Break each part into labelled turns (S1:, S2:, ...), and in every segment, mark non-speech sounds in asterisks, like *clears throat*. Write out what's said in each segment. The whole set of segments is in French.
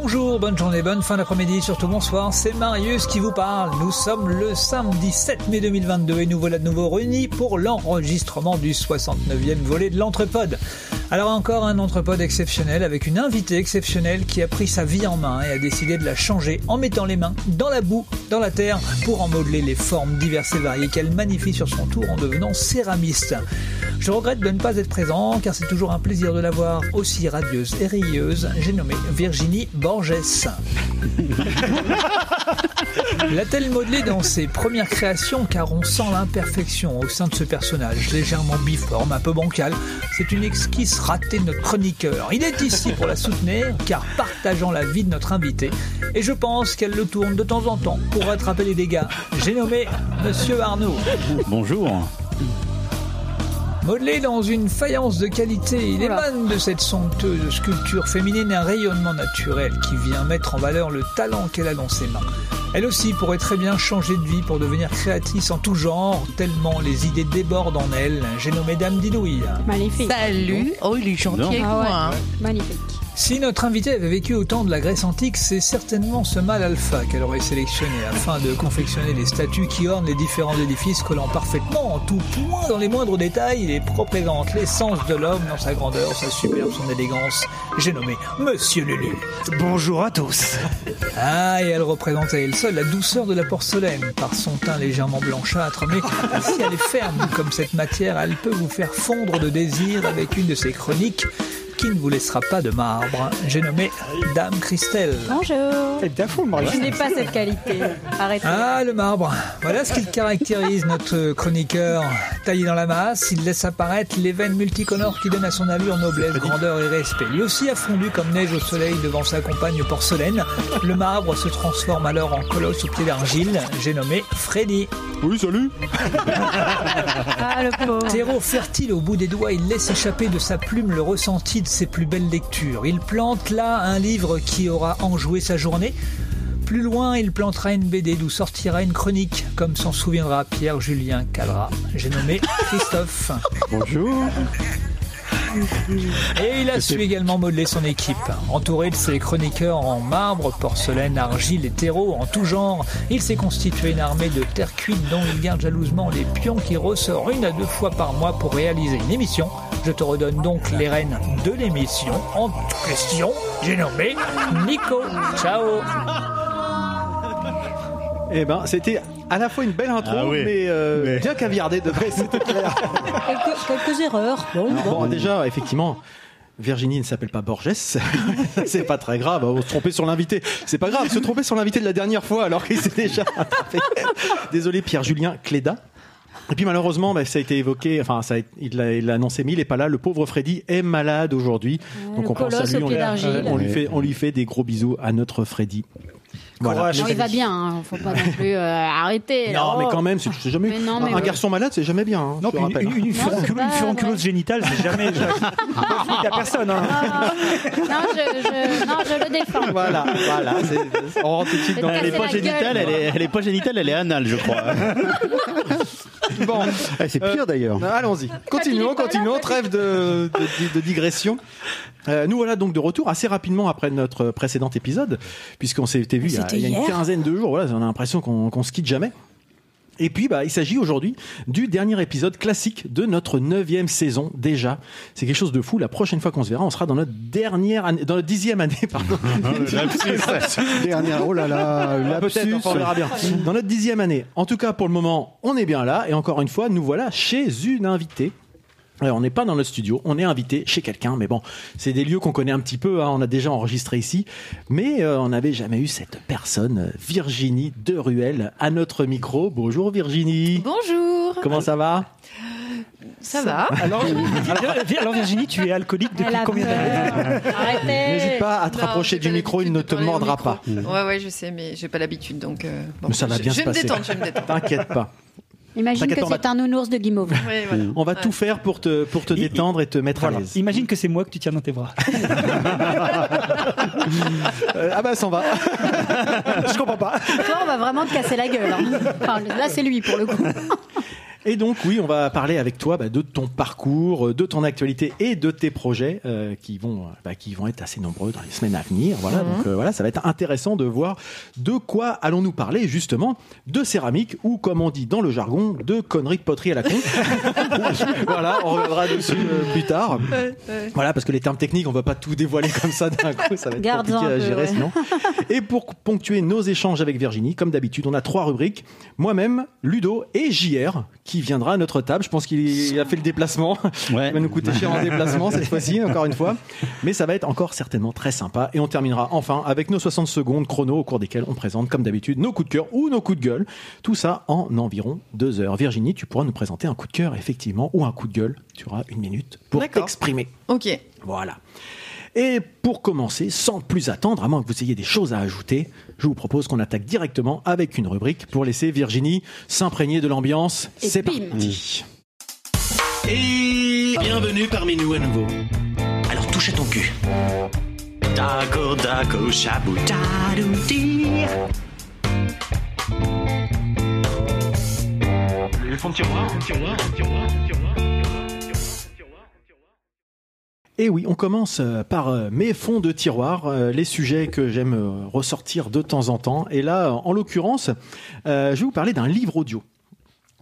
S1: Bonjour, bonne journée, bonne fin d'après-midi, surtout bonsoir, c'est Marius qui vous parle. Nous sommes le samedi 7 mai 2022 et nous voilà de nouveau réunis pour l'enregistrement du 69e volet de l'Entrepode. Alors encore un Entrepode exceptionnel avec une invitée exceptionnelle qui a pris sa vie en main et a décidé de la changer en mettant les mains dans la boue, dans la terre, pour en modeler les formes diverses et variées qu'elle magnifie sur son tour en devenant céramiste. Je regrette de ne pas être présent car c'est toujours un plaisir de la voir aussi radieuse et rieuse. J'ai nommé Virginie Borges. *laughs* L'a-t-elle modelé dans ses premières créations car on sent l'imperfection au sein de ce personnage, légèrement biforme, un peu bancal. C'est une esquisse ratée de notre chroniqueur. Il est ici pour la soutenir car partageant la vie de notre invité et je pense qu'elle le tourne de temps en temps pour rattraper les dégâts. J'ai nommé Monsieur Arnaud.
S2: Bonjour.
S1: Modelé dans une faïence de qualité, il émane de cette somptueuse sculpture féminine un rayonnement naturel qui vient mettre en valeur le talent qu'elle a dans ses mains. Elle aussi pourrait très bien changer de vie pour devenir créatrice en tout genre, tellement les idées débordent en elle. J'ai nommé Dame Didouille.
S3: Magnifique.
S4: Salut. Oh, il est gentil
S3: Ah ouais.
S4: hein.
S3: Magnifique.
S1: Si notre invité avait vécu au temps de la Grèce antique, c'est certainement ce mâle alpha qu'elle aurait sélectionné afin de confectionner les statues qui ornent les différents édifices collant parfaitement en tout point dans les moindres détails et représentent l'essence de l'homme dans sa grandeur, sa superbe, son élégance. J'ai nommé Monsieur Lulu.
S5: Bonjour à tous.
S1: Ah, et elle représente à elle seule la douceur de la porcelaine par son teint légèrement blanchâtre, mais si elle est ferme comme cette matière, elle peut vous faire fondre de désir avec une de ses chroniques qui ne vous laissera pas de marbre. J'ai nommé Dame Christelle.
S3: Bonjour.
S5: T'es bien fou.
S3: Je n'ai pas cette qualité. Arrêtez.
S1: Ah, le marbre. Voilà ce qui caractérise notre chroniqueur. Taillé dans la masse, il laisse apparaître les veines multicolores qui donnent à son allure noblesse, grandeur et respect. Lui aussi a fondu comme neige au soleil devant sa compagne porcelaine. Le marbre se transforme alors en colosse au pied d'argile. J'ai nommé Freddy.
S2: Oui, salut.
S3: Ah, le pauvre.
S1: Terreau fertile au bout des doigts, il laisse échapper de sa plume le ressenti de ses plus belles lectures. Il plante là un livre qui aura enjoué sa journée. Plus loin, il plantera une BD d'où sortira une chronique, comme s'en souviendra Pierre-Julien Cadra. J'ai nommé Christophe.
S2: Bonjour. *laughs*
S1: Et il a su également modeler son équipe. Entouré de ses chroniqueurs en marbre, porcelaine, argile et terreau en tout genre, il s'est constitué une armée de terre cuite dont il garde jalousement les pions qui ressort une à deux fois par mois pour réaliser une émission. Je te redonne donc les rênes de l'émission. En question, j'ai nommé Nico. Ciao *laughs*
S6: Eh ben, c'était à la fois une belle intro,
S2: Ah oui.
S6: mais, euh,
S2: Mais-
S6: bien caviardée de près, c'était clair. *laughs*
S3: Quelques, quelques erreurs. Bon, bon.
S6: bon, déjà, effectivement. Virginie ne s'appelle pas Borges, *laughs* c'est pas très grave. On se trompait sur l'invité, c'est pas grave. Se tromper sur l'invité de la dernière fois alors qu'il s'est déjà rattrapé. *laughs* Désolé, Pierre-Julien Cléda. Et puis malheureusement, bah, ça a été évoqué, enfin, ça a, il l'a il l'a annoncé, mais il est pas là. Le pauvre Freddy est malade aujourd'hui, donc on pense à lui, on lui fait, on lui fait des gros bisous à notre Freddy. Voilà.
S3: Non, il va bien. Hein. Faut pas non plus euh, arrêter. là.
S6: Non, mais quand même, c'est jamais.
S3: Mais non,
S6: un,
S3: mais
S6: un
S3: ouais.
S6: garçon malade, c'est jamais bien. hein,
S5: Non, une, une, une, une furonculose génitale, c'est jamais. *laughs* À personne. Hein.
S3: Non, je, je, non, je le défends.
S6: Voilà, voilà. c'est- On rentre tout de suite dans
S2: Elle est pas génitale, elle est, elle est pas génitale, elle est anale, je crois. *laughs*
S6: Bon,
S2: Eh, c'est pire d'ailleurs.
S6: allons-y. Continuons, continuons.
S3: toi,
S6: Trêve de, de, de digression. Euh, nous voilà donc de retour assez rapidement après notre précédent épisode, puisqu'on s'était vu il y, a,
S3: C'était
S6: il y a une quinzaine de jours. Voilà, on a l'impression qu'on qu'on se quitte jamais. Et puis, bah, il s'agit aujourd'hui du dernier épisode classique de notre neuvième saison déjà. C'est quelque chose de fou. La prochaine fois qu'on se verra, on sera dans notre dernière année, dans notre dixième année, *laughs* pardon. *laughs* *laughs*
S2: Dernière, oh là là,
S6: Ah, Peut-être, on verra bien. Dans notre dixième année. En tout cas, pour le moment, on est bien là. Et encore une fois, nous voilà chez une invitée. Alors, on n'est pas dans notre studio, on est invité chez quelqu'un, mais bon, c'est des lieux qu'on connaît un petit peu, hein, on a déjà enregistré ici, mais euh, on n'avait jamais eu cette personne, euh, Virginie de Ruel, à notre micro. Bonjour Virginie,
S4: Bonjour.
S6: comment ça va?
S4: Ça va
S5: Alors, alors, Virginie, tu es alcoolique depuis combien d'années?
S6: N'hésite pas à te
S4: Non,
S6: rapprocher du micro, il ne te mordra pas.
S4: Ouais, ouais, je sais, mais j'ai pas l'habitude, donc. euh, bon,
S6: Mais ça va
S4: je-
S6: bien
S4: je
S6: se
S4: vais me détendre, je vais me détendre.
S6: T'inquiète pas.
S3: Imagine que c'est un nounours de guimauve.
S4: Ouais, voilà. *laughs*
S6: On va
S4: Ouais.
S6: tout faire pour te, pour te détendre et te mettre à l'aise.
S5: Imagine que c'est moi que tu tiens dans tes bras.
S6: Euh, *laughs* ah bah, s'en va. *laughs*
S5: Je comprends pas.
S3: Toi, on va vraiment te casser la gueule. hein. Enfin, là, c'est lui pour le coup.
S6: Et donc oui, on va parler avec toi bah, de ton parcours, euh, de ton actualité et de tes projets euh, qui vont euh, bah, qui vont être assez nombreux dans les semaines à venir. Voilà, donc euh, voilà, ça va être intéressant de voir de quoi allons-nous parler justement de céramique ou comme on dit dans le jargon de conneries de poterie à la con. *laughs* voilà, on reviendra dessus euh, plus tard. Voilà, parce que les termes techniques, on va pas tout dévoiler comme ça d'un coup, ça va être
S3: Garde-en
S6: compliqué à gérer
S3: ouais.
S6: sinon. Et pour ponctuer nos échanges avec Virginie, comme d'habitude, on a trois rubriques. Moi-même, Ludo et JR, qui viendra à notre table. Je pense qu'il a fait le déplacement.
S2: Ouais.
S6: Il va nous coûter cher en déplacement cette fois-ci, encore une fois. Mais ça va être encore certainement très sympa. Et on terminera enfin avec nos 60 secondes chrono au cours desquelles on présente, comme d'habitude, nos coups de cœur ou nos coups de gueule. Tout ça en environ deux heures. Virginie, tu pourras nous présenter un coup de cœur, effectivement, ou un coup de gueule. Tu auras une minute pour
S4: D'accord.
S6: t'exprimer.
S4: Ok.
S6: Voilà. Et pour commencer, sans plus attendre, à moins que vous ayez des choses à ajouter, je vous propose qu'on attaque directement avec une rubrique pour laisser Virginie s'imprégner de l'ambiance. C'est parti.
S7: Et bienvenue parmi nous à nouveau. Alors touche à ton cul. Dago, dago, shabou. Le fond de tiroir, tiroir, tiroir, tiroir,
S6: Et oui, on commence euh, par euh, mes fonds de tiroir, euh, les sujets que j'aime ressortir de temps en temps. Et là, en l'occurrence, je vais vous parler d'un livre audio.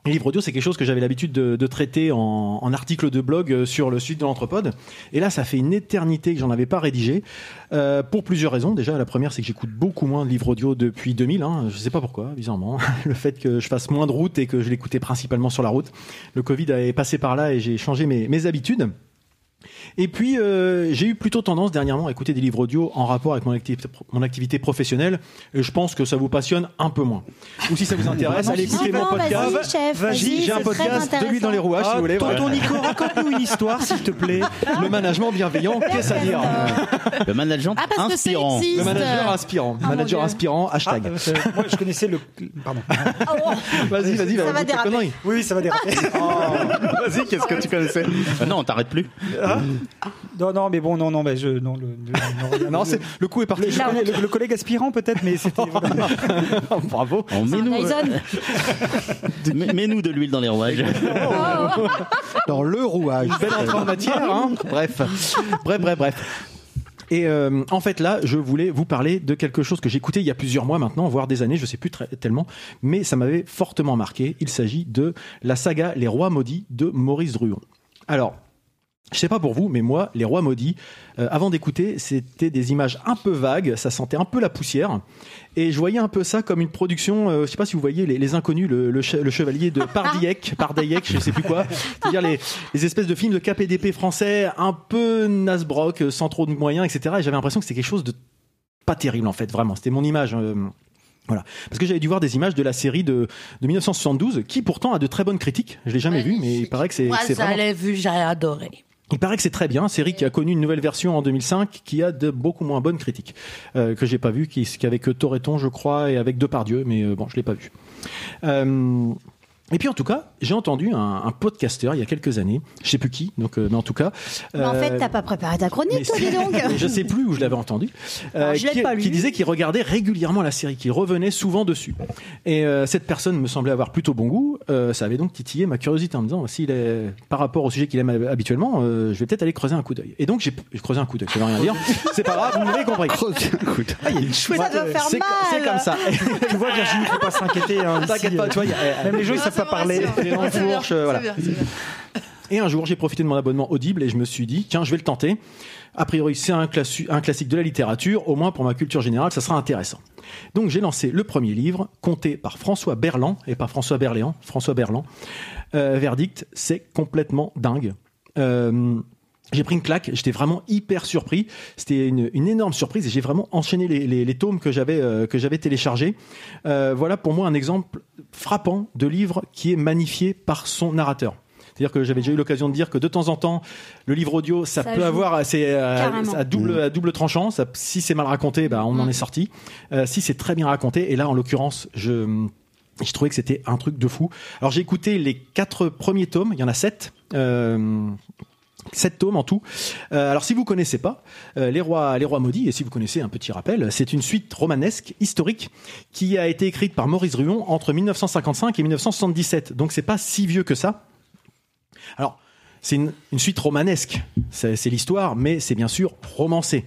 S6: Un livre audio, c'est quelque chose que j'avais l'habitude de, traiter en, en article de blog sur le site de l'Anthropode. Et là, ça fait une éternité que j'en avais pas rédigé, pour plusieurs raisons. Déjà, la première, c'est que j'écoute beaucoup moins de livres audio depuis 2000. Hein. Je sais pas pourquoi, bizarrement. *laughs* Le fait que je fasse moins de route et que je l'écoutais principalement sur la route. Le Covid est passé par là et j'ai changé mes habitudes. Et puis, euh, j'ai eu plutôt tendance dernièrement à écouter des livres audio en rapport avec mon activité, mon activité professionnelle. Et je pense que ça vous passionne un peu moins. Ou si ça vous *laughs* intéresse, allez écouter mon podcast.
S3: Vas-y,
S6: J'ai un podcast de lui dans les rouages, si vous voulez.
S5: tonton
S6: voilà.
S5: Nico, raconte-nous une histoire, s'il te plaît. *laughs*
S6: Le management bienveillant, qu'est-ce à dire
S2: Le manager
S4: Ah, parce que ça
S2: inspirant.
S6: Le manager inspirant.
S3: mon
S6: manager inspirant,
S5: Ah,
S6: hashtag.
S5: euh, c'est- moi, je connaissais le. Pardon. *laughs*
S6: Vas-y, vas-y,
S3: Ça va déraper.
S6: connerie.
S5: Oui, oui, ça va déraper.
S2: Vas-y, qu'est-ce que tu connaissais? Euh, Non, on t'arrête plus.
S5: Non, non, mais bon, non, non, mais je. Non, le, le- non, *laughs*
S6: Non, c'est le coup est parti.
S5: le, je connais le- le collègue aspirant, peut-être, mais c'était. *laughs* *laughs*
S6: Bravo.
S2: On met
S3: Un
S2: nous,
S3: Dyson.
S2: mets- mets-nous de l'huile dans les rouages. Dans le rouage.
S6: Belle entrée en matière, hein. Bref, bref, bref, bref. Et euh, en fait là, je voulais vous parler de quelque chose que j'ai écouté il y a plusieurs mois maintenant, voire des années, je sais plus très, tellement, mais ça m'avait fortement marqué. Il s'agit de la saga Les Rois Maudits de Maurice Druon. Alors, je sais pas pour vous, mais moi, Les Rois Maudits, euh, avant d'écouter, c'était des images un peu vagues, ça sentait un peu la poussière, et je voyais un peu ça comme une production, euh, je sais pas si vous voyez les, les inconnus, le, le che- le chevalier de Pardiec, *laughs* Pardiec, je sais plus quoi, c'est-à-dire les, les espèces de films de KPDP français, un peu Nasbrock, euh, sans trop de moyens, etc. Et j'avais l'impression que c'était quelque chose de pas terrible en fait, vraiment. C'était mon image. euh, voilà. Parce que j'avais dû voir des images de la série de, de 1972, qui pourtant a de très bonnes critiques. Je l'ai jamais vu, mais il paraît que c'est
S4: Moi, ça
S6: vraiment
S4: l'ai vu, j'ai adoré.
S6: Il paraît que c'est très bien, série qui a connu une nouvelle version en 2005, qui a de beaucoup moins bonnes critiques euh, que j'ai pas vu, qui, avec Toreton, je crois, et avec Depardieu, mais euh, bon, je l'ai pas vu. Euh, et puis en tout cas, j'ai entendu un, un podcasteur il y a quelques années, je sais plus qui, donc euh, mais en tout cas.
S3: Mais en fait,
S6: euh,
S3: t'as pas préparé ta chronique, toi, dis donc. *laughs*
S6: je sais plus où je l'avais entendu.
S3: Alors, je l'ai
S6: qui,
S3: pas lu.
S6: qui disait qu'il regardait régulièrement la série, qu'il revenait souvent dessus. Et euh, cette personne me semblait avoir plutôt bon goût. Euh, ça avait donc titillé ma curiosité en me disant s'il est par rapport au sujet qu'il aime habituellement, euh, je vais peut-être aller creuser un coup d'œil. Et donc j'ai creusé un coup d'œil. Ça veut rien dire. *laughs* C'est pas grave, vous m'avez compris.
S3: Ça doit faire mal.
S6: c'est comme ça.
S5: tu vois, Virginie, faut pas s'inquiéter. Hein,
S6: T'inquiète pas, tu vois, il y a-
S5: Même les gens, ils savent pas parler.
S6: Euh, voilà. Et un jour, j'ai profité de mon abonnement Audible et je me suis dit, tiens, je vais le tenter. A priori, c'est un, classique de la littérature, au moins pour ma culture générale, ça sera intéressant. Donc j'ai lancé le premier livre, compté par François Berland, et pas François Berléand, François Berland. Euh, verdict, c'est complètement dingue. Euh, j'ai pris une claque, j'étais vraiment hyper surpris. C'était une, une énorme surprise et j'ai vraiment enchaîné les, les- les tomes que j'avais euh, que j'avais téléchargés. Euh, voilà pour moi un exemple frappant de livre qui est magnifié par son narrateur. C'est-à-dire que j'avais déjà eu l'occasion de dire que de temps en temps, le livre audio, ça,
S3: Ça
S6: peut
S3: joue.
S6: avoir, euh,
S3: Carrément.
S6: à double à double tranchant. Ça, si c'est mal raconté, bah, on en est sorti. Euh, si c'est très bien raconté, et là en l'occurrence, je je trouvais que c'était un truc de fou. Alors j'ai écouté les quatre premiers tomes, il y en a sept. Euh, Sept tomes en tout. Euh, alors si vous connaissez pas euh, les rois, les rois maudits, et si vous connaissez un petit rappel, c'est une suite romanesque historique qui a été écrite par Maurice Ruon entre 1955 et 1977. Donc c'est pas si vieux que ça. Alors c'est une, suite romanesque, c'est l'histoire, mais c'est bien sûr romancé,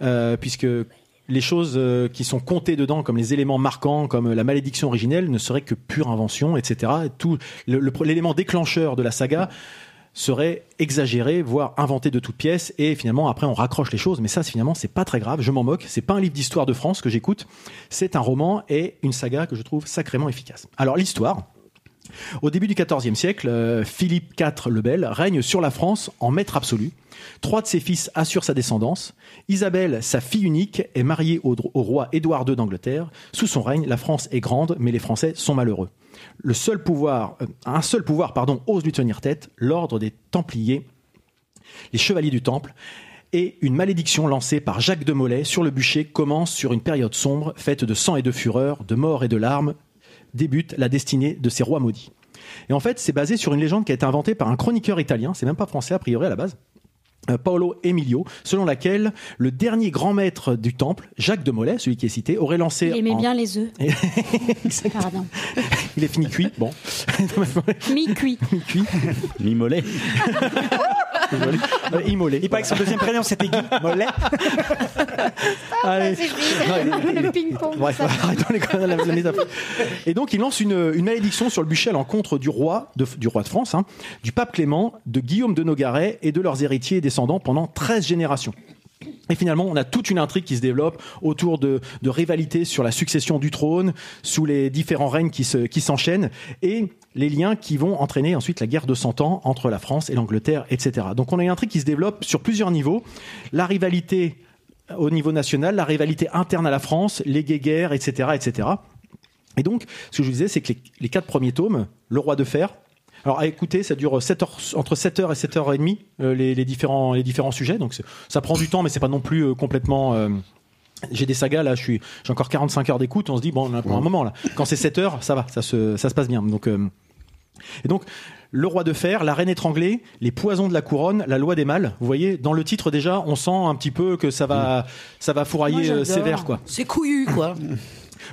S6: euh, puisque les choses qui sont comptées dedans, comme les éléments marquants, comme la malédiction originelle, ne seraient que pure invention, etc. Et tout l'élément déclencheur de la saga serait exagéré, voire inventé de toutes pièces, et finalement après on raccroche les choses. Mais ça, finalement, c'est pas très grave. Je m'en moque. C'est pas un livre d'histoire de France que j'écoute. C'est un roman et une saga que je trouve sacrément efficace. Alors l'histoire. Au début du XIVe siècle, euh, Philippe IV le Bel règne sur la France en maître absolu. Trois de ses fils assurent sa descendance. Isabelle, sa fille unique, est mariée au roi Édouard II d'Angleterre. Sous son règne, la France est grande, mais les Français sont malheureux. Le seul pouvoir, euh, un seul pouvoir, pardon, ose lui tenir tête, l'ordre des Templiers, les chevaliers du Temple. Et une malédiction lancée par Jacques de Molay sur le bûcher commence sur une période sombre, faite de sang et de fureur, de mort et de larmes, débute la destinée de ces rois maudits. Et en fait, c'est basé sur une légende qui a été inventée par un chroniqueur italien, c'est même pas français a priori à la base, Paolo Emilio, selon laquelle le dernier grand maître du temple, Jacques de Molay, celui qui est cité, aurait lancé.
S8: Il aimait
S6: en-
S8: bien les œufs. *laughs* Pardon.
S6: Il est fini cuit, bon. *laughs* *laughs*
S8: Mi-cuit.
S6: cuit.
S2: Mi-mollet.
S6: Désolé. Euh, immolé.
S5: Il paraît que son deuxième prénom c'était Guy Mollet.
S6: Allez.
S8: Le ping-pong.
S6: Bref, arrêtons les conneries, la, la métaphore. Et donc, il lance une, une malédiction sur le bûcher à l'encontre du roi de, du roi de France, hein, du pape Clément, de Guillaume de Nogaret et de leurs héritiers et descendants pendant 13 générations. Et finalement, on a toute une intrigue qui se développe autour de, rivalités sur la succession du trône, sous les différents règnes qui se- qui s'enchaînent, et les liens qui vont entraîner ensuite la guerre de 100 ans entre la France et l'Angleterre, etc. Donc on a une intrigue qui se développe sur plusieurs niveaux. La rivalité au niveau national, la rivalité interne à la France, les guéguerres, etc., etc. Et donc, ce que je vous disais, c'est que les quatre premiers tomes, Le Roi de Fer, alors à écouter, ça dure 7 heures, entre 7h et 7h30, euh, les, les, différents, les différents sujets. Donc ça prend du temps, mais c'est pas non plus euh, complètement... euh, j'ai des sagas là, je suis, j'ai encore 45 heures d'écoute. On se dit bon, on a pour un moment là. Quand c'est 7 heures, ça va, ça se, ça se passe bien. Donc euh, et donc le roi de fer, la reine étranglée, les poisons de la couronne, la loi des mâles. Vous voyez, dans le titre déjà, on sent un petit peu que ça va, ça va fourrailler
S3: Moi,
S6: sévère quoi.
S3: C'est couillu, quoi.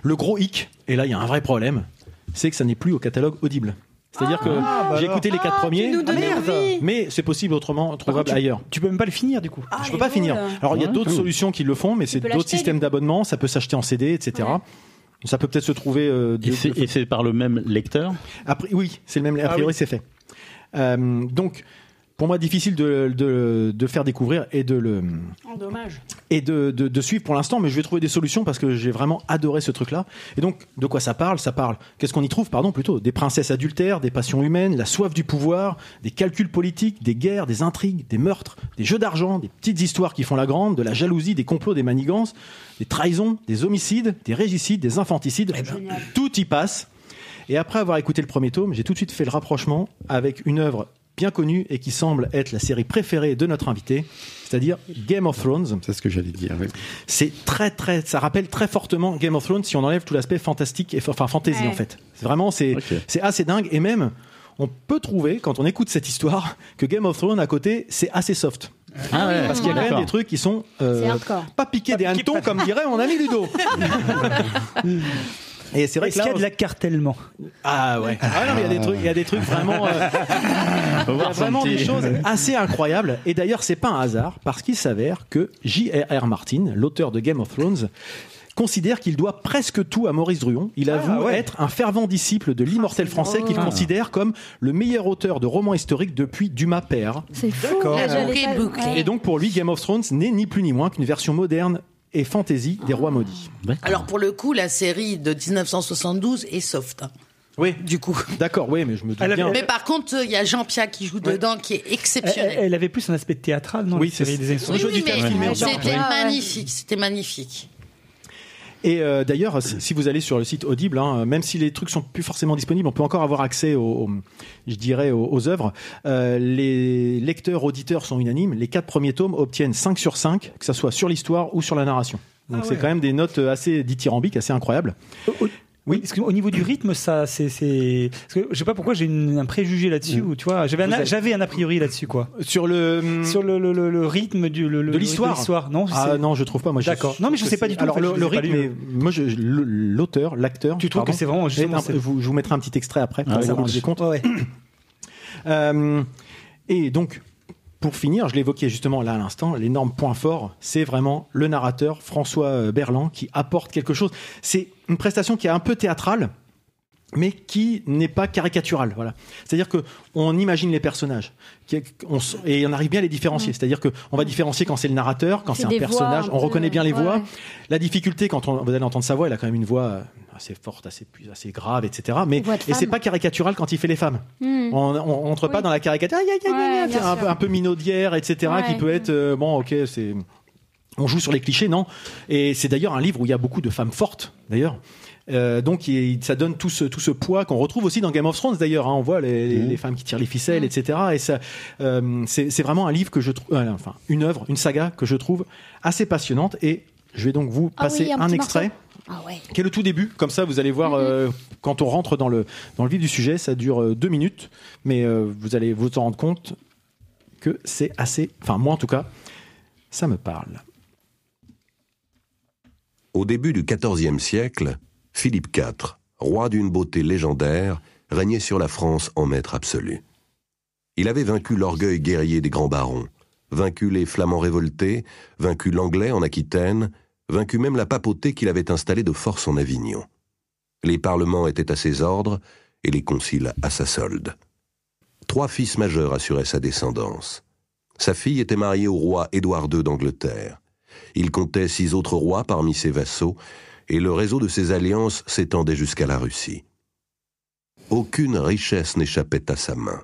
S6: Le gros hic, et là il y a un vrai problème, c'est que ça n'est plus au catalogue audible. C'est-à-dire que
S5: bah
S6: j'ai
S5: alors.
S6: écouté les quatre
S8: Ah,
S6: premiers,
S8: tu nous donnais
S5: merde.
S8: envie.
S6: mais c'est possible autrement, trouvable
S5: tu-
S6: ailleurs.
S5: Tu peux même pas le finir du coup.
S8: Ah,
S6: Je peux pas finir. Alors il y a
S2: Ouais,
S6: d'autres
S2: cool.
S6: solutions qui le font, mais c'est
S8: peux
S6: d'autres
S8: l'acheter,
S6: systèmes d'abonnement, ça peut s'acheter en CD, etc.
S8: Ouais.
S6: Ça peut peut-être se trouver. euh, de-
S2: Et c'est- et c'est par le même lecteur?
S6: Après, oui, c'est le même. A
S5: Ah
S6: priori,
S5: oui.
S6: c'est fait. Euh, donc, pour moi, difficile de, de, de faire découvrir et de le
S8: Oh, dommage.
S6: et de, de, de suivre pour l'instant, mais je vais trouver des solutions parce que j'ai vraiment adoré ce truc-là. Et donc, de quoi ça parle? Ça parle. Qu'est-ce qu'on y trouve? Pardon, plutôt des princesses adultères, des passions humaines, la soif du pouvoir, des calculs politiques, des guerres, des intrigues, des meurtres, des jeux d'argent, des petites histoires qui font la grande, de la jalousie, des complots, des manigances, des trahisons, des homicides, des régicides, des infanticides. Tout y passe. Et après avoir écouté le premier tome, j'ai tout de suite fait le rapprochement avec une œuvre bien connue et qui semble être la série préférée de notre invité, c'est-à-dire Game of Thrones.
S9: C'est ce que j'allais dire. oui.
S6: C'est très très, ça rappelle très fortement Game of Thrones si on enlève tout l'aspect fantastique et enfin fantasy
S8: Ouais.
S6: en fait. C'est vraiment c'est
S2: Ok.
S6: c'est assez dingue et même on peut trouver quand on écoute cette histoire que Game of Thrones à côté c'est assez soft
S2: Ah ouais,
S6: parce qu'il y a quand même des trucs qui sont euh, pas piqués des hannetons comme dirait mon ami Ludo. *laughs* Et c'est vrai
S5: Est-ce qu'il y a de l'accartèlement
S6: ah ouais ah non mais il y a des trucs il y a des trucs vraiment euh, *laughs* il y a vraiment des choses assez incroyables. Et d'ailleurs, c'est pas un hasard, parce qu'il s'avère que J.R.R. Martin, l'auteur de Game of Thrones, considère qu'il doit presque tout à Maurice Druon. Il avoue
S5: ouais.
S6: être un fervent disciple de l'immortel français qu'il considère comme le meilleur auteur de romans historiques depuis Dumas père.
S8: C'est fou.
S5: D'accord.
S6: Et donc pour lui, Game of Thrones n'est ni plus ni moins qu'une version moderne et fantasy des rois maudits.
S3: Alors, pour le coup, la série de 1972 est soft, hein,
S6: Oui,
S3: du coup.
S6: d'accord, oui, mais je me doute
S5: Elle
S6: bien.
S5: avait-
S3: Mais par contre, il y a Jean-Pierre qui joue dedans, qui est
S5: elle,
S3: exceptionnel.
S5: elle avait plus un aspect théâtral, non
S6: Oui,
S5: la série
S6: c'est-
S5: des années
S6: Oui,
S3: Oui,
S5: 70.
S3: oui,
S6: du
S3: mais
S6: filmé
S3: c'était
S8: ouais.
S3: magnifique, c'était magnifique.
S6: Et euh, d'ailleurs, si si vous allez sur le site Audible, hein, même si les trucs sont plus forcément disponibles, on peut encore avoir accès aux, aux- je dirais, aux, aux œuvres. Euh, les lecteurs, auditeurs sont unanimes. Les quatre premiers tomes obtiennent 5 sur 5, que ça soit sur l'histoire ou sur la narration. Donc
S5: Ah
S6: c'est quand même des notes assez dithyrambiques, assez incroyables.
S5: Oui, parce qu'au niveau du rythme, ça, c'est, c'est, parce que je sais pas pourquoi j'ai une- un préjugé là-dessus. Ou tu vois, j'avais un, a- j'avais un a priori là-dessus, quoi.
S6: Sur le
S5: Sur le, le, le, le rythme du, le, le-
S6: de l'histoire.
S5: de l'histoire, non
S6: Ah
S5: c'est-
S6: non, je trouve pas. Moi, je-
S5: D'accord. Non, mais je sais pas du tout, en
S6: Alors
S5: fait,
S6: le,
S5: je
S6: le
S5: les ai pas
S6: rythme,
S5: lus.
S6: est- moi, je- le- l'auteur, l'acteur.
S5: Tu trouves
S6: pardon,
S5: que c'est vraiment
S6: est
S5: justement,
S6: un-
S5: c'est-
S6: vous- Je vous mettrai un petit extrait après.
S2: Ah,
S6: pour
S2: ça
S6: vous
S2: marche.
S6: rendre compte.
S5: Ouais, ouais. *coughs*
S6: Euh, et donc, pour finir, je l'évoquais justement là à l'instant, l'énorme point fort, c'est vraiment le narrateur François euh, Berland qui apporte quelque chose. C'est une prestation qui est un peu théâtrale, mais qui n'est pas caricaturale. Voilà. C'est-à-dire que on imagine les personnages on et on arrive bien à les différencier. C'est-à-dire que on va différencier quand c'est le narrateur, quand
S8: C'est
S6: un
S8: voix
S6: personnage. On reconnaît bien les
S8: ouais,
S6: voix. La difficulté quand on, vous allez entendre sa voix, il a quand même une voix euh, assez forte, assez assez grave, etc. Mais et c'est pas caricatural quand il fait les femmes.
S8: Hmm.
S6: On, on, on entre pas dans la caricature,
S8: Ouais,
S6: un, peu- un peu minaudière, etc.
S8: Ouais.
S6: Qui peut être euh, bon, ok, c'est on joue sur les clichés, non Et c'est d'ailleurs un livre où il y a beaucoup de femmes fortes, d'ailleurs. Euh, donc il- ça donne tout ce, tout ce poids qu'on retrouve aussi dans Game of Thrones d'ailleurs. hein. on voit les, les- les femmes qui tirent les ficelles, etc. Et ça, euh, c'est vraiment un livre que je trouve, euh, enfin une œuvre, une saga que je trouve assez passionnante. Et je vais donc vous
S8: Ah
S6: passer
S8: oui, un
S6: extrait
S8: Ah ouais.
S6: qui est le tout début. Comme ça, vous allez voir euh, quand on rentre dans le dans le vif du sujet, ça dure euh, deux minutes, mais euh, vous allez vous en rendre compte que c'est assez. Enfin, moi en tout cas, ça me parle.
S9: Au début du XIVe siècle, Philippe IV, roi d'une beauté légendaire, régnait sur la France en maître absolu. Il avait vaincu l'orgueil guerrier des grands barons, vaincu les Flamands révoltés, vaincu l'Anglais en Aquitaine, vaincu même la papauté qu'il avait installée de force en Avignon. Les parlements étaient à ses ordres et les conciles à sa solde. Trois fils majeurs assuraient sa descendance. Sa fille était mariée au roi Édouard II d'Angleterre. Il comptait six autres rois parmi ses vassaux, et le réseau de ses alliances s'étendait jusqu'à la Russie. Aucune richesse n'échappait à sa main.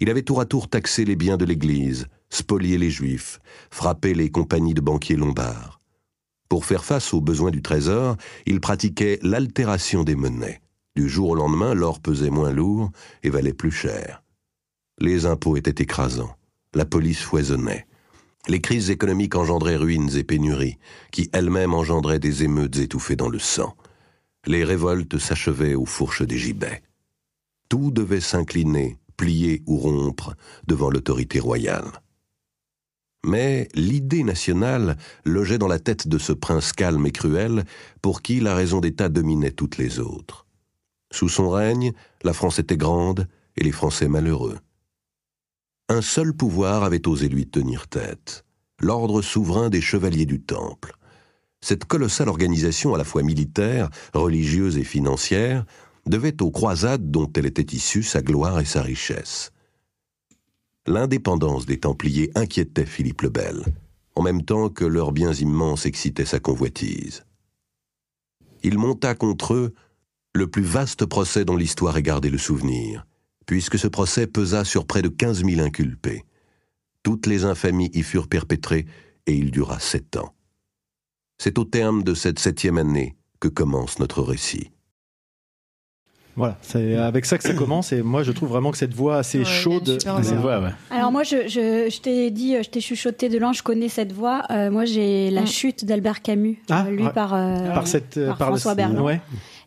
S9: Il avait tour à tour taxé les biens de l'Église, spolié les Juifs, frappé les compagnies de banquiers lombards. Pour faire face aux besoins du trésor, il pratiquait l'altération des monnaies. Du jour au lendemain, l'or pesait moins lourd et valait plus cher. Les impôts étaient écrasants, la police foisonnait. Les crises économiques engendraient ruines et pénuries, qui elles-mêmes engendraient des émeutes étouffées dans le sang. Les révoltes s'achevaient aux fourches des gibets. Tout devait s'incliner, plier ou rompre devant l'autorité royale. Mais l'idée nationale logeait dans la tête de ce prince calme et cruel pour qui la raison d'État dominait toutes les autres. Sous son règne, la France était grande et les Français malheureux. Un seul pouvoir avait osé lui tenir tête, l'ordre souverain des chevaliers du Temple. Cette colossale organisation à la fois militaire, religieuse et financière devait aux croisades dont elle était issue sa gloire et sa richesse. L'indépendance des Templiers inquiétait Philippe le Bel, en même temps que leurs biens immenses excitaient sa convoitise. Il monta contre eux le plus vaste procès dont l'histoire ait gardé le souvenir, puisque ce procès pesa sur près de 15 000 inculpés. Toutes les infamies y furent perpétrées et il dura sept ans. C'est au terme de cette septième année que commence notre récit.
S6: Voilà, c'est avec ça que ça commence. Et moi, je trouve vraiment que cette voix assez
S4: Ouais,
S6: chaude.
S2: ouais.
S8: Alors moi, je, je, je t'ai dit, je t'ai chuchoté de loin, je connais cette voix. Euh, moi, j'ai La
S4: Mm.
S8: chute d'Albert Camus,
S6: Ah,
S8: euh, lu
S6: ouais.
S8: par, euh,
S6: par cette
S8: par François
S6: le-
S8: Berland.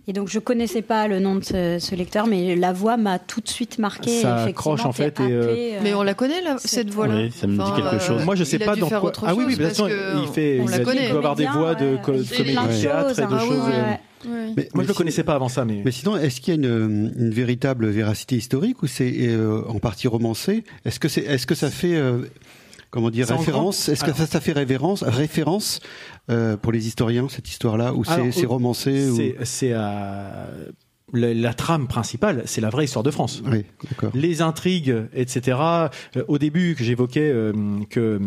S8: Et donc, je connaissais pas le nom de ce, ce lecteur, mais la voix m'a tout de suite marqué.
S6: Ça accroche, en fait, et, euh,
S8: euh,
S4: Mais on la connaît, là, cette voix-là
S2: Oui, ça me dit quelque chose.
S6: Moi, je sais
S4: il a
S6: pas dans quoi.
S4: autre
S6: ah oui, oui,
S4: chose,
S6: bien sûr,
S4: parce que
S6: il fait.
S4: on
S6: il
S4: la
S6: dit
S4: connaît.
S6: qu'il doit avoir des voix de,
S8: il
S6: comédie de théâtre et
S8: choses,
S6: de
S8: hein.
S6: choses.
S8: Ouais,
S6: euh,
S8: ouais.
S4: Ouais.
S10: Mais,
S6: Moi, je
S10: mais
S6: le connaissais pas avant ça, mais.
S10: Mais sinon, est-ce qu'il y a une, une véritable véracité historique ou c'est euh, en partie romancé Est-ce que c'est, est-ce que ça fait, euh, comment dire, référence? Est-ce que ça fait révérence, référence euh, pour les historiens cette histoire-là ou c'est, romancé ou...
S6: C'est c'est, euh, la, la trame principale, c'est la vraie histoire de France.
S10: Oui.
S6: Les intrigues, etc. Euh, au début, que j'évoquais euh, que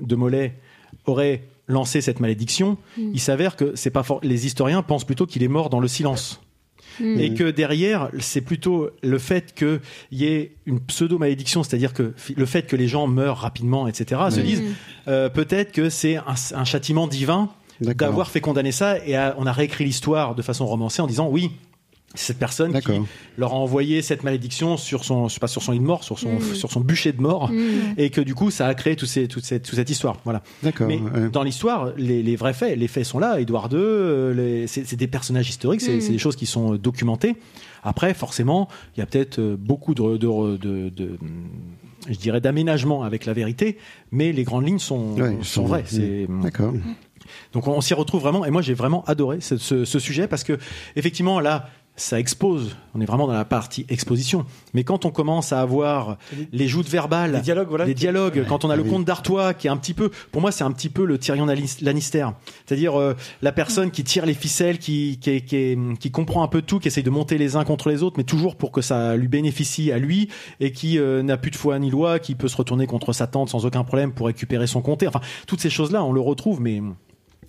S6: De Molay aurait lancé cette malédiction,
S8: Mm.
S6: il s'avère que c'est pas for- les historiens pensent plutôt qu'il est mort dans le silence.
S8: Mm.
S6: Et que derrière, c'est plutôt le fait qu'il y ait une pseudo-malédiction, c'est-à-dire que le fait que les gens meurent rapidement, etc., se disent euh, peut-être que c'est un, un châtiment divin d'avoir fait condamner ça et on a réécrit l'histoire de façon romancée en disant oui cette personne qui leur a envoyé cette malédiction sur son, je sais pas, sur son lit de mort, sur son,
S8: Mm.
S6: sur son bûcher de mort,
S8: Mm.
S6: et que du coup, ça a créé tout ces, toute, cette, toute cette histoire. Voilà.
S10: D'accord.
S6: Mais
S10: ouais.
S6: dans l'histoire, les, les vrais faits, les faits sont là. Édouard II, euh, les- c'est c'est des personnages historiques, c'est
S8: Mm.
S6: c'est des choses qui sont euh, documentées. Après, forcément, il y a peut-être euh, beaucoup de, de, de- de- je dirais, d'aménagement avec la vérité, mais les grandes lignes sont,
S10: Ouais,
S6: sont
S10: sont-
S6: vraies. C'est-
S10: D'accord.
S6: donc on, on s'y retrouve vraiment, et moi j'ai vraiment adoré ce, ce- ce sujet parce que effectivement là, ça expose. On est vraiment dans la partie exposition. Mais quand on commence à avoir les joutes verbales,
S5: Les dialogues, voilà.
S6: les dialogues, quand on a le
S10: Oui.
S6: comte d'Artois qui est un petit peu, pour moi c'est un petit peu le Tyrion Lannis- Lannister, c'est-à-dire euh, la personne qui tire les ficelles, qui, qui, qui, qui comprend un peu tout, qui essaye de monter les uns contre les autres, mais toujours pour que ça lui bénéficie à lui et qui euh, n'a plus de foi ni loi, qui peut se retourner contre sa tante sans aucun problème pour récupérer son comté. Enfin, toutes ces choses-là, on le retrouve, mais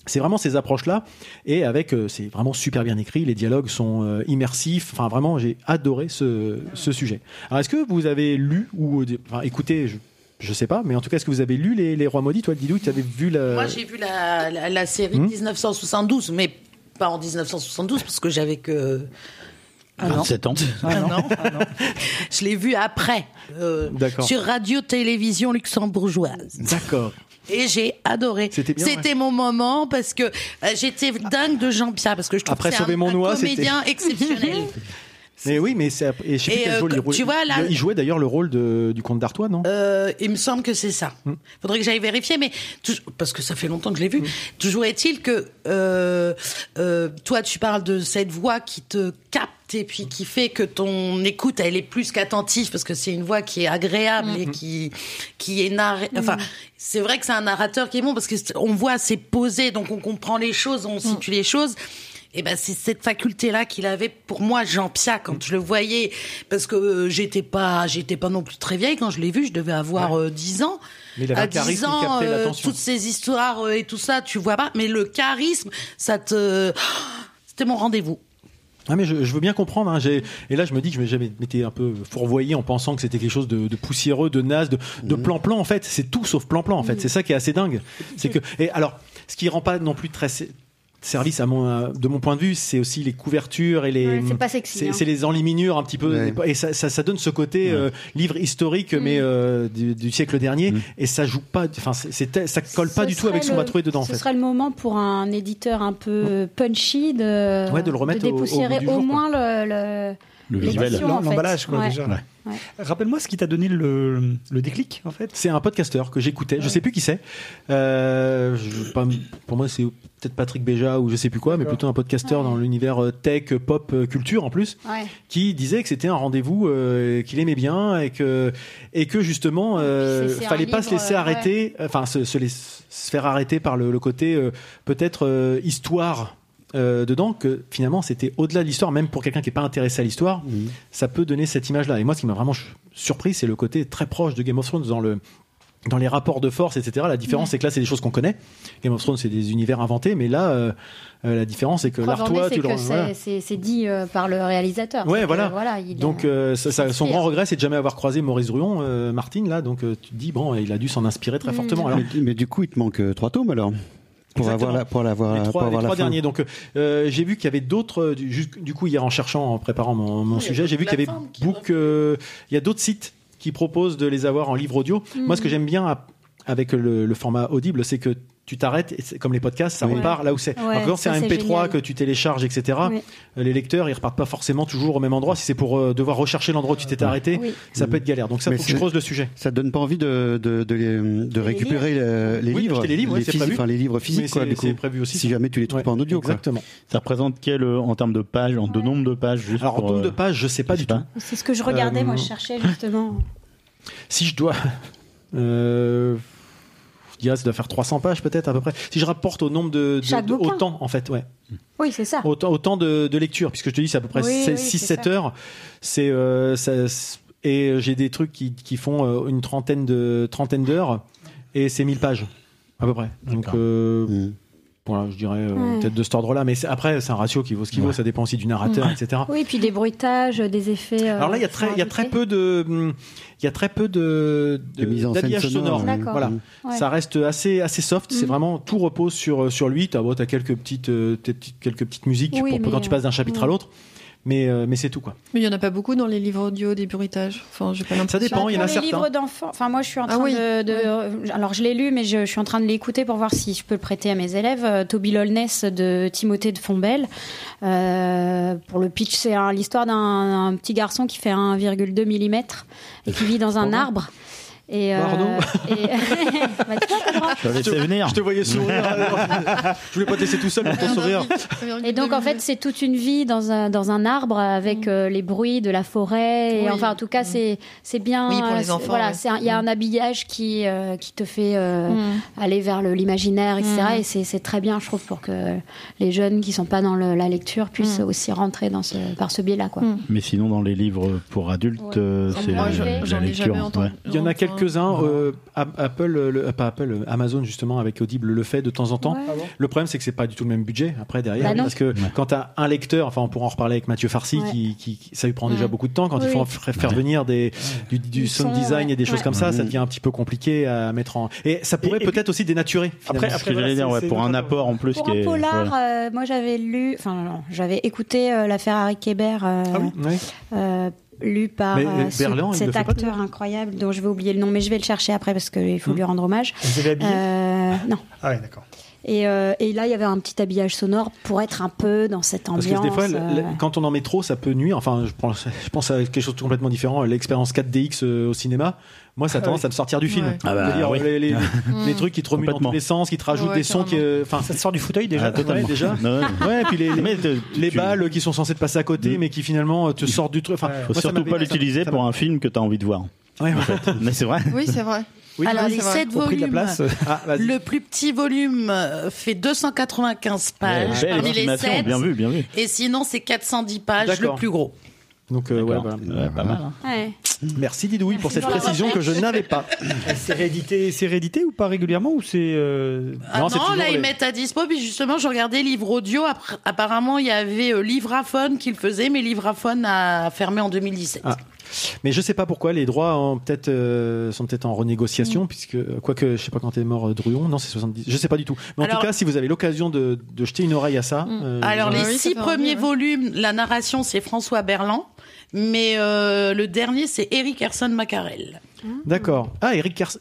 S6: c'est vraiment ces approches-là, et avec, euh, c'est vraiment super bien écrit, les dialogues sont euh, immersifs, enfin vraiment, j'ai adoré ce, ce sujet. Alors, est-ce que vous avez lu, ou euh, enfin, écoutez, je, je sais pas, mais en tout cas, est-ce que vous avez lu Les, les Rois Maudits Toi, Didou, tu avais vu la...
S3: Moi, j'ai vu la, la, la série
S6: Hmm?
S3: 1972, mais pas en 1972 parce que j'avais que. Ah non.
S2: 27 ans.
S3: Ah non. Je l'ai vu après, euh,
S6: D'accord.
S3: sur Radio-Télévision luxembourgeoise.
S6: D'accord.
S3: Et j'ai adoré.
S6: C'était bien,
S3: C'était mon moment parce que euh, j'étais dingue de Jean-Pierre parce que je trouve
S6: Après
S3: que c'est
S6: Sauver
S3: un,
S6: mon
S3: un
S6: noix,
S3: comédien *laughs* exceptionnel.
S6: Mais oui, mais c'est... Et je sais plus quel
S3: euh,
S6: rôle il
S3: tu
S6: jouait.
S3: vois, là-
S6: Il- jouait d'ailleurs le rôle de, du comte d'Artois, non?
S3: Euh, il me semble que c'est ça.
S6: Hmm.
S3: Faudrait que j'aille vérifier, mais parce que ça fait longtemps que je l'ai vu. Toujours est-il que euh, toi, tu parles de cette voix qui te capte et puis qui fait que ton écoute, elle est plus qu'attentive parce que c'est une voix qui est agréable et qui qui est narrée. Enfin, c'est vrai que c'est un narrateur qui est bon parce que on voit c'est posé, donc on comprend les choses, on situe les choses. Et ben c'est cette faculté là qu'il avait pour moi Jean-Pierre quand je le voyais. Parce que euh, j'étais pas j'étais pas non plus très vieille. Quand je l'ai vu je devais avoir euh, 10 ans.
S6: Mais il avait
S3: à
S6: un charisme
S3: 10
S6: qui
S3: ans euh, toutes ces histoires euh, et tout ça tu vois pas. Mais le charisme ça te *gasps* c'était mon rendez-vous
S6: Ah mais je, je veux bien comprendre. Hein, j'ai- et là, je me dis que je m'étais un peu fourvoyé en pensant que c'était quelque chose de, de poussiéreux, de naze, de, de plan-plan. En fait, c'est tout sauf plan-plan. En fait, c'est ça qui est assez dingue. C'est que et alors, ce qui rend pas non plus très service à mon euh, de mon point de vue, c'est aussi les couvertures et les.
S8: Ouais, c'est pas sexy,
S6: C'est
S8: hein.
S6: c'est les enluminures un petit peu
S10: Ouais.
S6: et ça, ça, ça donne ce côté euh, livre historique
S8: Mm.
S6: mais euh, du, du siècle dernier et ça joue pas. Enfin, c'est- c'est ça colle pas
S8: Ce
S6: du tout avec ce qu'on va
S8: le-
S6: trouver dedans. En
S8: Ce
S6: fait.
S8: serait le moment pour un éditeur un peu punchy de,
S6: Ouais, de le remettre au- au goût
S8: dépoussiérer au
S6: jour, quoi.
S8: moins le, le,
S2: Le visuel.
S5: L'emballage, quoi,
S8: Ouais.
S5: déjà.
S8: Ouais.
S5: Rappelle-moi ce qui t'a donné le, le déclic, en fait.
S6: C'est un podcasteur que j'écoutais. Je sais plus qui c'est. Euh, pour moi, c'est peut-être Patrick Béja ou je sais plus quoi, mais plutôt un podcasteur dans l'univers euh, tech, pop, euh, culture en plus,
S8: Ouais.
S6: qui disait que c'était un rendez-vous euh, qu'il aimait bien et que et que justement, euh,
S8: un
S6: fallait pas se laisser
S8: euh,
S6: arrêter, enfin se, se, laisser- se faire arrêter par le, le côté euh, peut-être euh, histoire. Euh, dedans que finalement c'était au-delà de l'histoire même pour quelqu'un qui est pas intéressé à l'histoire ça peut donner cette image là et moi ce qui m'a vraiment surpris c'est le côté très proche de Game of Thrones dans le dans les rapports de force, etc. La différence, c'est que là, c'est des choses qu'on connaît. Game of Thrones, c'est des univers inventés, mais là, euh, euh, la différence, c'est que l'Artois, tu le
S8: que
S6: voilà.
S8: c'est- dit euh, par le réalisateur.
S6: Ouais,
S8: que,
S6: voilà.
S8: il
S6: Donc,
S8: a-
S6: euh, ça- ça- son grand regret, c'est de jamais avoir croisé Maurice Druon, euh, Martine, là. Donc, euh, tu te dis, bon, il a dû s'en inspirer très
S8: Mm.
S6: fortement. Alors,
S10: mais, mais du coup, il te manque euh, trois tomes alors pour
S6: Exactement.
S10: avoir la, pour l'avoir
S6: les
S10: pour
S6: trois, les
S10: avoir la
S6: trois
S10: fin.
S6: derniers. Donc, euh, j'ai vu qu'il y avait d'autres. euh, Du, coup, hier, en cherchant, en préparant mon, mon
S3: Oui,
S6: sujet, j'ai vu qu'il y avait book. euh, Il y a d'autres sites qui proposent de les avoir en livre audio. Moi, ce que j'aime bien à- avec le, le format audible, c'est que tu t'arrêtes, et comme les podcasts, ça
S8: Oui.
S6: repart là où c'est.
S8: Ouais,
S6: Alors, quand c'est un
S8: c'est
S6: MP3
S8: génial.
S6: que tu télécharges, etc.,
S8: Oui.
S6: euh, les lecteurs, ils repartent pas forcément toujours au même endroit. Si c'est pour euh, devoir rechercher l'endroit où tu t'étais arrêté,
S8: Oui.
S6: ça peut être galère. Donc ça, faut que je
S10: c'est-
S6: creuse le sujet.
S10: Ça te donne pas envie de, de, de, les- de récupérer euh, les
S6: Oui,
S10: livres,
S6: les livres, c'est
S10: physiques-
S6: prévu.
S10: enfin, les livres physiques, quoi, du coup.
S6: prévu aussi,
S10: Si
S6: ça.
S10: jamais tu les trouves
S6: Ouais,
S10: pas en audio, quoi.
S6: Exactement.
S2: Ça représente quel euh, en termes de pages, en de nombre de pages juste
S6: Alors, en nombre de pages, je sais pas du tout.
S8: C'est ce que je regardais, moi, je cherchais justement.
S6: Si je dois. *laughs* Je dirais ça doit faire 300 pages peut-être à peu près. Si je rapporte au nombre de, de- de- autant en fait, ouais.
S8: Oui, c'est ça.
S6: Autant, autant de, de lecture puisque je te dis c'est à peu près
S8: Oui, oui, c'est
S6: 6-7
S8: ça.
S6: heures. C'est euh, et j'ai des trucs qui, qui font euh, une trentaine de trentaine d'heures et c'est 1000 pages à peu près. Donc euh. Voilà, je dirais euh,
S8: Ouais.
S6: peut-être de cet ordre-là. Mais c'est- après c'est un ratio qui vaut ce qu'il vaut. Ça dépend aussi du narrateur, etc.
S8: Oui, puis des bruitages, des effets. euh,
S6: Alors là, il y a
S8: qui
S6: très, il y a très peu de, il y a très peu de,
S10: De mise en scène
S6: d'habillage
S10: sonore,
S6: sonore. Voilà.
S8: Ouais.
S6: Ça reste assez, assez soft. C'est
S8: Mm.
S6: vraiment tout repose sur, sur lui. T'as, bon, t'as quelques petites, euh, quelques petites musiques
S8: Oui,
S6: pour, quand tu passes d'un chapitre à
S8: ouais.
S6: l'autre. Mais, euh, mais c'est tout, quoi.
S4: Mais il y en a pas beaucoup dans les livres audio des bruitages. Enfin, j'ai pas l'impression.
S6: dépend, il y en a
S8: les
S6: certains.
S8: livres d'enfants. Enfin, moi, je suis en
S4: Ah
S8: train
S4: oui.
S8: de, de- Alors, je l'ai lu, mais je, je suis en train de l'écouter pour voir si je peux le prêter à mes élèves. Euh, Toby Lolness de Timothée de Fombelle. Euh, pour le pitch, c'est un- l'histoire d'un un petit garçon qui fait 1,2 mm et qui vit dans un arbre. Et, euh,
S6: Pardon
S8: et... *laughs* Bah, tu vois, Pedro
S2: Je te laissais venir.
S6: Je te voyais sourire. *laughs* je voulais pas te laisser tout seul pour ton sourire.
S8: Et donc en fait c'est toute une vie dans un dans un arbre avec euh, les bruits de la forêt et
S4: Oui.
S8: enfin en tout cas c'est c'est bien
S4: Oui, pour les enfants,
S8: voilà
S4: ouais.
S8: c'est un- il y a un habillage qui euh, qui te fait euh,
S4: Mm.
S8: aller vers le- l'imaginaire etc
S4: Mm.
S8: et c'est c'est très bien je trouve pour que les jeunes qui sont pas dans le- la lecture puissent
S4: Mm.
S8: aussi rentrer dans ce par ce biais là quoi
S4: Mm.
S2: Mais sinon, dans les livres pour adultes,
S8: Ça
S2: c'est la, lecture. ouais.
S6: Il y en a quelques-uns. euh, A- Apple, euh, le, pas Apple, euh, Amazon justement avec Audible le fait de temps en temps.
S8: Ouais.
S6: Le problème c'est que c'est pas du tout le même budget après derrière
S8: Bah
S6: parce que quand t'as un lecteur, enfin on pourra en reparler avec Mathieu Farcy
S8: Ouais.
S6: qui, qui- qui- ça lui prend déjà beaucoup de temps quand il faut faire venir des du, du
S8: Du
S6: sound
S8: son,
S6: design
S8: ouais.
S6: et des choses
S8: Ouais.
S6: comme ça, ça devient un petit peu compliqué à mettre en et ça pourrait peut-être aussi dénaturer.
S5: Après-
S6: finalement.
S2: Ce que
S5: voilà,
S2: j'allais dire, ouais, pour un apport en plus
S8: pour
S2: qui
S8: un polar euh, moi j'avais lu enfin j'avais écouté euh, la Ferrari Kéber euh,
S6: Ah oui, ouais.
S8: euh, lu par
S6: Mais,
S8: euh,
S6: euh,
S8: ce- cet acteur incroyable dont je vais oublier le nom, mais je vais le chercher après parce qu'il faut
S6: Hmm.
S8: lui rendre hommage.
S1: Vous avez habillé
S8: Euh, non.
S1: Ah ouais, d'accord.
S8: Et, euh, et là, il y avait un petit habillage sonore pour être un peu dans cette
S6: Parce
S8: ambiance.
S6: que des fois,
S8: euh,
S6: quand on en met trop, ça peut nuire. Enfin, je pense, je pense à quelque chose de complètement différent. L'expérience 4DX euh, au cinéma, moi, ça a tendance à me sortir du film.
S4: Ouais.
S2: Ah bah,
S6: dire,
S2: oui.
S6: les, les- *laughs* les trucs qui te remuent dans tous les sens, qui te rajoutent
S4: Ouais,
S6: des sons, qui, euh,
S5: Ça te sort du fauteuil déjà.
S2: Ah, totalement.
S6: Ouais, déjà. *laughs*
S2: Ouais.
S6: ouais, et puis les, les, *laughs*
S2: Mais te-
S6: les
S2: tu-
S6: balles qui sont censées te passer à côté,
S2: Mm.
S6: mais qui finalement te sortent du truc. Enfin,
S2: Faut
S6: moi,
S2: surtout pas l'utiliser pour un film que tu as envie de voir.
S6: Ouais, ouais.
S2: Mais c'est vrai.
S4: Oui, c'est vrai.
S6: Oui,
S3: Alors,
S4: oui,
S3: les
S4: c'est vrai.
S3: 7
S5: Au prix de la
S3: volumes.
S5: place.
S6: Ah.
S3: Le plus petit volume euh, fait 295 pages
S2: Belle
S3: parmi les
S2: estimation,
S3: 7.
S2: bien vu, bien vu.
S3: Et sinon, c'est 410 pages, le plus gros.
S6: Donc, euh, ouais.
S2: Ouais, pas mal. hein.
S8: ouais.
S6: Merci Didouille pour cette précision que je n'avais pas. *laughs*
S5: C'est réédité, c'est réédité ou pas régulièrement ou c'est euh,
S3: Ah
S6: Non,
S3: non, là,
S6: les-
S3: ils mettent à dispo. Puis justement, je regardais livre audio. Apparemment, il y avait euh, Livraphone qui le faisait, mais Livraphone a fermé en 2017.
S6: Ah. Mais je sais pas pourquoi les droits ont peut-être euh, sont peut-être en renégociation puisque quoique je sais pas quand est mort euh, Druon non c'est 70 je sais pas du tout mais en
S3: Alors-
S6: tout cas si vous avez l'occasion de, de jeter une oreille à ça euh,
S3: Alors, les
S4: oui,
S3: six
S4: envie,
S3: premiers
S4: ouais.
S3: volumes, la narration, c'est François Berland. Mais euh, le dernier, c'est Eric Herson Macarel.
S6: d'accord ah Eric Kers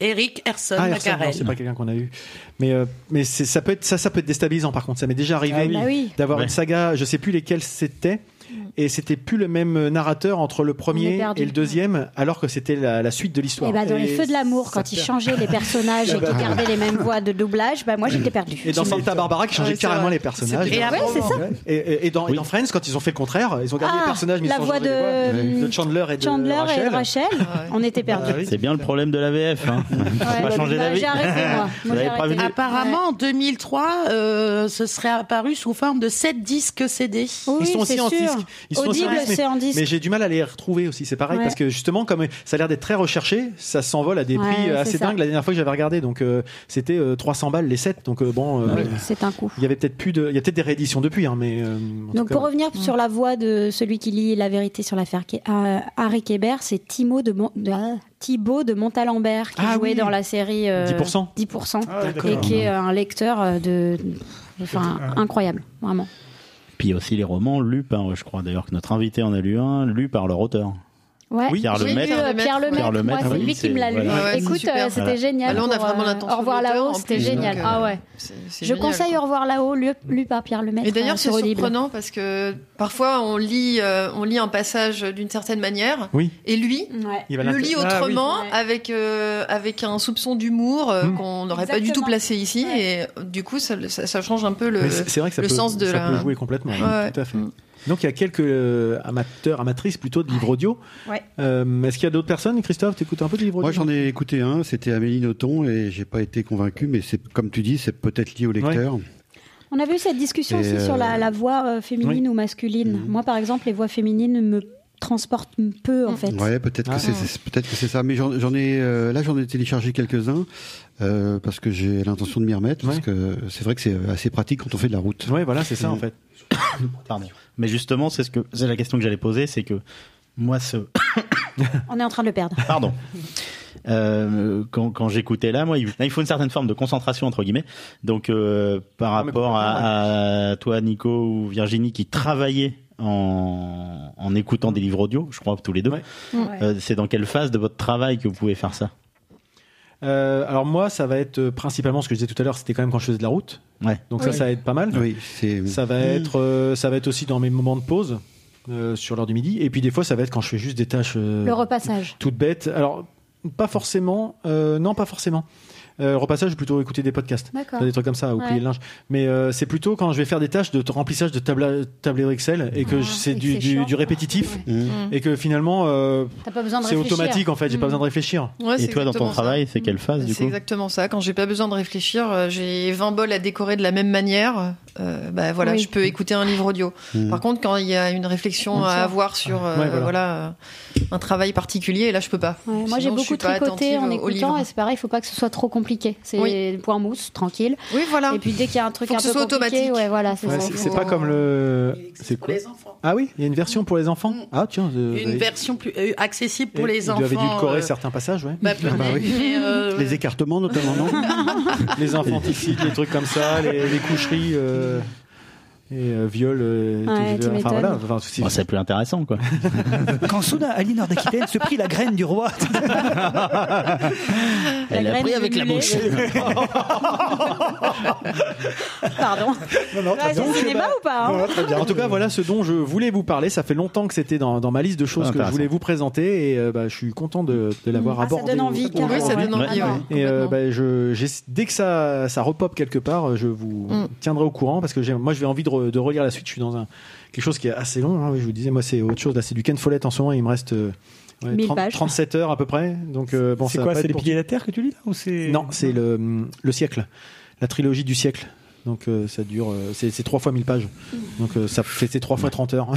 S3: Eric Herson
S6: ah Herson,
S3: Macarel.
S6: c'est pas quelqu'un qu'on a eu mais euh, ça peut être ça ça peut être déstabilisant par contre ça m'est déjà arrivé
S5: Ah oui.
S8: Bah oui.
S6: d'avoir
S2: Ouais.
S6: une saga je sais plus lesquelles c'était et c'était plus le même narrateur entre le premier et le deuxième, alors que c'était la, suite de l'histoire.
S8: Eh ben, et bah dans les feux de l'amour, quand ils changeaient les *laughs* personnages et ah bah qu'ils gardaient les mêmes voix de doublage, bah moi j'étais perdu.
S6: Et dans Santa Barbara, qui
S4: ah changeait
S6: carrément les personnages.
S3: Et,
S8: ouais, ça.
S6: Et, et, dans, et, dans, Friends, quand ils ont fait le contraire, ils ont gardé
S8: ah,
S6: les personnages, mais
S8: la
S6: ils ont
S8: voix de...
S6: Voix. de... Chandler et de
S8: Chandler
S6: Rachel.
S8: Et Rachel. On était perdus.
S6: Ah, oui.
S2: C'est bien le problème de la VF. Hein.
S8: Ouais, bah,
S2: changer
S8: bah, J'ai arrêté moi.
S3: Apparemment, en 2003, euh, ce serait apparu sous forme de 7 disques CD.
S8: Oui,
S6: ils sont aussi en 6 ils sont
S8: Audible,
S6: mais-
S8: c'est en disque.
S6: Mais j'ai du mal à les retrouver aussi. C'est pareil
S8: Ouais.
S6: parce que justement, comme ça a l'air d'être très recherché, ça s'envole à des
S8: Ouais,
S6: prix assez dingues. La dernière fois que j'avais regardé, donc euh, c'était euh, 300 balles les 7 Donc euh, bon, euh,
S8: Oui, c'est un coup.
S6: il y avait peut-être plus de, il y a peut-être des rééditions depuis, hein, mais. euh,
S8: Donc
S6: cas,
S8: pour revenir sur la voix de celui qui lit la vérité sur l'affaire euh, Harry Kéber, c'est Timo de, Mon- de- ah, Thibaut de Montalembert qui
S6: Ah
S8: jouait
S6: oui.
S8: dans la série euh,
S6: 10%.
S8: 10%,
S5: Ah,
S8: et qui est un lecteur euh, de, enfin incroyable, vraiment.
S2: Puis aussi les romans lus par, je crois d'ailleurs que notre invité en a lu un, lus par leur auteur.
S8: Ouais.
S6: Oui,
S2: Pierre
S8: J'ai
S2: Lemaitre.
S8: lu, euh, Pierre Lemaitre.
S2: Pierre Lemaitre,
S8: Moi, c'est lui qui me l'a lu.
S2: voilà.
S4: Ouais,
S8: Écoute, euh, c'était
S2: Voilà.
S8: génial.
S4: Là, on a vraiment
S8: euh,
S4: l'intention
S8: Au revoir là-haut, c'était génial.
S4: donc, euh,
S8: Ah ouais. Je
S4: génial,
S8: conseille
S4: quoi.
S8: Au revoir là-haut, lu, lu par Pierre Lemaitre.
S4: Et d'ailleurs,
S8: euh,
S4: c'est surprenant parce que parfois on lit, euh, on lit un passage d'une certaine manière,
S6: Oui.
S4: et lui
S8: Ouais.
S6: Il va
S4: le lit
S6: Ah oui.
S4: autrement, avec euh, avec un soupçon d'humour euh,
S6: Mm.
S4: qu'on n'aurait pas du tout placé ici, et euh, du coup, ça, ça, ça change un peu le.
S6: Mais c'est c'est vrai que ça,
S4: le
S6: peut,
S4: sens de
S6: ça
S4: la-
S6: peut jouer complètement. Tout à fait. Donc il y a quelques euh, amateurs, amatrices plutôt de livres audio.
S8: Ouais.
S6: Euh, Est-ce qu'il y a d'autres personnes, Christophe? Tu écoutes un peu de livres audio?
S10: Moi, j'en ai écouté un, c'était Amélie Nothomb, et j'ai pas été convaincu, mais c'est comme tu dis, c'est peut-être lié au lecteur.
S8: On avait eu cette discussion
S10: Et,
S8: aussi
S10: euh,
S8: sur la, la voix euh, féminine ou masculine.
S10: Mhm.
S8: Moi, par exemple, les voix féminines me transportent peu, en fait.
S10: Ouais, peut-être
S6: Ah.
S10: que c'est c'est- peut-être que c'est ça. Mais j'en ai euh, là, j'en ai téléchargé quelques-uns euh, parce que j'ai l'intention de m'y remettre. Parce que c'est vrai que c'est assez pratique quand on fait de la route.
S6: Ouais, voilà, c'est ça en fait. *coughs*
S2: Pardon. Mais justement, c'est ce que c'est la question que j'allais poser, c'est que moi, ce *coughs*
S8: On est en train de le perdre.
S2: pardon. Euh, quand, quand j'écoutais là, moi, il, là, il faut une certaine forme de concentration entre guillemets. Donc, euh, par rapport à, à toi, Nico ou Virginie, qui travaillait en, en écoutant des livres audio, je crois tous les deux.
S6: Ouais.
S2: Euh, c'est dans quelle phase de votre travail que vous pouvez faire ça?
S6: Euh, alors moi, ça va être euh, principalement ce que je disais tout à l'heure, c'était quand même quand je faisais de la route.
S2: Ouais.
S6: Donc ça, ça aide pas mal.
S10: Oui.
S6: Ça va être, euh, ça va être aussi dans mes moments de pause euh, sur l'heure du midi. Et puis des fois, ça va être quand je fais juste des tâches euh,
S8: Le repassage.
S6: toutes bêtes. Alors pas forcément. euh, non, pas forcément. Euh, repassage, plutôt écouter des podcasts.
S8: D'accord.
S6: Des trucs comme ça, ou
S8: Ouais.
S6: plier le linge. Mais euh, c'est plutôt quand je vais faire des tâches de remplissage de tableur Excel et que
S8: Ah,
S6: je- c'est du,
S8: c'est
S6: du,
S8: chiant.
S6: du répétitif
S10: Mmh.
S6: et que finalement euh,
S8: pas
S6: c'est automatique en fait, j'ai pas
S8: Mm.
S6: besoin de réfléchir.
S4: Ouais,
S2: Et
S4: c'est
S2: toi, dans ton
S4: ça.
S2: travail, c'est quelle phase du
S4: C'est
S2: coup?
S4: exactement ça. Quand j'ai pas besoin de réfléchir, j'ai 20 bols à décorer de la même manière. euh, bah voilà,
S8: Oui.
S4: je peux écouter un livre audio.
S10: Mmh.
S4: Par contre, quand il y a une réflexion à avoir sur euh,
S6: Ouais, voilà.
S4: voilà, euh, un travail particulier, là je peux pas.
S8: Ouais, moi, j'ai
S4: je
S8: beaucoup
S4: pas
S8: tricoté en écoutant et c'est pareil, il faut pas que ce soit trop compliqué. C'est
S4: Oui.
S8: point mousse, tranquille.
S4: Oui, voilà.
S8: Et puis dès qu'il y a un truc
S4: Faut
S8: un
S4: que ce
S8: peu
S4: soit
S8: compliqué,
S4: automatique.
S8: ouais, voilà, c'est
S6: Ouais,
S8: ça.
S6: c'est pas comme le. C'est
S3: pour
S6: quoi
S3: les enfants.
S6: Ah oui, il y a une version pour les enfants. Ah tiens, euh,
S3: Une version plus euh, accessible pour
S6: et-
S3: les
S6: vous
S3: enfants.
S6: avez édulcoré
S3: euh,
S6: certains passages, ouais.
S3: bah, peut-être,
S10: bah oui.
S3: euh,
S10: Les écartements notamment, non *laughs*
S6: les infanticides, les trucs comme ça, les, les coucheries euh, et euh, viols. euh,
S8: Ouais,
S6: tout- enfin voilà. Enfin, c'est-
S2: Bon, plus intéressant quoi. *laughs*
S5: Quand soudain Aline d'Aquitaine se prit la graine du roi. *laughs*
S2: Elle a
S8: graine
S2: pris avec la bouche. *laughs*
S5: Non,
S8: Pardon.
S5: non,
S8: Ouais,
S5: très bien.
S8: c'est cinéma ou pas hein
S5: Non, très bien.
S6: En tout cas, voilà ce dont je voulais vous parler. Ça fait longtemps que c'était dans, dans ma liste de choses que je voulais vous présenter et euh, bah, je suis content de, de l'avoir
S8: Ah, ça
S6: abordé.
S8: donne envie, carrément.
S4: Oui, ça donne
S2: Ouais.
S4: envie. ouais,
S6: Et euh, bah, je, j'ai- dès que ça, ça repop quelque part, je vous
S4: Mm.
S6: tiendrai au courant parce que j'ai, moi, je vais envie de, re- de relire la suite. Je suis dans un, quelque chose qui est assez long. hein. Oui, je vous disais, moi, c'est autre chose. Là, c'est du Ken Follett en ce moment. Il me reste euh, ouais,
S8: 1000
S6: 30
S8: pages.
S6: 37 heures à peu près. Donc, euh, bon,
S5: c'est quoi C'est les piliers de la terre que tu lis là ou c'est
S6: Non, c'est le, le siècle. La trilogie du siècle. Donc euh, ça dure, euh, c'est c'est trois fois 1000 pages. Donc euh, ça fait c'est trois fois 30 heures.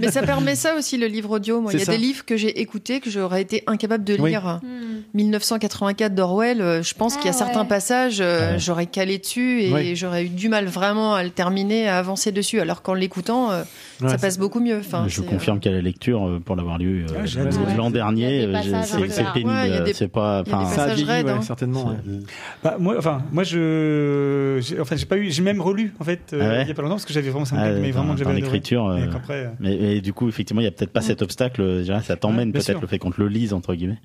S4: Mais ça permet ça aussi, le livre audio. Moi, il y a
S6: ça.
S4: des livres que j'ai écoutés que j'aurais été incapable de lire.
S8: Hmm.
S4: 1984 d'Orwell, euh, je pense
S8: Ah
S4: qu'il y a certains passages, euh,
S2: Ouais.
S4: j'aurais calé dessus et
S6: Oui.
S4: j'aurais eu du mal vraiment à le terminer, à avancer dessus. Alors qu'en l'écoutant, euh,
S6: Ouais,
S4: ça passe beaucoup mieux. Enfin,
S2: je confirme qu'à la lecture, pour l'avoir lu euh,
S5: Ah,
S2: l'an dernier, c'est pénible.
S4: Ouais, il y a des-
S2: C'est pas. enfin,
S6: certainement.
S5: moi, enfin, moi, je, j'ai, enfin, j'ai pas eu, j'ai même relu en fait euh,
S2: Ah ouais
S5: il y a pas longtemps parce que j'avais vraiment, ça me
S2: Ah,
S5: mais vraiment que j'avais
S2: l'écriture, euh,
S5: euh,
S2: Mais, mais du coup, effectivement, il n'y a peut-être pas cet obstacle. euh, Ça t'emmène
S5: Ouais,
S2: peut-être le fait qu'on te le lise entre guillemets.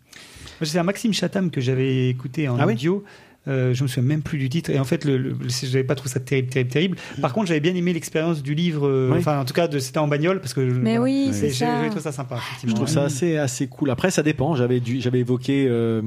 S5: Moi, c'est un Maxime Chatham que j'avais écouté en
S6: Ah oui
S5: audio. Euh, je me souviens même plus du titre et en fait le, le, j'avais pas trouvé ça terrible terrible terrible par contre j'avais bien aimé l'expérience du livre euh,
S6: Oui.
S5: enfin en tout cas de c'était en bagnole parce que
S8: Mais
S5: voilà.
S8: oui, c'est ça.
S5: j'avais trouvé ça sympa effectivement.
S6: Je trouve ça assez, assez cool. Après, ça dépend. J'avais, j'avais évoqué euh,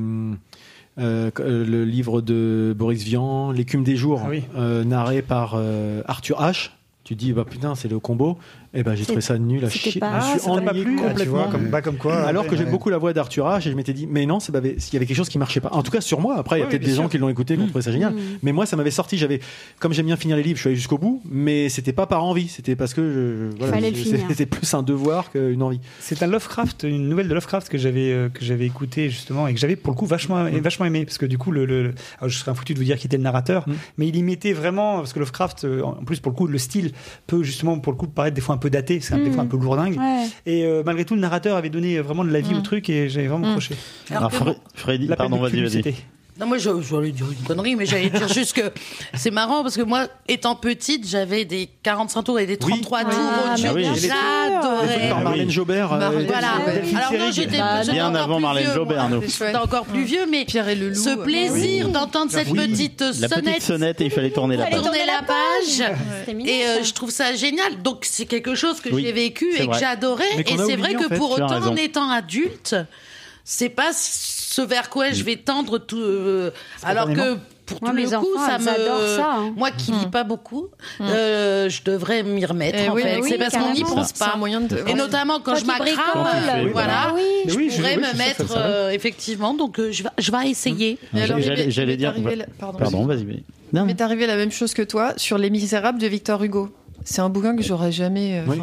S6: euh, le livre de Boris Vian, L'écume des jours,
S5: Ah oui.
S6: euh, narré par euh, Arthur H. Tu dis, bah putain, c'est le combo. Et ben j'ai trouvé ça nul à chier.
S8: pas-
S6: Je me
S5: ah
S6: suis
S5: pas
S6: ennuyé
S5: plu Ah, tu
S6: complètement.
S5: vois comme pas comme quoi
S6: Alors
S5: ouais,
S6: que j'aime
S5: ouais.
S6: beaucoup la voix d'Arthur H et je m'étais dit mais non il y avait quelque chose qui marchait pas en tout cas sur moi après il y a
S5: Oui,
S6: peut-être des gens qui l'ont écouté qui ont trouvé ça génial
S8: Mm.
S6: mais moi ça m'avait sorti j'avais comme j'aime bien finir les livres je suis allé jusqu'au bout mais c'était pas par envie c'était parce que je, voilà, c'était *laughs* plus un devoir qu'une envie
S5: C'est un Lovecraft, une nouvelle de Lovecraft que j'avais euh, que j'avais écouté justement et que j'avais pour le coup vachement vachement aimé parce que du coup le, le- alors, je serais un foutu de vous dire qui était le narrateur
S6: Mm.
S5: mais il y mettait vraiment parce que Lovecraft euh, en plus pour le coup le style peut justement pour le coup paraître des fois un peu daté c'est un- des
S8: Mm.
S5: fois un peu lourdingue
S8: Ouais.
S5: et euh, malgré tout le narrateur avait donné vraiment de la vie
S4: Mm.
S5: au truc et j'avais vraiment
S4: Mm.
S5: accroché.
S2: Alors, Fre- Freddy, pardon, vas-y, vas-y.
S3: Non, moi, je- j'allais dire une connerie, mais j'allais dire juste que c'est marrant parce que moi, étant petite, j'avais des 45 tours et des 33 tours
S8: Ah,
S2: oui. les-
S8: sûr.
S6: Les trucs par. Marlène Jobert euh,
S3: Voilà. Alors non, j'étais
S8: Bah,
S3: j'étais
S2: Bien avant Marlène Jobert, nous.
S3: J'étais encore plus vieux, mais
S4: Pierre et le loup.
S3: ce
S4: euh,
S3: plaisir d'entendre cette
S5: Oui.
S3: petite
S2: La
S3: sonnette
S2: petite sonnette et il fallait tourner la
S8: Fallait
S2: page.
S3: tourner la page. Et euh, je trouve ça génial. Donc c'est quelque chose que
S2: Oui,
S3: j'ai vécu et que
S2: vrai.
S3: j'ai adoré.
S6: Mais
S3: Et c'est vrai que pour autant, en étant adulte, c'est pas ce vers quoi je vais tendre tout. euh, alors que pour
S8: Moi,
S3: tout
S8: mes
S3: le coup,
S8: enfants,
S3: ça me.
S8: ça, hein.
S3: Moi qui lis pas beaucoup, euh, je devrais m'y remettre.
S4: Eh
S3: en
S4: oui,
S3: fait.
S8: oui,
S3: c'est parce qu'on n'y pense
S4: un
S3: pas.
S4: moyen de.
S3: Et notamment quand
S8: Toi
S3: je m'accrame, voilà.
S8: Ah oui.
S5: Mais
S3: Je pourrais
S5: oui,
S3: me mettre
S5: ça,
S3: euh, effectivement, donc euh, je vais, je vais essayer.
S4: Mais alors,
S2: J'allais- dire-
S4: arrivé la- Pardon.
S2: Pardon, vas-y.
S4: Il m'est arrivé la même chose que toi sur Les Misérables de Victor Hugo. C'est un bouquin que j'aurais jamais. euh,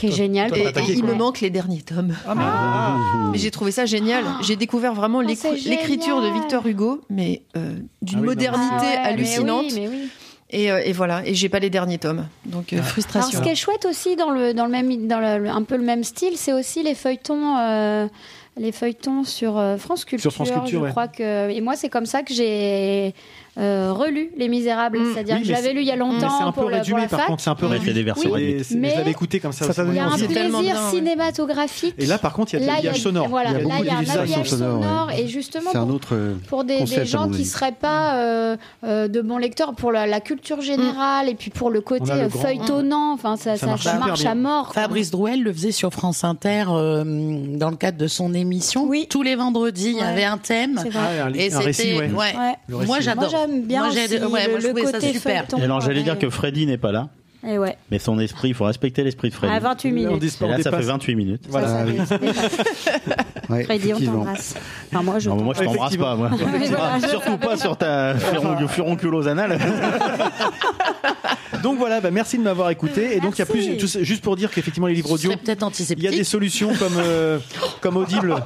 S8: Qui est génial.
S4: Et, et il me manque les derniers tomes.
S5: Ah, mais- ah.
S4: Mais j'ai trouvé ça génial. J'ai découvert vraiment l'écriture de. Victor Hugo, mais euh, d'une
S6: Ah oui,
S4: modernité
S8: Ah ouais, mais
S4: hallucinante.
S8: oui, mais oui.
S4: Et, euh, et voilà. Et j'ai pas les derniers tomes. Donc euh,
S8: Alors,
S4: frustration.
S8: ce qui est chouette aussi dans le dans le même dans le- un peu le même style, c'est aussi les feuilletons euh, les feuilletons sur France Culture.
S6: Sur France Culture,
S8: je
S6: ouais.
S8: crois que et moi c'est comme ça que j'ai euh, relu Les Misérables, c'est-à-dire
S6: Oui,
S8: que je l'avais lu il y a
S6: Mais c'est
S8: longtemps
S6: un peu
S8: pour, la
S6: par
S8: fac.
S6: contre, c'est un peu
S2: Ouais,
S6: réduit.
S2: des versions
S6: Mais- je l'avais écouté comme ça.
S5: Ça
S8: Il y a un plaisir cinématographique.
S6: Et là, par contre, il y a de
S8: Là,
S6: l'habillage sonore.
S8: Voilà,
S10: Il y a
S8: là,
S10: beaucoup
S8: il y a un habillage
S10: sonores,
S8: sonore et justement
S10: C'est un
S8: pour,
S10: autre euh,
S8: pour des, des gens qui
S10: avis.
S8: seraient pas euh, euh, de bons lecteurs, pour la, la culture générale et puis pour le côté feuilletonnant, enfin ça,
S6: Ça
S8: ça,
S6: marche
S8: à mort.
S3: Fabrice Drouel le faisait sur France Inter dans le cadre de son émission.
S8: Oui.
S3: Tous les vendredis, il y avait un thème.
S8: C'est vrai.
S6: Ah, un,
S3: Et
S6: un récit,
S3: c'était,
S6: ouais.
S3: ouais. Moi, j'adore.
S8: Moi j'aime bien
S3: Moi,
S8: aussi
S3: ouais, moi,
S8: le,
S3: je
S8: le
S3: trouvais ça
S8: côté
S3: super.
S8: feuilleton.
S2: Et alors j'allais
S8: Ouais.
S2: dire que Freddy n'est pas là,
S8: Et ouais,
S2: mais son esprit, il faut respecter l'esprit de Freddy.
S8: à 28
S6: On
S8: minutes.
S2: Et
S6: on
S2: là, ça fait
S6: dépasse.
S2: 28 minutes.
S6: Voilà.
S8: Ça, ça
S10: Ah. Ouais,
S8: Freddy, on
S10: effectivement.
S8: t'embrasse. Enfin, moi, je
S2: Non, mais moi, je t'embrasse pas, moi.
S8: Voilà, je-
S2: Surtout pas sur ta furon- furonculose anale.
S6: Donc voilà, bah, merci de m'avoir écouté. Et donc il y a
S8: Merci.
S6: plus, tout- juste pour dire qu'effectivement les livres audio,
S3: serait peut-être
S6: il y a des solutions comme euh, comme Audible. *laughs*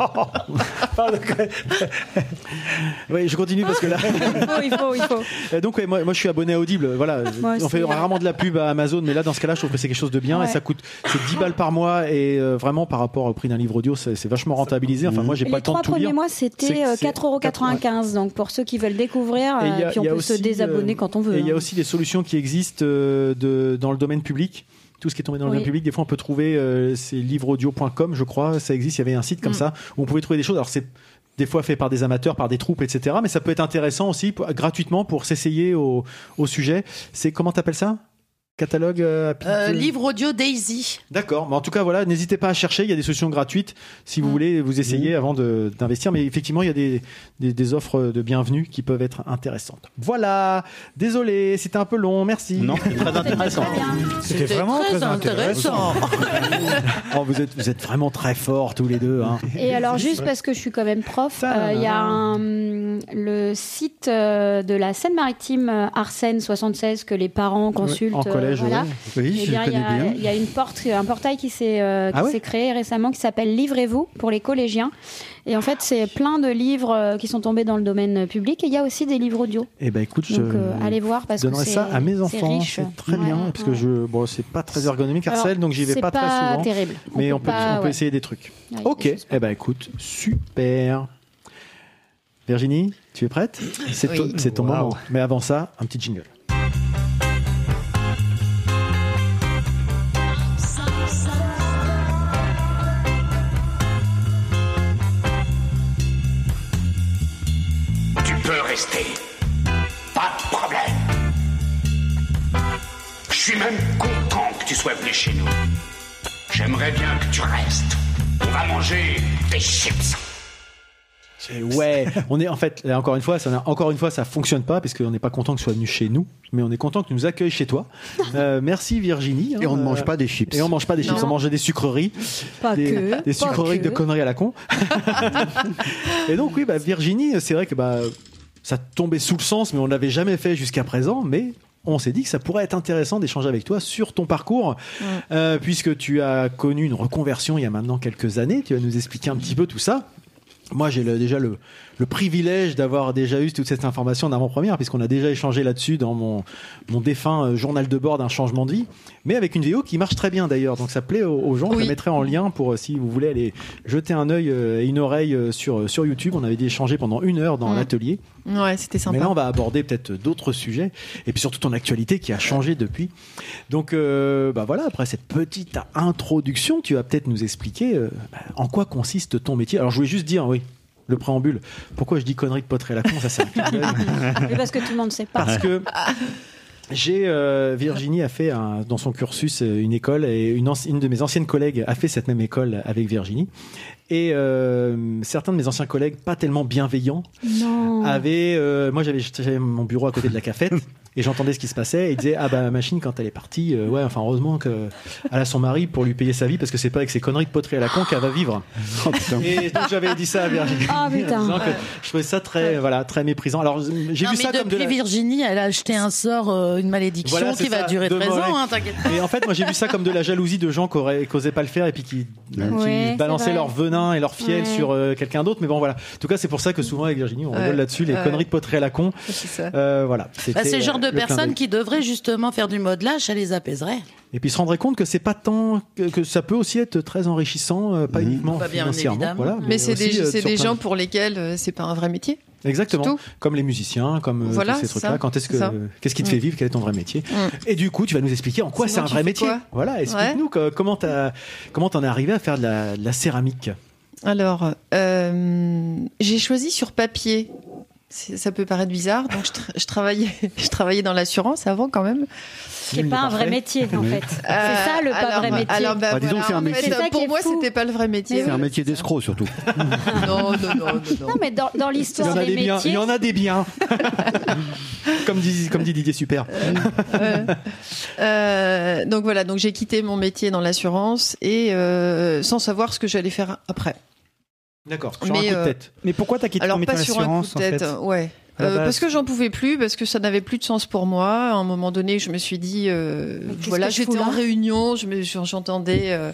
S6: oui, je continue parce que là.
S8: il faut, il faut, il faut.
S6: Euh, Donc ouais, moi, moi je suis abonné à Audible. Voilà,
S8: Moi
S6: on
S8: aussi.
S6: fait rarement de la pub à Amazon, mais là dans ce cas-là, je trouve que c'est quelque chose de bien
S8: Ouais.
S6: et ça coûte c'est 10 balles par mois et euh, vraiment par rapport au prix d'un livre audio, c'est vachement rentabilisé. Enfin moi j'ai pas
S8: les
S6: le temps
S8: trois
S6: de tout
S8: premiers
S6: lire.
S8: mois,
S6: C'est-
S8: c'était euh,
S6: c'est
S8: 4,95€. Donc pour ceux qui veulent découvrir,
S6: Et a-
S8: euh, puis on peut se désabonner
S6: euh,
S8: quand on veut.
S6: Et il y a
S8: hein.
S6: aussi des solutions qui existent euh, de, dans le domaine public. Tout ce qui est tombé dans le
S8: Oui.
S6: domaine public, des fois on peut trouver, euh, c'est livreaudio.com, je crois, ça existe. Il y avait un site comme
S8: Mm.
S6: ça où on pouvait trouver des choses. Alors c'est des fois fait par des amateurs, par des troupes, etc. Mais ça peut être intéressant aussi, pour- gratuitement, pour s'essayer au, au sujet. C'est comment t'appelles ça? Catalogue euh,
S3: Euh, livre audio Daisy.
S6: D'accord, mais en tout cas voilà, n'hésitez pas à chercher, il y a des solutions gratuites si vous voulez vous essayer avant de- d'investir, mais effectivement il y a des, des, des offres de bienvenue qui peuvent être intéressantes. Voilà, désolé, c'était un peu long, merci.
S2: Non, c'est très intéressant.
S5: C'était vraiment très intéressant. *laughs*
S6: Oh, vous, êtes, vous êtes vraiment très forts tous les deux. Hein.
S8: Et alors, juste parce que je suis quand même prof, euh, il y a un, le site euh, de la Seine-Maritime Arsène 76 que les parents consultent.
S6: en collège,
S8: voilà.
S6: ouais.
S10: Oui,
S8: Eh
S10: je
S8: bien,
S10: le
S8: il y,
S10: connais
S8: a-
S10: bien.
S8: il y a une porte, un portail qui s'est euh,
S6: Ah ouais
S8: s'est créé récemment qui s'appelle Livrez-vous pour les collégiens. Et en fait, c'est plein de livres euh, qui sont tombés dans le domaine public. Et il y a aussi des livres audio.
S6: Eh ben écoute, je
S8: Donc, euh, allez voir parce que
S6: donnerai
S8: c'est
S6: ça à mes enfants. C'est très
S8: Ouais.
S6: bien parce que je bon c'est pas très ergonomique Arcel, donc j'y vais pas, très souvent.
S8: terrible.
S6: Mais on peut,
S8: pas-
S6: on peut
S8: ouais.
S6: essayer des trucs. Ok,
S8: choses
S6: eh ben écoute, super. Virginie, tu es prête? C'est
S3: Oui.
S6: ton- c'est ton
S5: Wow.
S6: moment. Mais avant ça, un petit jingle.
S11: Rester. Pas de problème. Je suis même content que tu sois venu chez nous. J'aimerais bien que tu restes. On va manger des chips.
S6: Et ouais, on est en fait là, encore une fois, ça encore une fois, ça fonctionne pas parce qu'on n'est pas content que tu sois venu chez nous, mais on est content que tu nous accueilles chez toi. *laughs* Euh, merci Virginie.
S10: Et on ne
S6: Euh,
S10: mange pas des chips.
S6: Et on mange pas des chips, on mange des sucreries,
S8: Pas
S6: des,
S8: que.
S6: des
S8: pas
S6: sucreries
S8: que.
S6: de conneries à la con. *laughs* *laughs* et donc oui, bah, Virginie, c'est vrai que bah ça tombait sous le sens, mais on l'avait jamais fait jusqu'à présent, mais on s'est dit que ça pourrait être intéressant d'échanger avec toi sur ton parcours, euh, puisque tu as connu une reconversion il y a maintenant quelques années. Tu vas nous expliquer un petit peu tout ça. Moi, j'ai le- déjà le, le privilège d'avoir déjà eu toute cette information d'avant-première, puisqu'on a déjà échangé là-dessus dans mon, mon défunt euh, journal de bord d'un changement de vie, mais avec une vidéo qui marche très bien d'ailleurs. Donc ça plaît aux, aux gens. Je la mettrai en lien pour euh, si vous voulez aller jeter un œil euh, et une oreille sur, sur YouTube. On avait échangé pendant une heure dans
S4: Mm.
S6: l'atelier.
S4: Ouais, c'était sympa.
S6: Mais là, on va aborder peut-être d'autres sujets et puis surtout ton actualité qui a changé depuis. Donc, euh, bah voilà, après cette petite introduction, tu vas peut-être nous expliquer euh, bah, en quoi consiste ton métier. Alors, je voulais juste dire, oui, le préambule. Pourquoi je dis connerie de poterie à la con Ça, c'est un clin d'œil. *laughs*
S8: Oui, parce que tout le monde ne sait pas.
S6: Parce que j'ai euh, Virginie a fait un- dans son cursus euh, une école et une, une de mes anciennes collègues a fait cette même école avec Virginie et euh, certains de mes anciens collègues pas tellement bienveillants
S8: Non.
S6: avaient euh, moi j'avais j'avais mon bureau à côté de la cafette *laughs* et j'entendais ce qui se passait et ils disaient ah bah ma machine quand elle est partie euh, ouais enfin heureusement que elle a son mari pour lui payer sa vie parce que c'est pas avec ses conneries de poterie à la con qu'elle va vivre
S10: Oh,
S6: et donc j'avais dit ça à Virginie
S8: Ah, putain.
S6: en disant que je trouvais ça très voilà très méprisant alors j'ai
S3: Non,
S6: vu
S3: mais
S6: ça comme de
S3: depuis
S6: la...
S3: Virginie, elle a acheté un sort, euh, une malédiction
S6: Voilà, c'est
S3: qui va
S6: ça,
S3: durer
S6: de
S3: 13
S6: mauvais.
S3: ans, hein, t'inquiète.
S6: Et en fait, moi, j'ai vu ça comme de la jalousie de gens qui auraient- qui osaient pas le faire et puis qui, qui
S8: Ouais, c'est
S6: balançaient
S8: vrai.
S6: leur venin et leur fiel
S8: Ouais.
S6: sur euh, quelqu'un d'autre. Mais bon, voilà. En tout cas, c'est pour ça que souvent avec Virginie, on
S4: Ouais.
S6: rigole là-dessus. là-dessus, les
S3: Ouais.
S6: conneries de poterie à la con.
S4: C'est ça.
S6: Euh, voilà.
S3: Bah, c'est le genre de personnes qui devraient justement faire du modelage, ça les apaiserait.
S6: Et puis se rendre compte que c'est pas tant que, que ça peut aussi être très enrichissant, euh, pas uniquement
S3: Bah, bien
S6: financièrement.
S3: évidemment.
S6: Voilà,
S4: Mais c'est des,
S6: euh,
S4: des gens pour lesquels euh, c'est pas un vrai métier.
S6: Exactement.
S4: Tout.
S6: Comme les musiciens, comme euh,
S4: Voilà,
S6: ces
S4: c'est
S6: trucs-là.
S4: ça.
S6: Quand est-ce que,
S4: C'est ça.
S6: qu'est-ce qui te fait vivre? Quel est ton vrai métier?
S4: Mm.
S6: Et du coup, tu vas nous expliquer en quoi c'est un vrai métier. Voilà, explique-nous que- comment t'as, comment t'en es arrivé à faire de la, de la céramique?
S4: Alors, euh, j'ai choisi sur papier. Ça peut paraître bizarre. Donc, je, tra- je travaillais, *laughs* je travaillais dans l'assurance avant quand même.
S8: Ce qui n'est pas un vrai métier, en fait. C'est ça le pas
S4: alors,
S8: vrai métier.
S4: Alors, bah,
S10: Bah, disons
S4: voilà,
S10: que c'est un
S4: en
S10: métier.
S4: fait, pour moi, c'était pas le vrai métier.
S10: C'est un métier d'escroc surtout. *laughs*
S4: Non, non, non, non, non.
S8: Non, mais dans, dans l'histoire des
S6: des biens.
S8: métiers,
S6: Il y en a des biens. *laughs* comme dit, comme dit Didier Super.
S4: Euh, donc voilà, donc j'ai quitté mon métier dans l'assurance et euh, sans savoir ce que j'allais faire après.
S6: D'accord. Sur
S4: Mais,
S6: un coup de
S4: euh,
S6: tête.
S5: Mais pourquoi t'as quitté
S4: Alors
S5: ton métier
S4: pas sur un coup de
S5: en
S4: tête,
S5: fait
S4: ouais. Euh, parce que j'en pouvais plus, parce que ça n'avait plus de sens pour moi. À un moment donné, je me suis dit, euh, voilà,
S8: je
S4: j'étais en réunion, je j'entendais euh,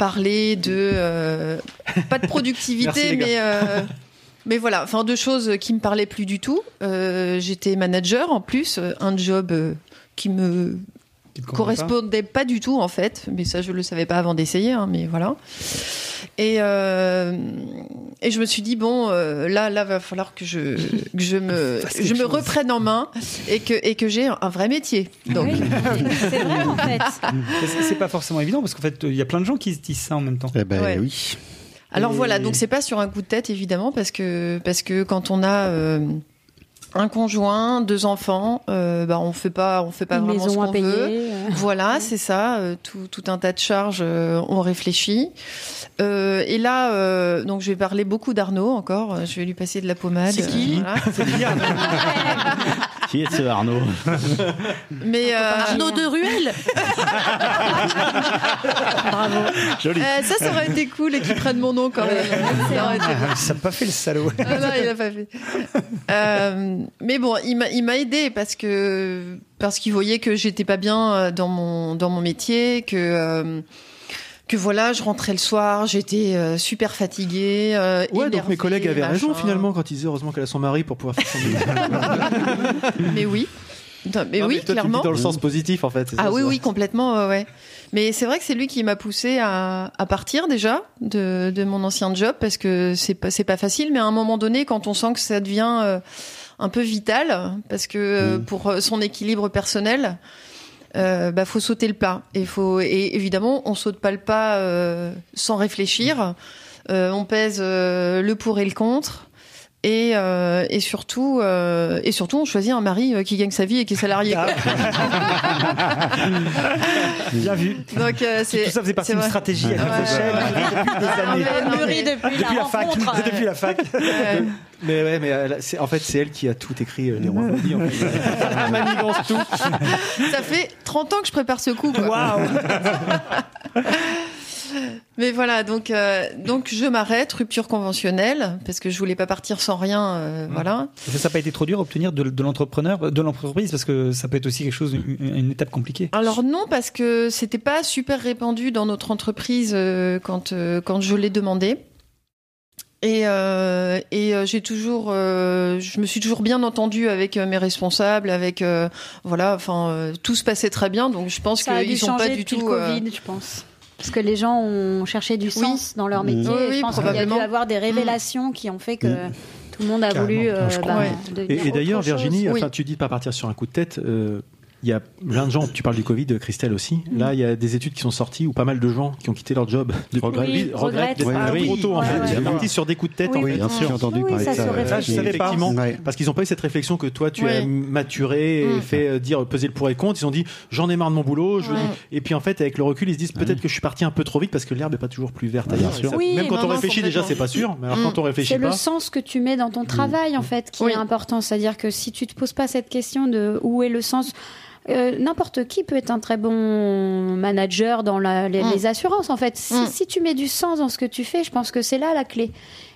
S4: parler de euh, pas de *laughs* productivité, mais euh, mais voilà, enfin deux choses qui me parlaient plus du tout. Euh, j'étais manager en plus, un job qui me
S5: Qui pas
S4: correspondait pas. du tout en fait, mais ça je le savais pas avant d'essayer, hein, mais voilà. Et euh, et je me suis dit bon euh, là là va falloir que je que je me *laughs* je me reprenne en main et que et que j'ai un vrai métier. Donc
S8: Oui, c'est vrai en fait. *laughs*
S5: C'est- C'est pas forcément évident parce qu'en fait, il y a plein de gens qui se disent ça en même temps.
S10: Eh ben
S4: Ouais.
S10: oui.
S4: Alors
S5: Et-
S4: voilà, donc c'est pas sur un coup de tête évidemment parce que parce que quand on a euh, un conjoint, deux enfants, euh, bah on fait pas on fait pas
S8: Une
S4: vraiment
S8: maison
S4: ce qu'on veut. Voilà, c'est ça, euh, tout, tout un tas de charges, euh, on réfléchit. Euh, et là, euh, donc je vais parler beaucoup d'Arnaud encore, je vais lui passer de la pommade.
S3: C'est qui
S4: euh, voilà. *laughs* *laughs*
S2: Qui est ce Arnaud *laughs*
S4: Mais euh,
S3: Arnaud de Ruel *laughs*
S2: Joli.
S4: euh, ça, ça aurait été cool et qu'il prenne mon nom quand même. Ça aurait été
S5: Ça n'a pas fait le salaud.
S4: Ah non, il a pas fait. Euh, mais bon, il m'a, il m'a aidé parce que parce qu'il voyait que j'étais pas bien dans mon dans mon métier, que euh, que voilà, je rentrais le soir, j'étais euh, super fatiguée. euh,
S6: Ouais, donc mes collègues avaient raison
S4: machin.
S6: finalement quand ils disaient heureusement qu'elle a son mari pour pouvoir faire son métier. *laughs*
S4: Mais oui, Non, mais
S6: Non,
S4: oui,
S6: toi, tu le
S4: clairement.
S6: dis dans le sens positif en fait.
S4: Ah
S6: ça,
S4: oui, oui, complètement, ouais, ouais. Mais c'est vrai que c'est lui qui m'a poussé à, à partir déjà de, de mon ancien job parce que c'est pas, c'est pas facile, mais à un moment donné, quand on sent que ça devient euh, un peu vital, parce que euh, pour euh, son équilibre personnel, euh, bah faut sauter le pas. Et faut, et évidemment, on saute pas le pas euh, sans réfléchir. Euh, on pèse euh, le pour et le contre. Et, euh, et surtout, euh, et surtout, on choisit un mari euh, qui gagne sa vie et qui est salarié. quoi. *laughs*
S5: Bien vu.
S4: Donc euh, c'est
S5: Tout ça faisait partie
S4: c'est
S5: d'une stratégie à
S4: Ouais.
S5: l'échelle depuis des années.
S8: depuis,
S5: Depuis la fac. *laughs* Depuis la fac.
S4: Ouais.
S6: Mais ouais, mais elle- c'est- en fait, c'est elle qui a tout écrit, euh, les rois *laughs* maudits. En fait. Elle manigance tout.
S4: Ça fait 30 ans que je prépare ce coup.
S5: Waouh
S4: Mais voilà, donc euh, donc je m'arrête, rupture conventionnelle parce que je voulais pas partir sans rien. euh, Voilà.
S5: Ça n'a pas été trop dur d'obtenir de, de l'entrepreneur, de l'entreprise, parce que ça peut être aussi quelque chose, une, une étape compliquée.
S4: Alors non, parce que c'était pas super répandu dans notre entreprise euh, quand euh, quand je l'ai demandé. Et, euh, et euh, j'ai toujours, euh, je me suis toujours bien entendue avec euh, mes responsables, avec euh, voilà, enfin euh, tout se passait très bien, donc je pense
S8: Ça a dû
S4: qu'ils sont pas
S8: changer
S4: du
S8: depuis
S4: tout. euh,
S8: Covid, je pense. Parce que les gens ont cherché du sens dans leur métier.
S4: Oui,
S8: et
S4: oui,
S8: je pense qu'il y a dû avoir des révélations qui ont fait que
S6: Mm.
S8: tout le monde a
S6: Carrément,
S8: voulu euh, bah,
S4: Ouais.
S8: devenir
S6: Et, et d'ailleurs. Virginie,
S4: Oui.
S6: enfin, tu dis de pas partir sur un coup de tête. euh, Il y a plein de gens, tu parles du Covid, Christelle aussi.
S8: Mm.
S6: Là, il y a des études qui sont sorties où pas mal de gens qui ont quitté leur job depuis
S8: Oui,
S6: regrettent d'être partis
S10: oui.
S6: trop tôt. En
S8: Ouais,
S6: fait,
S8: ouais.
S6: ils sont partis sur des coups de tête.
S8: Oui,
S6: en fait.
S10: bien sûr, j'ai entendu
S8: Oui,
S10: parler
S8: ça
S10: de ça.
S5: Ça, je savais pas.
S10: Ouais.
S6: parce qu'ils n'ont pas eu cette réflexion que toi tu
S4: Ouais.
S6: as maturé et
S4: Mm.
S6: fait euh, dire peser le pour et le contre. Ils ont dit j'en ai marre de mon boulot. Je...
S4: Ouais.
S6: Et puis en fait, avec le recul, ils se disent peut-être que je suis parti un peu trop vite parce que l'herbe est pas toujours plus verte ailleurs. Même quand on réfléchit déjà, c'est pas sûr. Mais alors
S4: Mm.
S6: quand on réfléchit
S8: C'est le sens que tu mets dans ton travail, en fait, qui est important. C'est-à-dire que si tu te poses pas cette question de où est le sens, euh, n'importe qui peut être un très bon manager dans la- les,
S4: Mm.
S8: les assurances, en fait. Si,
S4: Mm.
S8: si tu mets du sens dans ce que tu fais, je pense que c'est là la clé.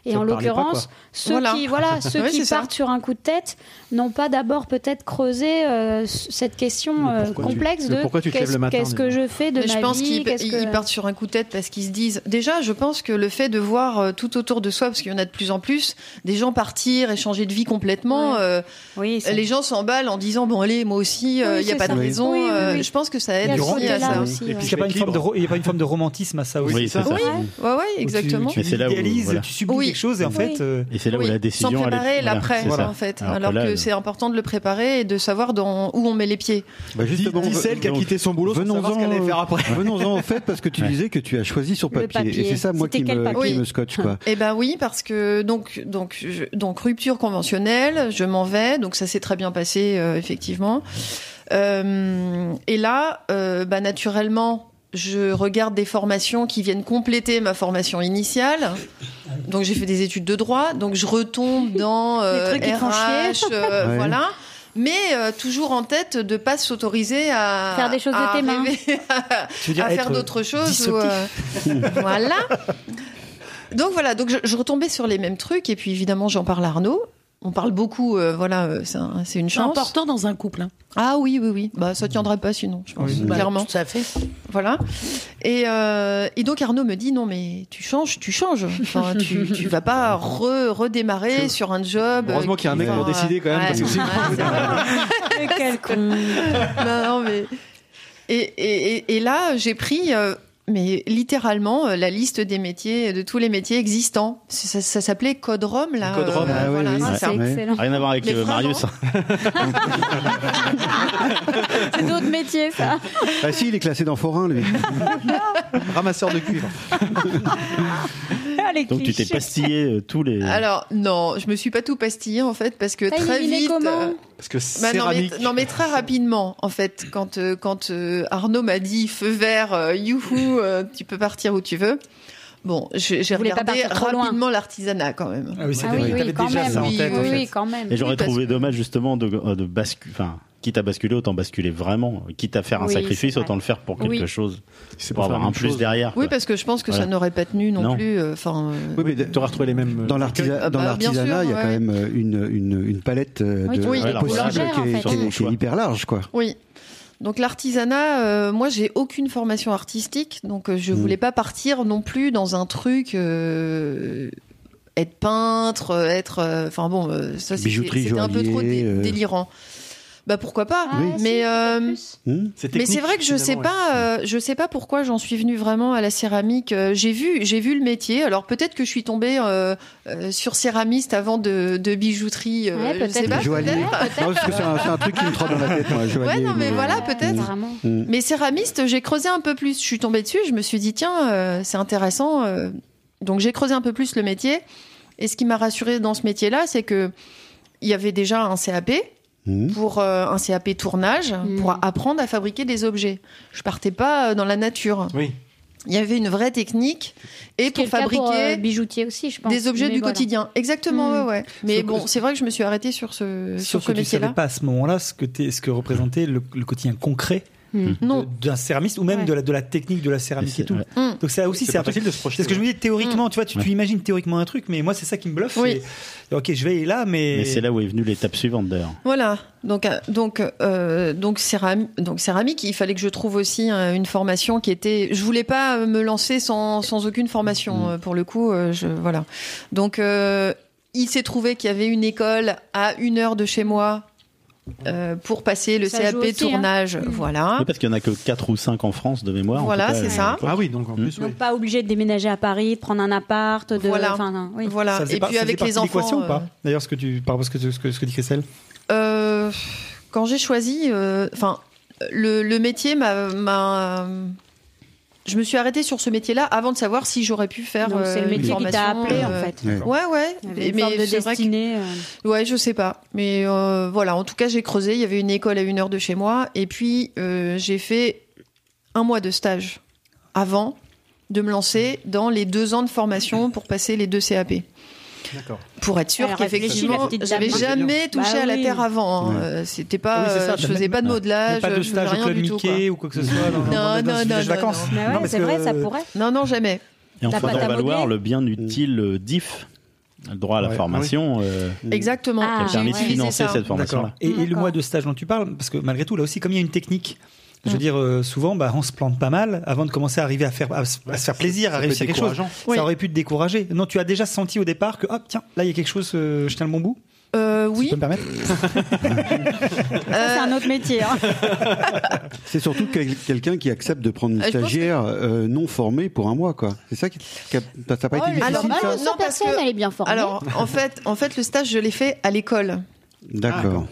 S8: Et
S6: Ça
S8: en l'occurrence, ceux
S4: Voilà.
S8: qui, voilà, *laughs* ceux
S4: Oui,
S8: qui
S4: ça.
S8: partent sur un coup de tête n'ont pas d'abord peut-être creusé euh, cette question euh,
S6: tu-
S8: complexe de
S6: tu lèves
S8: qu'est-ce
S6: le matin,
S8: qu'est-ce que je fais de
S4: Mais
S8: ma
S4: je pense
S8: vie,
S4: qu'ils
S8: que-
S4: partent sur un coup de tête parce qu'ils se disent. Déjà, je pense que le fait de voir euh, tout autour de soi, parce qu'il y en a de plus en plus, des gens partir et changer de vie complètement,
S8: Ouais.
S4: euh,
S8: Oui, c'est-
S4: les gens s'emballent en disant bon allez, moi aussi, euh, il
S8: Oui,
S4: n'y a pas de raison.
S8: Oui, oui,
S4: euh,
S8: oui.
S4: Je pense que ça aide aussi à ça.
S8: aussi,
S5: Et
S8: ouais.
S5: puis, il n'y a, pas une forme de ro- il y a pas une forme de romantisme à ça aussi.
S2: Oui, c'est ça.
S4: Oui, exactement.
S5: Tu,
S2: Mais c'est là où-
S5: idéalises,
S2: voilà.
S5: tu subis. Quelque chose et en
S8: Oui.
S5: fait. euh,
S2: Et c'est là où
S4: Oui,
S2: la décision.
S4: sans préparer
S2: voilà,
S4: l'après,
S2: ça.
S4: en fait.
S2: Alors
S4: Alors,
S2: que là,
S4: que
S2: euh,
S4: c'est important de le préparer et de savoir dans, où on met les pieds.
S10: Bah, justement,
S6: Dis celle qui a quitté son boulot qu'elle allait faire après.
S10: Venons-en en fait parce que tu disais que tu as choisi sur papier.
S8: papier.
S10: Et c'est ça moi
S8: C'était
S10: qui
S8: quel
S10: me, me scotche quoi.
S4: Eh ben oui, parce que donc donc je- donc rupture conventionnelle, je m'en vais, donc ça s'est très bien passé euh, effectivement. Euh, et là, euh, bah naturellement, je regarde des formations qui viennent compléter ma formation initiale. Donc j'ai fait des études de droit, donc je retombe dans *laughs* euh, RH, euh, *laughs*
S10: Ouais.
S4: voilà. Mais euh, toujours en tête de pas s'autoriser à
S8: Faire des choses de tes mains.
S4: à- *laughs*
S5: tu veux dire
S4: à faire d'autres choses. ou, euh, voilà. Donc voilà, donc je, je retombais sur les mêmes trucs et puis évidemment j'en parle à Arnaud. On parle beaucoup, euh, voilà, euh, c'est un- c'est une
S3: C'est
S4: chance.
S3: important dans un couple. hein.
S4: Ah oui, oui, oui. Bah ça tiendrait pas sinon, je pense.
S5: Oui.
S3: Bah,
S4: Clairement.
S3: Tout à fait.
S4: Voilà. Et, euh, et donc Arnaud me dit non mais tu changes, tu changes. Enfin, tu, tu vas pas re- redémarrer sur un job.
S6: Heureusement qu'il y a un mec pour décider quand même,
S4: Ouais.
S6: parce que sinon-. *laughs*
S8: Quel con.
S4: non, non, mais. Et, et, et- et là, j'ai pris, euh, mais littéralement, euh, la liste des métiers, de tous les métiers existants. Ça, ça- ça s'appelait Code Rom, là.
S6: Code Rom,
S10: ah oui,
S4: voilà,
S10: oui.
S4: c'est
S8: excellent.
S2: Rien à voir avec euh. Marius. *laughs*
S8: C'est d'autres métiers, ça.
S10: Ah si, il est classé dans forain lui. *laughs*
S6: Ramasseur de cuivre.
S8: Ah, les
S2: Donc tu t'es pastillé euh, tous les.
S4: Alors, non, je me suis pas tout pastillé, en fait, parce que très vite.
S8: comment
S4: euh,
S6: Parce que
S4: Bah non, mais,
S6: céramique.
S4: non, mais très rapidement, en fait, quand, euh, quand euh, Arnaud m'a dit feu vert, euh, euh, tu peux partir où tu veux. Bon, j'ai regardé rapidement l'artisanat quand même.
S5: Ah oui,
S8: Ah oui, oui, quand
S5: déjà
S8: même.
S5: ça en
S4: Oui,
S5: tête.
S8: oui,
S5: en fait.
S8: oui, quand même.
S2: Et j'aurais trouvé
S4: que-
S2: dommage justement de, de basculer. Enfin, quitte à basculer, autant basculer vraiment. Quitte à faire un
S8: Oui,
S2: sacrifice, autant le faire pour quelque
S8: Oui.
S2: chose.
S6: C'est
S2: Pour avoir un plus
S6: chose.
S2: derrière.
S4: Oui, parce que je pense que ça n'aurait pas tenu non,
S2: Non.
S4: plus. euh, Enfin, euh,
S10: Oui, mais
S6: Tu aurais retrouvé les mêmes.
S10: dans
S4: bah,
S10: l'artisanat, il y a quand même euh, une, une, une palette euh, de de possibles qui est, hyper large quoi.
S4: oui. Donc l'artisanat, euh, moi j'ai aucune formation artistique, donc euh, je
S10: Mm.
S4: voulais pas partir non plus dans un truc euh, être peintre, être, enfin bon, ça c'était un peu trop dé- délirant. Bah pourquoi pas
S8: Ah,
S4: Mais euh.
S10: Hmm
S4: Mais c'est vrai que je sais pas, euh, je sais pas pourquoi j'en suis venue vraiment à la céramique. Euh, J'ai vu, j'ai vu le métier. Alors peut-être que je suis tombée euh, euh, sur céramiste avant de, de bijouterie. euh,
S8: Ouais,
S4: je sais
S8: peut-être.
S4: pas.
S10: Joaillier. Non, parce que c'est un, truc qui me trotte dans la tête moi.
S4: Ouais,
S10: joaillier,
S4: non, mais
S10: mais-
S4: voilà,
S8: Ouais,
S4: peut-être.
S10: Hmm.
S4: Mais céramiste, j'ai creusé un peu plus. Je suis tombée dessus, je me suis dit tiens, euh, c'est intéressant. Donc j'ai creusé un peu plus le métier. Et ce qui m'a rassuré dans ce métier-là, c'est que il y avait déjà un CAP
S10: Hmm.
S4: pour euh, un CAP tournage
S8: Mm.
S4: pour apprendre à fabriquer des objets. Je partais pas euh, dans la nature.
S6: Oui.
S4: Il y avait une vraie technique et
S8: Ce
S4: pour
S8: pour,
S4: fabriquer
S8: euh, bijoutier aussi, je pense.
S4: des objets
S8: Mais
S4: du
S8: voilà.
S4: quotidien. Exactement,
S8: Mm.
S4: ouais, ouais. Mais
S5: Sauf
S4: bon, c'est vrai que je me suis arrêtée sur ce sur
S5: Sauf
S4: ce
S5: que tu savais
S4: métier-là.
S5: pas à ce moment-là ce que, ce représentait le, le quotidien concret
S8: Hmm.
S5: D'un céramiste ou même
S8: Ouais.
S5: de, la, de la technique de la céramique et tout.
S2: Ouais.
S5: Donc ça aussi,
S6: C'est facile de se projeter.
S5: C'est ce que je me dis théoriquement, tu vois, tu, tu imagines théoriquement un truc, mais moi c'est ça qui me bluffe.
S4: Oui.
S5: Ok, je vais aller là, mais.
S2: Mais c'est là où est venue l'étape suivante d'ailleurs.
S4: Voilà. Donc euh, donc euh, donc céramique, donc céramique, il fallait que je trouve aussi euh, une formation qui était. Je voulais pas me lancer sans sans aucune formation
S2: Mm.
S4: euh, pour le coup. je voilà. Donc euh, il s'est trouvé qu'il y avait une école à une heure de chez moi. Euh, pour passer le
S8: Ça
S4: CAP
S8: aussi, hein.
S4: tournage,
S8: Mm.
S4: voilà.
S2: Oui, parce qu'il y en a que 4 ou 5 en France de mémoire.
S4: Voilà, c'est
S2: euh,
S4: ça.
S6: Ah oui, donc en plus,
S8: Donc
S6: oui.
S8: pas obligé de déménager à Paris, de prendre un appart, de.
S4: Voilà.
S8: Enfin, non, oui.
S4: Voilà. Et
S5: pas-
S4: puis avec les enfants.
S5: ou pas D'ailleurs, ce que tu, par rapport à ce que, ce que, ce que dit Christelle.
S4: Euh, quand j'ai choisi, euh, enfin, le, le métier m'a- je me suis arrêtée sur ce métier-là avant de savoir si j'aurais pu faire.
S8: Donc c'est
S4: euh,
S8: le
S4: une
S8: métier qui t'a appelé,
S4: euh,
S8: en fait.
S10: Ouais.
S4: Ouais, ouais.
S8: Il y avait une
S4: Mais
S8: forme de
S4: vrai que-
S8: destinée. euh.
S4: Ouais, je sais pas. Mais euh, voilà, en tout cas, j'ai creusé. Il y avait une école à une heure de chez moi. Et puis, euh, j'ai fait un mois de stage avant de me lancer dans les deux ans de formation pour passer les deux CAP. Pour être sûr qu'effectivement j'avais jamais touché
S8: Bah
S4: à la
S8: oui.
S4: terre avant. hein.
S10: Ouais.
S4: Euh, C'était pas,
S5: Oui, ça,
S4: euh, je faisais
S5: même-
S4: pas de modelage,
S5: pas de
S4: je faisais rien du tout. quoi.
S5: Ou quoi que ce soit
S4: Non, non, non,
S5: vacances. Non,
S8: c'est vrai, ça pourrait.
S4: Non, non, jamais.
S2: Et en
S8: T'as pas
S2: faisant
S8: ta
S2: valoir le bien utile euh, DIF, le droit à la
S10: Ouais.
S2: formation, euh,
S4: Exactement.
S8: Ah,
S2: qui a de financer cette formation-là.
S5: D'accord. Et, et le mois de stage dont tu parles, parce que malgré tout, là aussi, comme il y a une technique, je veux
S4: Mm.
S5: dire, euh, souvent, bah, on se plante pas mal avant de commencer à arriver à faire, à, se- à se faire plaisir, à réussir quelque chose.
S4: Oui.
S5: Ça aurait pu te décourager. Non, tu as déjà senti au départ que, hop, tiens, là, il y a quelque chose, euh, je tiens le bon bout?
S4: Euh, oui.
S5: tu peux me permettre. *laughs*
S8: Ça, c'est un autre métier. hein. *laughs*
S10: C'est surtout quel- quelqu'un qui accepte de prendre une
S4: Ah, je pense que-
S10: stagiaire euh, non formée pour un mois, quoi. C'est ça qui, qui a- ça n'a pas été difficile,
S4: alors,
S10: ça
S4: bah, non, parce
S8: personne,
S4: que-
S8: elle est bien formée.
S4: Alors, en fait, en fait, le stage, je l'ai fait à l'école.
S10: D'accord.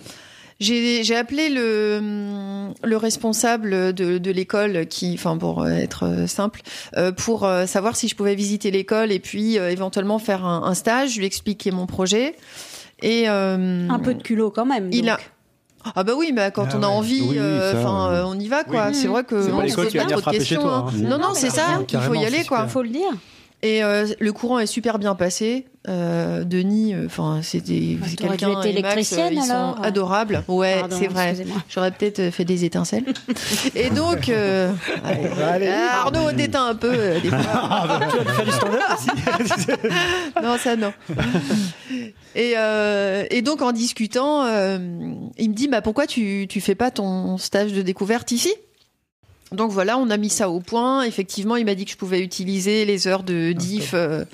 S4: J'ai j'ai appelé le, hum, le responsable de, de l'école, qui, enfin pour être euh, simple, euh, pour euh, savoir si je pouvais visiter l'école et puis euh, éventuellement faire un, un stage. Je lui ai expliqué mon projet et euh,
S8: Un peu de culot quand même.
S4: il a. Ah bah oui, mais quand
S5: Ah
S4: on a
S5: ouais.
S4: envie,
S10: Oui, oui,
S4: euh,
S10: ça,
S4: enfin,
S10: euh,
S4: euh, on y va quoi.
S8: Oui.
S4: C'est vrai que
S6: C'est pas l'école qui va
S4: pas
S6: venir
S4: trop de
S6: frapper chez
S4: questions.
S6: toi,
S4: hein.
S6: hein.
S4: Non non, c'est ça. Il faut y aller quoi.
S5: super.
S8: Faut le dire.
S4: Et euh, le courant est super bien passé. Euh, Denis, euh, enfin c'était
S8: Bah,
S4: quelqu'un. Max,
S8: électricienne,
S4: euh, ils sont
S8: alors.
S4: adorables. Ouais, c'est vrai. J'aurais peut-être euh, fait des étincelles. *laughs* et donc, euh, allez, ah, Arnaud déteint un peu. euh, des fois. *laughs*
S5: tu vas faire du stand-up aussi. *laughs*
S4: non, ça non. Et, euh, et donc en discutant, euh, il me dit bah pourquoi tu tu fais pas ton stage de découverte ici? Donc voilà, on a mis ça au point. Effectivement, il m'a dit que je pouvais utiliser les heures de diff. euh,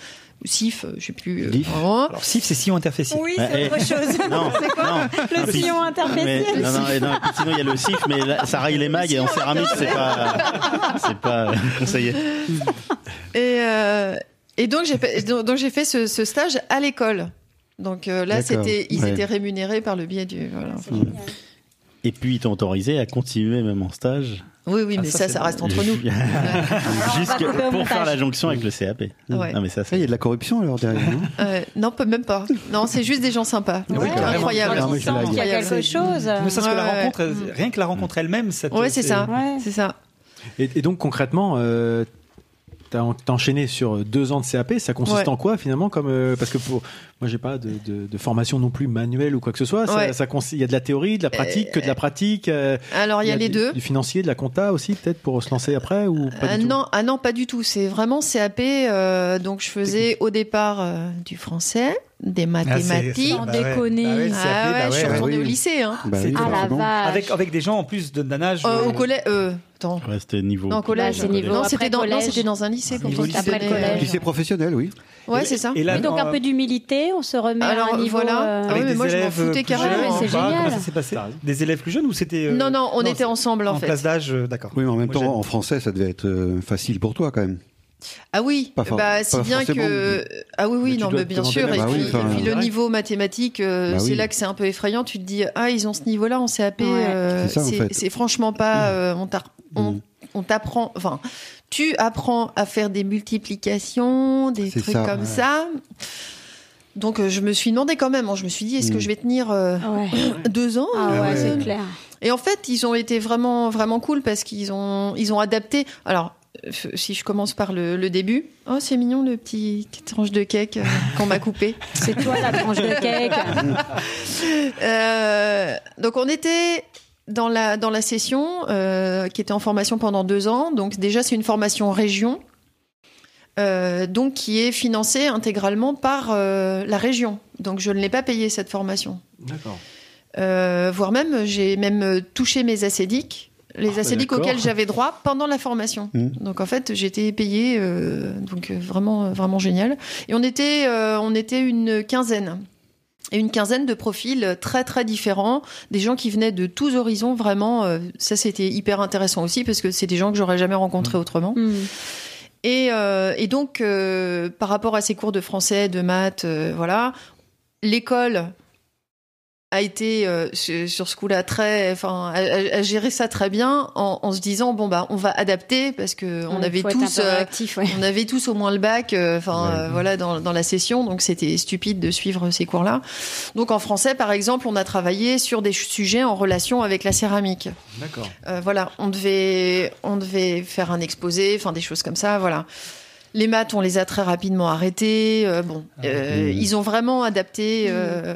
S4: SIF, euh, je sais plus. euh,
S10: Diff.
S4: vraiment.
S5: Alors, SIF, c'est sillon interfécier.
S8: Oui, c'est autre chose.
S2: Non, non,
S8: Le
S2: non, puis-
S8: sillon
S2: mais,
S8: interfécier.
S2: non, non, et non, sinon il y a le CIF, mais là, ça raille les mailles et en céramique, c'est pas, c'est pas euh, conseillé.
S4: Et, euh, et donc j'ai fait, donc, donc j'ai fait ce, ce stage à l'école. Donc euh, là, c'était, ils
S10: ouais.
S4: étaient rémunérés par le biais du. Voilà, enfin,
S2: Et puis ils t'ont autorisé à continuer même en stage.
S4: Oui, oui,
S5: Ah,
S4: mais
S5: ça,
S4: ça, ça reste entre nous. *laughs* *laughs*
S2: Jusque pour faire la jonction avec le CAP.
S4: Ouais.
S2: Non mais ça
S10: Ah, Il y a de la corruption alors derrière, non *laughs*
S4: Euh, non, même pas. Non, c'est juste des gens sympas. Donc,
S8: Ouais,
S4: incroyable.
S8: sens qu'il y a quelque chose.
S5: Ne serait-ce que la
S4: Ouais, ouais.
S5: rencontre, rien que la rencontre elle-même, ça te-
S4: Ouais, c'est ça.
S8: Ouais.
S4: C'est ça.
S6: Et, et donc concrètement, euh, t'as en- t'as enchaîné sur deux ans de CAP. Ça consiste
S4: Ouais.
S6: en quoi finalement comme euh, parce que pour moi j'ai pas de, de, de formation non plus manuelle ou quoi que ce soit. Ça,
S4: Ouais.
S6: ça consiste- il y a de la théorie, de la pratique, que de la pratique. euh,
S4: Alors, il y a les
S6: du-
S4: deux.
S6: Du financier, de la compta aussi peut-être pour se lancer après ou pas
S4: Ah
S6: du tout?
S4: non, ah non, pas du tout. C'est vraiment CAP. euh, donc, je faisais au départ euh, du français, des
S5: Ah, c'est-
S4: mathématiques.
S8: Sans
S5: bah
S8: déconner.
S5: bah ouais,
S4: Ah
S5: c'est
S4: ouais, je suis retournée
S10: oui.
S4: au lycée. Hein.
S10: Bah oui,
S8: Ah la vache.
S5: Avec, avec des gens en plus de- d'un âge.
S4: Euh,
S5: euh,
S4: au collège. Euh, attends.
S2: Ouais, c'était niveau.
S4: Non, au collège.
S8: C'est niveau
S4: non, c'était dans, non,
S8: collège.
S4: c'était dans un lycée. quand
S5: lycée.
S8: Après
S4: donnait,
S8: collège.
S4: euh,
S10: Lycée professionnel, oui.
S4: Ouais, c'est ça.
S5: Et là,
S8: Oui, donc un peu d'humilité, on se remet à
S4: Alors
S8: un niveau.
S4: voilà.
S8: euh,
S4: Ah oui,
S5: avec
S4: mais
S5: des
S4: moi, je m'en
S5: élèves
S4: foutais
S5: plus
S4: carrément.
S8: c'est génial.
S5: Comment ça s'est passé Des élèves plus jeunes ou c'était euh,
S4: Non, non, on était
S5: c'est-
S4: ensemble en,
S5: en
S4: fait.
S5: classe d'âge, euh, d'accord.
S10: Oui, mais en même temps, en français, ça devait être euh, facile pour toi quand même.
S4: Ah oui,
S10: Pas
S4: bah si bien que ah oui oui non mais bien sûr et
S10: Bah
S4: puis,
S10: oui, enfin,
S4: et puis le
S6: direct.
S4: niveau mathématique euh,
S10: Bah
S4: c'est
S10: oui.
S4: là que c'est un peu effrayant tu te dis ah ils ont ce niveau là en CAP
S8: Ouais.
S4: euh,
S10: C'est en fait.
S4: franchement pas euh, on t'ar- on,
S10: Mm.
S4: t'apprend enfin tu apprends à faire des multiplications des trucs
S10: ça,
S4: comme
S10: ouais.
S4: ça donc euh, je me suis demandé quand même hein, je me suis dit est-ce que
S10: Mm.
S4: je vais tenir euh,
S8: Ouais. *clears throat*
S4: deux ans
S8: Ah
S4: euh,
S8: c'est clair.
S4: et en fait, ils ont été vraiment, vraiment cool parce qu'ils ont, ils ont adapté. Alors, euh, si je commence par le, le début. Oh, c'est mignon le petit tranche de cake euh, *laughs* qu'on m'a coupé.
S8: C'est toi la tranche de cake. *laughs*
S4: Euh, donc, on était dans la, dans la session euh, qui était en formation pendant deux ans. Donc, déjà, c'est une formation région. euh, donc, qui est financée intégralement par euh, la région. Donc, je ne l'ai pas payé cette formation.
S6: D'accord.
S4: Euh, voire même, j'ai même touché mes acédiques, les
S6: Ah,
S4: acédiques
S6: d'accord.
S4: auxquels j'avais droit pendant la formation.
S10: Mm.
S4: Donc en fait, j'étais payée, euh, donc euh, vraiment, vraiment génial. Et on était, euh, on était une quinzaine. Et une quinzaine de profils très très différents, des gens qui venaient de tous horizons, vraiment. euh, ça, c'était hyper intéressant aussi parce que c'est des gens que j'aurais jamais rencontrés autrement.
S8: Hmm.
S4: Et, euh, et donc, euh, par rapport à ces cours de français, de maths, euh, voilà, l'école a été euh, sur ce coup-là très, enfin, a, a- a géré ça très bien en, en se disant bon bah on va adapter parce que on avait tous, euh,
S8: réactif, ouais.
S4: on avait tous au moins le bac, euh, enfin
S10: Ouais.
S4: euh, voilà dans, dans la session, donc c'était stupide de suivre ces cours-là. Donc en français, par exemple, on a travaillé sur des sujets en relation avec la céramique.
S6: D'accord.
S4: Euh, voilà, on devait, on devait faire un exposé, enfin des choses comme ça, voilà. Les maths, on les a très rapidement arrêtés. euh, bon, euh, ils ont vraiment adapté. euh,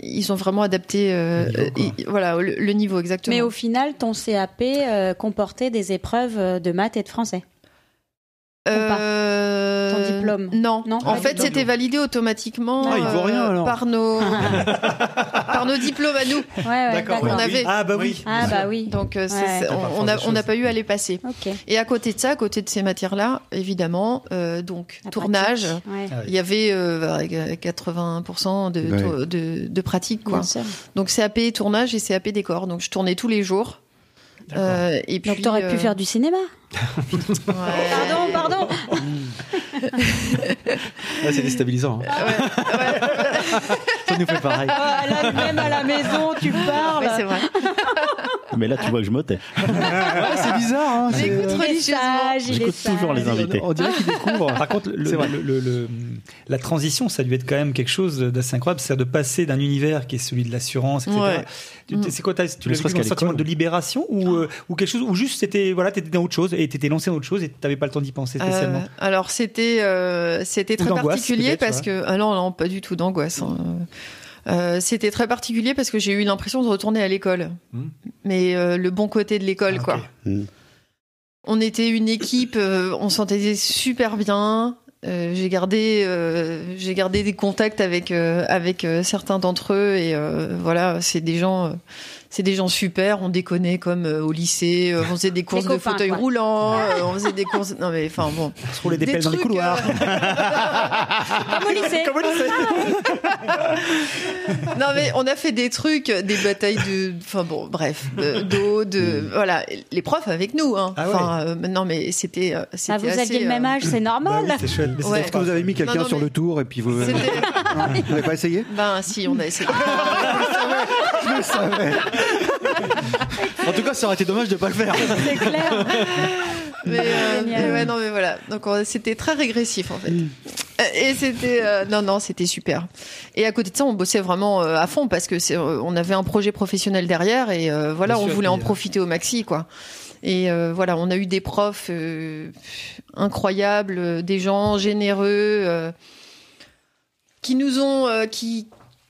S4: Ils ont vraiment adapté. euh, euh, voilà, le, le niveau exactement.
S8: Mais au final, ton CAP euh, comportait des épreuves euh, de maths et de français.
S4: Euh,
S8: Ton diplôme
S4: Non.
S8: Non,
S4: En
S8: pas
S4: fait, c'était validé automatiquement
S6: Ah, rien, alors.
S4: par nos *laughs* par nos diplômes à nous.
S8: Ouais, ouais,
S6: D'accord,
S4: On avait.
S5: Ah bah oui.
S8: Ah bah oui.
S4: Donc euh,
S8: Ouais.
S4: on- n'a on pas eu à les passer. Et à côté de ça, à côté de ces matières-là, évidemment, euh, donc
S8: La
S4: tournage.
S5: Ah.
S4: Il y avait euh, 80% de,
S10: Ouais.
S4: tour- de, de pratique, quoi.
S8: Bien.
S4: Donc CAP tournage et CAP décor. Donc je tournais tous les jours. Euh, et puis,
S8: Donc t'aurais pu
S4: euh,
S8: faire du cinéma. *laughs*
S4: ouais.
S8: Pardon, pardon. *laughs* *laughs*
S6: C'est déstabilisant. hein. Ça *laughs* nous fait pareil.
S8: Ah, là, même à la maison, tu parles.
S4: Ouais, c'est vrai. *laughs*
S2: Mais là, tu vois que je m'ôtais.
S6: Ouais, c'est bizarre. Hein, c'est-
S4: J'écoute religieusement.
S2: J'écoute toujours les invités.
S6: On dirait qu'il découvre.
S5: Par contre, le,
S6: C'est vrai.
S5: le- le- le- la transition, ça a dû être quand même quelque chose d'assez incroyable, c'est-à-dire de passer d'un univers qui est celui de l'assurance, etc.
S4: Ouais.
S5: Tu-
S4: Mm.
S5: C'est quoi, tu l'as vécu un sentiment de libération ou, euh, ou quelque chose, ou juste c'était, voilà, t'étais dans autre chose et t'étais lancé dans autre chose et t'avais pas le temps d'y penser spécialement?
S4: Euh, alors c'était euh, c'était très particulier parce que ah non non pas du tout d'angoisse. hein. Euh, c'était très particulier parce que j'ai eu l'impression de retourner à l'école,
S6: Hmm.
S4: mais euh, le bon côté de l'école
S5: Ah,
S4: quoi.
S10: Hmm.
S4: On était une équipe, euh, on s'entendait super bien. Euh, j'ai gardé euh, j'ai gardé des contacts avec euh, avec euh, certains d'entre eux et euh, voilà c'est des gens euh, c'est des gens super on déconnait comme euh, au lycée euh, on faisait des *laughs* courses de
S8: copains,
S4: fauteuils
S8: quoi.
S4: roulants euh, on faisait des courses non mais enfin bon
S5: On *laughs* se roulait des,
S4: des
S5: pelles dans les couloirs. *laughs*
S8: Comme au lycée.
S5: Comme au lycée.
S4: non mais on a fait des trucs, des batailles de, enfin bon, bref, de- d'eau, de, voilà, les profs avec nous, hein.
S5: Ah ouais.
S4: Enfin, euh, non mais c'était, euh,
S8: Ah, vous
S4: assez,
S8: aviez le même âge, c'est
S5: Bah
S8: normal.
S5: oui, c'est chouette.
S4: Ouais.
S10: Est-ce que vous avez mis quelqu'un sur
S4: mais-
S10: le tour et puis vous. Vous n'avez pas essayé?
S4: Ben si, on a essayé.
S10: Je le savais.
S6: En tout cas, ça aurait été dommage de pas le faire.
S8: C'est clair. *laughs*
S4: mais, euh, mais ouais, non mais voilà. Donc on- c'était très régressif en fait. Euh, Et c'était, euh, non non, c'était super. Et à côté de ça, on bossait vraiment euh, à fond parce que c'est, euh, on avait un projet professionnel derrière et euh, voilà,
S5: Bien
S4: on
S5: sûr,
S4: voulait en
S5: euh,
S4: profiter au maxi quoi. Et euh, voilà, on a eu des profs euh, incroyables, euh, des gens généreux euh, qui nous ont, euh, qui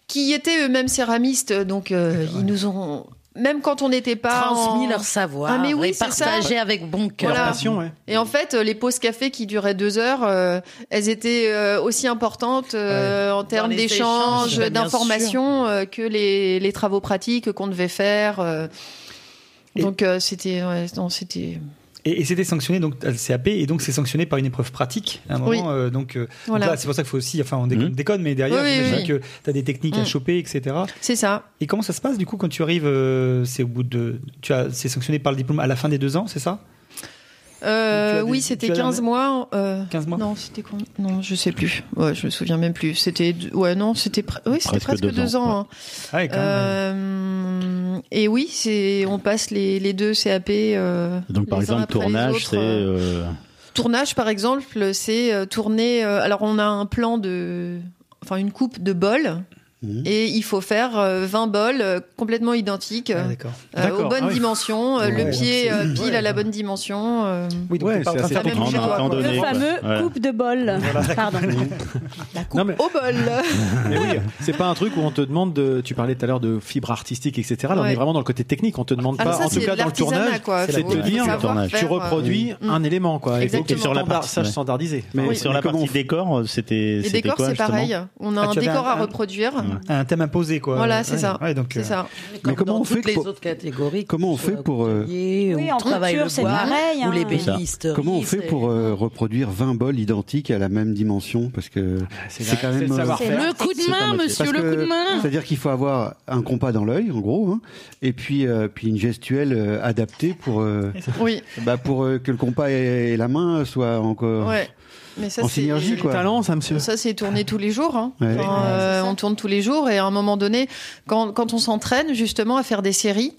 S4: qui étaient eux-mêmes céramistes, donc euh, ils nous ont, même quand on n'était pas
S3: Transmis
S4: en-
S3: leur savoir
S4: Ah, mais oui,
S3: et
S4: ça.
S3: partagé avec bon cœur.
S4: Voilà.
S6: Passion, ouais.
S4: Et en fait, euh, les pauses café qui duraient deux heures, euh, elles étaient euh, aussi importantes euh, en termes d'échanges, d'informations euh, que les, les travaux pratiques qu'on devait faire. euh. Donc euh, c'était, ouais, non, c'était,
S5: Et, et c'était sanctionné donc à le CAP et donc c'est sanctionné par une épreuve pratique à un moment
S4: Oui.
S5: euh, donc, euh, donc
S4: Voilà.
S5: là, c'est pour ça qu'il faut aussi enfin on déconne,
S2: Mhm.
S5: déconne, mais derrière
S4: Oui, oui,
S5: j'imagine
S4: oui.
S5: que tu as des techniques à
S4: Mhm.
S5: choper etc
S4: c'est ça.
S5: et comment ça se passe du coup quand tu arrives euh, c'est au bout de tu as c'est sanctionné par le diplôme à la fin des deux ans c'est ça?
S4: Euh, oui, c'était
S5: as la
S4: 15
S5: même-
S4: mois. euh,
S5: 15 mois
S4: Non, c'était combien Non, je sais plus. Ouais, je me souviens même plus. C'était, ouais, non, c'était, pre- oui, c'était
S2: Presque
S4: presque
S2: deux
S4: deux,
S2: ans,
S4: ans. hein.
S5: ah ouais, quand même.
S4: Euh, et oui, c'est, on passe les, les deux CAP. euh,
S2: Donc, par
S4: les uns
S2: exemple, tournage, c'est.
S4: euh,
S2: euh,
S4: Tournage, par exemple, c'est euh, tourner. euh, alors, on a un plan de. Enfin, une coupe de bols.
S10: Mhm.
S4: Et il faut faire euh, 20 bols euh, complètement identiques,
S5: Ah,
S4: euh, euh, aux bonnes
S6: ah oui.
S4: dimensions, euh,
S5: Ouais,
S4: le pied euh, pile
S5: ouais,
S4: à la bonne dimension. euh,
S5: oui donc
S6: c'est assez
S2: donné.
S8: Le fameux
S2: Ouais.
S8: coupe de bol. *laughs* Pardon. La coupe
S6: Non, mais,
S4: au bol *laughs*
S6: mais oui, c'est pas un truc où on te demande de. Tu parlais tout à l'heure de fibre artistique, etc. Là, on est vraiment dans le côté technique. On te demande
S4: Alors
S6: pas,
S4: ça,
S6: en tout cas dans le tournage, c'est te dire,
S2: tu
S4: euh,
S6: reproduis un élément, quoi.
S4: Exactement.
S6: sur la
S2: ouais.
S6: standardisé.
S10: Mais,
S2: Et sur la partie
S10: on-
S2: décor, c'était.
S4: Les décors, c'est pareil. On a
S5: Ah,
S4: un décor à reproduire.
S5: Un thème imposé quoi
S4: Voilà, c'est
S5: Ouais.
S4: ça.
S5: ouais, donc
S4: C'est
S5: euh,
S4: ça.
S3: Comme
S10: comment
S3: dans
S10: on fait
S3: toutes les
S10: pour-
S3: autres catégories.
S10: comment on fait pour, euh,
S8: Oui,
S3: ou
S8: en
S3: le
S8: c'est
S3: bois,
S8: pareil,
S3: Ou
S8: hein.
S3: l'ébénisterie.
S10: Comment on fait
S3: c'est-
S10: pour euh, reproduire 20 bols identiques à la même dimension? Parce que c'est
S6: la-
S10: quand
S6: c'est
S10: même.
S6: le
S10: euh,
S6: savoir-faire.
S3: Le coup de
S2: C'est
S3: main, monsieur, le coup de main.
S10: C'est-à-dire qu'il faut avoir un compas dans l'œil, en gros, hein, et puis, euh, puis une gestuelle euh, adaptée pour, euh,
S4: Oui,
S10: bah, pour euh, que le compas et, et la main soient encore
S4: ouais. Mais ça,
S10: en
S4: c'est
S10: synergie.
S6: Du
S10: Quoi.
S6: talent, ça, monsieur.
S4: Ça, c'est tourné tous les jours. hein.
S10: Ouais.
S4: Enfin, euh, on tourne tous les jours et à un moment donné, quand, quand on s'entraîne justement à faire des séries,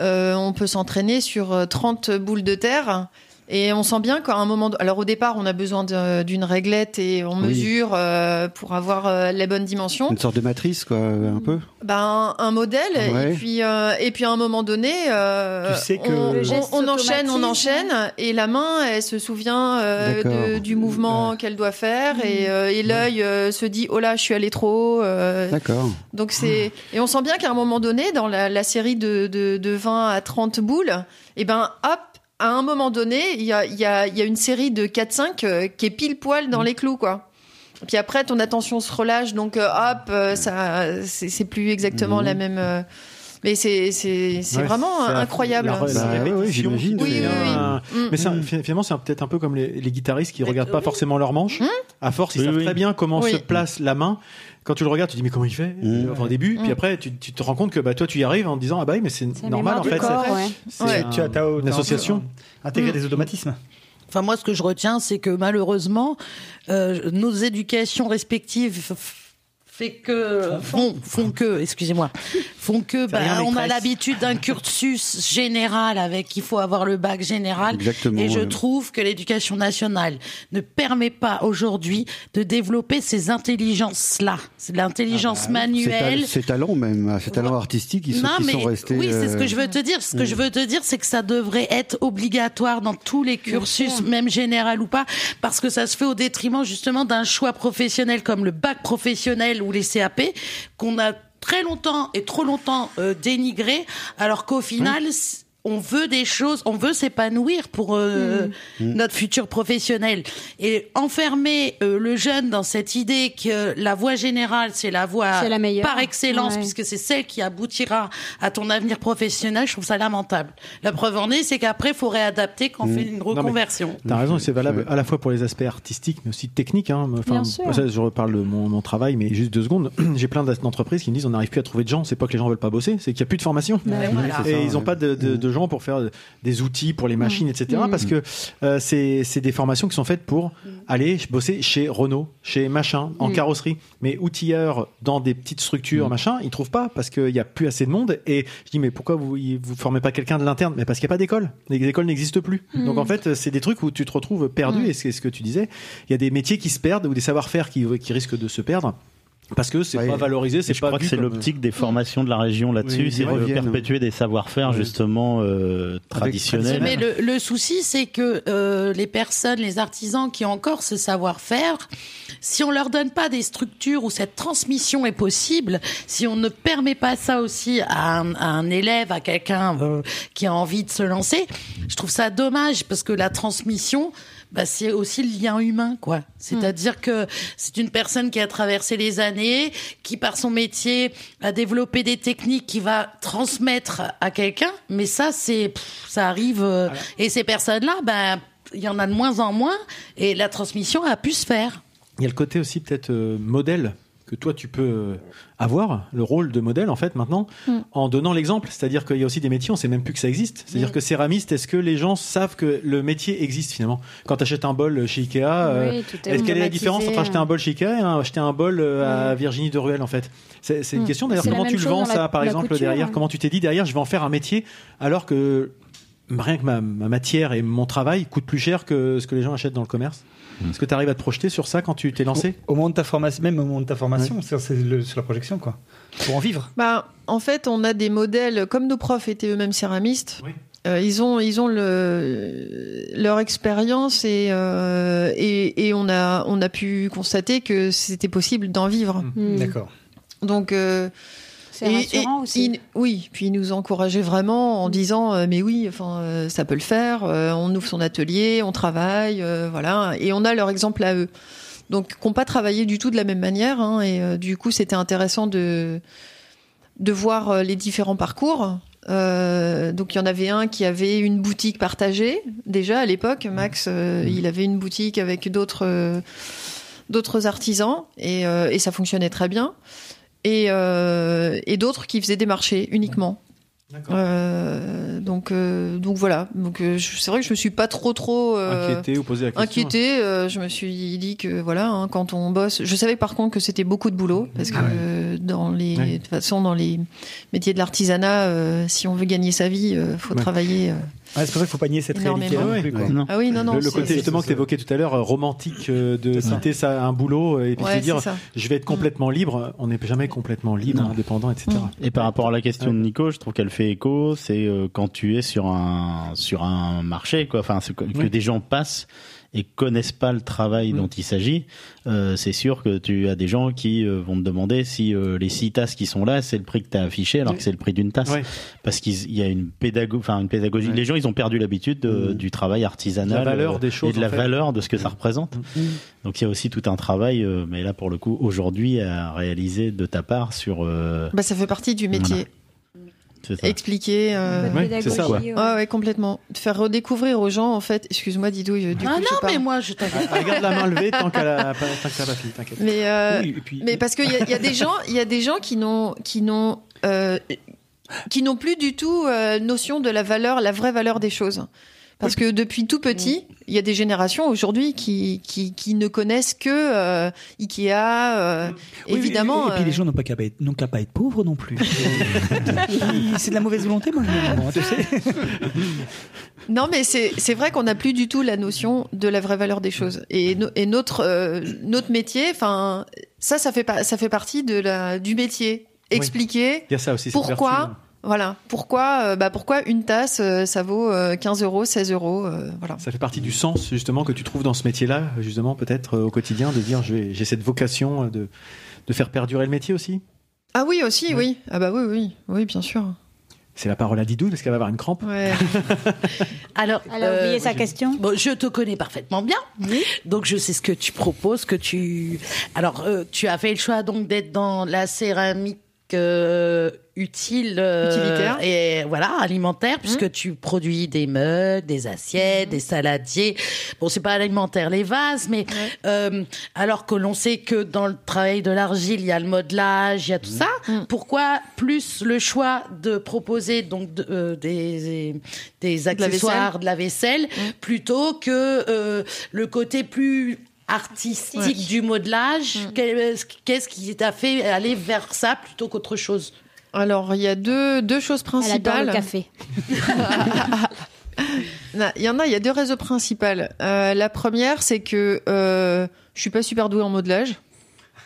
S4: euh, on peut s'entraîner sur euh, 30 boules de terre Et on sent bien qu'à un moment, alors au départ, on a besoin d'une réglette et on
S10: Oui.
S4: mesure euh, pour avoir euh, les bonnes dimensions.
S10: Une sorte de matrice, quoi, un peu.
S4: Ben, un modèle
S10: Ouais.
S4: et puis euh, et puis à un moment donné, euh,
S10: Tu sais que-
S4: on, enchaîne, on enchaîne et la main, elle se souvient euh, de- du mouvement qu'elle doit faire et, euh, et l'œil euh, se dit oh là, je suis allé trop. haut, euh,
S10: D'accord.
S4: donc c'est et on sent bien qu'à un moment donné, dans la, la série de, de, de 20 à 30 boules, et ben hop, à un moment donné, il y a, il y, a, il y a une série de 4-5 euh, qui est pile poil dans les clous, quoi. Et puis après, ton attention se relâche, donc euh, hop, euh, ça, c'est c'est plus exactement
S10: Mhm.
S4: la même. euh, mais c'est c'est c'est
S6: Ouais,
S4: vraiment incroyable.
S6: la- la
S10: Bah,
S6: répétition
S10: oui, oui, oui.
S6: un-
S4: Mm.
S6: Mais c'est un- finalement, c'est un- peut-être un peu comme les, les guitaristes qui regardent pas
S3: oui.
S6: forcément leur manche. À force, ils
S2: Oui,
S6: savent
S2: oui.
S6: très bien comment
S4: Oui.
S6: se place la main. Quand tu le regardes, tu te dis mais comment il fait
S10: Mm.
S6: Enfin, au début, puis après tu, tu te rends compte que bah toi tu y arrives en te disant ah bah oui mais c'est normal en fait. c'est-
S8: ouais.
S6: c'est
S4: Ouais.
S6: un-
S5: Tu as, t'as-
S6: une association.
S5: Intégré
S4: Mm.
S5: des automatismes.
S3: Enfin, moi, ce que je retiens, c'est que malheureusement, euh, nos éducations respectives fait que font, font que excusez-moi font que bah, on a l'habitude d'un cursus général avec il faut avoir le bac général
S10: Exactement,
S3: et je
S10: ouais.
S3: trouve que l'éducation nationale ne permet pas aujourd'hui de développer ces intelligences là c'est l'intelligence
S10: Ces,
S3: manuelle
S10: tal- ces talents même, ces talents artistiques, ils sont,
S3: non,
S10: qui
S3: mais
S10: sont restés.
S3: oui, c'est ce que
S10: euh,
S3: je veux te dire. Ce que je veux te dire, c'est que ça devrait être obligatoire dans tous les cursus, même général ou pas, parce que ça se fait au détriment justement d'un choix professionnel comme le bac professionnel ou les CAP qu'on a très longtemps et trop longtemps euh, dénigré, alors qu'au final. c- On veut des choses, on veut s'épanouir pour euh, notre futur professionnel. Et enfermer euh, le jeune dans cette idée que la voie générale, c'est la voie
S8: C'est la meilleure.
S3: par excellence,
S8: Ouais.
S3: puisque c'est celle qui aboutira à ton avenir professionnel, je trouve ça lamentable. La preuve en est, c'est qu'après, il faut réadapter quand on fait une reconversion.
S6: T'as raison, c'est valable à la fois pour les aspects artistiques, mais aussi techniques. Hein. Enfin,
S8: Bien sûr.
S6: ça, je reparle de mon, mon travail, mais juste deux secondes. *clears throat* J'ai plein d'entreprises qui me disent on n'arrive plus à trouver de gens. C'est pas que les gens veulent pas bosser, c'est qu'il y a plus de formation. Et
S10: ça,
S6: ils n'ont
S10: ouais.
S6: pas de, de- de gens pour faire des outils pour les machines, etc.
S8: Mm.
S6: Parce que euh, c'est c'est des formations qui sont faites pour aller bosser chez Renault, chez machin, en
S8: Mm.
S6: carrosserie. Mais outilleurs dans des petites structures, machin, ils trouvent pas parce qu'il n'y a plus assez de monde. Et je dis mais pourquoi vous vous formez pas quelqu'un de l'interne? Mais parce qu'il n'y a pas d'école. Les écoles n'existent plus.
S8: Mm.
S6: Donc en fait, c'est des trucs où tu te retrouves perdu. Et c'est ce que tu disais. Il y a des métiers qui se perdent ou des savoir-faire qui, qui risquent de se perdre. Parce que c'est
S10: Ouais.
S6: pas valorisé, c'est
S2: je
S6: pas
S2: crois que c'est
S6: comme-
S2: l'optique des formations de la région là-dessus,
S10: Oui,
S2: c'est de perpétuer des savoir-faire
S10: Oui.
S2: justement euh, traditionnels.
S3: Mais le, le souci, c'est que euh, les personnes, les artisans qui ont encore ce savoir-faire, si on leur donne pas des structures où cette transmission est possible, si on ne permet pas ça aussi à un, à un élève, à quelqu'un euh, qui a envie de se lancer, je trouve ça dommage parce que la transmission, bah, c'est aussi le lien humain, quoi. C'est-à-dire que c'est une personne qui a traversé les années, qui par son métier a développé des techniques qui va transmettre à quelqu'un. Mais ça, c'est, ça arrive. euh, et ces personnes-là, ben, il y en a de moins en moins, et la transmission a pu se faire.
S6: Il y a le côté aussi peut-être euh, modèle que toi tu peux euh, avoir, le rôle de modèle en fait maintenant,
S8: Mm.
S6: en donnant l'exemple. C'est-à-dire qu'il y a aussi des métiers, on sait même plus que ça existe. C'est-à-dire
S3: Mm.
S6: que céramiste, est-ce que les gens savent que le métier existe finalement? Quand tu achètes un bol chez Ikea, euh,
S8: Oui,
S6: est-ce quelle est la différence entre acheter un bol chez Ikea et acheter un bol euh, à Virginie de Ruel en fait? C'est une
S8: Mm.
S6: question d'ailleurs, comment tu le vends
S8: la-
S6: ça par
S8: la
S6: exemple
S8: couture,
S6: derrière?
S8: hein.
S6: Comment tu t'es dit derrière, je vais en faire un métier alors que rien que ma, ma matière et mon travail coûtent plus cher que ce que les gens achètent dans le commerce? Est-ce que tu arrives à te projeter sur ça quand tu t'es lancé
S5: Au moment de ta formation, même au moment de ta formation, c'est c'est la projection, quoi. Pour en vivre.
S4: Bah, en fait, on a des modèles, comme nos profs étaient eux-mêmes céramistes,
S6: Oui.
S4: euh, ils ont, ils ont le, leur expérience et, euh, et, et on, a, on a pu constater que c'était possible d'en vivre.
S8: Mm.
S5: D'accord.
S4: Donc, euh,
S8: C'est
S4: et-
S8: rassurant
S4: et-
S8: aussi.
S4: il- oui, puis ils nous encourageaient vraiment en disant euh, mais oui, enfin euh, ça peut le faire. euh, on ouvre son atelier, on travaille, euh, voilà, et on a leur exemple à eux. Donc, qui n'ont pas travaillé du tout de la même manière. hein, et euh, du coup, c'était intéressant de de voir euh, les différents parcours. Euh, donc il y en avait un qui avait une boutique partagée déjà à l'époque. Max, euh, il avait une boutique avec d'autres euh, d'autres artisans et, euh, et ça fonctionnait très bien. Et, euh, et d'autres qui faisaient des marchés uniquement. Euh, donc euh, donc voilà. Donc euh, c'est vrai que je me suis pas trop trop
S6: Inquiété ou poser la question
S4: inquiété. euh, je me suis dit que voilà, hein, quand on bosse, je savais par contre que c'était beaucoup de boulot parce que euh, dans les,
S6: Ouais.
S4: de toute façon, dans les métiers de l'artisanat, si on veut gagner sa vie, faut
S6: Ouais.
S4: travailler.
S5: Ouais, c'est pour ça qu'il faut pas nier cette
S4: Énormément.
S5: réalité non
S6: Ouais,
S5: plus, quoi.
S2: Non.
S4: Ah oui, non, non.
S6: le, le côté justement que tu évoquais tout à l'heure, euh, romantique, euh, de citer ça un boulot euh, et puis
S4: Ouais,
S6: se dire je vais être complètement libre. On n'est jamais complètement libre,
S2: Non.
S6: indépendant, etc.
S2: Et par rapport à la question de Nico, je trouve qu'elle fait écho. C'est euh, quand tu es sur un sur un marché, quoi. Enfin, c'est que, que
S6: Oui.
S2: des gens passent et connaissent pas le travail
S6: Mm.
S2: dont il s'agit. euh, c'est sûr que tu as des gens qui euh, vont te demander si euh, les six tasses qui sont là, c'est le prix que tu as affiché, alors
S6: Oui.
S2: que c'est le prix d'une tasse.
S6: Ouais.
S2: Parce qu'il y a une pédago, enfin une pédagogie.
S10: Ouais.
S2: Les gens, ils ont perdu l'habitude de-
S10: Mm.
S2: du travail artisanal,
S6: De la valeur
S2: euh,
S6: des choses,
S2: et de la
S6: fait.
S2: valeur de ce que ça représente. Donc il y a aussi tout un travail, euh, mais là pour le coup aujourd'hui à réaliser de ta part sur. euh,
S4: Bah, ça fait partie du métier. Expliquer. euh,
S6: Ouais, c'est ça,
S8: ouais.
S4: Ouais, ouais, complètement. De faire redécouvrir aux gens, en fait. Excuse-moi, Didouille, du
S3: Ah
S4: coup, je
S3: non,
S4: parle.
S3: mais moi, je t'avais.
S6: Ah, Regarde la main levée tant qu'elle a pas, tant que t'as pas fini, t'inquiète.
S4: Mais, euh,
S6: Oui, puis-
S4: mais parce qu'il y, a- il y a des gens, il y a des gens qui n'ont, qui n'ont, euh, qui n'ont plus du tout euh, notion de la valeur, la vraie valeur des choses. Parce que depuis tout petit, il y a des générations aujourd'hui qui, qui, qui ne connaissent que euh, Ikea, euh,
S5: Oui,
S4: évidemment.
S5: Et, puis
S4: euh,
S5: les gens n'ont pas qu'à pas être, pas pauvres non plus. *laughs* c'est de la mauvaise volonté, moi, moment, tu sais. *laughs*
S4: Non, mais c'est c'est vrai qu'on n'a plus du tout la notion de la vraie valeur des choses. Et, no- et notre euh, notre métier, enfin ça, ça fait pas ça fait partie de la du métier.
S6: Oui.
S4: Expliquer
S6: Il y a ça aussi.
S4: pourquoi
S6: vertu.
S4: Voilà pourquoi euh, bah pourquoi une tasse euh, ça vaut euh, 15 euros 16 euros euh, voilà
S6: Ça fait partie du sens justement que tu trouves dans ce métier-là, justement peut-être euh, au quotidien, de dire j'ai cette vocation euh, de, de faire perdurer le métier aussi?
S4: ah oui aussi oui ah bah oui oui oui bien sûr
S6: C'est la parole à Didou, parce qu'elle va avoir une crampe.
S4: ouais *laughs*
S3: Alors,
S8: Elle a oublié sa question?
S3: Bon, je te connais parfaitement bien, donc je sais ce que tu proposes, que tu. Alors, euh, tu as fait le choix donc d'être dans la céramique euh, utile euh,
S4: Utilitaire.
S3: et voilà alimentaire, puisque tu produis des mugs, des assiettes, des saladiers. Bon, c'est pas alimentaire les vases, mais euh, alors que l'on sait que dans le travail de l'argile, il y a le modelage, il y a tout ça. Pourquoi plus le choix de proposer donc de- des des
S4: la
S3: accessoires, de la vaisselle, plutôt que le côté plus artistique du modelage Qu'est- Qu'est-ce qui t'a fait aller vers ça plutôt qu'autre chose
S4: alors il y a deux deux choses
S8: Elle adore
S4: principales
S8: le café. *laughs*
S4: Il y en a, il y a deux raisons principales. Euh, la première, c'est que euh, je suis pas super douée en modelage.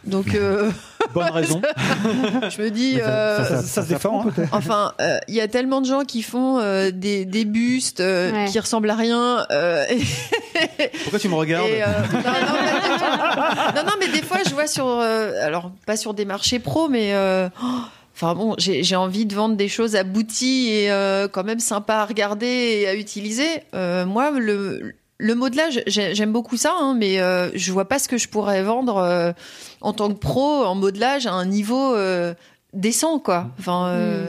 S4: Donc, euh, *laughs*
S6: Bonne raison. *laughs*
S4: je me dis, euh,
S5: Ça, ça se défend. hein.
S4: enfin, euh, il y a tellement de gens qui font euh, des, des bustes euh,
S8: Ouais.
S4: qui ressemblent à rien. euh, *laughs*
S6: Pourquoi tu me regardes
S4: et, euh, non, non, mais des fois, je vois sur, euh, alors pas sur des marchés pro, mais euh, Enfin bon, j'ai j'ai envie de vendre des choses abouties et euh, quand même sympas à regarder et à utiliser. Euh, moi, le, le modelage, j'ai- j'aime beaucoup ça, hein, mais euh, je vois pas ce que je pourrais vendre euh, en tant que pro en modelage à un niveau euh, décent, quoi. Enfin. euh,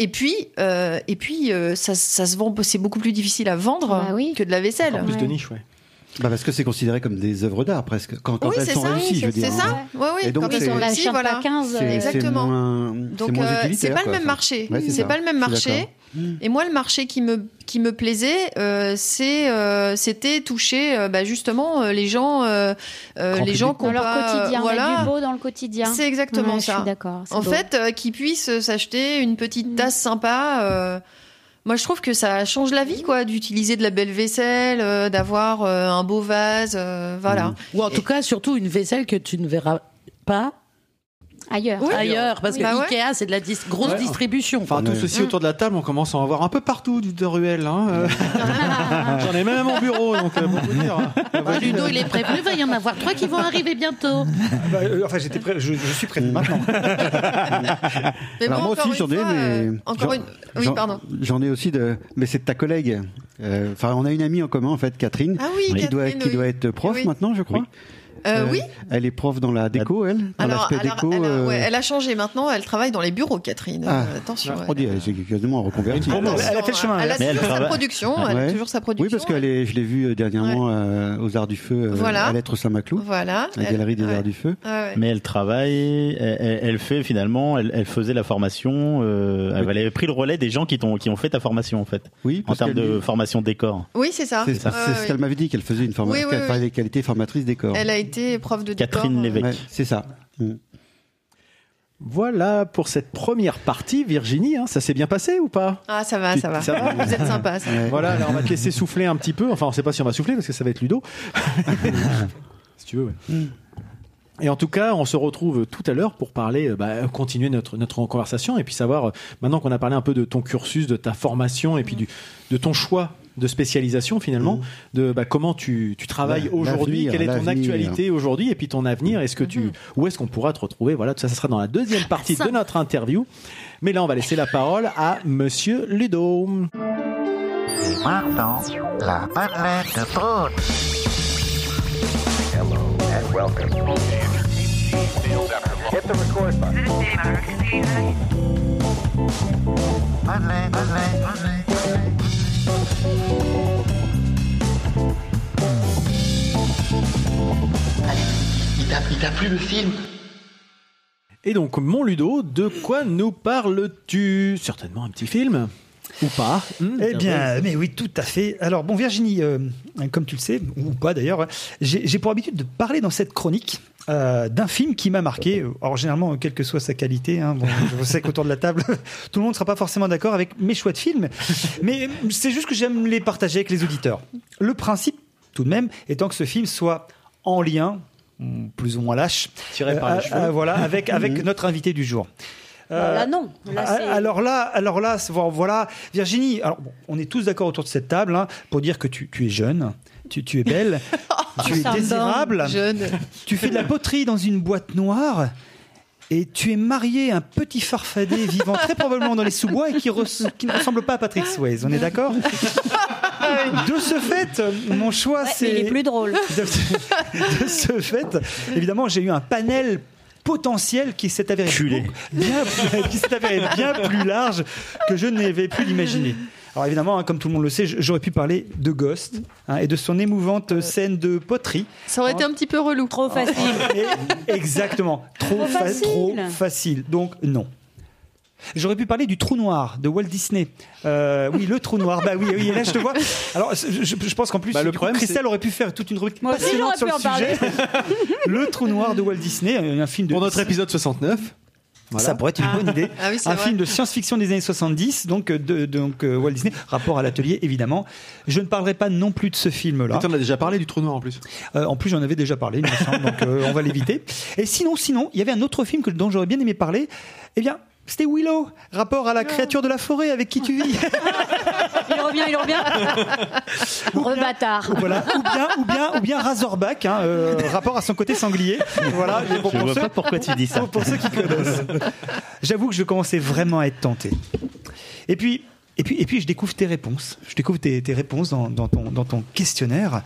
S4: Et puis, euh, et puis, euh, ça, ça se vend. C'est beaucoup plus difficile à vendre
S8: Bah oui.
S4: que de la vaisselle.
S6: Encore plus de niche, ouais.
S10: Bah parce que c'est considéré comme des œuvres d'art presque quand, quand
S4: Oui,
S10: elles
S4: c'est
S10: sont
S4: ça,
S10: réussies,
S8: oui,
S10: je veux
S8: c'est
S10: dire.
S4: C'est ça.
S10: hein.
S4: Ouais, oui.
S10: Et donc,
S4: quand elles sont
S8: on
S4: réussies, voilà.
S8: pas 15.
S10: C'est-
S8: euh,
S4: Exactement.
S10: moins-
S4: Donc
S10: c'est
S4: euh,
S10: utilitaire,
S4: pas le même marché. c'est pas le même marché. Et moi, le marché qui me qui me plaisait, euh, c'est euh, c'était toucher euh, bah, justement euh, les gens, les gens
S6: public.
S4: qui ont
S8: Dans leur
S4: pas-
S8: quotidien,
S4: Voilà.
S8: du beau dans le quotidien.
S4: C'est exactement
S8: Ouais, Je
S4: ça.
S8: suis d'accord. c'est
S4: En
S8: beau.
S4: fait, euh, qu'ils puissent s'acheter une petite
S8: Mm.
S4: tasse sympa. Moi, je trouve que ça change la vie, quoi, d'utiliser de la belle vaisselle, euh, d'avoir euh, un beau vase, euh, voilà.
S3: Ou en tout cas, surtout une vaisselle que tu ne verras pas
S8: ailleurs.
S4: Oui.
S3: ailleurs, parce que
S4: Bah ouais.
S3: Ikea, c'est de la dis- grosse
S6: Ouais.
S3: distribution.
S6: Enfin, tous
S10: Ouais.
S6: ceci autour de la table, on commence à en voir un peu partout du de ruelle. Hein. euh. *laughs* J'en ai même à mon bureau, donc euh, pour vous dire.
S3: Ah, Ludo, il est prévenu, il va y en avoir trois qui vont arriver bientôt.
S5: Bah, euh, enfin, j'étais prêt, je, je suis prêt maintenant. *laughs*
S4: Mais
S10: Alors
S4: bon,
S10: moi aussi, j'en ai, mais
S4: euh, encore
S10: j'en-
S4: une. Oui, pardon.
S10: J'en ai aussi de, mais c'est de ta collègue. Euh, Enfin, on a une amie en commun en fait, Catherine,
S4: Ah oui,
S10: qui doit,
S4: Catherine,
S10: qui
S4: oui.
S10: doit être prof
S4: Oui.
S10: maintenant, je crois.
S6: Oui.
S4: Euh,
S10: Euh,
S4: oui.
S10: Elle est prof dans la déco, elle, dans
S4: Alors,
S10: l'aspect
S4: alors,
S10: déco.
S4: elle, a,
S10: euh,
S4: ouais, elle a changé maintenant. Elle travaille dans les bureaux, Catherine.
S10: Ah.
S4: Attention.
S10: on dit, elle s'est quasiment reconvertie.
S5: Elle a- elle a fait le chemin,
S4: Elle a
S2: Mais elle
S4: toujours sa production. Elle
S10: Ouais.
S4: a toujours sa production.
S10: Oui, parce qu'elle est, je l'ai vue dernièrement euh, aux Arts du Feu, euh,
S4: Voilà.
S10: à l'être Saint-Maclou,
S4: Voilà.
S10: la
S4: Elle-
S10: galerie des
S4: ouais.
S10: Arts du Feu.
S2: Mais elle travaille, elle, elle- elle fait finalement, elle, elle faisait la formation, euh, elle avait pris le relais des gens qui, ont fait ta formation en fait,
S10: Oui,
S2: en termes de formation décor.
S4: Oui, c'est ça.
S10: C'est ce qu'elle m'avait dit, qu'elle faisait une formation, qu'elle était formatrice décor.
S4: Elle a été prof de
S2: Catherine
S4: décor.
S2: Lévesque.
S10: Ouais, c'est ça. Mm.
S6: Voilà pour cette première partie, Virginie. hein, ça s'est bien passé ou pas?
S4: Ah, ça va,
S6: Tu-
S4: ça va.
S6: ça va *laughs*
S4: Vous êtes sympa. Ça.
S6: Voilà, alors on va te laisser souffler un petit peu. Enfin, on sait pas si on va souffler parce que ça va être Ludo. *laughs* si tu veux, ouais. Et en tout cas, on se retrouve tout à l'heure pour parler, euh, bah, continuer notre, notre conversation et puis savoir, euh, maintenant qu'on a parlé un peu de ton cursus, de ta formation et puis du, de ton choix de spécialisation finalement, de bah, comment tu, tu travailles aujourd'hui, quelle est ton actualité aujourd'hui et puis ton avenir, est-ce que tu, où est-ce qu'on pourra te retrouver? Voilà, tout ça, ça sera dans la deuxième partie de notre interview. Mais là, on va laisser la parole à Monsieur Ludo.
S12: Et maintenant, la madeleine de Proust. Madeleine, Madeleine, Madeleine.
S13: Il t'a il t'a plu le film
S6: Et donc, mon Ludo, de quoi nous parles-tu? Certainement un petit film ou pas? Hmm,
S5: Eh bien, mais oui, tout à fait. Alors, bon, Virginie, euh, comme tu le sais, ou pas d'ailleurs, j'ai j'ai pour habitude de parler dans cette chronique euh, d'un film qui m'a marqué. Alors, généralement, quelle que soit sa qualité, hein, bon, je sais qu'autour de la table, *laughs* tout le monde ne sera pas forcément d'accord avec mes choix de films, mais c'est juste que j'aime les partager avec les auditeurs. Le principe, tout de même, étant que ce film soit en lien, plus ou moins lâche,
S6: Tiré par les
S5: euh,
S6: cheveux.
S5: euh, voilà, *laughs* avec, avec notre invité du jour.
S8: Bah, là, non. Là,
S5: alors là, alors là, voilà, Virginie. Alors, bon, on est tous d'accord autour de cette table hein, pour dire que tu, tu es jeune, tu, tu es belle, *laughs* tu es désirable,
S4: jeune.
S5: tu fais de la poterie dans une boîte noire. Et tu es marié à un petit farfadet vivant très probablement dans les sous-bois et qui, ne ressemble pas à Patrick Swayze. On est d'accord? *laughs* De ce fait, mon choix,
S8: Ouais,
S5: c'est.
S8: il est plus drôle. *laughs*
S5: De, de ce fait, évidemment, j'ai eu un panel potentiel qui s'est avéré beaucoup- bien, *laughs* qui s'est avéré bien plus large que je n'avais pu l'imaginer. Alors évidemment, hein, comme tout le monde le sait, j'aurais pu parler de Ghost hein, et de son émouvante scène de poterie.
S4: Ça aurait été un petit peu relou.
S8: Trop facile. *laughs*
S5: Et- exactement. Trop,
S8: Trop
S5: fa-
S8: facile.
S5: trop facile. Donc non. J'aurais pu parler du trou noir de Walt Disney. Euh, oui, le trou noir. Bah oui, oui. Là, je te vois. Alors, je, pense qu'en plus,
S6: Bah, le
S5: coup,
S6: problème,
S5: Christelle aurait pu faire toute une rubrique
S8: Moi aussi,
S5: passionnante sur
S8: j'aurais
S5: le
S8: pu en
S5: sujet. le trou noir de Walt Disney, un film de
S6: Pour notre épisode 69. Voilà.
S5: ça pourrait être une bonne idée.
S4: Ah oui,
S5: un
S4: vrai.
S5: film de science-fiction des années 70, donc de, de- donc euh, Walt Disney, rapport à l'atelier évidemment. Je ne parlerai pas non plus de ce film-là.
S6: T'en as déjà parlé du trou noir en plus.
S5: Euh, en plus, j'en avais déjà parlé, il me semble, donc euh, on va l'éviter. Et sinon, sinon, il y avait un autre film que, dont j'aurais bien aimé parler. Eh bien, c'était Willow, rapport à la créature de la forêt avec qui tu vis. *laughs*
S8: Il revient, il revient. Rebâtard.
S5: voilà. Ou bien, ou bien, ou bien Razorback, hein, euh, rapport à son côté sanglier. Voilà. mais bon,
S2: Je
S5: pour
S2: vois
S5: ceux-
S2: pas pourquoi tu dis ça.
S5: Pour, pour ceux qui connaissent. J'avoue que je commençais vraiment à être tenté. Et puis, et puis, et puis, je découvre tes réponses. Je découvre tes, tes réponses dans, dans ton, dans ton questionnaire.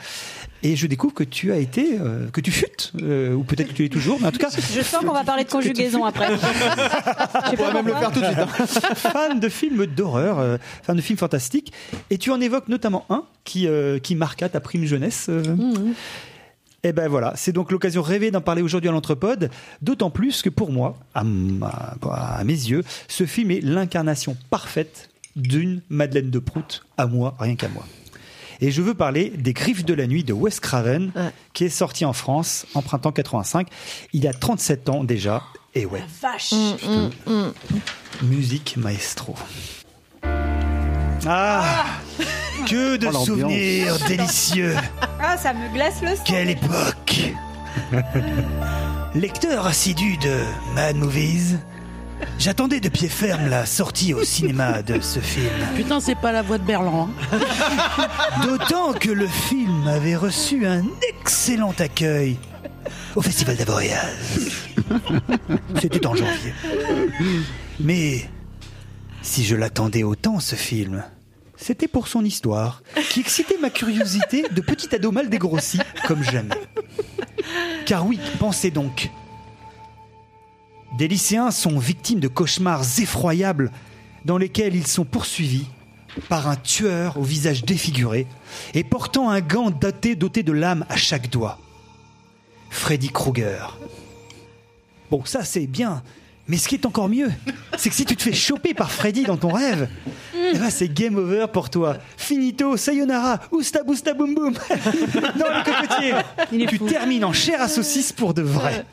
S5: Et je découvre que tu as été, euh, que tu futes, euh, ou peut-être que tu es toujours, mais en tout cas,
S8: Je sens qu'on va parler de conjugaison *laughs* après.
S6: On pourrait même le faire tout de suite. hein. *laughs*
S5: fan de films d'horreur, euh, fan de films fantastiques. Et tu en évoques notamment un qui, euh, qui marqua ta prime jeunesse. euh. Et ben voilà, c'est donc l'occasion rêvée d'en parler aujourd'hui à l'Entrepode, d'autant plus que pour moi, à, ma- à mes yeux, ce film est l'incarnation parfaite d'une Madeleine de Prout, à moi, rien qu'à moi. Et je veux parler des Griffes de la nuit de Wes Craven,
S4: Ouais.
S5: qui est sorti en France en printemps 85, il y a 37 ans déjà. Et ouais,
S8: Vache.
S4: Mm, mm.
S5: Musique maestro. Ah, Que de
S10: Oh,
S5: souvenirs *laughs* délicieux
S8: Ah, ça me glace le sang.
S5: Quelle époque *laughs* Lecteur assidu de Mad Movies, j'attendais de pied ferme la sortie au cinéma de ce film.
S3: Putain, c'est pas la voix de Berland. hein. *laughs*
S5: D'autant que le film avait reçu un excellent accueil au Festival d'Avoriaz. C'était en janvier. Mais si je l'attendais autant, ce film, c'était pour son histoire, qui excitait ma curiosité de petit ado mal dégrossi comme jamais. Car oui, pensez donc. Des lycéens sont victimes de cauchemars effroyables dans lesquels ils sont poursuivis par un tueur au visage défiguré et portant un gant doté, doté de lames à chaque doigt. Freddy Krueger. Bon, ça c'est bien. Mais ce qui est encore mieux, c'est que si tu te fais choper par Freddy dans ton rêve, eh ben, c'est game over pour toi. Finito, sayonara, ousta bousta boum boum. *laughs* Dans le cocotier, tu termines en chair à saucisse pour de vrai.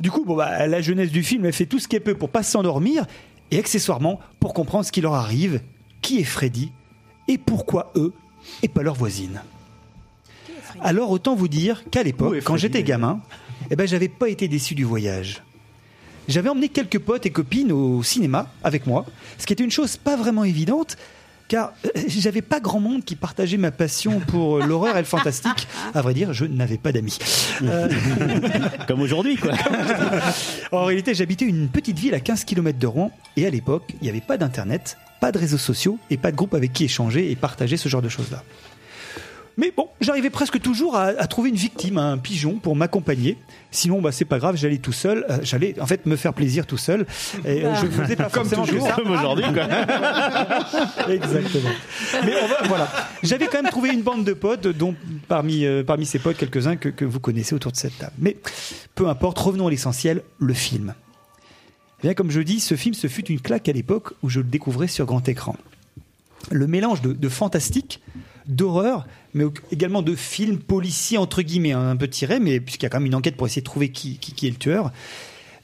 S5: Du coup, bon, bah, la jeunesse du film, elle fait tout ce qu'elle peut pour pas s'endormir et accessoirement pour comprendre ce qui leur arrive, qui est Freddy et pourquoi eux et pas leur voisine. Alors autant vous dire qu'à l'époque, quand j'étais gamin, eh ben j'avais pas été déçu du voyage. J'avais emmené quelques potes et copines au cinéma avec moi, ce qui était une chose pas vraiment évidente, car euh, j'avais pas grand monde qui partageait ma passion pour euh, l'horreur et le fantastique. À vrai dire, je n'avais pas d'amis. Euh, *laughs*
S2: Comme aujourd'hui, quoi.
S5: en réalité, j'habitais une petite ville à 15 km de Rouen, et à l'époque, il n'y avait pas d'internet, pas de réseaux sociaux et pas de groupe avec qui échanger et partager ce genre de choses-là. Mais bon, j'arrivais presque toujours à, à trouver une victime, un pigeon, pour m'accompagner. Sinon, bah, c'est pas grave, j'allais tout seul. Euh, j'allais en fait me faire plaisir tout seul. Et euh, je faisais pas
S2: Comme
S5: forcément que
S2: toujours.
S5: ça.
S2: Comme aujourd'hui, quoi. *laughs*
S5: Exactement. Mais on va- voilà. J'avais quand même trouvé une bande de potes, dont parmi, euh, parmi ces potes, quelques-uns que, que vous connaissez autour de cette table. Mais peu importe, revenons à l'essentiel, le film. Eh bien, comme je dis, ce film, ce fut une claque à l'époque où je le découvrais sur grand écran. Le mélange de, de fantastique, d'horreur, mais également de films policiers, entre guillemets, hein, un peu tiré, mais puisqu'il y a quand même une enquête pour essayer de trouver qui, qui- est le tueur.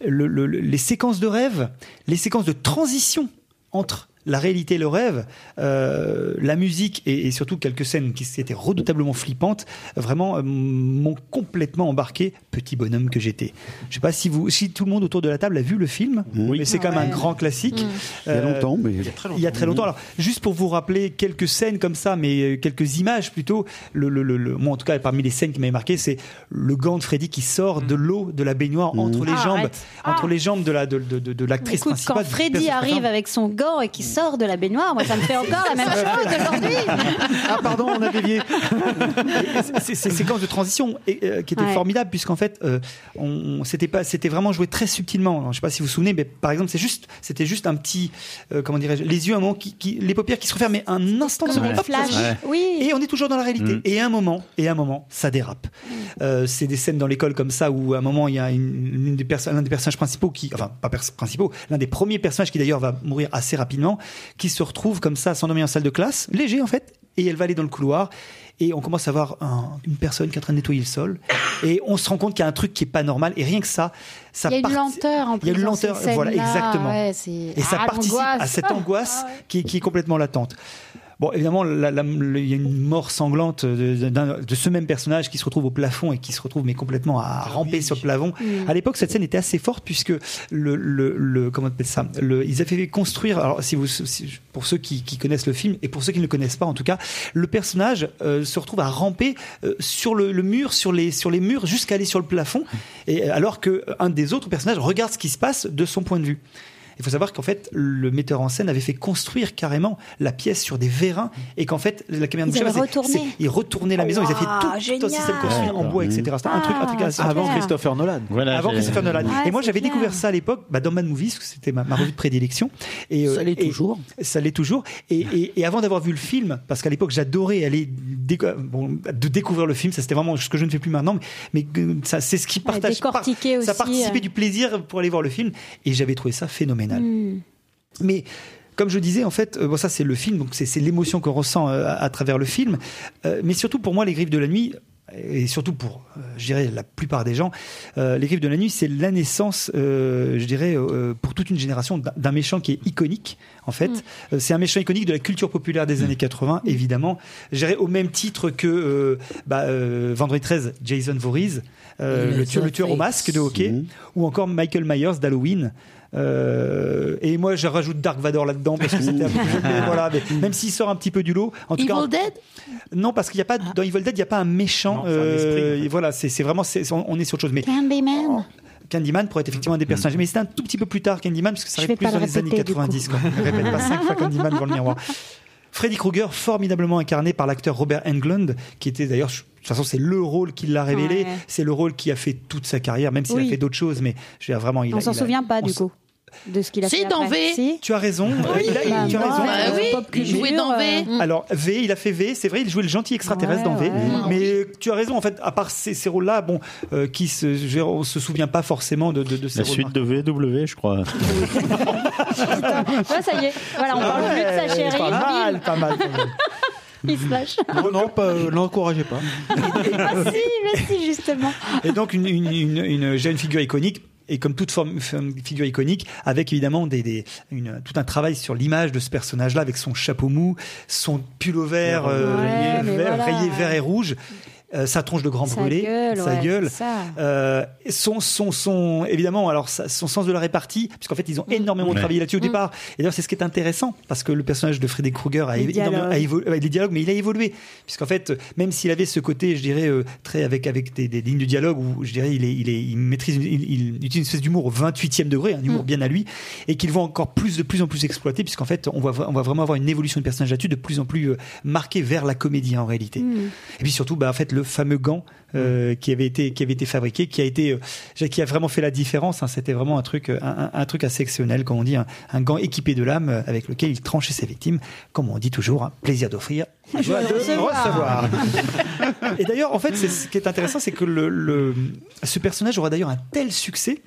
S5: Le- le- le- les séquences de rêve, les séquences de transition entre la réalité et le rêve, euh, la musique et, et surtout quelques scènes qui étaient redoutablement flippantes, vraiment euh, m'ont complètement embarqué, petit bonhomme que j'étais. Je sais pas si vous, si tout le monde autour de la table a vu le film, mais c'est quand même un grand classique.
S10: Il y a longtemps, mais- Il y a
S5: très longtemps. Il y a très longtemps. Alors, juste pour vous rappeler quelques scènes comme ça, mais euh, quelques images plutôt. Le, le, le, le- moi, en tout cas, parmi les scènes qui m'avaient marqué, c'est le gant de Freddy qui sort de l'eau de la baignoire entre les
S8: Ah,
S5: jambes, entre les jambes de la de, de, de, de l'actrice principale.
S8: quand Freddy arrive avec son gant et qui sort de la baignoire, moi ça me fait encore la même chose aujourd'hui.
S5: Ah pardon, on a dévié. *laughs* C'est- Ces séquences de transition et, euh, qui étaient
S8: Ouais.
S5: formidables puisqu'en fait, euh, on, c'était pas, c'était vraiment joué très subtilement. Alors, je sais pas si vous vous souvenez, mais par exemple, c'est juste, c'était juste un petit, euh, comment dirais-je, les yeux un moment qui, qui- les paupières qui se referment, mais un instant de
S8: Comme
S5: seconde,
S8: Ouais. Oui.
S5: Et on est toujours dans la réalité.
S2: Mm.
S5: Et à un moment, et à un moment, ça dérape. Euh, c'est des scènes dans l'école comme ça où à un moment il y a une, des perso- l'un des personnages principaux qui, enfin pas pers- principaux, l'un des premiers personnages qui d'ailleurs va mourir assez rapidement, qui se retrouve comme ça à s'endormir en salle de classe, léger en fait, et elle va aller dans le couloir. Et on commence à voir un- une personne qui est en train de nettoyer le sol. Et on se rend compte qu'il y a un truc qui est pas normal. Et rien que ça, ça
S8: Il y a une lenteur en plus.
S5: Il y a une lenteur, voilà, exactement.
S8: Ouais,
S5: Et ça participe à cette *laughs*
S8: Ah.
S5: angoisse qui, qui est complètement latente. Bon, évidemment, il y a une mort sanglante de, ce même personnage qui se retrouve au plafond et qui se retrouve mais complètement à ramper sur le plafond.
S8: Mm.
S5: À l'époque, cette scène était assez forte puisque le, le, le- comment on appelle ça? Le, Ils avaient fait construire. Alors, si vous, si- pour ceux qui, qui connaissent le film et pour ceux qui ne le connaissent pas, en tout cas, le personnage euh, se retrouve à ramper euh, sur le, le mur, sur les sur les murs, jusqu'à aller sur le plafond. Et euh, alors que un des autres personnages regarde ce qui se passe de son point de vue. Il faut savoir qu'en fait, le metteur en scène avait fait construire carrément la pièce sur des vérins et qu'en fait, la caméra
S8: Ils
S5: de c'est-
S8: retourné.
S5: Ils retournaient la maison, ils avaient fait tout, tout un système construit en bois, etc. C'était un truc, un truc assez
S6: Avant. Christopher Nolan.
S2: Voilà,
S5: Avant Christopher Nolan.
S8: Ouais,
S5: et moi, j'avais découvert ça à l'époque bah, dans Mad Movies, parce que c'était ma, ma revue de prédilection. Et, euh,
S3: Ça l'est toujours.
S5: Ça l'est toujours. Et, et- et avant d'avoir vu le film, parce qu'à l'époque, j'adorais aller déco- bon, de découvrir le film, ça c'était vraiment ce que je ne fais plus maintenant, mais, mais, ça, c'est ce qui partage. ça
S8: aussi,
S5: participait
S8: euh.
S5: du plaisir pour aller voir le film. Et j'avais trouvé ça phénoménal.
S8: Hmm.
S5: Mais comme je disais, en fait, euh, bon, ça c'est le film, donc c'est l'émotion qu'on ressent euh, à, à travers le film. Euh, mais surtout pour moi, Les Griffes de la Nuit, et surtout pour, euh, je dirais, la plupart des gens, euh, Les Griffes de la Nuit, c'est la naissance, je dirais, pour toute une génération d'un- méchant qui est iconique, en fait. Euh, c'est un méchant iconique de la culture populaire des années 80, évidemment. Je dirais au même titre que bah, Vendredi 13, Jason Voorhees, le, tueur,
S3: a
S5: le tueur au masque de hockey, ou encore Michael Myers d'Halloween. Euh, et moi, je rajoute Dark Vador là-dedans parce que c'était un peu mais *laughs* voilà, mais même s'il sort un petit peu du lot. En tout
S3: Evil
S5: cas,
S3: Dead?
S5: Non, parce qu'il n'y a pas dans Evil Dead, il n'y a pas un méchant.
S2: Non, un
S5: euh. Voilà, c'est vraiment, on on est sur autre chose. Mais
S8: Candyman?
S5: Candyman pourrait être effectivement un des personnages. Mais c'était un tout petit peu plus tard Candyman parce que ça arrive plus dans
S8: le
S5: les années
S8: répéter, du coup.
S5: 90. Quoi. Ne répète pas cinq fois Candyman devant le miroir. *laughs* Freddy Krueger, formidablement incarné par l'acteur Robert Englund, qui était d'ailleurs, de toute façon, c'est le rôle qui l'a révélé.
S8: Ouais.
S5: C'est le rôle qui a fait toute sa carrière, même s'il
S8: Oui.
S5: a fait d'autres choses. Mais je veux dire, vraiment, il
S8: On s'en
S5: a-
S8: souvient pas du coup de ce qu'il a
S3: Si,
S8: fait.
S3: dans
S8: après.
S3: V.
S8: Si.
S5: Tu as raison.
S3: Oui.
S5: il a,
S8: Bah,
S5: tu as
S8: moi,
S5: raison.
S3: Bah oui,
S8: pop
S3: il jouait dans V.
S8: euh,
S5: Alors V, il a fait V, c'est vrai, il jouait le gentil extraterrestre
S8: Ouais,
S5: dans V.
S8: ouais.
S5: Mais tu as raison, en fait, à part ces, ces rôles-là, bon, euh, qui se, je veux dire, on se souvient pas forcément de, de, de ces
S2: La
S5: rôles.
S2: suite de VW, je crois. *laughs*
S8: Ouais, ça y est. Voilà, on parle plus de sa chérie.
S5: Pas mal,
S8: bim,
S5: pas mal. pas mal.
S8: Il se lâche.
S6: Non, non, pas, euh, l'encouragez pas.
S8: Ah si, mais si justement.
S5: Et donc une, une, une, une jeune figure iconique. Et comme toute forme, figure iconique, avec évidemment des, des- une- tout un travail sur l'image de ce personnage-là, avec son chapeau mou, son pull au vert, euh,
S8: Ouais,
S5: rayé,
S8: mais
S5: vert,
S8: voilà.
S5: rayé vert et rouge. Euh, sa tronche de grand
S8: Sa
S5: brûlé,
S8: gueule,
S5: sa
S8: ouais,
S5: gueule, euh, son, son, son, évidemment, alors son sens de la répartie, puisqu'en fait ils ont énormément
S2: Ouais.
S5: travaillé là-dessus au
S8: Mm.
S5: départ. Et d'ailleurs c'est ce qui est intéressant, parce que le personnage de Freddy Krueger a,
S8: Les
S5: énormément- a
S8: dialogues.
S5: évo- ouais, les dialogues, mais il a évolué, puisqu'en fait même s'il avait ce côté, je dirais euh, très avec avec des, des lignes de dialogue où je dirais il est, il est, il maîtrise, une- il, il utilise une espèce d'humour au 28e degré, un humour
S8: Mm.
S5: bien à lui, et qu'il va encore plus de plus en plus exploiter, puisqu'en fait on va on va vraiment avoir une évolution de personnage là-dessus de plus en plus euh, marquée vers la comédie en réalité.
S8: Mm.
S5: Et puis surtout, bah, en fait, le fameux gant euh, qui avait été qui avait été fabriqué, qui a été euh, qui a vraiment fait la différence. hein. C'était vraiment un truc euh, un, un- un truc assez exceptionnel, comme on dit, un, un gant équipé de lames euh, avec lequel il tranchait ses victimes, comme on dit toujours, un plaisir d'offrir, joie de recevoir. *laughs* Et d'ailleurs, en fait, c'est ce qui est intéressant, c'est que le, le- ce personnage aura d'ailleurs un tel succès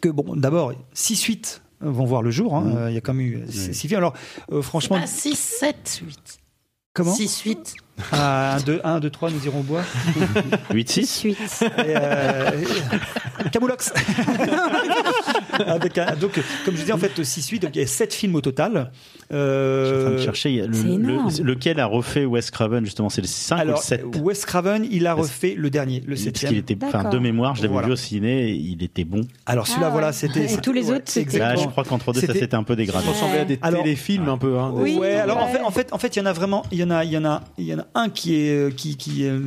S5: que bon, d'abord, six suites vont voir le jour. hein. Euh, Il y a quand même eu six six films. Alors, euh, franchement,
S3: Pas 6, 7, 8.
S5: comment
S3: 6, 8.
S5: Ah, 1, 2, 1, 2, 3, nous irons boire. *laughs*
S2: 8-6
S8: Suite.
S5: Et, euh, Camoulox. Avec un- donc, comme je disais, en fait, 6 suites, donc il y a 7 films au total.
S2: Je suis en train de
S5: Euh,
S2: chercher. le- le- lequel a refait Wes Craven justement C'est le 5 ou
S5: alors,
S2: le 7
S5: Wes Craven, il a refait le dernier, le
S2: Parce
S5: 7
S2: qu'il était, enfin, de mémoire, je l'avais
S5: Voilà.
S2: vu au ciné, et il était bon.
S5: Alors, celui-là,
S8: Ah,
S5: voilà, c'était.
S8: Et tous les
S5: ouais,
S8: autres, c'était-
S2: Là,
S5: exactement.
S2: je crois qu'entre deux, ça
S5: C'était-
S2: s'était un peu dégradé.
S6: Ça ressemblait à des
S5: Alors-
S6: téléfilms un peu. Hein,
S8: Oui.
S5: Ouais, alors en fait, en fait, en fait, il y en a vraiment, il y en a, il y en a, il y en a un qui est, euh, qui, qui, euh,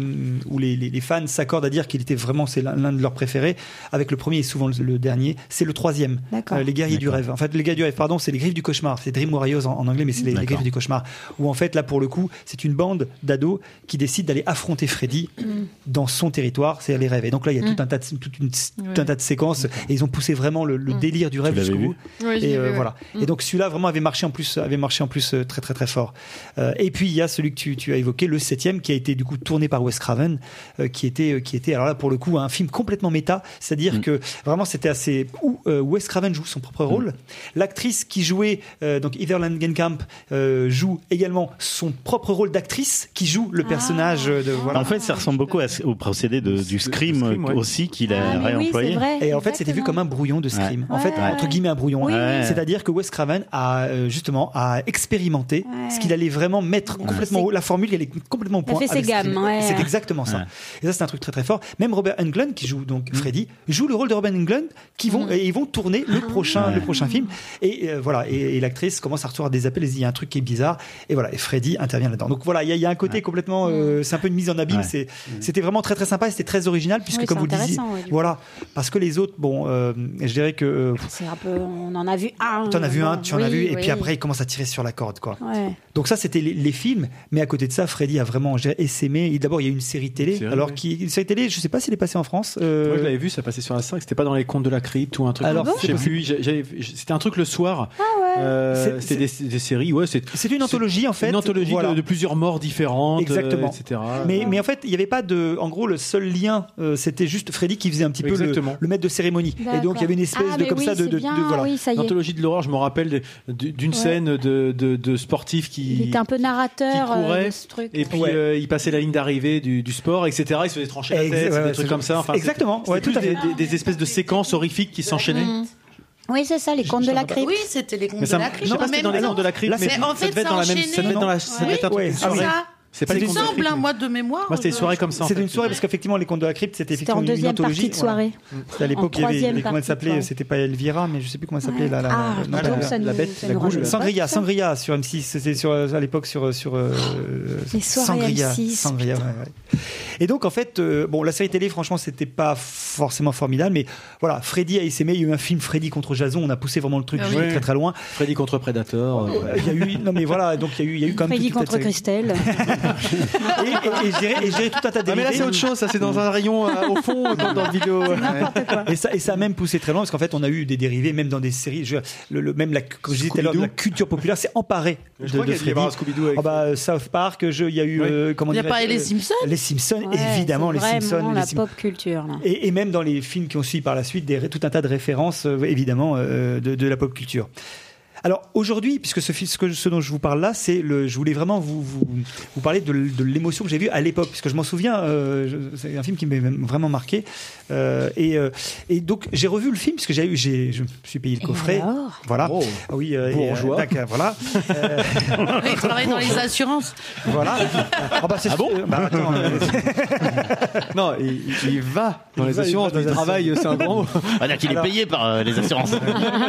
S5: où les, les, les fans s'accordent à dire qu'il était vraiment, c'est l'un de leurs préférés. Avec le premier et souvent le, le dernier, c'est le troisième.
S8: D'accord.
S5: Euh, les guerriers du rêve. En fait, les guerriers du rêve, pardon, c'est les griffes du cauchemar. C'est Dream Warriors en, en anglais, mais c'est les, les griffes du cauchemar. Où en fait, là pour le coup, c'est une bande d'ados qui décide d'aller affronter Freddy *coughs* dans son territoire, c'est les rêves. Et donc là, il y a tout un tas de, une, tout un tas de séquences et ils ont poussé vraiment le, le délire du rêve jusqu'au bout.
S4: Oui,
S5: Et
S4: vu,
S5: euh,
S4: ouais.
S5: voilà. Et donc celui-là vraiment avait marché en plus, avait marché en plus très très très fort. Euh, et puis il y a celui que tu, tu as évoqué, le septième, qui a été du coup tourné par Wes Craven, euh, qui était euh, qui était alors là pour le coup un film complètement méta, c'est-à-dire que vraiment c'était assez où euh, Wes Craven joue son propre rôle, l'actrice qui jouait euh, donc Heather Langenkamp euh, joue également son propre rôle d'actrice qui joue le personnage de voilà.
S2: En fait, ça ressemble beaucoup à au procédé de, du Scream,
S6: Scream, ouais.
S2: aussi qu'il a
S8: Ah, oui,
S2: réemployé.
S8: vrai.
S5: Et en fait, c'était vu comme un brouillon de Scream. En fait,
S8: Ouais.
S5: entre guillemets, un brouillon.
S8: Oui,
S2: oui.
S5: C'est-à-dire que Wes Craven a justement a expérimenté
S8: Ouais.
S5: ce qu'il allait vraiment mettre complètement la formule, elle est complètement au
S8: Il a
S5: point.
S8: fait ses
S5: avec Scream.
S8: gammes, ouais.
S5: C'est exactement ça.
S2: Ouais.
S5: Et ça, c'est un truc très très fort. Même Robert Englund qui joue donc Freddy joue le rôle de Robert Englund qui vont et ils vont tourner le prochain
S2: Ouais.
S5: le prochain film. Et euh, voilà. Et, et l'actrice commence à recevoir des appels. Dit il y a un truc qui est bizarre. Et voilà. Et Freddy intervient là-dedans. Donc voilà, il y, a- il y a un côté complètement. euh, c'est un peu une mise en abîme. C'est c'était vraiment très très sympa. et C'était très original puisque
S8: Oui,
S5: comme vous le disiez, voilà, parce que les autres, bon, euh, je dirais que euh,
S8: C'est un peu. On en a vu un.
S5: tu en as vu un, tu en as
S8: Oui,
S5: vu, et
S8: oui.
S5: puis après il commence à tirer sur la corde, quoi.
S8: Ouais.
S5: Donc ça, c'était les, les films, mais à côté de ça, Freddy a vraiment essaimé. D'abord, il y a eu une série télé,
S6: Une série,
S5: alors qui, une série télé, je sais pas si elle est passée en France. euh,
S6: Moi, je l'avais vu, ça passait sur la 5. C'était pas dans les contes de la crypte ou un truc.
S5: Alors,
S6: j'ai- C'était un truc le soir.
S8: Ah
S6: Euh,
S5: C'est-
S6: C'était des, des séries. Ouais, c'est
S5: une anthologie en fait.
S6: une anthologie
S5: Voilà.
S6: de, de plusieurs morts différentes,
S5: Exactement.
S6: euh, etc.
S5: Mais, mais en fait, il n'y avait pas de. En gros, le seul lien, euh, c'était juste Freddy qui faisait un petit peu le,
S6: Exactement.
S5: le maître de cérémonie. Et donc, il y avait une espèce
S8: Ah,
S5: de comme
S8: oui,
S5: ça de, de,
S8: bien,
S5: de- voilà.
S8: Oui, ça y est.
S6: L'anthologie de l'horreur, je me rappelle d'une
S8: Ouais.
S6: scène de, de, de sportifs qui,
S8: Il était un peu narrateur euh, ce truc.
S6: Et puis
S5: Ouais.
S6: euh, il passait la ligne d'arrivée du, du sport, etc. Il se faisait trancher la tête,
S5: ouais,
S6: des trucs comme ça. Enfin,
S5: exactement,
S6: c'était-
S5: ouais, tout à fait.
S6: des, des- des espèces de séquences horrifiques qui s'enchaînaient.
S8: Oui, c'est ça, les contes de la crypte.
S3: Oui, c'était les contes de la crypte.
S6: je sais pas si c'était dans les contes de la crypte, mais
S5: c'est-
S3: en fait,
S6: ça devait être dans la même, ça devait être dans la, ça devait
S3: enchaînait.
S6: être un truc- Une C'est pas les contes de la
S3: semble,
S6: crypte,
S3: un
S6: mais-
S3: mois de mémoire.
S6: Moi, c'était une soirée comme ça. en
S5: C'était
S6: fait.
S5: une soirée parce qu'effectivement, les contes de la crypte, c'était
S8: C'était en
S5: effectivement une
S8: deuxième
S5: anthologie.
S8: partie de
S5: voilà.
S8: soirée.
S5: C'était à l'époque, il y avait,
S8: troisième
S5: comment elle
S8: partie de
S5: s'appelait
S8: soirée.
S5: C'était pas Elvira, mais je sais plus comment elle s'appelait. la- la-
S8: Ah, donc,
S5: la-
S8: ça nous-
S6: la bête,
S8: ça
S6: la
S8: nous
S6: goule.
S5: Sangria,
S8: ça.
S5: Sangria sur M6, c'était sur à l'époque sur sur euh,
S8: Les soirées
S5: Sangria,
S8: M6,
S5: Sangria, ouais, ouais. Et donc en fait, euh, bon, la série télé, franchement, c'était pas forcément formidable, mais voilà, Freddy a essaimé. Il y a eu un film Freddy contre Jason, on a poussé vraiment le truc
S6: Ah oui.
S5: très très loin.
S6: Freddy contre Predator. euh,
S5: Il y a eu, non mais voilà, donc il y a eu, il y a eu quand même
S8: Freddy contre. Christelle. *laughs*
S5: Et, et, et dirais tout un tas
S6: Ah, mais là, c'est autre chose. Ça, c'est dans un rayon euh, au fond, dans, dans le vidéo.
S5: Et ça, et ça a même poussé très loin parce qu'en fait, on a eu des dérivés, même dans des séries. Je, le, le- même la, comme je disais tout à l'heure, la culture populaire s'est emparée
S6: Je
S5: de,
S6: crois
S5: de
S6: y y
S5: Freddy.
S6: Scooby-Doo avec.
S5: Ah bah, euh, South Park, je- il y a eu,
S6: Oui.
S5: euh, comment
S3: Il n'y a pas les
S5: euh,
S3: Simpsons
S5: Les Simpsons,
S8: Ouais,
S5: évidemment, les
S8: vraiment
S5: Simpsons.
S8: la pop culture,
S5: et même dans les films qui ont suivi par la suite, des, tout un tas de références, euh, évidemment, euh, de la pop culture. Alors aujourd'hui, puisque ce, dont je vous parle là, c'est le, je voulais vraiment vous, vous, vous parler de, l'émotion que j'ai vue à l'époque, parce que je m'en souviens, euh, c'est un film qui m'a vraiment marqué. Euh, et, euh, et donc j'ai revu le film, parce que j'ai eu, j'ai, je me suis payé le coffret.
S3: alors?
S5: Voilà.
S6: Oh.
S5: Ah oui, euh, et,
S6: Bourgeois.
S5: tac, euh, voilà. *laughs* Euh,
S3: Il travaille dans les assurances.
S5: voilà. Ah, bah, c'est
S6: Ah bon?
S5: bah, attends, euh, *laughs*
S6: Non, il, il va dans
S5: Il
S6: les
S5: va-
S6: assurances,
S5: va dans
S6: il travaille, c'est un grand mot.
S2: On dire qu'il est
S5: Alors-
S2: payé par euh, les assurances.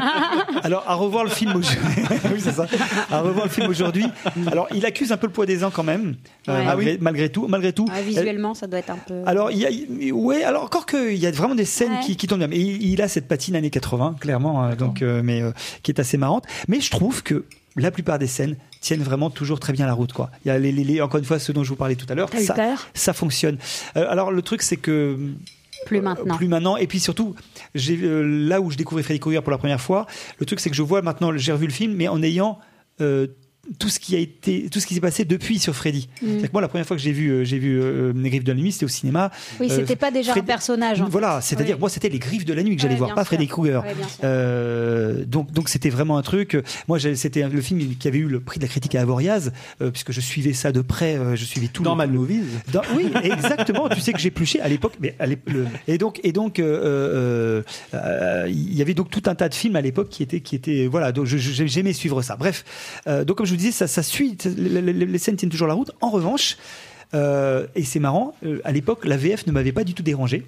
S2: *laughs*
S5: Alors, à revoir le film *laughs* oui, c'est ça. À revoir le film aujourd'hui. Alors, il accuse un peu le poids des ans quand même. euh,
S8: Ouais.
S5: malgré, malgré tout. Malgré tout.
S8: Ouais, visuellement, ça doit être un peu.
S5: Alors, il y a, ouais, alors encore qu'il y a vraiment des scènes
S8: Ouais.
S5: qui, qui tournent bien. Mais il, il a cette patine années 80, clairement, hein, donc, euh, mais euh, qui est assez marrante. Mais je trouve que la plupart des scènes tiennent vraiment toujours très bien la route, quoi. Il y a les, les- les- encore une fois, ce dont je vous parlais tout à l'heure. Ça, ça fonctionne. Euh, alors, le truc, c'est que
S8: Plus maintenant.
S5: plus maintenant. Et puis surtout, j'ai euh, là où je découvrais Freddy Krueger pour la première fois, le truc c'est que je vois maintenant, j'ai revu le film, mais en ayant euh, tout ce qui a été, tout ce qui s'est passé depuis sur Freddy.
S8: Mm.
S5: C'est-à-dire que moi, la première fois que j'ai vu, euh, j'ai vu euh, Les Griffes de la Nuit, c'était au cinéma.
S8: Oui,
S5: Euh,
S8: c'était pas déjà
S5: Freddy-
S8: un personnage. en.
S5: Voilà, c'est-à-dire moi c'était les Griffes de la Nuit que j'allais
S8: Ouais,
S5: voir, pas
S8: sûr.
S5: Freddy Krueger.
S8: Ouais.
S5: Euh, donc donc c'était vraiment un truc. Moi c'était le film qui avait eu le prix de la critique à Avoriaz, euh, puisque je suivais ça de près. euh, je suivais tout.
S6: Dans
S5: le-
S6: Movies.
S5: dans- oui, exactement. tu sais que j'ai pluché à l'époque, mais à le- et donc et donc euh, euh, euh, il y avait donc tout un tas de films à l'époque qui étaient qui étaient voilà. Donc j'aimais suivre ça. Bref, euh, donc comme je vous disais, ça ça suit. Les, les- les scènes tiennent toujours la route. En revanche. euh, et c'est marrant, euh, à l'époque, la VF ne m'avait pas du tout dérangé.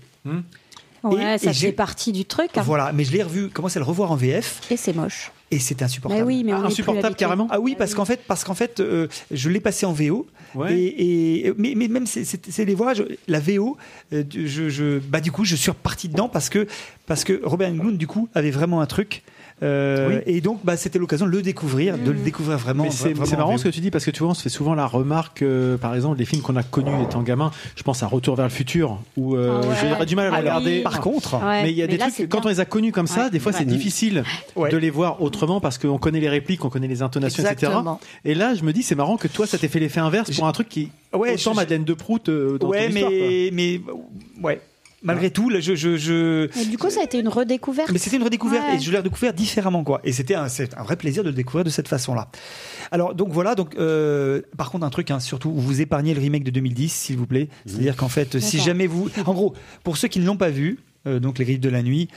S8: Ouais,
S5: Et-
S8: ça
S5: et
S8: fait partie du truc. hein.
S5: Voilà, mais je l'ai revu, commencé à le revoir en VF,
S8: Et c'est moche.
S5: et c'était insupportable.
S8: Mais oui, mais plus
S6: insupportable carrément.
S5: Ah oui, parce qu'en fait, parce qu'en fait, euh, je l'ai passé en VO.
S6: Ouais.
S5: Et, et- mais, mais même c'est- c'est c'est les voix, je- la VO, euh, je, je, bah du coup, je suis reparti dedans parce que parce que Robert Englund du coup avait vraiment un truc. Euh,
S6: Oui.
S5: Et donc, bah, c'était l'occasion de le découvrir, de le découvrir vraiment.
S6: C'est marrant ce que tu dis parce que tu vois, on se fait souvent la remarque, euh, par exemple, des films qu'on a connus étant gamin. Je pense à Retour vers le futur où euh,
S8: Ah ouais.
S6: j'aurais du mal à
S5: Alors,
S6: regarder.
S5: par contre,
S8: Ouais,
S6: mais il y a des
S8: là,
S6: trucs, quand on les a connus comme ça,
S8: Ouais.
S6: des fois c'est
S8: Ouais.
S6: difficile
S5: Ouais.
S6: de les voir autrement parce qu'on connaît les répliques, on connaît les intonations,
S3: Exactement.
S6: etc. Et là, je me dis, c'est marrant que toi, ça t'ait fait l'effet inverse pour un truc qui.
S5: Ouais,
S6: autant
S5: je-
S6: Madeleine de Prout euh, dans
S5: ouais,
S6: ton histoire, quoi.
S5: mais mais ouais. Malgré tout, là, je, je, je...
S8: Du coup, ça a été une redécouverte.
S5: Mais c'était une redécouverte
S8: Ouais.
S5: et je l'ai redécouvert différemment quoi. Et c'était un, un vrai plaisir de le découvrir de cette façon-là. Alors donc voilà donc euh, par contre un truc hein, surtout vous épargnez le remake de 2010 s'il vous plaît. C'est-à-dire qu'en fait si jamais vous en gros pour ceux qui ne l'ont pas vu euh, donc les griffes de la nuit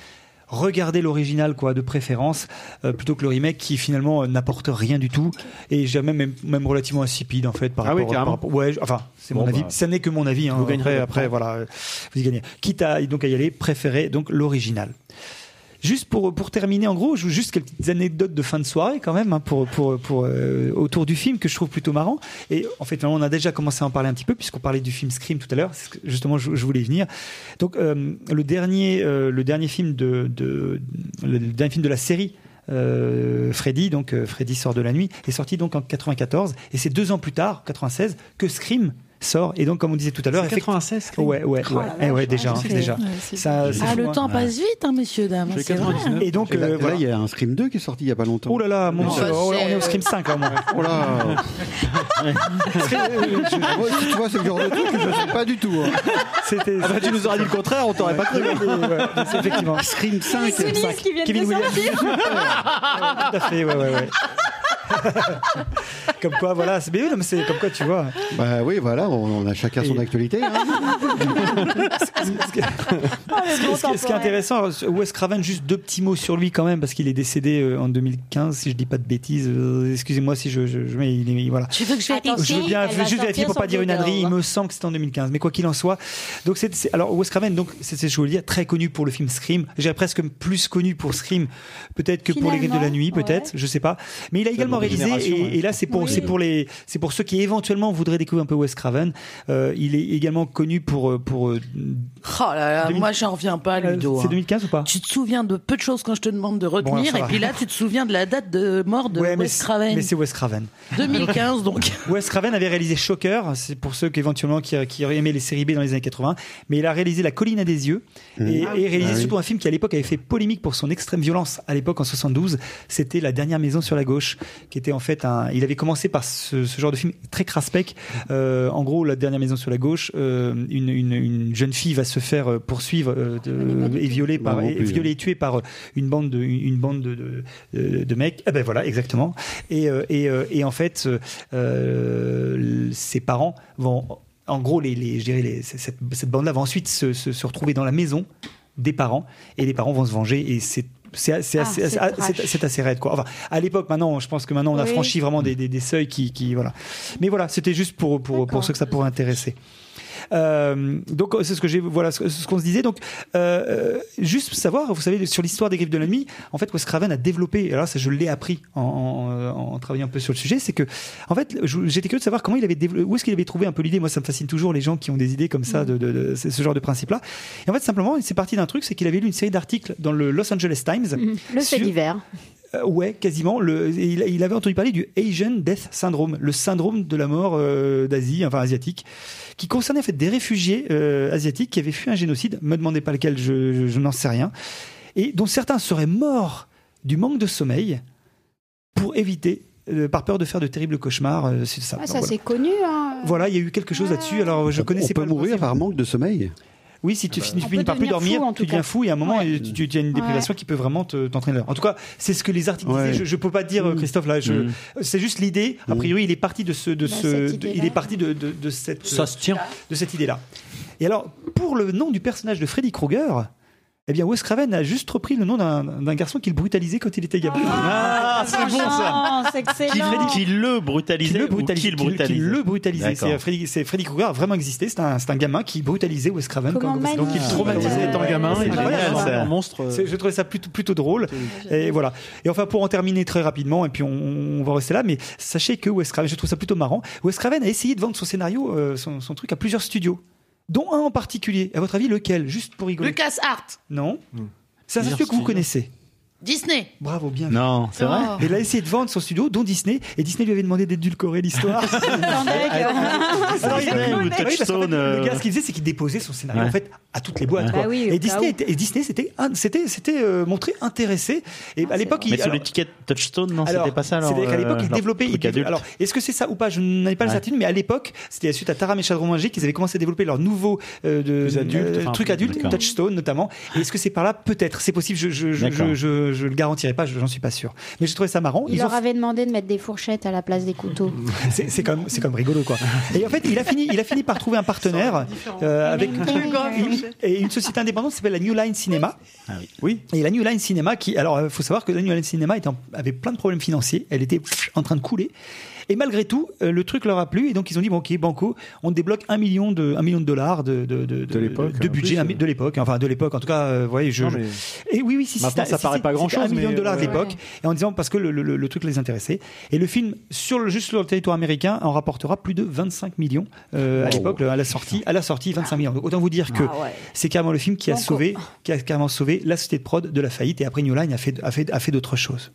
S5: regardez l'original quoi de préférence euh, plutôt que le remake qui finalement euh, n'apporte rien du tout et jamais même, même relativement insipide en fait par
S6: Ah oui,
S5: rapport,
S6: carrément.
S5: par rapport- ouais enfin c'est
S6: Bon,
S5: mon avis.
S6: bah,
S5: ça n'est que mon avis hein,
S6: vous gagnerez
S5: après après. voilà vous y gagnez. Quitte à donc à y aller préférez donc l'original Juste pour, pour terminer, en gros, je veux juste quelques anecdotes de fin de soirée quand même hein, pour, pour, pour, euh, autour du film que je trouve plutôt marrant. Et en fait, on a déjà commencé à en parler un petit peu puisqu'on parlait du film Scream tout à l'heure. Justement, je, je voulais y venir. Donc, euh, le dernier, euh, le dernier film de, de film de la série. Freddy, donc Freddy sort de la nuit, est sorti donc en 94 et c'est deux ans plus tard, 96, que Scream sort et donc comme on disait tout à l'heure,
S6: C'est 96, Scream
S5: ouais ouais
S3: Oh
S5: ouais,
S3: la
S5: eh ouais déjà hein, déjà.
S3: ouais,
S5: Ça,
S3: Ah, le temps passe vite, hein, messieurs, dames.
S6: J'ai
S3: c'est vrai.
S6: 99.
S5: Et donc
S10: Et là,
S5: euh,
S10: là,
S5: voilà.
S10: il y a un Scream 2 qui est sorti il y a pas longtemps.
S5: Oh là là, mon
S3: Non,
S5: Dieu,
S3: bah,
S5: oh, on est au Scream 5 là, moins.
S10: Oh là *laughs* Moi, tu vois, c'est le genre de truc que je sais pas du tout. hein.
S5: C'était.
S6: Ah bah, tu nous aurais dit le contraire, on t'aurait pas cru.
S5: Effectivement.
S10: Scream 5.
S8: Souliers qui viennent
S5: Kevin
S8: de
S5: Williams.
S8: sortir. *laughs*
S5: Tout à fait, ouais, ouais, ouais. *laughs* comme quoi, voilà, c'est mais oui, c'est comme quoi, tu vois.
S10: Bah oui, voilà, on, on a chacun son
S5: Et-
S10: actualité. hein. *laughs*
S5: Ce qui est- ce qui est- ce intéressant, Wes Craven, juste deux petits mots sur lui quand même, parce qu'il est décédé euh, en 2015, si je dis pas de bêtises. euh, Excusez-moi si je, je, je mets, il est- voilà.
S3: Tu veux que je
S5: Je veux bien je veux juste vérifier pour pas dire une ânerie. Il me semble que c'était en 2015, mais quoi qu'il en soit. Donc c'est alors Wes Craven, donc c'est c'est- je voulais dire très connu pour le film Scream. J'ai presque plus connu pour Scream, peut-être que pour les Griffes de la
S8: Finalement,
S5: nuit, peut-être,
S8: ouais.
S5: je sais pas. Mais il a également
S6: génération,
S5: et, là c'est pour
S8: Oui.
S5: c'est pour les c'est pour ceux qui éventuellement voudraient découvrir un peu Wes Craven. Euh, il est également connu pour euh, pour euh,
S3: Oh là là,
S5: 2000.
S3: moi j'en reviens pas, Ludo.
S5: c'est
S3: hein.
S5: 2015 ou pas
S3: Tu te souviens de peu de choses quand je te demande de retenir, et puis là tu te souviens de la date de mort de
S5: Ouais,
S3: Wes Craven.
S5: mais c'est Wes Craven.
S3: 2015 donc. *laughs*
S5: Wes Craven avait réalisé Shocker, c'est pour ceux qui éventuellement qui, qui auraient aimé les séries B dans les années 80, mais il a réalisé La colline à des yeux et, et réalisé
S10: Ah oui.
S5: surtout un film qui à l'époque avait fait polémique pour son extrême violence à l'époque en 72, c'était La dernière maison sur la gauche, qui était en fait un, il avait commencé par ce, ce genre de film très craspec. Euh, en gros, la dernière maison sur la gauche, euh, une, une, une jeune fille va se faire euh, poursuivre euh, de- et violer par
S10: Non, non
S5: et, violer et tuer par une bande de une bande de de, mecs. Ah ben voilà, exactement. Et euh, et, euh, et en fait, euh, ses parents vont en gros les, les je dirais les, cette, cette bande là va ensuite se, se, se retrouver dans la maison des parents et les parents vont se venger et c'est c'est
S8: Ah,
S5: assez,
S8: c'est
S5: assez- raide quoi. Enfin, à l'époque, maintenant, je pense que maintenant on a
S8: Oui.
S5: franchi vraiment des, des, des seuils qui, qui voilà. Mais voilà, c'était juste pour pour pour ceux que ça pourrait intéresser. Euh, donc c'est ce que j'ai voilà ce, ce qu'on se disait. Donc euh, euh, juste savoir vous savez sur l'histoire des griffes de la nuit en fait Wes Craven a développé alors ça je l'ai appris en, en, en travaillant un peu sur le sujet c'est que en fait j'étais curieux de savoir comment il avait où est-ce qu'il avait trouvé un peu l'idée. Moi ça me fascine toujours les gens qui ont des idées comme ça de, de, ce genre de principe là et en fait simplement c'est parti d'un truc c'est qu'il avait lu une série d'articles dans le Los Angeles Times.
S8: Le fait
S5: sur-
S8: divers.
S5: Euh, ouais, quasiment. Le, il, il avait entendu parler du Asian Death Syndrome, le syndrome de la mort euh, d'Asie, enfin asiatique, qui concernait en fait des réfugiés euh, asiatiques qui avaient fui un génocide. Me demandez pas lequel, je, je- je n'en sais rien, et dont certains seraient morts du manque de sommeil pour éviter, euh, par peur de faire de terribles cauchemars. euh, c'est ça.
S8: Ah, ça
S5: voilà.
S8: c'est connu. Hein.
S5: Voilà, il y a eu quelque chose là-dessus. Alors, je
S10: On-
S5: connaissais
S10: on
S5: pas le
S10: mourir par manque de sommeil?
S5: Oui, si tu
S8: On
S5: finis, tu finis par plus dormir,
S8: fou, en
S5: tu deviens
S8: cas.
S5: fou et à un moment,
S8: Ouais.
S5: et tu, tu as une déprivation qui peut vraiment te- t'entraîner. En tout cas, c'est ce que les articles
S10: Ouais.
S5: disaient. Je, je peux pas te dire, Christophe, là, je,
S2: Mm.
S5: c'est juste l'idée. A priori, il est parti de ce, de
S8: Bah,
S5: ce,
S8: cette
S5: de-
S8: idée-là.
S5: il est parti de, de, de cette,
S6: Ça se tient.
S5: de cette idée-là. Et alors, pour le nom du personnage de Freddy Krueger, eh bien, Wes Craven a juste repris le nom d'un d'un garçon qu'il brutalisait quand il était gamin.
S2: Ah, c'est bon ça.
S8: C'est
S2: Qui,
S8: excellent.
S2: qui le brutalisait
S5: Qui le brutalisait,
S2: qui le
S5: qui- qui
S2: brutalisait
S5: le brutalisait.
S2: D'accord.
S5: C'est Freddy, c'est Freddy Krueger a vraiment existé. C'est un, c'est un gamin qui brutalisait Wes Craven.
S8: Comment
S5: quand- donc il traumatisait
S6: étant gamin,
S5: C'est
S6: un monstre. euh,
S5: Je trouvais ça plutôt, plutôt drôle. Et voilà. Et enfin, pour en terminer très rapidement, et puis on, on va rester là, mais sachez que Wes Craven, je trouve ça plutôt marrant. Wes Craven a essayé de vendre son scénario, euh, son, son truc à plusieurs studios, dont un en particulier. À votre avis, lequel? Juste pour rigoler.
S3: Lucas Hart,
S5: Non. C'est un que vous connaissez.
S3: Disney.
S5: Bravo, bien.
S2: Non, c'est vrai.
S5: Et il a essayé de vendre son studio, dont Disney, et Disney lui avait demandé d'édulcorer l'histoire. *laughs* Alors, il- Oui, parce qu'en fait,
S2: Touchstone,
S5: Le
S2: euh,
S5: gars, ce qu'il faisait, c'est qu'il déposait son scénario
S2: Ouais.
S5: en fait à toutes les boîtes.
S8: Bah oui,
S5: et, Disney était, et Disney, c'était, c'était, c'était euh, montré intéressé. Et à l'époque, il
S2: Mais
S5: alors-
S2: l'étiquette Touchstone, non, c'était pas ça alors.
S5: C'est-à-dire qu'à l'époque,
S2: euh,
S5: ils développaient.
S2: adulte.
S5: alors, est-ce que c'est ça ou pas? Je n'en ai pas la
S2: Ouais.
S5: certitude, mais à l'époque, c'était suite à Taram et Chadron Magique qu'ils avaient commencé à développer leur nouveau euh, de, euh, truc adulte. Touchstone notamment. Et est-ce que c'est par là? Peut-être, c'est possible. Je, je, le garantirai pas. je- J'en suis pas sûr. Mais j'ai trouvé ça marrant.
S8: Il
S5: Ils
S8: leur
S5: ont-
S8: avait demandé de mettre des fourchettes à la place des couteaux. *laughs*
S5: c'est comme c'est comme rigolo quoi. Et en fait, il a fini il a fini par trouver un partenaire euh, avec et une société indépendante qui s'appelle la New Line Cinema.
S2: Ah oui.
S5: Oui. Et la New Line Cinema qui alors il faut savoir que la New Line Cinema était en- avait plein de problèmes financiers, elle était en train de couler. Et malgré tout, euh, le truc leur a plu. Et donc ils ont dit bon ok banco, on débloque un million de un million de dollars de de de,
S6: De
S5: de budget
S6: plus,
S5: un mi- de l'époque enfin de l'époque en tout cas euh, vous voyez je,
S6: Non,
S5: je- et oui oui si si,
S6: Maintenant, ça
S5: si,
S6: paraît
S5: si,
S6: pas
S5: c'était
S6: grand-chose,
S5: un million de dollars de
S6: ouais.
S5: l'époque. Et en disant parce que le, le- le truc les intéressait. Et le film sur le juste sur le territoire américain en rapportera plus de 25 millions euh, à l'époque à la sortie à la sortie 25 millions. Donc autant vous dire que
S8: Ah ouais.
S5: c'est carrément le film qui a
S8: Banco.
S5: sauvé qui a carrément sauvé la société de prod de la faillite. Et après New Line a fait a fait a fait d'autres choses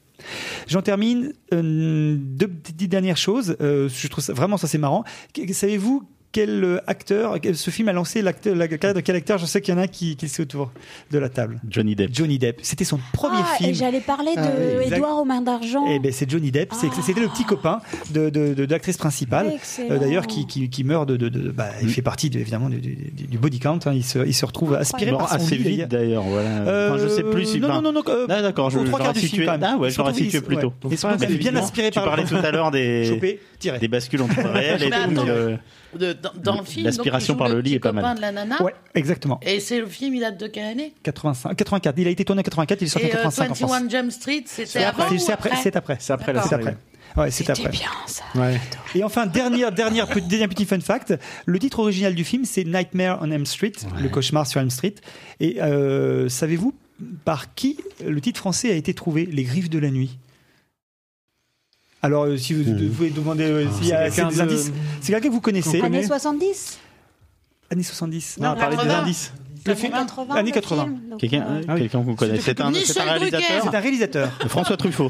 S5: J'en termine euh, deux petites dernières choses. Euh, je trouve ça, vraiment ça c'est marrant. Savez-vous quel euh, acteur, ce film a lancé la carrière de quel acteur? Je sais qu'il y en a qui, qui sont autour de la table.
S2: Johnny Depp.
S5: Johnny Depp. C'était son premier
S8: Ah,
S5: film.
S8: et j'allais parler
S5: Ah oui,
S8: de
S5: exact.
S8: Édouard aux mains d'argent.
S5: Eh ben c'est Johnny Depp. C'est-
S8: Ah.
S5: C'était le petit copain de, de, de- de l'actrice principale. Euh, D'ailleurs, qui, qui, qui meurt de, de, de- bah, il fait partie de, évidemment du, du, du- du body count. hein. Il se, il se retrouve aspiré par son
S2: assez
S5: lit,
S2: vite d'ailleurs. Voilà.
S5: Euh,
S2: Enfin, je sais plus si.
S5: non,
S2: enfin,
S5: non, non, non, euh,
S2: Ah, d'accord, je
S5: trois quarts du
S2: situé. Ah ouais, je l'aurais situé plus tôt.
S5: Bien
S2: tu
S5: par le-
S2: parlais tout à l'heure *laughs* des des bascules entre le réel et tout. Euh,
S3: de- dans, dans le film,
S2: L'aspiration par le lit est pas mal.
S3: de la nana.
S5: Ouais, exactement.
S3: Et c'est le film, il date de quelle année?
S5: 85, 84. Il a été tourné en 84, il est sorti en
S3: Et euh,
S5: 85 en France.
S3: 21 Jump Street, c'était
S5: C'est
S3: avant
S5: c'est après,
S3: après
S5: c'est après.
S6: C'est après la
S5: C'est
S6: série.
S5: après. Ouais, c'est après.
S8: bien ça.
S6: Ouais.
S5: Et enfin, dernière, dernière, petit- dernier petit fun fact. Le titre original du film, c'est Nightmare on Elm Street, le cauchemar sur Elm Street. Et euh, savez-vous par qui le titre français a été trouvé Les Griffes de la Nuit? Alors, euh, si vous, vous pouvez demander euh, s'il y a
S6: c'est quelqu'un
S5: des
S6: de-
S5: indices, c'est quelqu'un que vous connaissez.
S8: Années
S6: connaît
S8: 70
S5: Années 70.
S6: Non, on parlait des
S3: 80.
S6: indices.
S5: Le film,
S8: 80,
S5: années
S8: le
S5: 80.
S8: film, donc,
S2: Quelqu'un
S8: euh,
S2: quelqu'un qu'on connaît. C'est un,
S3: Michel
S2: c'est un réalisateur.
S5: C'est un réalisateur.
S2: François Truffaut.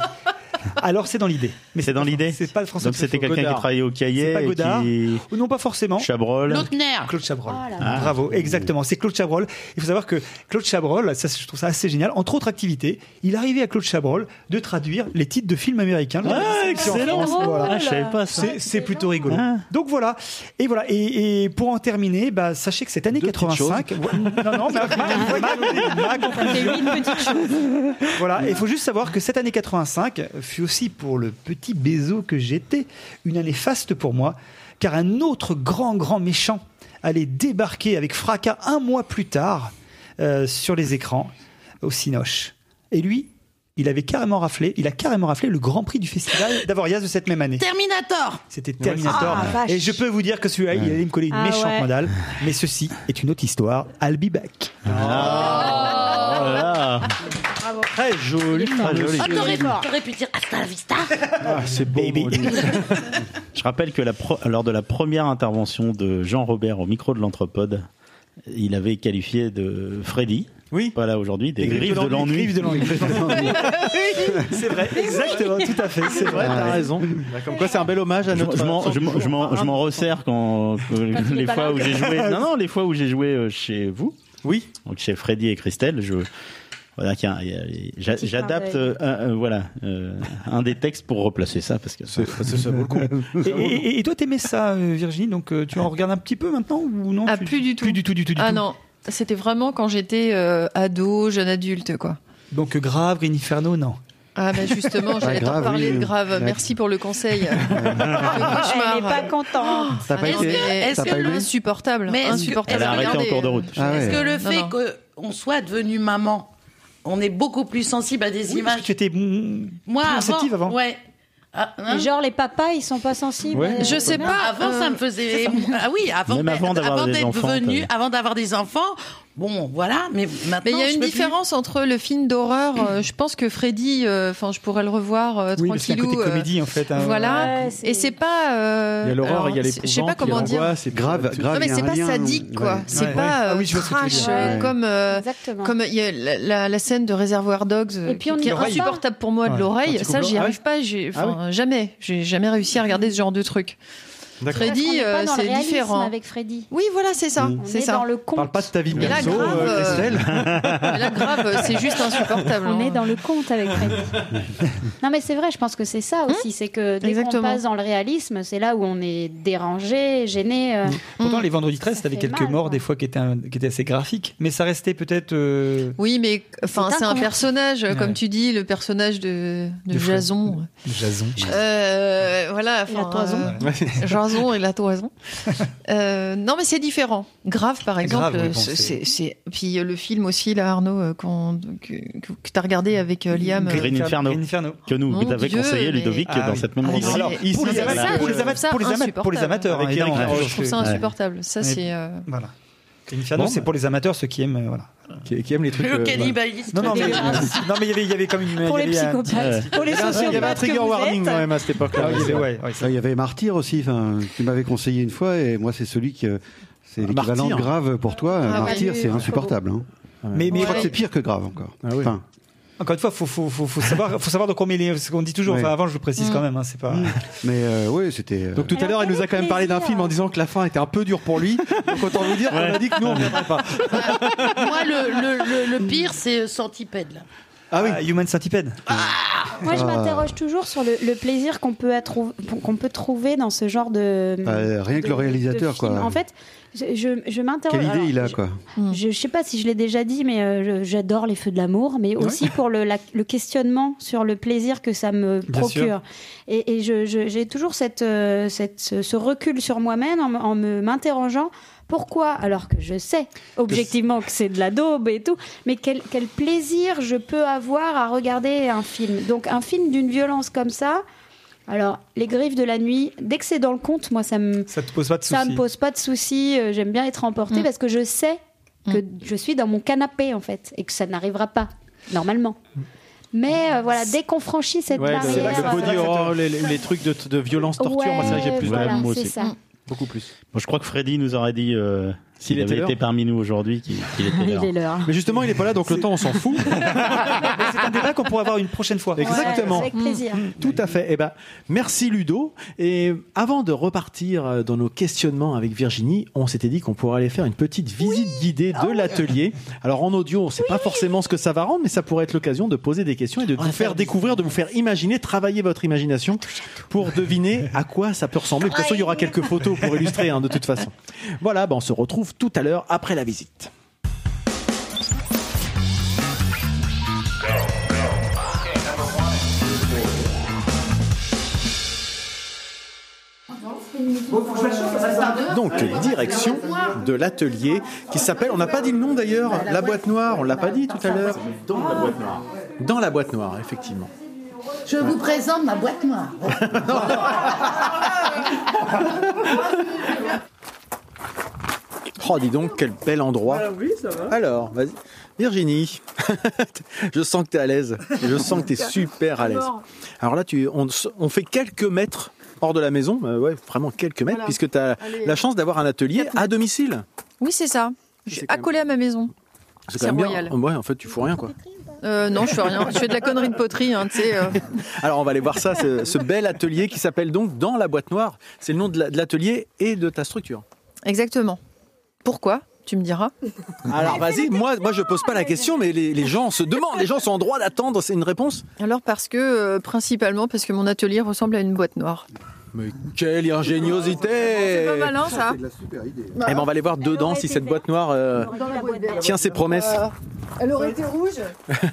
S2: *laughs*
S5: Alors c'est dans l'idée. Mais
S2: C'est dans l'idée
S5: C'est pas le François
S2: Donc c'était quelqu'un qui travaillait au cahier.
S5: C'est pas
S2: et
S5: Godard.
S2: qui-
S5: Ou non, pas forcément.
S2: Chabrol.
S3: Lautner.
S5: Claude Chabrol.
S8: Oh là
S2: là.
S5: Bravo, exactement. C'est Claude Chabrol. Il faut savoir que Claude Chabrol, ça, je trouve ça assez génial. Entre autres activités, il arrivait à Claude Chabrol de traduire les titres de films américains.
S2: Ah,
S5: En
S2: excellent.
S5: Voilà.
S2: Ah, je savais pas ça.
S5: C'est- C'est plutôt rigolo.
S2: Ah.
S5: Donc voilà. Et voilà. Et, et pour en terminer, bah, sachez que cette année
S6: Deux petites
S5: 85. non, non, *laughs* ma, ma- ma- ma. Voilà. Il faut juste savoir que cette année 85 fut aussi pour le petit Bézo que j'étais une année faste pour moi, car un autre grand, grand méchant allait débarquer avec fracas un mois plus tard euh, sur les écrans au Cinoche. Et lui, il avait carrément raflé, il a carrément raflé le Grand Prix du festival d'Avoriaz de cette même année.
S3: Terminator.
S5: C'était Terminator.
S3: Ah,
S5: et je peux vous dire que celui-là, il allait me coller une
S3: Ah
S5: méchante
S3: ouais.
S5: mandale. Mais ceci est une autre histoire. I'll be back.
S2: Ah, voilà.
S6: Très joli. Très joli.
S3: Oh, t'aurais, t'aurais pu dire hasta la vista.
S6: Ah, c'est beau. Dieu. *laughs*
S2: Je rappelle que la pro- lors de la première intervention de Jean Robert au micro de l'Anthropode, il avait qualifié de Freddy.
S6: Oui.
S2: Pas là aujourd'hui, des
S5: Des
S2: griffes de l'ennui.
S5: griffes de l'ennui. *laughs* c'est vrai, exactement, tout à fait, c'est vrai.
S6: T'as raison. Comme quoi, c'est un bel hommage à
S2: Je,
S6: notre.
S2: je m'en, je m'en- je m'en- je m'en resserre quand, que-
S8: il est
S2: les
S8: pas
S2: fois
S8: là.
S2: où j'ai joué. *laughs* Non, non, les fois où j'ai joué euh, chez vous.
S6: Oui.
S2: Donc chez Freddy et Christelle, je voilà, j'adapte euh, un, euh, voilà euh, un des textes pour replacer ça parce que
S6: c'est- *laughs* ça vaut le coup.
S5: Et, et- et toi, t'aimais ça, Virginie Donc, tu en regardes un petit peu maintenant ou non
S4: Ah,
S5: Tu-
S4: plus du tout.
S5: Plus du tout, du tout, du
S4: Ah
S5: tout.
S4: non, c'était vraiment quand j'étais euh, ado, jeune adulte, quoi.
S5: Donc, grave, Green Inferno, non.
S4: Ah *laughs* bah justement, j'allais t'en parler
S10: oui.
S4: de grave.
S10: Ouais.
S4: Merci pour le conseil. *laughs* le
S8: Elle n'est pas contente. *gasps*
S10: Pas
S4: Ah
S3: est-ce que
S10: aimé
S4: insupportable.
S3: Mais
S4: insupportable.
S2: elle a arrêté en cours de route.
S10: Ah
S3: Est-ce
S10: ouais.
S3: que le fait qu'on soit devenu maman, on est beaucoup plus sensible à des
S5: Oui, parce
S3: images
S5: que tu étais
S3: Moi,
S5: plus
S3: avant,
S5: avant.
S3: Ouais. Ah, hein
S8: Genre les papas, ils sont pas sensibles.
S6: Ouais.
S8: euh,
S4: Je sais
S8: non.
S4: pas.
S3: Avant, ça me faisait. Ah oui, avant, d'être venu, avant d'avoir des enfants. Bon, voilà, mais maintenant.
S4: Mais il y a une
S3: plus.
S4: différence entre le film d'horreur. euh, je pense que Freddy, euh, enfin, je pourrais le revoir euh,
S5: Oui,
S4: tranquillou.
S5: côté
S4: euh,
S5: comédie, en fait. hein.
S4: voilà.
S8: Ouais, c'est-
S4: et c'est pas. euh,
S6: Il y a l'horreur, il y a les
S4: Je sais pas comment dire.
S6: c'est
S10: Grave, grave.
S4: Non mais c'est pas
S10: lien,
S4: sadique quoi.
S10: ouais.
S4: C'est
S5: Ouais.
S4: pas
S5: Ah
S4: trash comme euh,
S8: Exactement.
S4: comme il y a la, la- la scène de Réservoir Dogs
S8: Et puis on
S4: qui est insupportable pour moi de l'oreille. Ça j'y arrive pas. J'ai
S6: Ah
S4: enfin jamais. J'ai jamais réussi à regarder ce genre de truc. Freddy, euh,
S8: dans le
S4: c'est
S8: réalisme
S4: différent.
S8: avec Freddy.
S4: Oui voilà c'est ça.
S8: On
S4: C'est
S8: est
S4: ça.
S8: dans le conte.
S6: Parle pas de ta vie perso,
S4: grave,
S6: euh,
S4: euh. Mais là grave euh, c'est juste insupportable.
S8: On
S4: hein.
S8: est dans le conte avec Freddy. *laughs* non mais c'est vrai, je pense que c'est ça aussi, c'est que dès qu'on passe dans le réalisme, c'est là où on est dérangé, gêné. euh.
S5: Pourtant, les vendredis 13,
S8: Ça
S5: t'avais quelques
S8: mal,
S5: morts,
S8: quoi.
S5: des fois, qui étaient, un- qui étaient assez graphiques. Mais ça restait peut-être. euh,
S4: Oui, mais enfin,
S8: C'est
S4: c'est un personnage,
S5: Ouais.
S4: comme tu dis, le personnage de, de
S5: De Fred.
S4: Jason.
S5: Jason.
S4: Voilà,
S8: la
S4: enfin, Jason et la toison. *laughs* Euh, non, mais c'est différent. Grave, par exemple.
S5: Grave, oui, bon,
S4: c'est-
S5: c'est-
S4: Puis euh, le film aussi, là, Arnaud, euh, qu'on- que, que, t'as regardé avec euh, Liam.
S2: Green Inferno.
S5: Green Inferno.
S2: que nous vous avez conseillé
S4: mais-
S2: Ludovic
S5: Ah
S2: dans
S5: oui.
S2: cette même
S4: Ah,
S5: Alors,
S6: ici,
S5: pour les,
S6: c'est
S5: ama-
S6: ça,
S5: pour les amateurs,
S4: je trouve ça insupportable. Ça, c'est. euh,
S5: Voilà. Inferno,
S6: Bon,
S5: c'est
S6: bah.
S5: pour les amateurs, ceux qui aiment. euh, voilà.
S6: qui, qui aime les trucs.
S3: Le
S6: euh, voilà.
S3: cannibalisme.
S5: Non, non, mais,
S3: dégueulasse.
S5: non, mais il y avait, il y avait comme une.
S8: Pour
S5: il
S8: les
S5: y avait un-
S8: psychopathes, pour les
S6: Il y avait un- il y avait un
S8: sociopathes que
S6: trigger warning quand même à cette époque-là.
S5: Ah, il y avait, ouais, ouais,
S10: il y avait Martyr aussi. Enfin, tu m'avais conseillé une fois et moi c'est celui que c'est l'équivalent de
S6: Martyr.
S10: grave pour toi.
S4: Ah,
S10: Martyr, c'est insupportable. hein.
S5: Mais, mais
S10: Je crois que c'est pire que grave encore.
S6: Ah oui.
S10: Enfin,
S5: encore une fois, faut, faut, faut, faut savoir, faut savoir de quoi on met les. Ce qu'on dit toujours.
S10: Ouais.
S5: Enfin, avant, je le précise
S4: Mm.
S5: quand même. Hein, c'est pas.
S10: mais euh, oui, c'était. euh,
S6: Donc tout à l'heure, il nous a quand même parlé d'un film en disant que la fin était un peu dure pour lui. Donc autant vous dire, on a dit que nous on viendrait pas. *laughs*
S3: Moi, le, le, le, le pire, c'est euh, Centipède. Là.
S6: Ah oui.
S5: Ah, Human Centipede.
S8: Moi, je
S10: Ah.
S8: m'interroge toujours sur le, le plaisir qu'on peut, qu'on peut trouver dans ce genre de.
S10: Bah, rien que le réalisateur, quoi.
S8: En fait, je, je, je m'interroge.
S10: quelle idée
S8: alors,
S10: il a
S8: je-
S10: quoi
S8: Je, je sais pas si je l'ai déjà dit, mais euh, j'adore les feux de l'amour, mais aussi pour le, la- le questionnement sur le plaisir que ça me procure. Et, et je- je- j'ai toujours cette, euh, cette, ce, recul sur moi-même en, me- en m'interrogeant. Pourquoi Alors que je sais objectivement que c'est de la daube et tout, mais quel, quel plaisir je peux avoir à regarder un film. Donc un film d'une violence comme ça. Alors les griffes de la nuit, dès que c'est dans le conte, moi ça me
S5: Ça te pose pas de soucis.
S8: ça me pose pas de soucis. euh, J'aime bien être emportée
S4: Mm.
S8: parce que je sais que je suis dans mon canapé en fait et que ça n'arrivera pas normalement. Mais euh, voilà, dès qu'on franchit cette
S6: Ouais,
S8: barrière,
S6: c'est là que le body
S8: euh,
S6: horror, les, les- trucs de, de violence, torture, moi c'est vrai que j'ai
S8: Ouais,
S6: plus
S8: voilà,
S6: de
S8: c'est ça.
S6: Beaucoup plus.
S2: Bon, je crois que Freddy nous aurait dit euh, S'il
S6: était
S2: avait été parmi nous aujourd'hui, qu'il était *laughs*
S8: Il
S2: l'heure.
S8: est l'heure.
S6: Mais justement, il est pas là, donc le temps, on s'en fout. *laughs*
S5: C'est un débat qu'on pourrait avoir une prochaine fois.
S6: Exactement.
S8: Ouais, avec plaisir.
S6: Tout à fait. Eh ben, merci Ludo. Et avant de repartir euh, dans nos questionnements avec Virginie, on s'était dit qu'on pourrait aller faire une petite visite guidée de l'atelier. Alors en audio, on ne sait pas forcément ce que ça va rendre, mais ça pourrait être l'occasion de poser des questions et de vous faire découvrir, de vous faire imaginer, travailler votre imagination pour deviner à quoi ça peut ressembler. De toute façon, il y aura quelques photos pour illustrer, hein, de toute façon. Voilà, ben, on se retrouve tout à l'heure après la visite. Donc, direction de l'atelier qui s'appelle, on n'a pas dit le nom d'ailleurs, la boîte noire, on l'a pas dit tout à l'heure.
S2: Dans la boîte noire.
S6: Dans la boîte noire, effectivement.
S3: Je vous présente ma boîte noire.
S6: Oh, dis donc, quel bel endroit. Alors, vas-y. Virginie, *laughs* je sens que tu es à l'aise. Je sens que tu es *laughs* super à l'aise. Alors là, tu, on, on fait quelques mètres hors de la maison, euh, ouais, vraiment quelques mètres,
S4: Voilà.
S6: puisque tu as
S4: Allez.
S6: la chance d'avoir un atelier à domicile.
S4: Oui, c'est ça. Je suis
S6: même-
S4: accolée à ma maison.
S6: C'est quand même bien.
S4: royal.
S6: Ouais, en fait, tu fous rien, quoi.
S4: Euh, non, je fais rien. Je fais de la connerie de poterie, hein, tu sais. euh. *laughs*
S6: Alors, on va aller voir ça, ce, ce bel atelier qui s'appelle donc Dans la boîte noire. C'est le nom de la- de l'atelier et de ta structure.
S4: Exactement. Pourquoi Tu me diras? *laughs*
S6: Alors, vas-y, moi, moi, je pose pas la question, mais les, les gens se demandent, les gens sont en droit d'attendre, c'est une réponse?
S4: Alors parce que, euh, principalement parce que mon atelier ressemble à une boîte noire.
S6: Mais quelle ingéniosité
S4: C'est pas malin ça
S10: idée.
S6: Eh ben, on va aller voir dedans si cette boîte noire euh, tient ses promesses.
S4: Euh, Elle aurait été rouge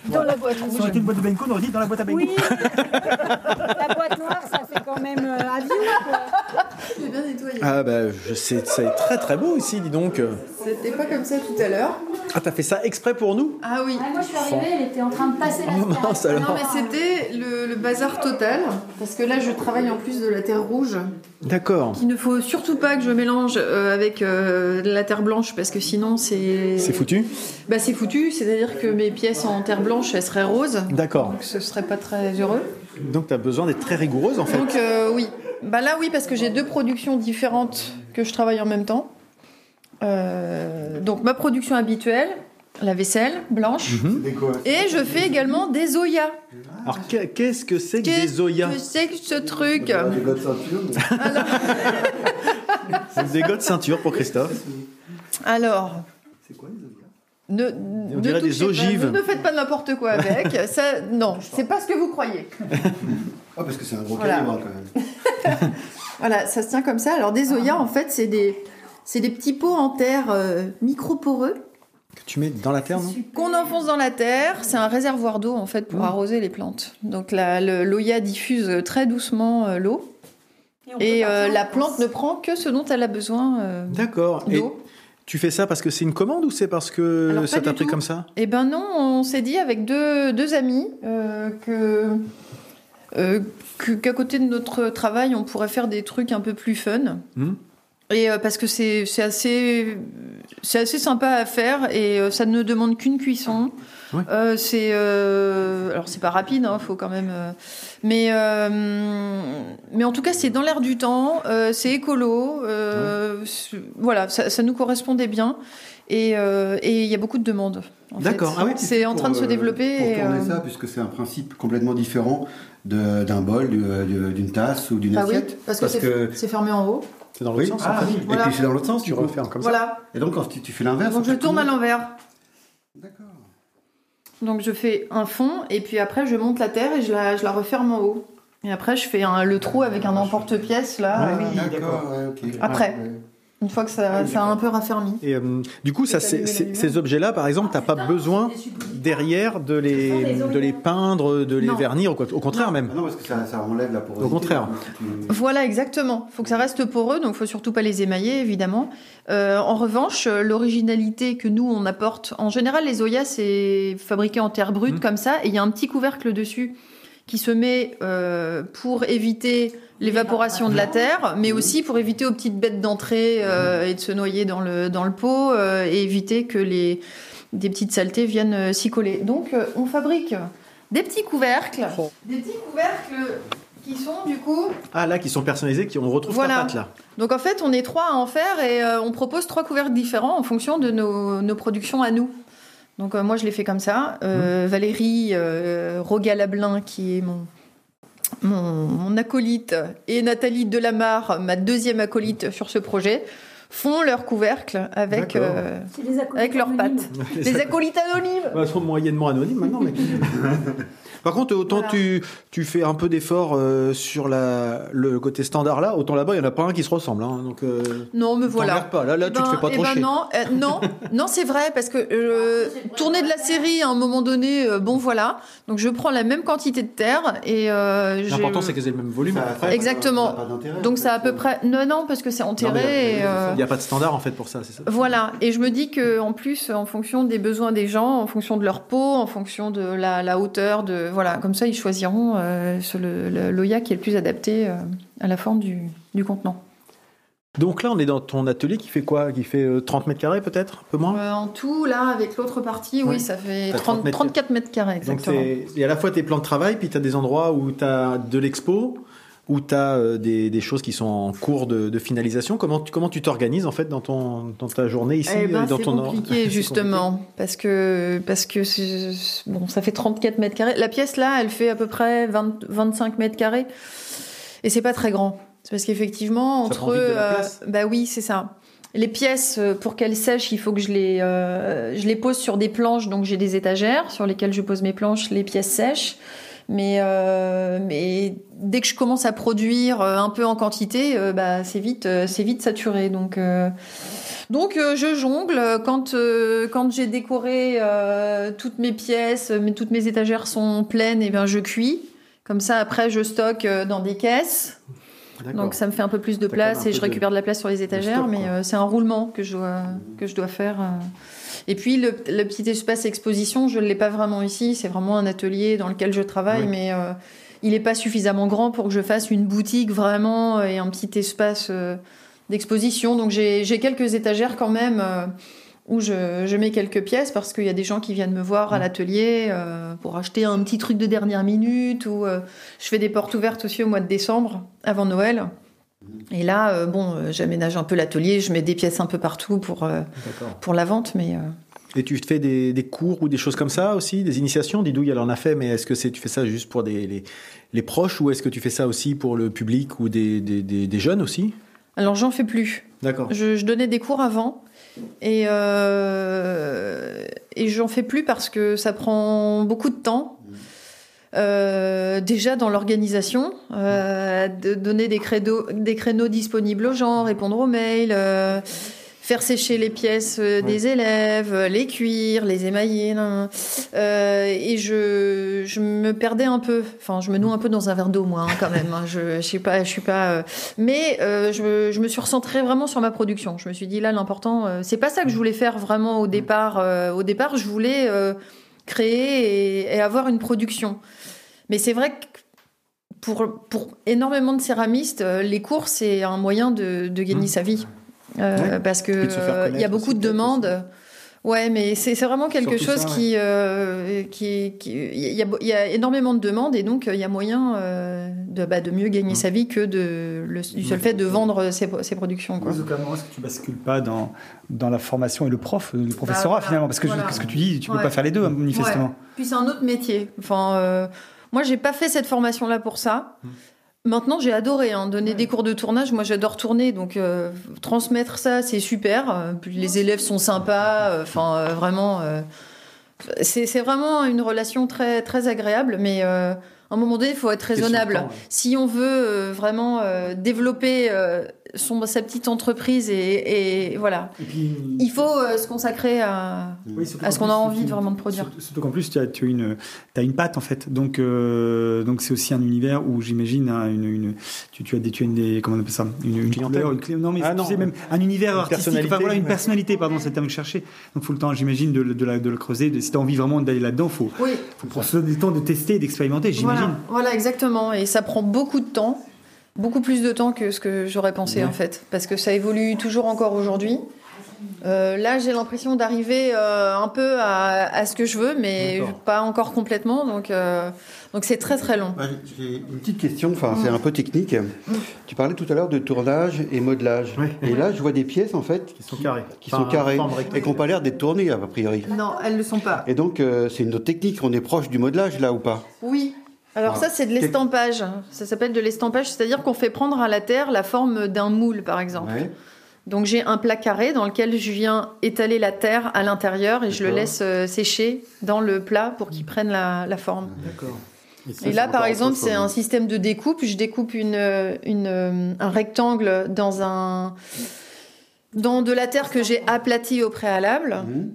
S4: dans la boîte
S5: Si on
S4: rouge.
S5: était une boîte de Benko, on aurait dit dans la boîte à Benko.
S8: Oui. La boîte noire, ça fait quand même euh, avion,
S4: bien nettoyé.
S6: Ah bah, je sais, c'est très très beau ici, dis donc.
S4: C'était pas comme ça tout à l'heure.
S6: Ah, t'as fait ça exprès pour nous?
S4: Ah oui.
S8: moi, je suis arrivée, elle était en train de passer la
S6: Oh *laughs* mince
S4: Non mais c'était le, le bazar total parce que là je travaille en plus de la terre rouge.
S6: D'accord.
S4: Il ne faut surtout pas que je mélange euh, avec euh, la terre blanche parce que sinon c'est
S6: C'est foutu
S4: Bah c'est foutu, c'est-à-dire que mes pièces en terre blanche elles seraient roses.
S6: D'accord.
S4: Donc ce serait pas très heureux.
S6: Donc t'as besoin d'être très rigoureuse en fait.
S4: Donc euh, oui. Bah là oui parce que j'ai deux productions différentes que je travaille en même temps. Donc ma production habituelle, la vaisselle blanche.
S6: Mhm.
S4: Et je fais également des Oya.
S6: Alors qu'est- qu'est-ce que c'est que
S4: Qu'est-ce
S6: des Zoya
S4: que c'est que ce truc *laughs*
S6: C'est des gars de ceinture pour Christophe.
S4: Alors. Ne,
S6: On
S4: ne
S6: dirait des
S4: touchez pas,
S6: ogives.
S4: Ne, ne faites pas n'importe quoi avec. *laughs* Ça, non, c'est pas ce que vous croyez.
S10: Ah, parce que c'est un gros
S4: Voilà.
S10: calibre quand même. *laughs*
S4: Voilà, ça se tient comme ça. Alors des Oya, en fait, c'est des, c'est des petits pots en terre euh, micro-poreux
S6: Que tu mets dans la terre, non
S4: qu'on enfonce dans la terre. C'est un réservoir d'eau en fait pour arroser les plantes. Donc l'Oya diffuse très doucement euh, l'eau. Et euh, la plante ne prend que ce dont elle a besoin. euh,
S6: D'accord. Tu fais ça parce que c'est une commande ou c'est parce que
S4: Alors,
S6: ça t'a pris
S4: tout.
S6: comme ça?
S4: Eh ben non, on s'est dit avec deux, deux amis euh, que euh, qu'à côté de notre travail, on pourrait faire des trucs un peu plus fun.
S6: Hmm.
S4: Et euh, parce que c'est assez c'est assez sympa à faire et euh, ça ne demande qu'une cuisson.
S6: Ouais.
S4: Euh, c'est euh, alors c'est pas rapide, hein, faut quand même. euh, mais mais en tout cas c'est dans l'air du temps, c'est écolo, voilà, ça, ça nous correspondait bien et et il y a beaucoup de demandes.
S6: D'accord. Ah oui,
S4: c'est en train de se développer.
S10: Pour
S4: et,
S10: tourner ça, puisque c'est un principe complètement différent d'un bol, du- du- d'une tasse ou d'une
S4: bah oui,
S10: assiette.
S4: parce que c'est fermé en haut.
S6: C'est dans l'autre
S10: Oui.
S6: sens
S10: Ah
S6: en fait.
S10: oui.
S4: Voilà.
S10: Et puis c'est dans l'autre sens,
S6: Tu refermes comme ça.
S4: Voilà.
S10: Et donc quand tu, tu fais l'inverse.
S4: Donc je tourne à l'envers.
S10: D'accord.
S4: Donc je fais un fond et puis après je monte la terre et je la, je la referme en haut. Et après je fais un- le trou avec un emporte-pièce là.
S6: Ouais,
S4: euh,
S10: D'accord, ouais, ok.
S4: Après.
S10: Ouais.
S4: Une fois que ça, ça a un peu raffermi.
S6: Et euh, du coup, ça, ces objets-là, par exemple, t'as pas besoin derrière de les, de les peindre, de les
S4: Non.
S6: vernir. Au contraire même.
S10: Ah non, parce que ça, ça enlève la porosité.
S6: Au contraire.
S4: Voilà, exactement. faut que ça reste poreux, donc faut surtout pas les émailler, évidemment. Euh, en revanche, euh, l'originalité que nous, on apporte... En général, les Oya, c'est fabriqué en terre brute,
S6: Mhm.
S4: comme ça, et il y a un petit couvercle dessus qui se met euh, pour éviter l'évaporation de la terre, mais aussi pour éviter aux petites bêtes d'entrer euh, et de se noyer dans le, dans le pot, euh, et éviter que les, des petites saletés viennent euh, s'y coller. Donc, on fabrique des petits couvercles, des petits couvercles qui sont du coup
S6: Ah là, qui sont personnalisés, qui on retrouve
S4: Voilà.
S6: ta patte là.
S4: Donc en fait, on est trois à en faire et euh, on propose trois couvercles différents en fonction de nos, nos productions à nous. Donc euh, moi, je l'ai fait comme ça. Euh, Valérie Roga-Lablin, qui est mon, mon, mon acolyte, et Nathalie Delamarre, ma deuxième acolyte sur ce projet, font leurs couvercles avec, euh, avec leurs pattes. *laughs* Des acolytes anonymes
S6: Bah, Elles sont moyennement anonymes maintenant. Mais... *laughs* Par contre, autant tu, tu fais un peu d'effort euh, sur la, le côté standard là, autant là-bas, il n'y en a pas un qui se ressemble. hein. donc, euh,
S4: Non, me voilà.
S6: pas. Là, là
S4: Eh
S6: tu te
S4: ben-
S6: fais pas
S4: eh
S6: trop
S4: ben
S6: chier.
S4: Non, euh, non, *laughs* non, c'est vrai parce que euh, tourner de la série à un moment donné, euh, bon voilà. Donc je prends la même quantité de terre et euh,
S6: L'important, c'est que c'est le même volume. après.
S4: Exactement. Donc c'est à peu près. Non, non, parce que c'est
S6: mais
S4: enterré.
S6: Il n'y a pas de standard en fait pour ça, c'est ça
S4: Voilà, et je me dis que en plus, en fonction des besoins des gens, en fonction de leur peau, en fonction de la, la hauteur, de voilà, comme ça, ils choisiront euh, l'Oya qui est le plus adapté euh, à la forme du, du contenant.
S6: Donc là, on est dans ton atelier qui fait quoi? Qui fait euh, 30 mètres carrés peut-être? Un peu moins?
S4: Euh, en tout, là, avec l'autre partie, oui, ça fait
S6: T'as
S4: 30
S6: 30 mètres
S4: 34 mètres carrés,
S6: Donc
S4: exactement.
S6: y a à la fois tes plans de travail, puis tu as des endroits où tu as de l'expo, où tu as des, des choses qui sont en cours de, de finalisation. Comment, tu- comment tu t'organises en fait dans, ton, dans ta journée ici
S4: Eh ben,
S6: dans
S4: c'est
S6: ton *laughs*
S4: compliqué justement parce que parce que bon ça fait 34 mètres carrés. La pièce là, elle fait à peu près 20 25 mètres carrés et c'est pas très grand. C'est parce qu'effectivement
S6: prend
S4: entre
S6: vite de la
S4: euh,
S6: place.
S4: bah oui c'est ça. Les pièces euh, pour qu'elles sèchent, il faut que je les euh, je les pose sur des planches donc j'ai des étagères sur lesquelles je pose mes planches, les pièces sèches. Mais, euh, mais dès que je commence à produire euh, un peu en quantité, euh, bah, c'est vite, euh, c'est vite saturé. Donc, donc je jongle. Quand, quand j'ai décoré toutes mes pièces, mais toutes mes étagères sont pleines, et bien je cuis. Comme ça, après, je stocke dans des caisses. Donc ça me fait un peu plus de place et je récupère de la place sur les étagères,
S6: stock,
S4: mais c'est un roulement que je dois, que je dois faire. Et puis le, le petit espace exposition, je ne l'ai pas vraiment ici, c'est vraiment un atelier dans lequel je travaille,
S6: Oui.
S4: mais euh, il n'est pas suffisamment grand pour que je fasse une boutique vraiment euh, et un petit espace euh, d'exposition. Donc j'ai quelques étagères quand même. euh, où je, je mets quelques pièces parce qu'il y a des gens qui viennent me voir à
S6: Mm.
S4: l'atelier euh, pour acheter un petit truc de dernière minute ou je fais des portes ouvertes aussi au mois de décembre avant Noël. Et là, euh, bon, euh, j'aménage un peu l'atelier, je mets des pièces un peu partout pour, euh, pour la vente, mais
S6: Et tu fais des, des cours ou des choses comme ça aussi, des initiations? Didouille, elle en a fait, mais est-ce que c'est tu fais ça juste pour des, les, les proches ou est-ce que tu fais ça aussi pour le public ou des, des, des, des jeunes aussi?
S4: Alors j'en fais plus.
S6: D'accord.
S4: Je, je donnais des cours avant et, euh, et j'en fais plus parce que ça prend beaucoup de temps. Euh, déjà dans l'organisation, euh, de donner des créneaux, des créneaux disponibles aux gens, répondre aux mails, euh, faire sécher les pièces euh, des élèves, euh, les cuire, les émailler. Euh, et je, je me perdais un peu. Enfin, je me noue un peu dans un verre d'eau, moi, hein, quand même. hein. Je, je sais pas, je suis pas. euh, Mais euh, je, me- je me suis recentrée vraiment sur ma production. Je me suis dit là, l'important, euh, c'est pas ça que je voulais faire vraiment au départ. Euh, au départ, je voulais euh, créer et, et avoir une production. Mais c'est vrai que pour, pour énormément de céramistes, euh, les cours, c'est un moyen de, de gagner sa vie. Euh,
S6: Ouais.
S4: Parce
S6: faire
S4: euh, y a beaucoup de demandes. Ouais, mais c'est vraiment quelque
S6: Surtout
S4: chose
S6: ça, ouais.
S4: qui, euh, qui, qui- il y a, il y a énormément de demandes et donc euh, il y a moyen euh, de, bah, de mieux
S6: Mm.
S4: gagner sa vie que de, le, du seul fait de vendre ses, ses productions. Quoi.
S14: Oui, comment est-ce que tu bascules pas dans, dans la formation et le prof, le professorat
S4: voilà,
S14: finalement? Parce que
S4: voilà.
S14: ce que tu dis, tu peux
S4: Ouais.
S14: pas faire les deux, hein, manifestement.
S4: Ouais. Puis c'est un autre métier. Enfin, euh, moi, j'ai pas fait cette formation-là pour ça.
S14: Hmm.
S4: Maintenant, j'ai adoré hein, donner des cours de tournage. Moi, j'adore tourner, donc euh, transmettre ça, c'est super. Euh, les élèves sont sympas. euh, Enfin, euh, vraiment, euh, c'est vraiment une relation très très agréable. Mais à un moment donné, il faut être raisonnable.
S6: temps, ouais.
S4: Si on veut vraiment développer son sa petite entreprise et, et voilà, il faut euh, se consacrer à,
S14: Oui, surtout
S4: à ce qu'on a envie de vraiment de produire.
S14: Surtout, surtout qu'en plus, tu as, tu as une, as une patte en fait. Donc, euh, donc c'est aussi un univers où j'imagine hein, une, une, tu, tu as des, tu as une, des- comment on appelle ça, une, une
S6: Clientèle.
S14: couleur, une clé- non mais
S6: Ah
S14: tu
S6: non.
S14: sais même un univers
S6: Une
S14: artistique,
S6: personnalité,
S14: enfin voilà une personnalité, pardon, c'est le terme que je cherchais. Donc, faut le temps, j'imagine, de, le- de, la, de le creuser. De, si tu as envie vraiment d'aller là-dedans, faut,
S4: Oui.
S14: faut prendre ce temps de tester, d'expérimenter, j'imagine.
S4: Voilà, voilà, exactement. Et ça prend beaucoup de temps, beaucoup plus de temps que ce que j'aurais pensé
S14: Ouais.
S4: en fait, parce que ça évolue toujours encore aujourd'hui. Euh, là, j'ai l'impression d'arriver euh, un peu à, à ce que je veux, mais pas encore complètement. Donc, euh, donc c'est très très long.
S10: J'ai une petite question, enfin c'est un peu technique. Tu parlais tout à l'heure de tournage et modelage. Et là, je vois des pièces en fait qui
S6: sont carrées,
S10: qui
S6: Enfin,
S10: sont carrées et qui n'ont pas l'air d'être tournées a priori.
S4: Non, elles ne sont pas.
S10: Et donc euh, c'est une autre technique. On est proche du modelage là ou pas?
S4: Oui. Alors
S10: Voilà.
S4: ça, c'est de l'estampage. Ça s'appelle de l'estampage, c'est-à-dire qu'on fait prendre à la terre la forme d'un moule, par exemple.
S10: Ouais.
S4: Donc j'ai un plat carré dans lequel je viens étaler la terre à l'intérieur et je le laisse euh, sécher dans le plat pour qu'il prenne la, la forme.
S6: D'accord.
S4: Et là, par exemple, c'est un système de découpe. Je découpe une, euh, une, un rectangle dans un dans de la terre que j'ai aplatie au préalable.
S10: Mhm.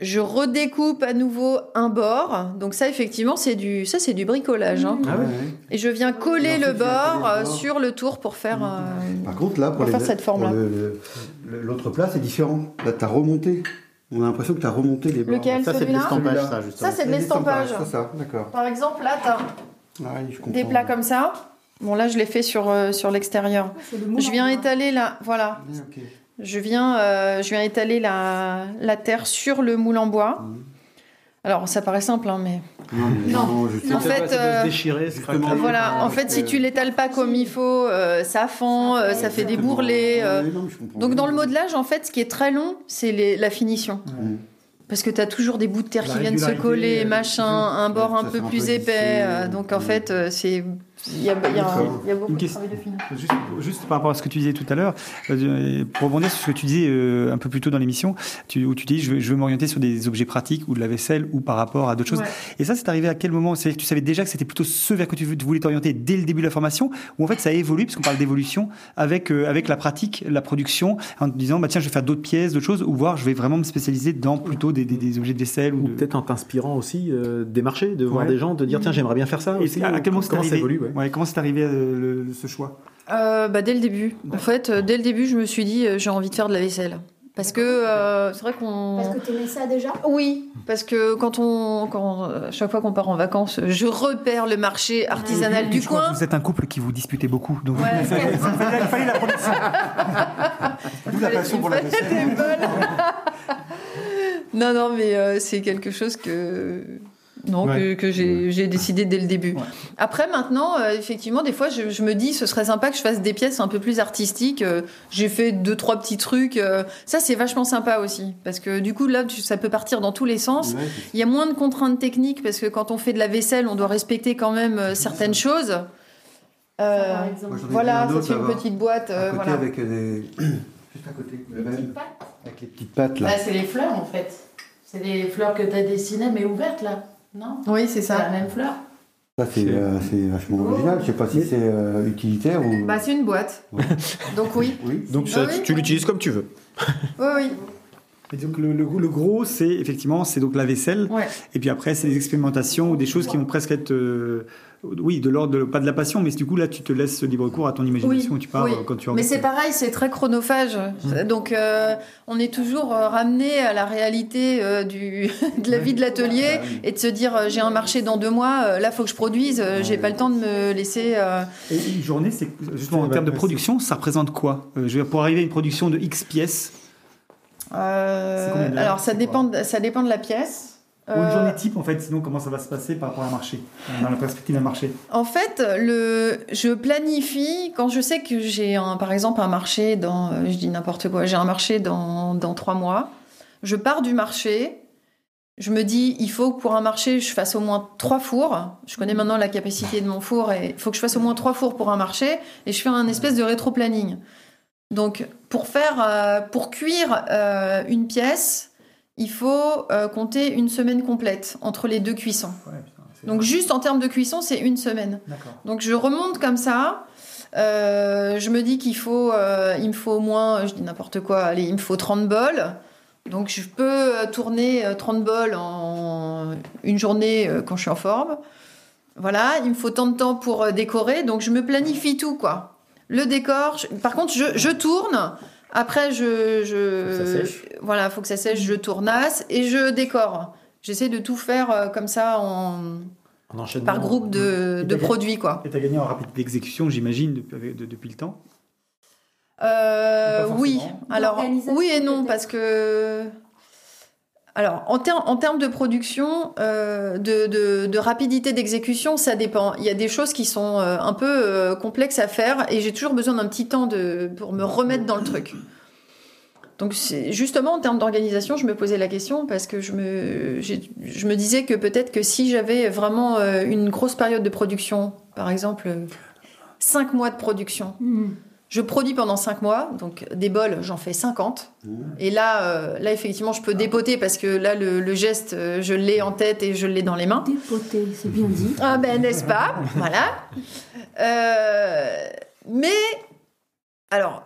S4: Je redécoupe à nouveau un bord. Donc ça, effectivement, c'est du ça, c'est du bricolage. hein.
S10: Ah ouais.
S4: Et je viens coller le
S10: ensuite, tu viens
S4: bord
S10: coller le
S4: euh,
S10: bord.
S4: sur le tour pour faire. euh,
S10: Par contre là, pour,
S4: Pour
S10: les-
S4: faire cette forme-là.
S10: l'autre plat, c'est différent. Là, tu as remonté. On a l'impression que tu as remonté les bords.
S4: Lequel, Ça, c'est de l'estampage,
S6: ça, justement.
S4: Ça, c'est de l'estampage.
S10: Ça, d'accord.
S4: Par exemple, là, t'as
S10: Ah oui, je comprends.
S4: des plats comme ça. Bon, là, je l'ai fait sur, euh, sur l'extérieur. Je viens étaler la, voilà.
S10: Ah, ok.
S4: Je viens, euh, je viens étaler la, la terre sur le moule en bois. Alors, ça paraît simple, hein, mais
S10: Non, mais non, je
S4: En fait, euh,
S6: déchirer,
S4: voilà. En fait, si tu l'étales pas comme il faut, euh, ça fend, euh, ça fait des bourrelets. euh.
S10: Non,
S4: Donc, dans le modelage, en fait, ce qui est très long, c'est les- la finition. Parce que tu as toujours des bouts de terre
S5: La
S4: qui viennent se coller, machin, un bord
S10: ça
S4: un peu plus épais. donc, en fait, c'est il y a, il y a un- il y a beaucoup
S5: Une
S4: de
S5: question-
S4: travail de finition.
S5: Juste, juste par rapport à ce que tu disais tout à l'heure, euh, pour rebondir sur ce que tu disais euh, un peu plus tôt dans l'émission, tu, où tu dis je veux, je veux m'orienter sur des objets pratiques ou de la vaisselle ou par rapport à d'autres choses.
S4: Ouais.
S5: Et ça, c'est arrivé à quel moment? Tu savais déjà que c'était plutôt ce vers que tu voulais t'orienter dès le début de la formation, ou en fait ça a évolué parce qu'on parle d'évolution avec euh, avec la pratique, la production, en te disant bah tiens je vais faire d'autres pièces, d'autres choses, ou voir je vais vraiment me spécialiser dans plutôt des, des, des objets de vaisselle ou,
S6: Ou
S5: de...
S6: peut-être en t'inspirant aussi euh, des marchés, de voir
S5: Ouais.
S6: des gens, de dire tiens j'aimerais bien faire ça
S5: Et
S6: aussi.
S5: à, à quel moment
S6: ça évolue ouais.
S5: Ouais, Comment c'est arrivé euh, le- ce choix?
S4: Euh, bah, dès le début. En fait, euh, dès le début, je me suis dit, j'ai envie de faire de la vaisselle. Parce que euh, c'est vrai qu'on.
S8: Parce que t'aimais ça déjà?
S4: Oui, parce que quand on, quand, chaque fois qu'on part en vacances, je repère le marché artisanal du
S5: je crois
S4: coin.
S5: que Vous êtes un couple qui vous disputez beaucoup, donc
S4: Ouais. *laughs*
S5: il fallait, il fallait- la production. *laughs* D'où la passion pour la vaisselle. *laughs*
S4: non, non, mais euh, c'est quelque chose que. Non,
S5: Ouais.
S4: que, que j'ai j'ai décidé dès le début. Après, maintenant, euh, effectivement, des fois, je, je me dis, ce serait sympa que je fasse des pièces un peu plus artistiques. Euh, j'ai fait deux, trois petits trucs. euh, ça, c'est vachement sympa aussi. Parce que du coup, là, tu- ça peut partir dans tous les sens.
S10: Ouais,
S4: Il y a moins de contraintes techniques parce que quand on fait de la vaisselle, on doit respecter quand même euh, certaines choses. Euh,
S10: Moi, ai
S4: voilà, c'est une petite boîte. euh,
S10: à côté
S4: voilà.
S10: avec des... *clears throat* Juste à côté, le même. Avec les petites pattes là.
S3: Bah, c'est les fleurs en fait. C'est les fleurs que tu as dessinées mais ouvertes là, non
S4: Oui, c'est ça.
S3: la même fleur.
S10: Ça c'est euh, c'est vachement original. Je sais pas si c'est euh, utilitaire ou.
S4: Bah, c'est une boîte. *laughs* Donc oui.
S10: oui.
S6: Donc
S4: Ah oui.
S6: tu, tu l'utilises comme tu veux. *laughs*
S4: Oui, oui.
S5: Et donc le, le, le gros, c'est effectivement, c'est donc la vaisselle.
S4: Ouais.
S5: Et puis après, c'est des expérimentations ou des choses qui vont presque être, euh, oui, de l'ordre, pas de la passion, mais du coup là, tu te laisses libre cours à ton imagination.
S4: Oui,
S5: tu pars
S4: oui.
S5: euh, quand tu en
S4: Mais c'est pareil, c'est très chronophage.
S5: Mmh.
S4: Donc, euh, on est toujours euh, ramené à la réalité euh, du, *laughs* de la vie de l'atelier
S5: Bah
S4: et de se dire j'ai un marché dans deux mois, là, faut que je produise, euh, j'ai pas le temps de me laisser. euh,
S5: Et une journée, c'est justement en termes de production, ça représente quoi? Je dire, pour arriver à une production de X pièces,
S4: euh, alors, ça dépend, ça dépend de la pièce.
S5: Ou une
S4: Euh,
S5: journée type en fait, sinon comment ça va se passer par rapport à un marché Dans la perspective d'un marché?
S4: En fait, le, je planifie quand je sais que j'ai un, par exemple un marché dans, je dis n'importe quoi, j'ai un marché dans, dans trois mois. Je pars du marché. Je me dis, il faut que pour un marché, je fasse au moins trois fours. Je connais maintenant la capacité de mon four et il faut que je fasse au moins trois fours pour un marché. Et je fais un espèce de rétro-planning. Donc, pour faire, euh, pour cuire euh, une pièce, il faut euh, compter une semaine complète entre les deux cuissons. Donc, juste en termes de cuisson, c'est une semaine. Donc je remonte comme ça. Euh, je me dis qu'il faut, euh, il me faut au moins, je dis n'importe quoi, allez, il me faut 30 bols. Donc je peux tourner euh, 30 bols en une journée quand je suis en forme. Voilà, il me faut tant de temps pour décorer, donc je me planifie tout quoi. Le décor, je- par contre je, je tourne. Après je, je
S6: Faut que ça sèche.
S4: voilà, faut que ça sèche, je tournasse et je décore. J'essaie de tout faire euh, comme ça en
S6: En enchaînement.
S4: par groupe de,
S5: t'as-
S4: produits quoi.
S5: Et tu as gagné en rapidité d'exécution, j'imagine, depuis, de- depuis le temps?
S4: Euh, oui. Alors oui et non parce que alors en, ter- en termes de production, euh, de, rapidité d'exécution, ça dépend. Il y a des choses qui sont euh, un peu euh, complexes à faire et j'ai toujours besoin d'un petit temps pour me remettre dans le truc. Donc justement en termes d'organisation, je me posais la question parce que je me disais que peut-être que si j'avais vraiment une grosse période de production, par exemple cinq mois de production. Je produis pendant 5 mois, donc des bols, j'en fais 50. Et là, euh, là, effectivement, je peux dépoter parce que là, le, le geste, euh, je l'ai en tête et je l'ai dans les mains.
S8: Dépoter, c'est bien dit.
S4: Ah ben, n'est-ce pas? Voilà. Euh, mais, alors,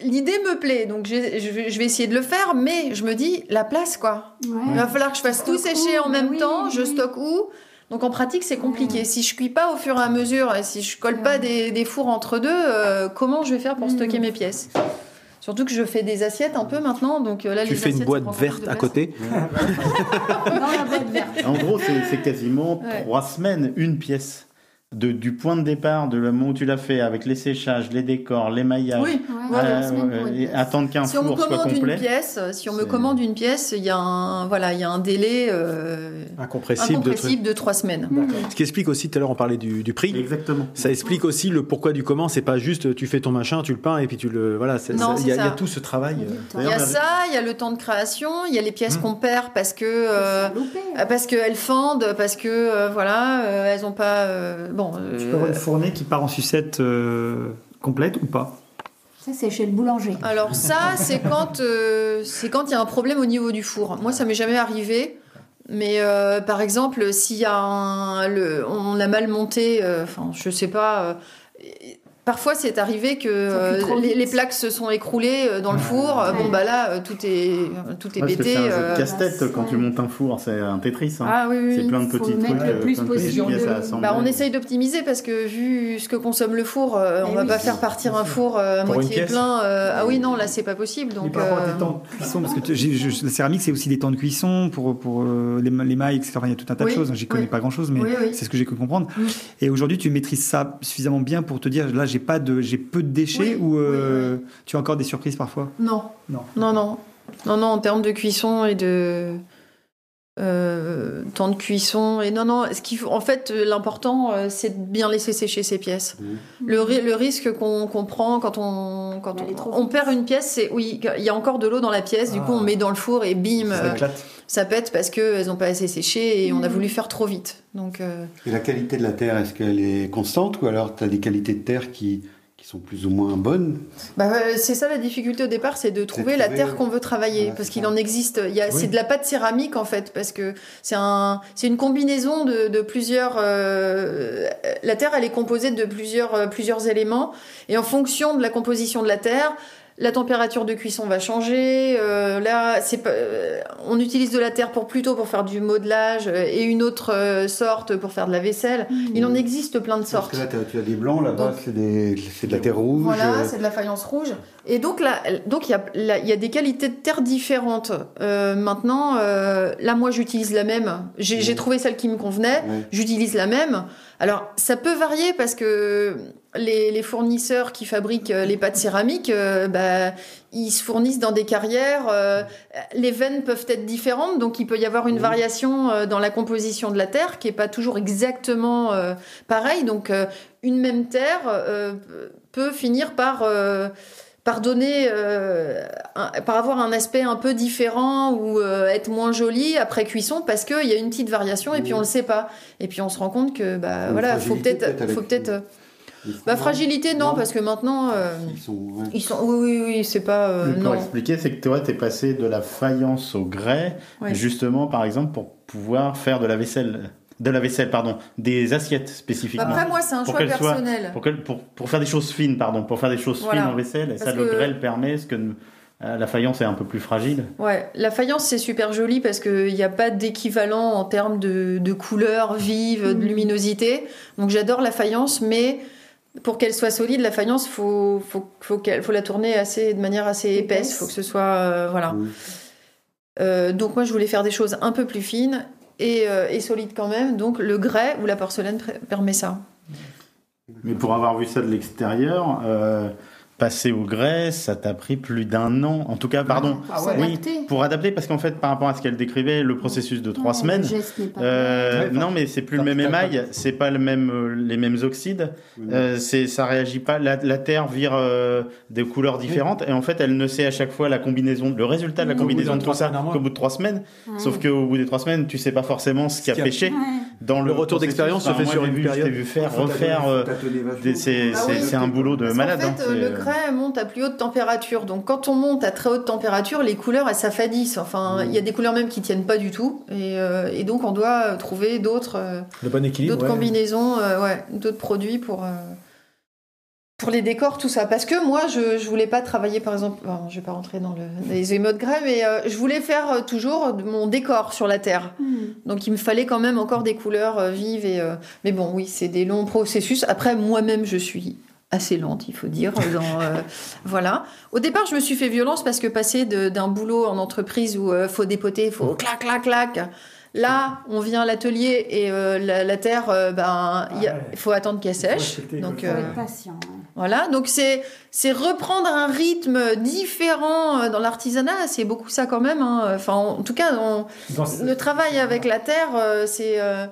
S4: l'idée me plaît, donc je vais, je vais essayer de le faire, mais je me dis, la place, quoi. Il va falloir que je fasse tout sécher
S8: où?
S4: en même
S8: oui,
S4: temps,
S8: oui,
S4: je
S8: oui.
S4: stocke où? Donc en pratique, c'est compliqué. Si je cuis pas au fur et à mesure, et si je colle pas des, des fours entre deux, euh, comment je vais faire pour stocker mes pièces? Surtout que je fais des assiettes un peu maintenant, donc euh, là
S6: Tu
S4: les
S6: fais une boîte verte à côté?
S8: Dans *laughs* la boîte verte.
S2: En gros, c'est c'est quasiment
S4: Ouais.
S2: trois semaines, une pièce. De, du point de départ, de le moment où tu l'as fait, avec les séchages, les décors, l'émaillage,
S4: Oui,
S8: Ouais,
S4: ouais,
S2: euh, attendre qu'un
S4: Si on me
S2: four soit
S4: commande une
S2: complet.
S4: pièce, euh, si on me commande une pièce, il y a un voilà, il y a un délai euh,
S6: Incompressible, de
S4: incompressible de trois semaines.
S6: Ce qui explique aussi, tout à l'heure on parlait du, du prix.
S2: Exactement.
S6: Ça explique aussi le pourquoi du comment. C'est pas juste tu fais ton machin, tu le peins et puis tu le voilà. Il y, a- y tout ce travail. euh.
S4: Il y a ça, il y a le temps de création, il y a les pièces
S6: Mmh.
S4: qu'on perd parce que euh, parce qu'elles fendent, parce que euh, voilà, euh, elles ont pas euh, bon.
S14: Tu
S4: euh,
S14: peux avoir une fournée qui part en sucette euh, complète ou pas?
S8: Ça, c'est chez le boulanger.
S4: Alors ça, c'est quand euh, c'est quand il y a un problème au niveau du four. Moi, ça m'est jamais arrivé. Mais euh, par exemple, s'il y a un, le, on a mal monté, euh, enfin, je sais pas. Parfois, c'est arrivé que euh, les, plaques se sont écroulées euh, dans le four. Bon, bah là, euh, tout est tout est
S2: Ouais,
S4: pété.
S2: c'est
S4: euh,
S2: casse-tête quand tu montes un four, c'est un Tetris. hein.
S4: Ah oui, oui,
S2: c'est plein de petits trucs,
S8: le plus possible de-.
S4: Bah, on essaye d'optimiser parce que vu ce que consomme le four, on
S8: Eh
S4: va
S8: oui.
S4: pas faire partir un four à moitié
S6: pièce.
S4: plein. euh, ah oui, non, là c'est pas possible. Donc,
S14: par rapport à tes temps de cuisson, parce que tu- j'ai- je- la céramique, c'est aussi des temps de cuisson pour, pour les, ma- les mailles, etc. Il y a tout un tas
S4: Oui,
S14: de choses. J'y connais
S4: oui.
S14: pas grand chose, mais
S4: Oui, oui.
S14: c'est ce que j'ai pu comprendre. Et aujourd'hui, tu maîtrises ça suffisamment bien pour te dire, là, j'ai pas de, j'ai peu de déchets
S4: Oui,
S14: ou euh, tu as encore des surprises parfois?
S4: Non.
S14: Non.
S4: Non, non. Non, non, en termes de cuisson et de. Euh, temps de cuisson et non non ce qu'il faut en fait euh, l'important euh, c'est de bien laisser sécher ses pièces. Le, ri- le risque qu'on qu'on prend quand on quand on, on perd une pièce c'est oui il y a encore de l'eau dans la pièce du coup on met dans le four et bim
S14: Ça
S4: euh,
S14: éclate.
S4: ça pète parce que elles ont pas assez séché et on a voulu faire trop vite. Donc euh,
S10: Et la qualité de la terre, est-ce qu'elle est constante ou alors tu as des qualités de terre qui, qui sont plus ou moins bonnes
S4: Bah, euh, c'est ça la difficulté au départ, c'est de trouver la
S10: trouver,
S4: terre
S10: ouais.
S4: qu'on veut travailler, parce qu'il en existe. Il y a, c'est de la pâte céramique en fait, parce que c'est un, c'est une combinaison de, de plusieurs. euh, la terre, elle est composée de plusieurs, euh, plusieurs éléments, et en fonction de la composition de la terre. La température de cuisson va changer. euh, là, c'est pas, euh, on utilise de la terre pour plutôt pour faire du modelage euh, et une autre euh, sorte pour faire de la vaisselle. Il en existe plein de
S10: Parce
S4: sortes.
S10: que là, tu as des blancs, là-bas,
S4: Donc-
S10: c'est des- c'est de la terre rouge.
S4: Voilà,
S10: euh,
S4: c'est de la faïence rouge. Et donc là, donc il y a, là, y a des qualités de terre différentes. Euh, maintenant, euh, là, moi, j'utilise la même. J'ai j'ai trouvé celle qui me convenait. J'utilise la même. Alors, ça peut varier parce que les, les fournisseurs qui fabriquent euh, les pâtes céramiques, euh, bah, ils se fournissent dans des carrières. euh, les veines peuvent être différentes, donc il peut y avoir une variation euh, dans la composition de la terre qui est pas toujours exactement euh, pareil. Donc, une même terre peut finir par par donner, euh, un- par avoir un aspect un peu différent ou euh, être moins joli après cuisson parce qu'il y a une petite variation et puis on le sait pas. Et puis on se rend compte que bah voilà, faut peut-être, faut peut-être. Bah fragilité non,
S10: Non.
S4: parce que maintenant euh,
S10: Ils sont, ouais.
S4: ils sont, oui oui oui, c'est pas euh,
S2: pour
S4: non.
S2: expliquer, c'est que toi, t'es passé de la faïence au grès,
S4: Ouais.
S2: justement, par exemple, pour pouvoir faire de la vaisselle, de la vaisselle, pardon, des assiettes spécifiquement.
S4: Après moi c'est un
S2: Pour
S4: choix personnel.
S2: Pour, pour, pour faire des choses fines, pardon, pour faire des choses
S4: Voilà.
S2: fines en vaisselle, et ça,
S4: Parce
S2: le
S4: que-
S2: grès le permet, ce que euh, la faïence est un peu plus fragile.
S4: Ouais, la faïence c'est super joli parce qu'il n'y a pas d'équivalent en termes de, de couleurs vives, de luminosité. Donc j'adore la faïence, mais pour qu'elle soit solide, la faïence, faut faut faut qu'elle faut la tourner assez de manière assez épaisse. Faut que ce soit euh, voilà.
S10: Mm.
S4: Euh, donc moi je voulais faire des choses un peu plus fines et, euh, et solides quand même. Donc le grès ou la porcelaine permet ça.
S2: Mais pour avoir vu ça de l'extérieur, euh, passer au grès, ça t'a pris plus d'un an. En tout cas, pardon.
S8: Ah ouais.
S2: Oui, pour adapter, parce qu'en fait, par rapport à ce qu'elle décrivait, le processus de trois
S8: Ouais,
S2: semaines.
S8: le geste n'est pas
S2: euh, non, mais c'est plus le même émail, c'est pas le même, euh, les mêmes oxydes. Euh, c'est, ça réagit pas. La, la terre vire euh, des couleurs différentes, et en fait, elle ne sait à chaque fois la combinaison, le résultat de la combinaison
S6: de
S2: tout
S6: trois
S2: ça qu'au bout de trois semaines.
S6: Ouais.
S2: Sauf qu'au bout des trois semaines, tu sais pas forcément ce qui a pêché. Dans le,
S6: Le retour d'expérience se fait sur une
S2: vu,
S6: période.
S2: Je t'ai vu faire, refaire. euh, c'est,
S4: Ah
S2: c'est,
S4: oui.
S2: un boulot de malade. hein,
S4: euh, le
S2: euh,
S4: monte à plus haute température. Donc, quand on monte à très haute température, les couleurs, elles s'affadissent. Enfin, il y a des couleurs même qui tiennent pas du tout. Et, euh, et donc, on doit euh, trouver d'autres euh,
S6: Le bon équilibre.
S4: d'autres
S6: ouais.
S4: combinaisons, euh, ouais, d'autres produits pour, euh, pour les décors, tout ça. Parce que moi, je, je voulais pas travailler, par exemple, bon, je vais pas rentrer dans, le, dans les émotes grès, mais euh, je voulais faire euh, toujours mon décor sur la terre. Donc il me fallait quand même encore des couleurs euh, vives. Et, euh, Mais bon, oui, c'est des longs processus. Après, moi-même, je suis assez lente, il faut dire. Dans, euh, voilà. Au départ, je me suis fait violence parce que passer de- d'un boulot en entreprise où il faut dépoter, il faut clac, clac, clac. Là, on vient à l'atelier et euh, la, la terre, euh, ben, il y a- il faut attendre qu'elle sèche. Donc,
S8: Faut
S4: euh,
S8: être patient.
S4: voilà, donc c'est c'est reprendre un rythme différent euh, dans l'artisanat, c'est beaucoup ça quand même. hein. Enfin, en tout cas, on-
S14: Dans ce-
S4: le travail avec la terre, euh, c'est euh,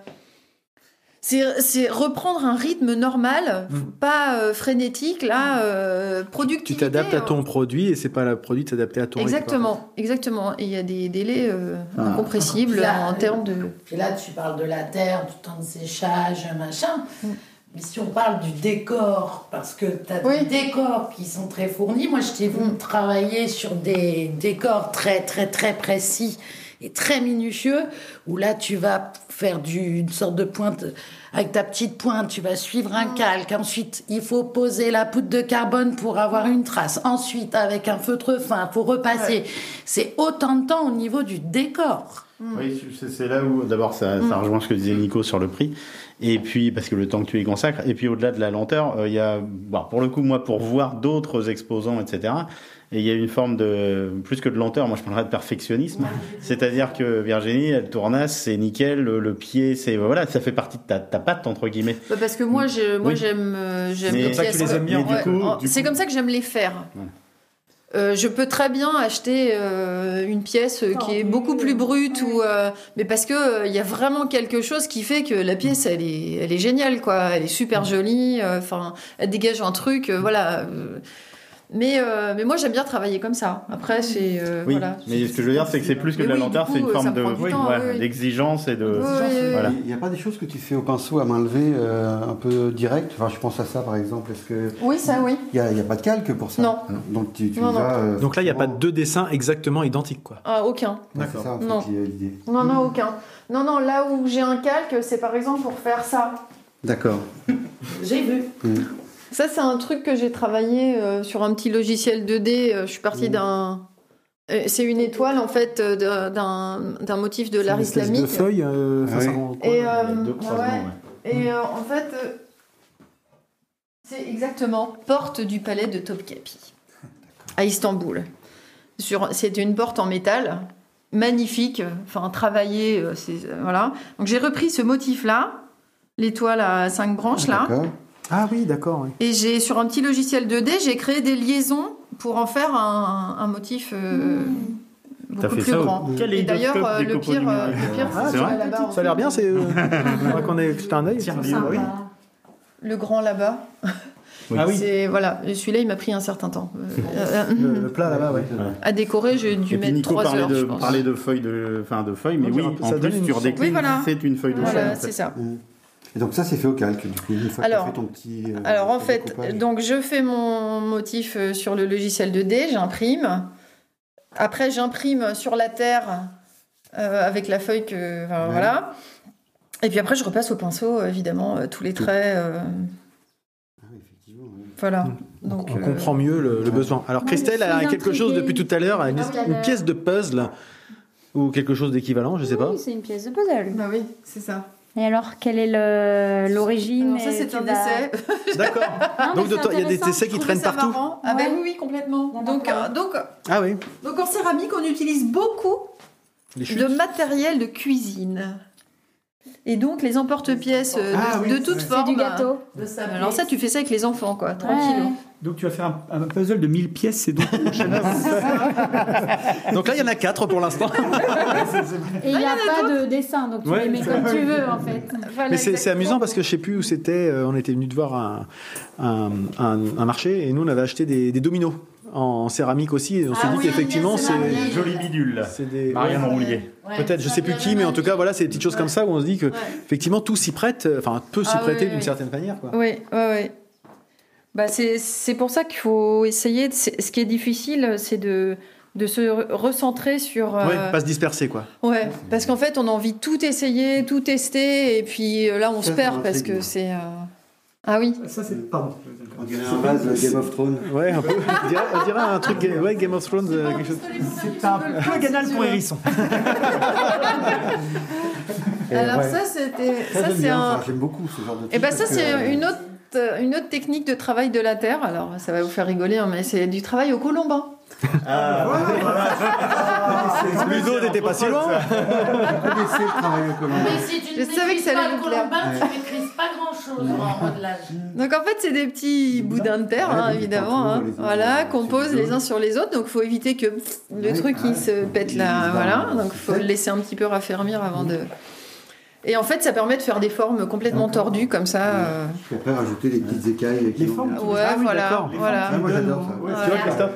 S4: c'est reprendre un rythme normal, pas euh, frénétique, là, euh,
S6: Tu t'adaptes à ton produit et c'est pas le produit de s'adapter à ton
S4: Exactement, exactement. Et il y a des délais euh,
S6: Ah.
S4: incompressible
S3: Là,
S4: en termes de.
S3: Puis là, tu parles de la terre, du temps de séchage, machin.
S4: Mm.
S3: Mais si on parle du décor, parce que tu as des décors qui sont très fournis, moi je t'ai vu
S4: Mm.
S3: travailler sur des décors très très très précis et très minutieux, où là tu vas faire du, une sorte de pointe, avec ta petite pointe, tu vas suivre un calque, ensuite il faut poser la poudre de carbone pour avoir une trace, ensuite avec un feutre fin, faut repasser. C'est autant de temps au niveau du décor.
S2: Oui, c'est- là où d'abord ça, ça
S3: Mm.
S2: rejoint ce que disait Nico sur le prix. Et puis, parce que le temps que tu y consacres, et puis au-delà de la lenteur, euh, il y a, bon, pour le coup, moi, pour voir d'autres exposants, etc., et il y a une forme de, plus que de lenteur, moi je parlerais de perfectionnisme. C'est-à-dire que Virginie, elle tournasse, c'est nickel, le, le pied, c'est, voilà, ça fait partie de ta, ta patte, entre guillemets.
S4: Bah, parce que moi, je, moi
S2: Oui.
S4: j'aime, euh, j'aime
S2: Mais
S4: les
S2: comme ça que tu
S4: pièces.
S2: les aimes bien,
S4: Ouais,
S2: du coup,
S4: en-
S2: du
S4: c'est
S2: coup.
S4: comme ça que j'aime les faire. Euh, je peux très bien acheter euh, une pièce euh, qui est beaucoup plus brute ou euh, mais parce que euh, il y a vraiment quelque chose qui fait que la pièce elle est elle est géniale quoi elle est super jolie euh, enfin elle dégage un truc euh, voilà euh, mais euh, mais moi j'aime bien travailler comme ça après c'est euh,
S2: Oui,
S4: voilà
S2: mais ce que je veux dire, c'est que c'est plus que de la
S4: oui,
S2: lenteur, c'est une forme de, oui, ouais, d'exigence et de,
S4: Oui, oui,
S2: voilà.
S10: Il n'y a pas des choses que tu fais au pinceau à main levée euh, un peu direct? Enfin, je pense à ça par exemple. Est-ce que
S4: oui ça oui
S10: il n'y a, il y a pas de calque pour ça?
S4: Non.
S10: Donc tu, tu
S4: Non,
S10: vas.
S4: non.
S10: euh,
S6: Donc là, il n'y a pas deux dessins exactement identiques, quoi.
S4: ah, aucun
S10: ça fait,
S4: Non.
S10: l'idée.
S4: non non aucun non non là où j'ai un calque c'est par exemple pour faire ça
S10: D'accord.
S3: J'ai vu.
S4: Ça, c'est un truc que j'ai travaillé euh, sur un petit logiciel 2D. Euh, je suis partie d'un. euh, C'est une étoile en fait d'un- motif de l'art islamique.
S6: de feuille, euh,
S10: Ah oui.
S4: Et, euh,
S2: deux
S4: ouais,
S2: croisements,
S4: Et euh, en fait, c'est exactement porte du palais de Topkapi à Istanbul. Sur, c'est une porte en métal magnifique, enfin travaillée, c'est voilà. Donc j'ai repris ce motif-là, l'étoile à cinq branches là.
S6: Ah oui, d'accord. oui.
S4: Et j'ai sur un petit logiciel 2D, j'ai créé des liaisons pour en faire un, un motif euh,
S2: T'as fait
S4: plus
S2: ça
S4: grand. Et d'ailleurs, euh, le pire, euh, le pire,
S2: Ah,
S4: c'est.
S6: Ça a l'air bien, c'est. euh, *laughs* faudrait qu'on ait jeté un œil.
S2: oui.
S4: Le grand là-bas.
S6: Ah oui.
S4: C'est voilà, celui-là, il m'a pris un certain temps Euh, euh,
S6: Le, le plat là-bas, ouais.
S4: à décorer. J'ai dû
S2: Et
S4: mettre
S2: Nico
S4: trois
S2: parlait
S4: heures, je
S2: de,
S4: pense.
S2: parlait de feuilles de, enfin de feuilles, mais oui, en plus
S4: Oui, voilà.
S2: c'est une feuille de
S4: Voilà, c'est ça.
S10: Et donc ça c'est fait au calque du coup une fois
S4: Alors-
S10: que tu as fait ton petit. euh,
S4: Alors en fait,
S10: découpage.
S4: donc je fais mon motif euh, sur le logiciel 2D, j'imprime. Après, j'imprime sur la terre euh, avec la feuille que enfin,
S10: Ouais.
S4: voilà. Et puis après, je repasse au pinceau, évidemment, euh, tous les traits. euh,
S10: Ah effectivement, oui.
S4: voilà.
S6: Donc,
S4: Donc,
S6: on
S4: euh,
S6: comprend mieux le, le besoin. Alors Christelle a quelque chose depuis tout à l'heure, une,
S8: Ah
S6: une pièce de puzzle ou quelque chose d'équivalent, je sais pas.
S8: Oui, c'est une pièce de puzzle.
S4: Bah oui, c'est ça.
S8: Et alors, quelle est l'origine
S4: ça,
S8: et
S4: c'est un
S8: vas-
S4: essai. *laughs*
S6: D'accord. Donc il y a des essais qui traînent
S4: ça
S6: partout.
S4: marrant. Ah
S8: Ouais.
S4: bah oui, complètement. Donc, euh, donc,
S6: Ah oui.
S4: donc en céramique, on utilise beaucoup de matériel de cuisine. Et donc les emporte-pièces euh, de,
S14: Ah oui,
S4: de toute
S14: c'est
S4: forme.
S8: du gâteau.
S3: De.
S4: Alors ça, tu fais ça avec les enfants, quoi, tranquille.
S14: Donc tu vas faire un, un puzzle de 1000 pièces, c'est donc. *laughs*
S6: Donc là, il y en a quatre pour l'instant. *laughs*
S8: Et il n'y a pas de dessin, donc tu
S6: Ouais,
S8: les mets comme tu veux en fait.
S6: Mais c'est amusant parce que je sais plus où c'était. euh, on était venu de voir un, un, un- un marché et nous on avait acheté des, des dominos en céramique aussi et on s'est
S3: Ah
S6: dit
S3: oui,
S6: qu'effectivement
S3: c'est
S6: c'est
S3: Marianne.
S2: Joli bidule.
S6: c'est des
S2: Marianne
S6: ouais.
S2: Roulier.
S6: Peut-être, je sais plus qui, mais en tout cas voilà, c'est des petites choses comme ça où on se dit que effectivement tout s'y prête, euh, enfin peut s'y
S4: Ah,
S6: prêter d'une certaine manière. Quoi.
S4: Oui, oui, oui. Bah, c'est c'est pour ça qu'il faut essayer. Ce qui est difficile, c'est de, de se re- recentrer sur. euh,
S6: Ouais, pas se disperser quoi.
S4: ouais, parce qu'en fait, on a envie de tout essayer, tout tester, et puis euh, là, on
S10: Ça,
S4: se perd parce que c'est. euh, Ah oui.
S14: Ça, c'est. Pardon.
S10: On dirait un vase de Game of Thrones.
S6: Ouais, un peu. On dirait, on dirait un truc, ouais, Game of Thrones, euh, quelque chose.
S14: C'est un peu ganal pour Hérisson.
S10: Et
S4: Alors
S10: ouais.
S4: ça, c'était.
S10: Ça,
S4: c'est
S10: bien,
S4: un.
S10: j'aime beaucoup ce genre de
S4: Et
S10: truc
S4: ben ça, c'est
S10: euh,
S4: une autre. Une autre technique de travail de la terre, alors ça va vous faire rigoler, hein, mais c'est du travail au colombin.
S10: Ah,
S6: Ludo n'était pas si loin.
S3: Mais si tu
S4: Je
S3: ne
S4: savais que ça allait vous plaire.
S3: colombin, tu
S10: Ouais.
S3: maîtrises pas grand-chose en modelage.
S4: Donc en fait, c'est des petits boudins de terre,
S10: Ouais,
S4: hein,
S10: des
S4: évidemment. hein. Voilà, qu'on pose
S10: les
S4: uns sur les autres. Donc il faut éviter que pff, le
S10: Ouais,
S4: truc il
S10: ouais.
S4: se pète là. Voilà. Donc il faut le laisser un petit peu raffermir avant de. Et en fait, ça permet de faire des formes complètement tordues comme ça. euh.
S10: Après, rajouter les petites écailles. qui
S14: Les formes.
S4: Ouais,
S6: Ah oui,
S4: voilà. voilà.
S10: Ah, moi, j'adore ça.
S14: Ouais,
S6: Tu vois, Christophe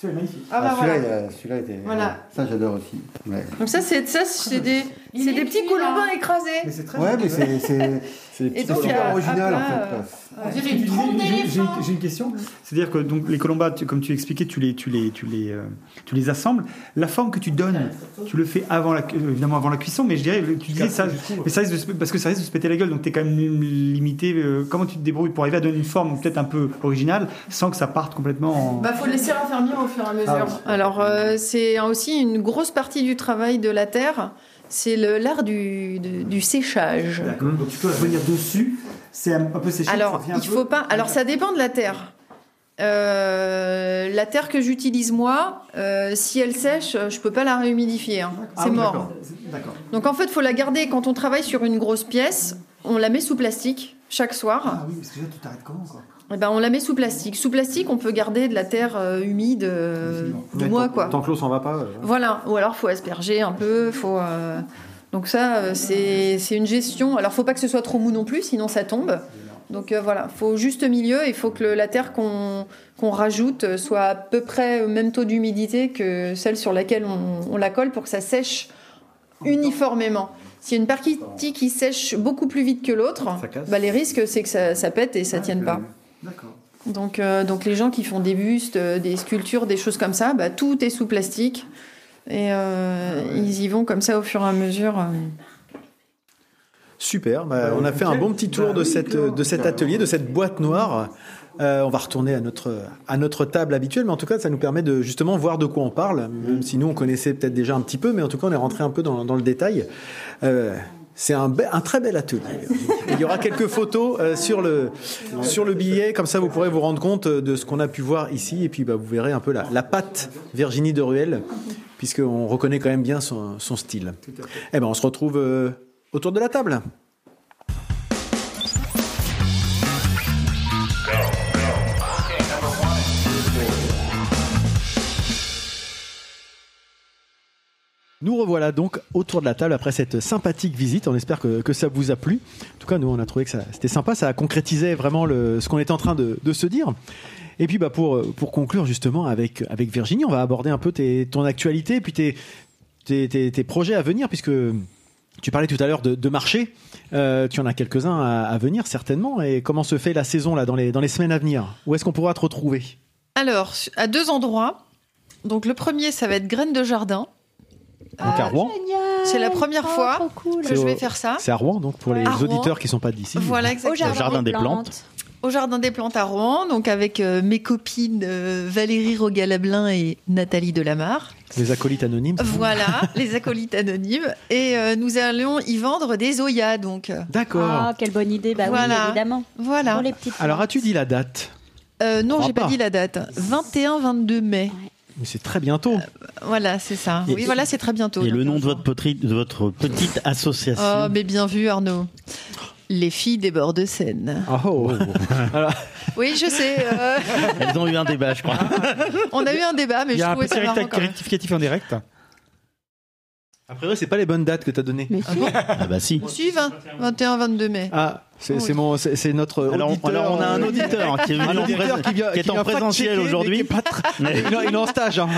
S14: C'est magnifique.
S4: Ah, bah,
S10: Ah, celui-là,
S4: voilà.
S10: il celui-là était.
S4: Voilà.
S10: Ça, j'adore aussi. Ouais.
S4: Donc ça, c'est ça, c'est des,
S3: Il
S4: c'est
S3: est
S4: des petits
S3: là.
S4: colombins écrasés.
S14: Mais c'est très
S10: Ouais, mais c'est c'est super original en fait.
S14: j'ai- une question. C'est-à-dire que donc les colombas, tu- comme tu expliquais, tu les, tu les, tu les, euh, tu les assembles. La forme que tu donnes, tu le fais avant la, euh, évidemment avant la cuisson, mais je dirais, tu disais ça, mais ça risque de parce que ça risque de se péter la gueule, donc tu es quand même limité. euh, comment tu te débrouilles pour arriver à donner une forme peut-être un peu originale, sans que ça parte complètement en.
S4: Bah, faut le laisser raffermir au fur et à mesure.
S14: Ah oui.
S4: Alors, c'est aussi une grosse partie du travail de la terre, c'est le- l'art du, du séchage.
S14: D'accord. Donc tu peux revenir dessus. C'est un, peu séché.
S4: Alors,
S14: ça
S4: il
S14: peu-
S4: faut pas. Alors, ça dépend de la terre. Euh, la terre que j'utilise moi, euh, si elle sèche, je peux pas la réhumidifier. hein.
S14: Ah
S4: C'est
S14: oui,
S4: mort.
S14: d'accord.
S4: Donc en fait, il faut la garder quand on travaille sur une grosse pièce. On la met sous plastique chaque soir.
S14: Ah oui, parce que là, tu t'arrêtes comment quoi?
S4: Eh ben, on la met sous plastique. Sous plastique, on peut garder de la terre euh, humide euh, mois,
S6: tant-
S4: quoi.
S6: Tant que l'eau s'en va pas. euh,
S4: Voilà. Ou alors, faut asperger un peu. Faut. euh, Donc ça, c'est une gestion. Alors, faut pas que ce soit trop mou non plus, sinon ça tombe. Donc voilà, faut juste milieu. Il faut que le- la terre qu'on qu'on rajoute soit à peu près au même taux d'humidité que celle sur laquelle on, on la colle pour que ça sèche uniformément. S'il y a une partie qui sèche beaucoup plus vite que l'autre, bah, les risques c'est que ça, ça pète et ça tienne pas.
S14: D'accord.
S4: Donc, euh, donc les gens qui font des bustes, euh, des sculptures, des choses comme ça, bah, tout est sous plastique. Et euh, ils y vont comme ça au fur et à mesure.
S6: Super, bah, on a fait un bon petit tour de, cette, de cet atelier, de cette boîte noire. Euh, on va retourner à notre, à notre table habituelle, mais en tout cas, ça nous permet de justement voir de quoi on parle, même si nous, on connaissait peut-être déjà un petit peu, mais en tout cas, on est rentré un peu dans, dans le détail. Euh, c'est un, très bel atelier. Il y aura quelques photos euh, sur, le, sur le billet, comme ça vous pourrez vous rendre compte de ce qu'on a pu voir ici, et puis bah, vous verrez un peu la, la patte Virginie de Ruel, puisqu'on reconnaît quand même bien son, son style. Eh ben, on se retrouve euh, autour de la table. Nous revoilà donc autour de la table après cette sympathique visite. On espère que, que ça vous a plu. En tout cas, nous, on a trouvé que c'était sympa. Ça concrétisait vraiment ce qu'on était en train de, se dire. Et puis, bah, pour, pour conclure justement avec, avec Virginie, on va aborder un peu ton actualité et puis tes- tes projets à venir, puisque tu parlais tout à l'heure de, de marché. Euh, tu en as quelques-uns à, à venir certainement. Et comment se fait la saison là dans les, dans les semaines à venir? Où est-ce qu'on pourra te retrouver?
S4: Alors, à deux endroits. Donc le premier, ça va être Graines de Jardin.
S6: Donc à Rouen.
S4: C'est la première
S8: Oh,
S4: fois
S8: cool.
S4: que je
S6: au-
S4: vais faire ça.
S6: C'est à Rouen, donc pour les
S4: À Rouen.
S6: auditeurs qui sont pas d'ici.
S4: Voilà, exactement.
S8: Au jardin, des, plantes.
S4: Au Jardin des Plantes à Rouen, donc avec euh, mes copines euh, Valérie Rogalablin et Nathalie Delamarre.
S6: Les acolytes anonymes. c'est ça
S4: Voilà, les acolytes anonymes. Et euh, nous allons y vendre des Zoya, donc.
S6: D'accord.
S8: Ah, quelle bonne idée. Bah oui,
S4: Voilà.
S8: évidemment.
S4: Voilà.
S8: Pour les petites
S6: Alors, as-tu dit la date?
S4: Euh, non, j'ai pas
S6: pas.
S4: dit la date. 21-22 mai.
S6: Mais c'est très bientôt.
S4: Voilà, c'est ça.
S2: Et-
S4: oui, voilà, c'est très bientôt.
S2: Et le nom
S4: 15
S2: de votre, potri- de votre petite *laughs* association
S4: Oh, mais bien vu, Arnaud. Les filles des bords de Seine.
S6: Oh. *laughs* Alors,
S4: Oui, je sais. euh, *laughs*
S2: Elles ont eu un débat, je crois.
S4: on a eu un débat, mais
S5: Il y
S4: je
S5: a un
S4: trouvais
S5: petit
S4: ça marrant quand même.
S5: rectificatif en direct.
S6: a priori, c'est pas les bonnes dates que tu as données.
S2: Ah bah si.
S4: Si, 20 21-22 mai.
S6: Ah, c'est
S4: Oui.
S6: c'est mon, c'est c'est notre
S2: Alors,
S6: auditeur.
S2: alors, on a un
S6: euh,
S2: auditeur qui est,
S6: un
S2: en
S6: auditeur
S2: prés-
S6: qui, vient,
S2: qui est
S6: qui
S2: en
S6: vient
S2: présentiel
S6: mais
S2: aujourd'hui. *laughs*
S6: il, est- il est en stage. hein.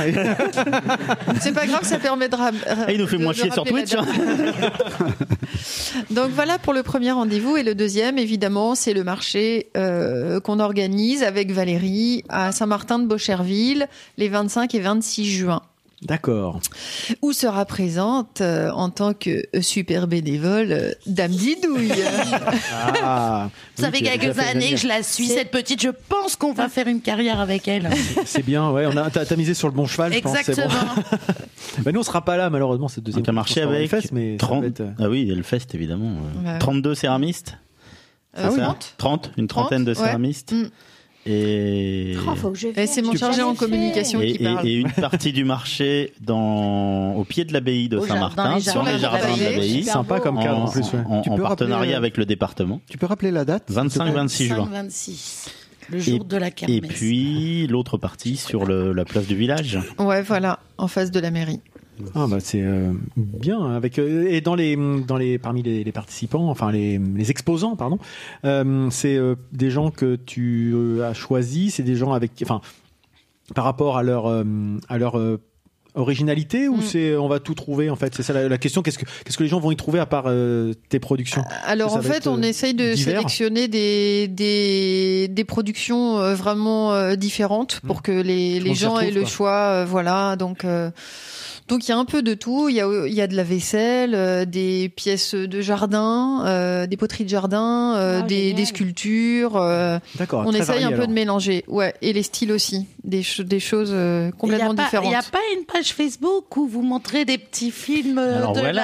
S6: *laughs*
S4: C'est pas grave, ça permet de.
S2: Ah, il nous fait
S4: de-
S2: moins
S4: de
S2: chier sur Twitch. hein. *laughs*
S4: Donc voilà pour le premier rendez-vous. Et le deuxième, évidemment, c'est le marché euh, qu'on organise avec Valérie à Saint-Martin de Beaucherville les 25 et 26 juin.
S6: D'accord.
S4: Où sera présente euh, en tant que super bénévole euh, Dame Didouille. *laughs*
S6: Ah,
S3: Ça
S6: oui,
S3: fait quelques années que je la suis, cette petite. Je pense qu'on va faire une carrière avec elle.
S6: C'est bien, ouais. On a, t'as, t'as misé sur le bon cheval, je pense. c'est bon.
S3: Exactement. *laughs*
S6: Bah, nous, on sera pas là, malheureusement, cette deuxième.
S2: Donc, un marché avec
S6: fesses, mais ça
S2: 30...
S6: va être, euh,
S2: Ah oui, il y a le fest, évidemment.
S4: Ouais.
S2: 32 céramistes
S4: Euh,
S2: c'est ça
S4: 30.
S2: 30, une trentaine de
S4: 30, ouais.
S2: céramistes. Et...
S8: Oh,
S4: Et
S8: fasse.
S4: c'est mon chargé en communication
S2: Et,
S4: qui
S2: et-
S4: parle.
S2: et une partie du marché dans, au pied de l'abbaye de Saint-Martin, sur les
S3: de
S2: jardins de
S4: l'abbaye.
S6: sympa comme cadre en,
S2: en,
S6: plus. ouais.
S2: en-
S10: Tu
S2: en
S10: peux
S2: partenariat
S10: rappeler, euh,
S2: avec le département.
S10: Tu peux rappeler la date
S2: 25-26 juin.
S3: 26 le jour de la kermesse.
S2: Et puis l'autre partie sur le- la place du village.
S4: Ouais, voilà, en face de la mairie.
S6: Ah bah c'est euh, bien avec euh, et dans les dans les parmi les, les participants enfin les, les exposants pardon euh, c'est des gens que tu as choisis c'est des gens avec enfin par rapport à leur à leur originalité ou
S4: Mm.
S6: c'est on va tout trouver en fait? C'est ça la, la question qu'est-ce que qu'est-ce que les gens vont y trouver à part euh, tes productions?
S4: Alors en fait, on
S6: euh,
S4: essaye de
S6: divers
S4: sélectionner des, des, des productions euh, vraiment différentes pour que les, les gens aient le choix. voilà, donc donc il y a un peu de tout. Il y a, il y a de la vaisselle, euh, des pièces de jardin, euh, des poteries de jardin, euh,
S8: Ah,
S4: des, des sculptures. euh,
S6: d'accord
S4: on essaye
S6: varié,
S4: un peu
S6: alors.
S4: de mélanger. Ouais, et les styles aussi, des, cho- des choses euh, complètement
S3: Il n'y
S4: différentes.
S3: a pas une page Facebook où vous montrez des petits films euh,
S2: Alors
S3: de
S2: voilà,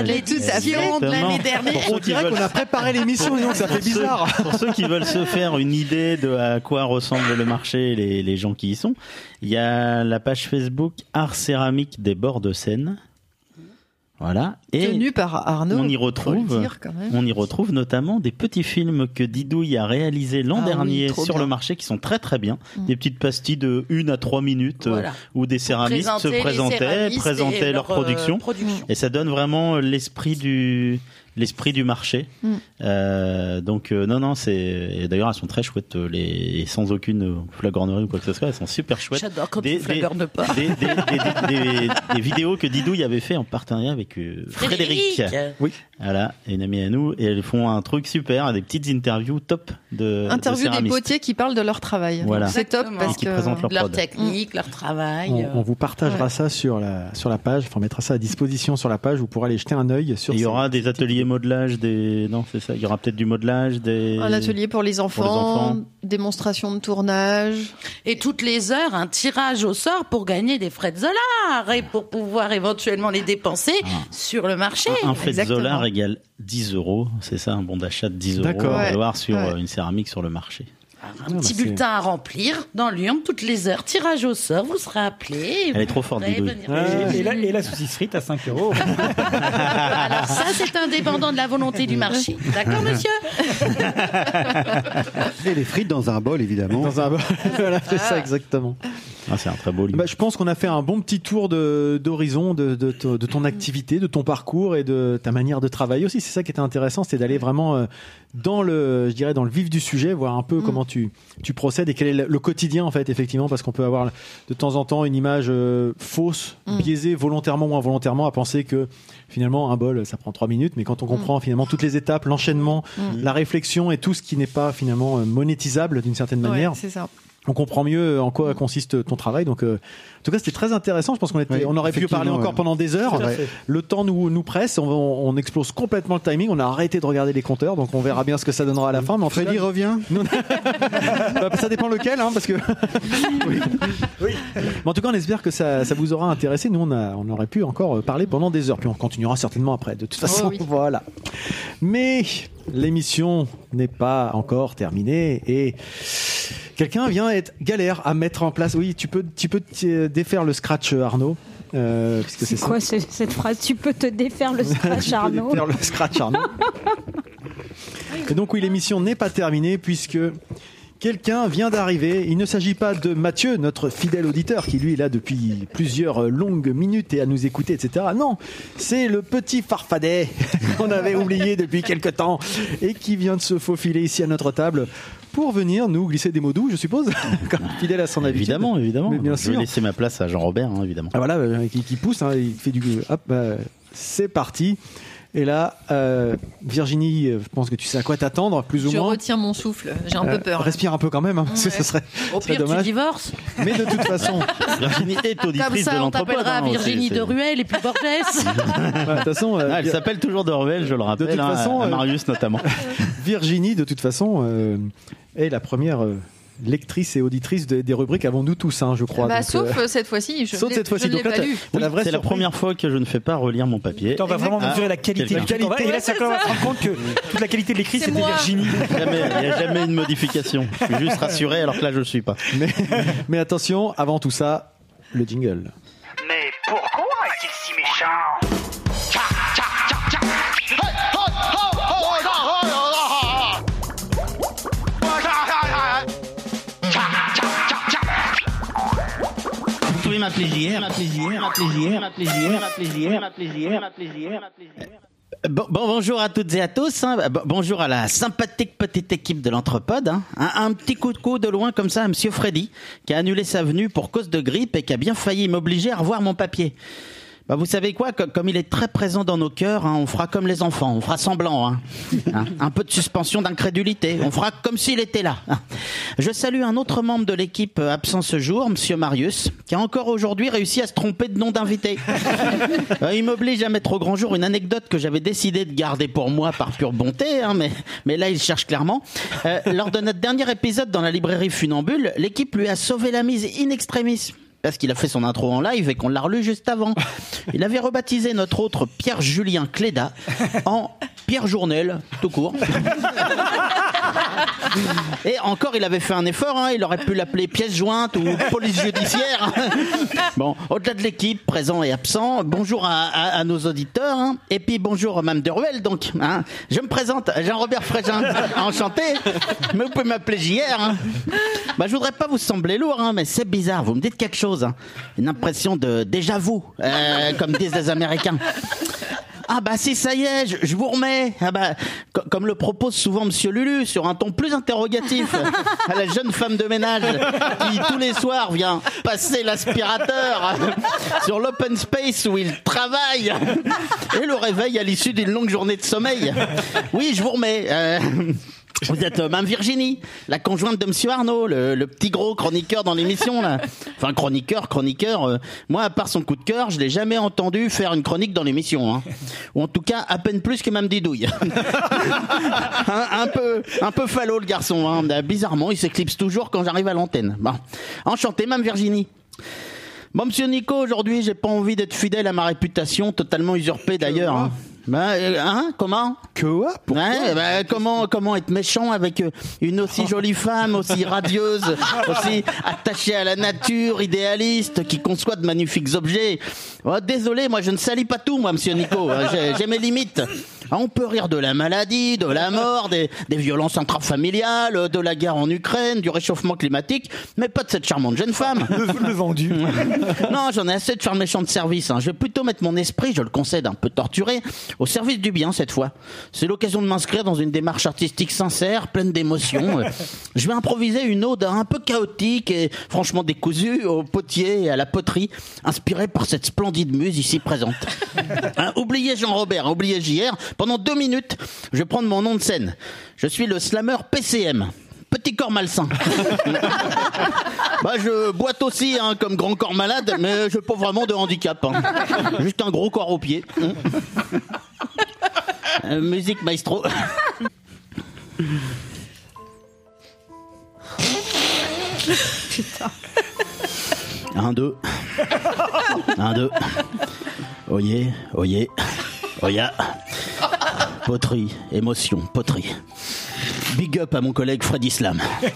S3: la
S2: je-
S3: l'édition de l'année dernière?
S6: On dirait qu'on a préparé l'émission donc ça fait
S2: ceux-
S6: bizarre
S2: Pour ceux qui veulent se faire une idée de à quoi ressemble le marché et les, les gens qui y sont, il y a la page Facebook Art Céramique des bords de Seine. Voilà. Et
S4: Tenu par Arnaud.
S2: on y retrouve,
S4: dire,
S2: on y retrouve notamment des petits films que Didouille a réalisés l'an
S4: Ah
S2: dernier sur
S4: bien.
S2: le marché qui sont très très bien.
S4: Mm.
S2: Des petites pastilles de 1 à 3 minutes euh,
S3: Voilà.
S2: où des céramistes se présentaient,
S3: céramistes
S2: présentaient leur,
S3: leur, euh,
S2: production. Et ça donne vraiment l'esprit du l'esprit du marché.
S4: Mm.
S2: Euh, donc euh, non non c'est et d'ailleurs elles sont très chouettes euh, les et sans aucune flagornerie ou quoi que ce soit elles sont super chouettes.
S3: J'adore quand
S2: Des-
S3: tu flagornes pas.
S2: Des, des, des, des- des- des vidéos que Didouille avait fait en partenariat avec euh, Frédéric.
S6: Oui.
S2: Voilà, une amie à nous et elles font un truc super, des petites interviews top de
S4: Interview
S2: de
S4: des potiers qui parlent de leur travail.
S2: Voilà.
S4: C'est top parce que
S2: leur
S3: leur technique, leur travail.
S6: on,
S3: euh.
S6: on vous partagera ça sur la sur la page enfin on mettra ça à disposition sur la page vous pourrez aller jeter un œil sur
S2: il y aura des ateliers modelage, des non c'est ça, il y aura peut-être du modelage, des
S4: un atelier pour les enfants,
S2: enfants.
S4: démonstration de tournage.
S3: Et toutes les heures, un tirage au sort pour gagner des frais de Zolar et pour pouvoir éventuellement les dépenser sur le marché.
S2: Un, un fait de. Zolar égale 10 euros, c'est ça, un bon d'achat de 10 euros à valoir sur
S4: Ouais.
S2: euh, une céramique sur le marché.
S3: Un petit
S6: bah,
S3: bulletin à remplir dans Lyon toutes les heures. Tirage au sort, vous serez appelé.
S2: Elle est trop forte,
S3: venir
S6: Ouais.
S5: Et, la, et la saucisse frite à 5 euros. *laughs*
S3: Alors ça, c'est indépendant de la volonté du marché. D'accord, monsieur *laughs*
S10: Et les frites dans un bol, évidemment.
S6: dans un *laughs* voilà c'est ça exactement
S2: Ah, c'est un très beau livre.
S6: Bah, je pense qu'on a fait un bon petit tour d'horizon de, de, de- de ton activité, de ton parcours et de ta manière de travailler aussi. C'est ça qui était intéressant, c'était d'aller vraiment euh, dans le, je dirais, dans le vif du sujet, voir un peu comment tu, tu procèdes et quel est le, le quotidien en fait, effectivement, parce qu'on peut avoir de temps en temps une image euh, fausse,
S4: Mm.
S6: biaisée volontairement ou involontairement à penser que finalement un bol ça prend trois minutes, mais quand on comprend finalement toutes les étapes, l'enchaînement,
S4: Mm.
S6: la réflexion et tout ce qui n'est pas finalement euh, monétisable d'une certaine manière,
S4: Ouais, c'est ça.
S6: On comprend mieux en quoi consiste ton travail. Donc, euh, en tout cas, c'était très intéressant. Je pense qu'on était,
S10: Oui,
S6: on aurait pu parler encore
S10: ouais.
S6: pendant des heures. Le temps nous nous presse. On, on, on explose complètement le timing. On a arrêté de regarder les compteurs, donc on verra bien ce que ça donnera à la fin. Mais en
S10: Freddy revient?
S6: bah, *laughs* ça dépend lequel, hein, parce que. *laughs* oui. Mais en tout cas, on espère que ça, ça vous aura intéressé. Nous, on, a, on aurait pu encore parler pendant des heures. Puis on continuera certainement après. De toute façon,
S4: Oh oui. *laughs*
S6: voilà. Mais l'émission n'est pas encore terminée et Quelqu'un vient être galère à mettre en place. Oui, tu peux, tu peux défaire le scratch, Arnaud. Euh,
S8: C'est quoi ce- cette phrase? Tu peux te défaire le *laughs* scratch, Arnaud?
S6: défaire le scratch, Arnaud. *laughs* Et donc oui, l'émission n'est pas terminée puisque quelqu'un vient d'arriver. Il ne s'agit pas de Mathieu, notre fidèle auditeur, qui lui est là depuis plusieurs longues minutes et à nous écouter, etc. Non, c'est le petit farfadet *laughs* qu'on avait oublié depuis quelque temps et qui vient de se faufiler ici à notre table pour venir nous glisser des mots doux, je suppose, *laughs* comme fidèle à son habitude.
S15: Évidemment, évidemment.
S6: Mais bien
S15: je vais laisser ma place à Jean-Robert, hein, évidemment.
S6: Ah, voilà, euh, qui, qui pousse, hein, il fait du. Hop, euh, c'est parti. Et là, euh, Virginie, euh, je pense que tu sais à quoi t'attendre, plus ou
S4: Je
S6: moins.
S4: retiens mon souffle, j'ai un
S6: Euh,
S4: peu peur.
S6: Respire un peu quand même, hein, parce que ça serait,
S3: Au
S6: serait
S3: pire, tu
S6: dommage.
S3: divorces.
S6: Mais de toute façon, *laughs*
S15: Virginie est
S3: Comme
S15: auditrice de
S3: ça, on
S15: l'entreprise.
S3: t'appellera
S15: hein,
S3: Virginie de Ruelle et puis Borges. *laughs*
S6: de toute façon, euh,
S15: Ah, elle s'appelle toujours Dorvel, je le rappelle,
S6: toute
S15: hein,
S6: façon,
S15: à
S6: euh,
S15: Marius notamment. *laughs*
S6: Virginie, de toute façon, euh, est la première euh, lectrice et auditrice de- des rubriques avant nous tous, hein, je crois.
S4: Bah,
S6: Donc,
S4: sauf
S6: euh,
S4: cette fois-ci, je
S6: sauf cette fois-ci. Donc là, la
S15: C'est la
S6: surprise.
S15: première fois que je ne fais pas relire mon papier.
S14: on va vraiment
S15: Ah,
S14: mesurer la qualité du truc. On va- Et là, ça on va se rendre compte que toute la qualité de l'écrit,
S4: C'est
S14: c'était. Virginie. *laughs*
S15: Jamais- Il n'y a jamais une modification. Je suis juste rassuré alors que là je ne suis pas.
S6: mais, mais attention, avant tout ça, le jingle.
S12: Mais
S7: M'appeler JR, m'appeler JR, m'appeler JR, m'appeler JR, m'appeler JR, m'appeler JR.
S15: Bon, bon, bonjour à toutes et à tous. hein. Bon- bonjour à la sympathique petite équipe de l'Entrepode. hein. Un, un petit coup de coude de loin comme ça à Monsieur Freddy, qui a annulé sa venue pour cause de grippe et qui a bien failli m'obliger à revoir mon papier. Bah, vous savez quoi, co- comme il est très présent dans nos cœurs, hein, on fera comme les enfants, on fera semblant. hein. Hein, un peu de suspension d'incrédulité, on fera comme s'il était là. Je salue un autre membre de l'équipe euh, absent ce jour, Monsieur Marius, qui a encore aujourd'hui réussi à se tromper de nom d'invité. *laughs* Euh, il m'oblige à mettre au grand jour une anecdote que j'avais décidé de garder pour moi par pure bonté, hein, mais, mais là il cherche clairement. Euh, lors de notre dernier épisode dans la librairie Funambule, l'équipe lui a sauvé la mise in extremis. Parce qu'il a fait son intro en live et qu'on l'a relu juste avant. Il avait rebaptisé notre autre Pierre-Julien Cléda en Pierre Journel, tout court. *laughs* Et encore, il avait fait un effort, hein, il aurait pu l'appeler pièce jointe ou police judiciaire. *laughs* bon, au-delà de l'équipe, présent et absent, bonjour à, à- à nos auditeurs, hein. et puis bonjour à Mme de Ruel, donc. hein. Je me présente, Jean-Robert Frégin, *laughs* enchanté, mais vous pouvez m'appeler JR. Hein. Bah, je voudrais pas vous sembler lourd, hein, mais c'est bizarre, vous me dites quelque chose, hein. une impression de déjà vu, euh, comme disent les Américains. Ah bah si ça y est, je, je vous remets. Ah bah co- comme le propose souvent Monsieur Lulu sur un ton plus interrogatif à la jeune femme de ménage qui tous les soirs vient passer l'aspirateur sur l'open space où il travaille et le réveille à l'issue d'une longue journée de sommeil. Oui, je vous remets. Euh, vous êtes euh, Mme Virginie, la conjointe de Monsieur Arnaud, le, le petit gros chroniqueur dans l'émission là. Enfin chroniqueur, chroniqueur. euh, moi, à part son coup de cœur, je l'ai jamais entendu faire une chronique dans l'émission. Hein. Ou en tout cas, à peine plus que Mme Didouille. *laughs* un, un peu, un peu falot le garçon. Hein. Bizarrement, il s'éclipse toujours quand j'arrive à l'antenne. Bon, enchanté, Mme Virginie. Bon, Monsieur Nico, aujourd'hui, j'ai pas envie d'être fidèle à ma réputation, totalement usurpée d'ailleurs. Hein. Bah, hein, comment?
S6: Que quoi?
S15: Ouais, bah, comment comment être méchant avec euh, une aussi jolie *laughs* femme, aussi radieuse, aussi attachée à la nature, idéaliste, qui conçoit de magnifiques objets? Oh, désolé, moi je ne salis pas tout, moi, Monsieur Nico. hein, j'ai mes limites. Ah, On peut rire de la maladie, de la mort, des, des violences intrafamiliales, de la guerre en Ukraine, du réchauffement climatique, mais pas de cette charmante jeune femme. *laughs*
S14: Le, le vendu. *laughs*
S15: Non, j'en ai assez de faire méchant de service. hein. Je vais plutôt mettre mon esprit, je le concède, un peu torturé, au service du bien cette fois. C'est l'occasion de m'inscrire dans une démarche artistique sincère, pleine d'émotions. *laughs* Je vais improviser une ode un peu chaotique et franchement décousue au potier et à la poterie, inspirée par cette splendide muse ici présente. Hein, oubliez Jean-Robert, oubliez JR. Pendant deux minutes, je vais prendre mon nom de scène. Je suis le slammer PCM. Petit corps malsain. *laughs* bah, je boite aussi, hein, comme grand corps malade, mais je n'ai pas vraiment de handicap. hein. Juste un gros corps au pied. *laughs* Euh, musique maestro.
S8: Putain. *laughs*
S15: Un, deux. Un, deux. Oyez, oyez, oya. Poterie, émotion, poterie. Big up à mon collègue Fred Islam. *laughs*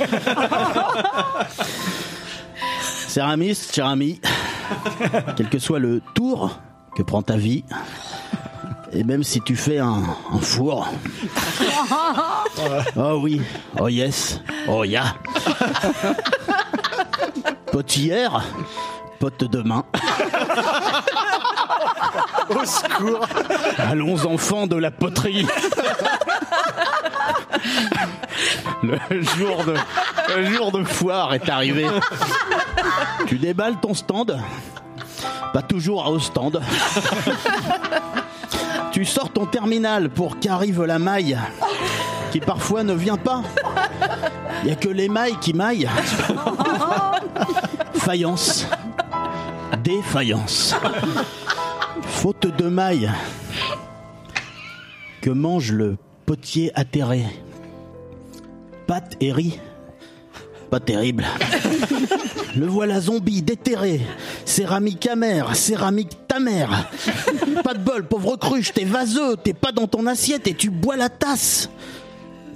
S15: Céramis, cher ami, quel que soit le tour que prend ta vie, et même si tu fais un, un four, *laughs* oh oui, oh yes, oh ya. *laughs* Pote hier, pote demain. *laughs*
S6: Au secours.
S15: Allons enfants de la poterie. Le jour de, le foire est arrivé. Tu déballes ton stand, pas toujours à au stand. Tu sors ton terminal pour qu'arrive la maille, qui parfois ne vient pas. Il n'y a que les mailles qui maillent. Faïence. Défaillance. Faute de mailles. Que mange le potier atterré? Pâte et riz? Pas terrible. *laughs* Le voilà zombie, déterré. Céramique amère, céramique ta mère. Pas de bol, pauvre cruche, t'es vaseux, t'es pas dans ton assiette et tu bois la tasse.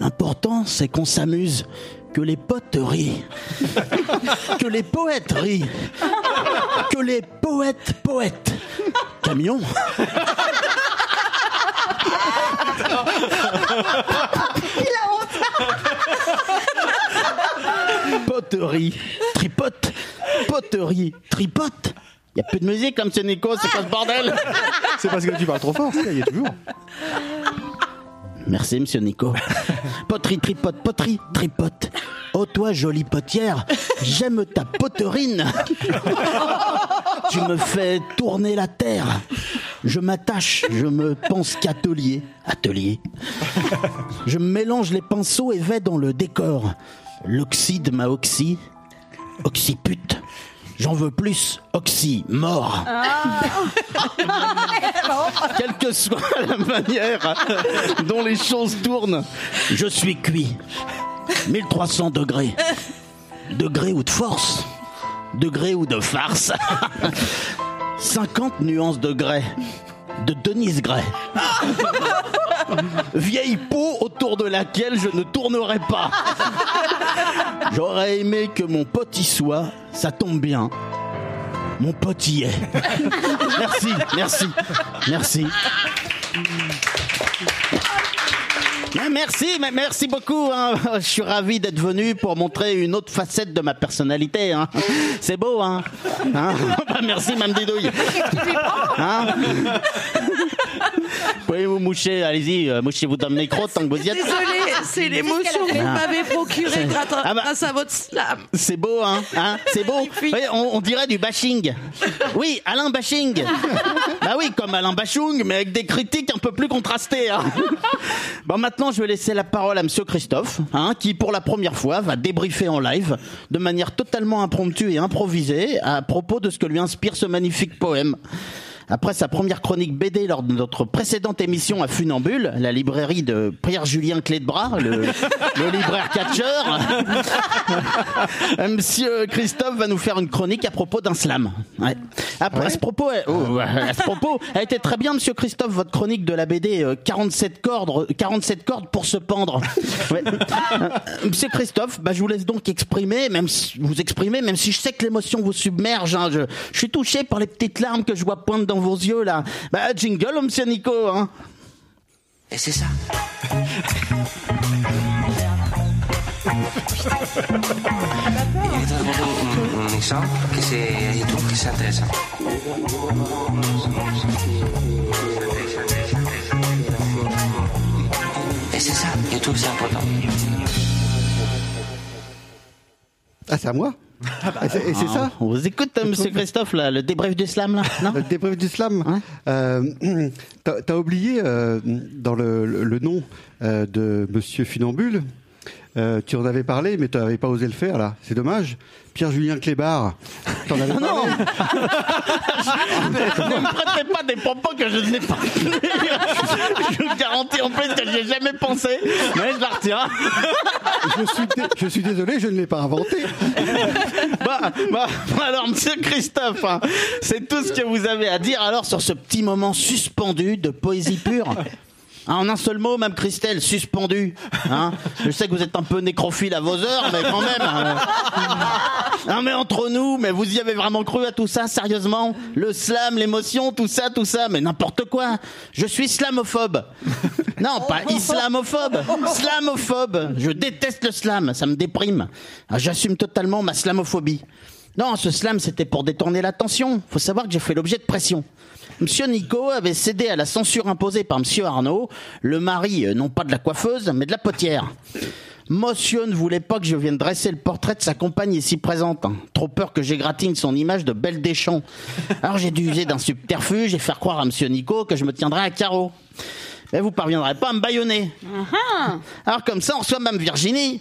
S15: L'important, c'est qu'on s'amuse, que les potes rient, *laughs* que les poètes rient, que les poètes poètes. Camion
S12: Il a
S15: Poterie, tripote, poterie, tripote. Y a plus de musique comme c'est Nico, c'est pas ce bordel.
S6: C'est parce que tu parles trop fort, ça, il y a toujours.
S15: Merci, monsieur Nico. *laughs* Poterie, tripote, poterie, tripote. Oh, toi, jolie potière, j'aime ta poterine. *laughs* tu me fais tourner la terre. Je m'attache, je me pense qu'atelier. Atelier. Je mélange les pinceaux et vais dans le décor. L'oxyde m'a oxy. Oxypute. J'en veux plus. Oxy, mort. *laughs* Quelle que soit la manière dont les choses tournent, je suis cuit. 1300 degrés. Degrés ou de force Degrés ou de farce *laughs* 50 nuances de grès. De Denise Gray. *laughs* Vieille peau autour de laquelle je ne tournerai pas. J'aurais aimé que mon pote y soit, ça tombe bien. Mon pote y est. *laughs* Merci, merci, merci. Mais Merci, merci beaucoup. hein. *laughs* Je suis ravi d'être venu pour montrer une autre facette de ma personnalité. hein. C'est beau, hein, Hein? *laughs* Merci, Mme Didouille. Hein? Pouvez vous moucher, allez-y, euh, mouchez-vous dans le micro tant que vous y êtes.
S3: Désolée, c'est l'émotion que vous
S15: Ah.
S3: m'avez procurée grâce à,
S15: Ah bah-
S3: grâce à votre slam.
S15: C'est beau, hein, hein C'est beau. Oui, on, on dirait du bashing. Oui, Alain Bashing. *laughs* Bah oui, comme Alain Bachung, mais avec des critiques un peu plus contrastées. hein. Bon, maintenant, je vais laisser la parole à Monsieur Christophe, hein, qui pour la première fois va débriefer en live, de manière totalement impromptue et improvisée, à propos de ce que lui inspire ce magnifique poème. Après sa première chronique BD lors de notre précédente émission à Funambule, la librairie de Pierre-Julien Clé de Bras, le, *laughs* le libraire catcheur, *laughs* Monsieur Christophe va nous faire une chronique à propos d'un slam. Ouais. Après, à ce propos, euh, oh, à ce propos, a été très bien, Monsieur Christophe, votre chronique de la BD euh, 47 cordes, 47 cordes pour se pendre. *laughs* Ouais. Euh, Monsieur Christophe, bah, je vous laisse donc exprimer, même si- vous exprimer, même si je sais que l'émotion vous submerge. hein. je, je suis touché par les petites larmes que je vois poindre dans vos yeux là. Bah, jingle, Monsieur Nico. Hein.
S7: Et c'est ça. Un, que que sea interesante. Et c'est ça, YouTube c'est important.
S10: Ah, c'est à moi? Et c'est- Et c'est
S15: Ah,
S10: ça
S15: On vous écoute, hein, Monsieur Christophe, là, le débrief du slam là. Non
S10: Le débrief du slam. Euh, *clears throat* T'as t'as oublié euh, dans le, le- le nom euh, de Monsieur Funambule. Euh, tu en avais parlé, mais tu n'avais pas osé le faire là. C'est dommage. Pierre-Julien Clébard. T'en avais parlé.
S15: non *laughs* Ne me prêtez pas des propos que je n'ai pas Je vous garantis en plus que j'y ai jamais pensé, mais je la retiens.
S10: je, suis dé- je suis désolé, je ne l'ai pas inventé. *laughs*
S15: Bah, bah, alors, monsieur Christophe, hein, c'est tout ce que vous avez à dire alors sur ce petit moment suspendu de poésie pure. Ah, en un seul mot, Mme Christelle, suspendu. Hein Je sais que vous êtes un peu nécrophile à vos heures, mais quand même. hein. Non mais entre nous, mais vous y avez vraiment cru à tout ça, sérieusement Le slam, l'émotion, tout ça, tout ça, mais n'importe quoi. Je suis slamophobe. Non, pas islamophobe, slamophobe. Je déteste le slam, ça me déprime. Ah, J'assume totalement ma slamophobie. Non, ce slam, c'était pour détourner l'attention. Faut savoir que j'ai fait l'objet de pression. Monsieur Nico avait cédé à la censure imposée par Monsieur Arnaud, le mari euh, non pas de la coiffeuse, mais de la potière. Monsieur ne voulait pas que je vienne dresser le portrait de sa compagne ici présente. Trop peur que j'égratigne son image de Belle Deschamps. Alors j'ai dû user d'un subterfuge et faire croire à Monsieur Nico que je me tiendrais à carreau. Mais vous parviendrez pas à me baïonner. Alors comme ça, on reçoit Mme Virginie,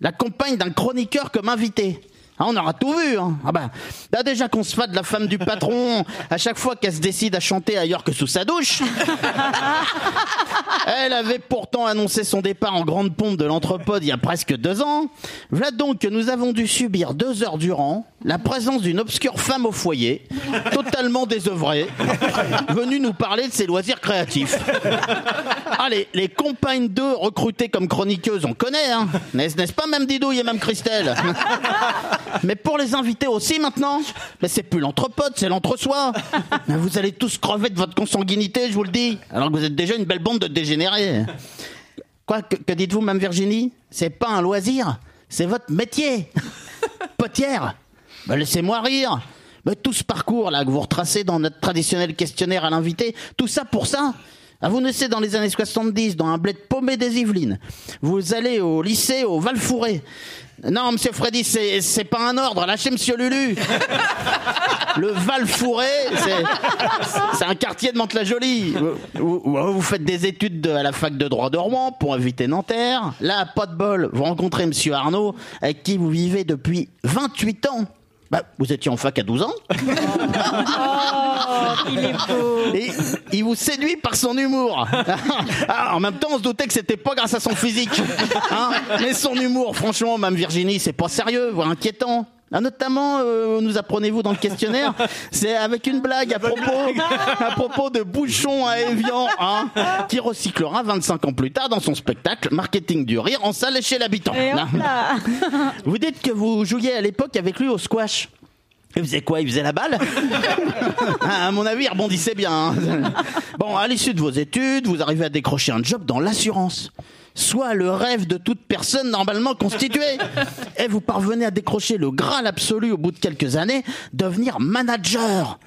S15: la compagne d'un chroniqueur comme invité. Ah, on aura tout vu. Hein. Ah bah, bah déjà qu'on se de la femme du patron à chaque fois qu'elle se décide à chanter ailleurs que sous sa douche. *laughs* Elle avait pourtant annoncé son départ en grande pompe de l'entrepode il y a presque deux ans. Voilà donc que nous avons dû subir deux heures durant la présence d'une obscure femme au foyer, totalement désœuvrée, venue nous parler de ses loisirs créatifs. Allez, les compagnes d'eux recrutées comme chroniqueuses, on connaît, hein N'est-ce n'est-ce pas même Didouille et même Christelle Mais pour les invités aussi maintenant. Mais c'est plus l'entrepode, c'est l'entre-soi. Vous allez tous crever de votre consanguinité, je vous le dis. Alors que vous êtes déjà une belle bande de dégénérés. Quoi, que, dites-vous, Mme Virginie? C'est pas un loisir, c'est votre métier. Potière. Bah, Laissez-moi rire. Tout ce parcours là que vous retracez dans notre traditionnel questionnaire à l'invité, tout ça pour ça. Ah, vous naissez dans les années 70 dans un bled paumé des Yvelines. Vous allez au lycée au Val-Fouré. Non, monsieur Freddy, c'est, c'est pas un ordre. Lâchez monsieur Lulu. *laughs* Le Val-Fouré, c'est, c'est un quartier de Mantes-la-Jolie. Vous, vous- vous faites des études de- à la fac de droit de Rouen pour éviter Nanterre. Là, pas de bol, vous rencontrez monsieur Arnaud, avec qui vous vivez depuis 28 ans. Bah, vous étiez en fac à 12 ans Et il vous séduit par son humour. *laughs* Ah, en même temps, on se doutait que c'était pas grâce à son physique. Hein Mais son humour, franchement, Mme Virginie, c'est pas sérieux, voire inquiétant. Ah, notamment, euh, nous apprenez-vous dans le questionnaire, *laughs* c'est avec une blague à propos, *laughs* à propos de Bouchon à Evian, hein, qui recyclera 25 ans plus tard dans son spectacle Marketing du rire en salle et chez l'habitant. *laughs* Vous dites que vous jouiez à l'époque avec lui au squash. Il faisait quoi? Il faisait la balle? Ah, À mon avis, il rebondissait bien. hein. Bon, à l'issue de vos études, vous arrivez à décrocher un job dans l'assurance. Soit le rêve de toute personne normalement constituée. *laughs* Et vous parvenez à décrocher le graal absolu au bout de quelques années, devenir manager.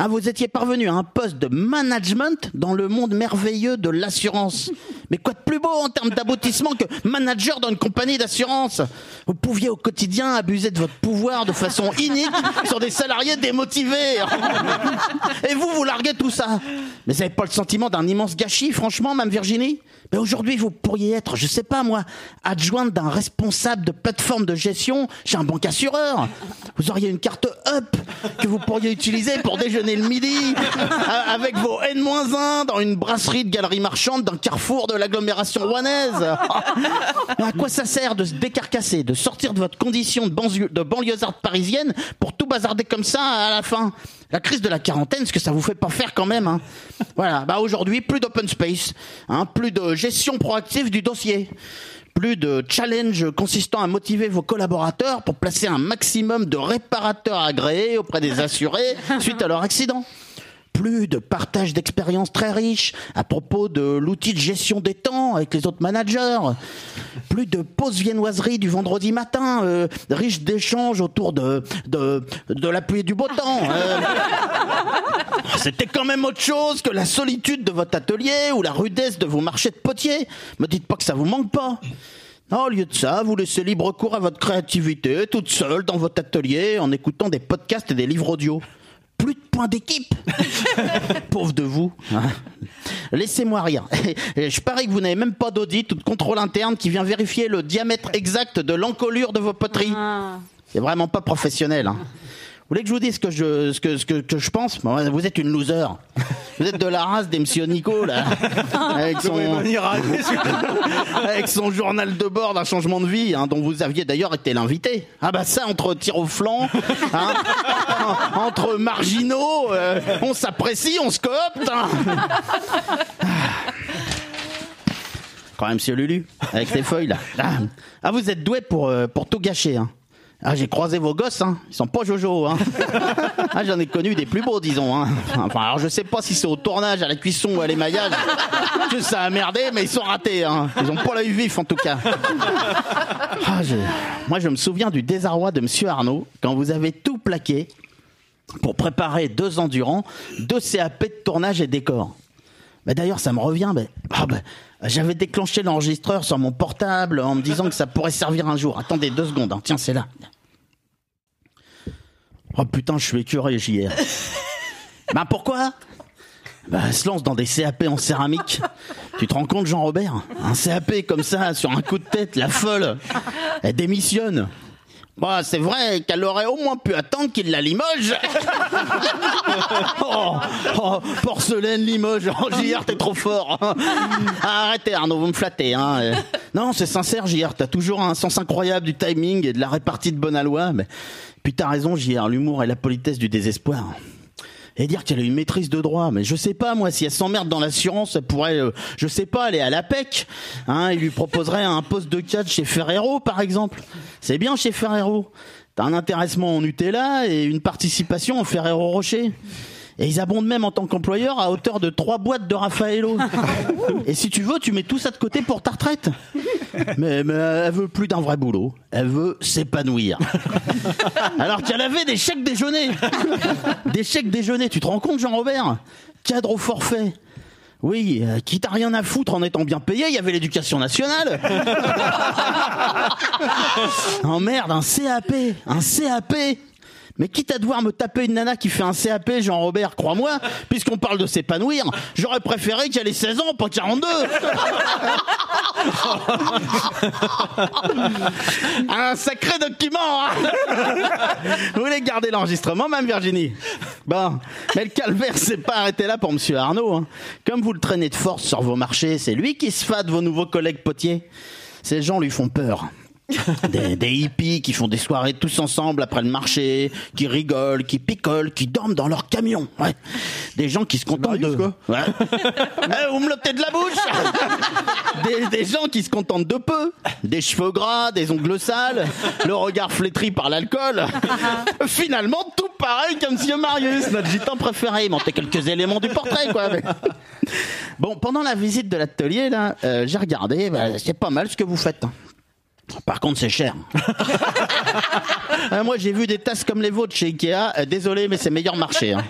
S15: Hein, vous étiez parvenu à un poste de management dans le monde merveilleux de l'assurance. Mais quoi de plus beau en termes d'aboutissement que manager dans une compagnie d'assurance? Vous pouviez au quotidien abuser de votre pouvoir de façon inique sur des salariés démotivés. *laughs* Et vous, vous larguez tout ça. Mais vous n'avez pas le sentiment d'un immense gâchis, franchement, Mme Virginie? Mais aujourd'hui, vous pourriez être, je sais pas moi, adjointe d'un responsable de plateforme de gestion chez un banque assureur. Vous auriez une carte up que vous pourriez utiliser pour déjeuner le midi avec vos N-1 dans une brasserie de galerie marchande d'un carrefour de l'agglomération rouennaise. Mais à quoi ça sert de se décarcasser, de sortir de votre condition de banlieusarde parisienne pour tout bazarder comme ça à la fin? La crise de la quarantaine, ce que ça vous fait pas faire quand même. Hein. Voilà, bah aujourd'hui, plus d'open space, hein, plus de gestion proactive du dossier. Plus de challenge consistant à motiver vos collaborateurs pour placer un maximum de réparateurs agréés auprès des assurés *laughs* suite à leur accident plus de partage d'expériences très riches à propos de l'outil de gestion des temps avec les autres managers, plus de pauses viennoiseries du vendredi matin, euh, riches d'échanges autour de, de, de la pluie et du beau temps. euh. *laughs* C'était quand même autre chose que la solitude de votre atelier ou la rudesse de vos marchés de potiers. Me dites pas que ça vous manque pas. Non, au lieu de ça, vous laissez libre cours à votre créativité, toute seule dans votre atelier, en écoutant des podcasts et des livres audio. Plus de points d'équipe. *laughs* Pauvre de vous. Laissez-moi rire. *laughs* Je parie que vous n'avez même pas d'audit ou de contrôle interne qui vient vérifier le diamètre exact de l'encolure de vos poteries. C'est vraiment pas professionnel. hein. Vous voulez que je vous dise ce que je, ce que, ce que, que je pense Vous êtes une loser. Vous êtes de la race des monsieur Nico, là. *laughs* Avec son, *laughs* avec son journal de bord d'un changement de vie, hein, dont vous aviez d'ailleurs été l'invité. Ah bah ça, entre tir au flanc, hein, *laughs* entre marginaux, euh, on s'apprécie, on se coopte. hein. quand même, monsieur Lulu, avec ces feuilles là. Ah, Ah, vous êtes doué pour, euh, pour tout gâcher. Hein. Ah, j'ai croisé vos gosses, hein. Ils sont pas jojo, hein. *laughs* Ah, j'en ai connu des plus beaux, disons, hein. Enfin, alors je sais pas si c'est au tournage, à la cuisson ou à l'émaillage. *laughs* que ça a merdé, mais ils sont ratés, hein. Ils ont pas l'œil vif, en tout cas. *laughs* Ah, je- Moi, je me souviens du désarroi de monsieur Arnaud quand vous avez tout plaqué pour préparer deux ans durant deux CAP de tournage et décor. Bah, D'ailleurs, ça me revient. bah, ah, bah, J'avais déclenché l'enregistreur sur mon portable en me disant que ça pourrait servir un jour. Attendez deux secondes. hein. Tiens, c'est là. Oh putain, je suis écœuré, JR. *laughs* bah pourquoi? Bah, elle se lance dans des CAP en céramique. Tu te rends compte, Jean-Robert? Un CAP comme ça, sur un coup de tête, la folle. Elle démissionne. Bah, c'est vrai qu'elle aurait au moins pu attendre qu'il la limoge. *laughs* oh, oh, porcelaine Limoges. Oh, JR, t'es trop fort. Ah, arrêtez, Arnaud, vous me flattez. Hein. Non, c'est sincère, JR. T'as toujours un sens incroyable du timing et de la répartie de bonne aloi. Mais... Puis t'as raison, JR. L'humour et la politesse du désespoir. Et dire qu'elle a une maîtrise de droit, mais je sais pas moi si elle s'emmerde dans l'assurance, elle pourrait, euh, je sais pas, aller à l'APEC. Hein, il lui proposerait un poste de cadre chez Ferrero par exemple. C'est bien chez Ferrero. T'as un intéressement en Nutella et une participation en Ferrero Rocher. Et ils abondent même en tant qu'employeur à hauteur de trois boîtes de Raffaello. *laughs* Et si tu veux, tu mets tout ça de côté pour ta retraite. Mais, mais elle veut plus d'un vrai boulot. Elle veut s'épanouir. *laughs* Alors qu'elle avait des chèques déjeuner. Des chèques déjeuner. Tu te rends compte, Jean-Robert? Cadre au forfait. Oui, euh, quitte à rien à foutre en étant bien payé, il y avait l'éducation nationale. *laughs* oh merde, un CAP, un CAP. Mais quitte à devoir me taper une nana qui fait un CAP, Jean-Robert, crois-moi, puisqu'on parle de s'épanouir, j'aurais préféré qu'elle ait 16 ans, pas 42. *laughs* un sacré document. hein. Vous voulez garder l'enregistrement, même Virginie? Bon, mais le calvaire s'est pas arrêté là pour Monsieur Arnaud. hein. Comme vous le traînez de force sur vos marchés, c'est lui qui se fade vos nouveaux collègues potiers. Ces gens lui font peur. *laughs* Des, des hippies qui font des soirées tous ensemble après le marché, qui rigolent, qui picolent, qui dorment dans leur camion. Ouais. Des gens qui se contentent de. Ouais. *laughs* Eh, vous me l'ôtez de la bouche *laughs* des, des gens qui se contentent de peu. Des cheveux gras, des ongles sales, le regard flétri par l'alcool. Finalement, tout pareil comme Monsieur Marius, notre gitan préféré. Il manquait quelques éléments du portrait, quoi. mais- Bon, pendant la visite de l'atelier, là, euh, j'ai regardé, bah, c'est pas mal ce que vous faites. Hein. Par contre, c'est cher. *laughs* Euh, moi, j'ai vu des tasses comme les vôtres chez Ikea. Euh, désolé, mais c'est meilleur marché. hein.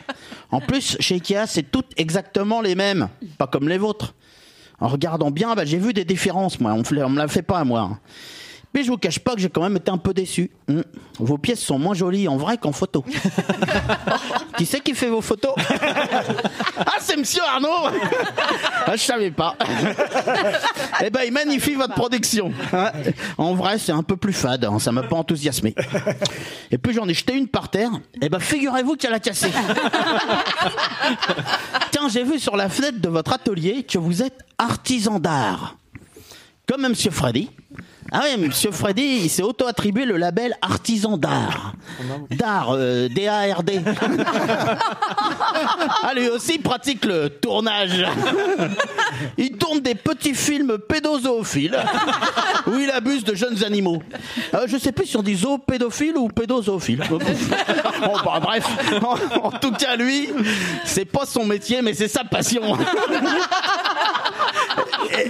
S15: En plus, chez Ikea, c'est toutes exactement les mêmes, pas comme les vôtres. En regardant bien, bah, j'ai vu des différences. Moi, on, me- on me la fait pas à moi. hein. Mais je vous cache pas que j'ai quand même été un peu déçu. Hmm. Vos pièces sont moins jolies en vrai qu'en photo. *laughs* qui c'est qui fait vos photos *laughs* Ah, c'est Monsieur Arnaud ah, Je savais pas. *laughs* eh ben, il magnifie votre production. hein. En vrai, c'est un peu plus fade. hein, Ça m'a pas enthousiasmé. Et puis j'en ai jeté une par terre. Eh ben, figurez-vous qu'elle a cassé. *laughs* Tiens, j'ai vu sur la fenêtre de votre atelier que vous êtes artisan d'art. Comme Monsieur Freddy. Ah oui, Monsieur Freddy, il s'est auto-attribué le label artisan d'art. D'art, euh, D-A-R-D. ah, lui aussi pratique le tournage. Il tourne des petits films pédozoophiles où il abuse de jeunes animaux. Euh, je sais plus si on dit zoopédophile ou pédozoophile. Bon, bah, bref, en, en tout cas, lui, c'est pas son métier, mais c'est sa passion.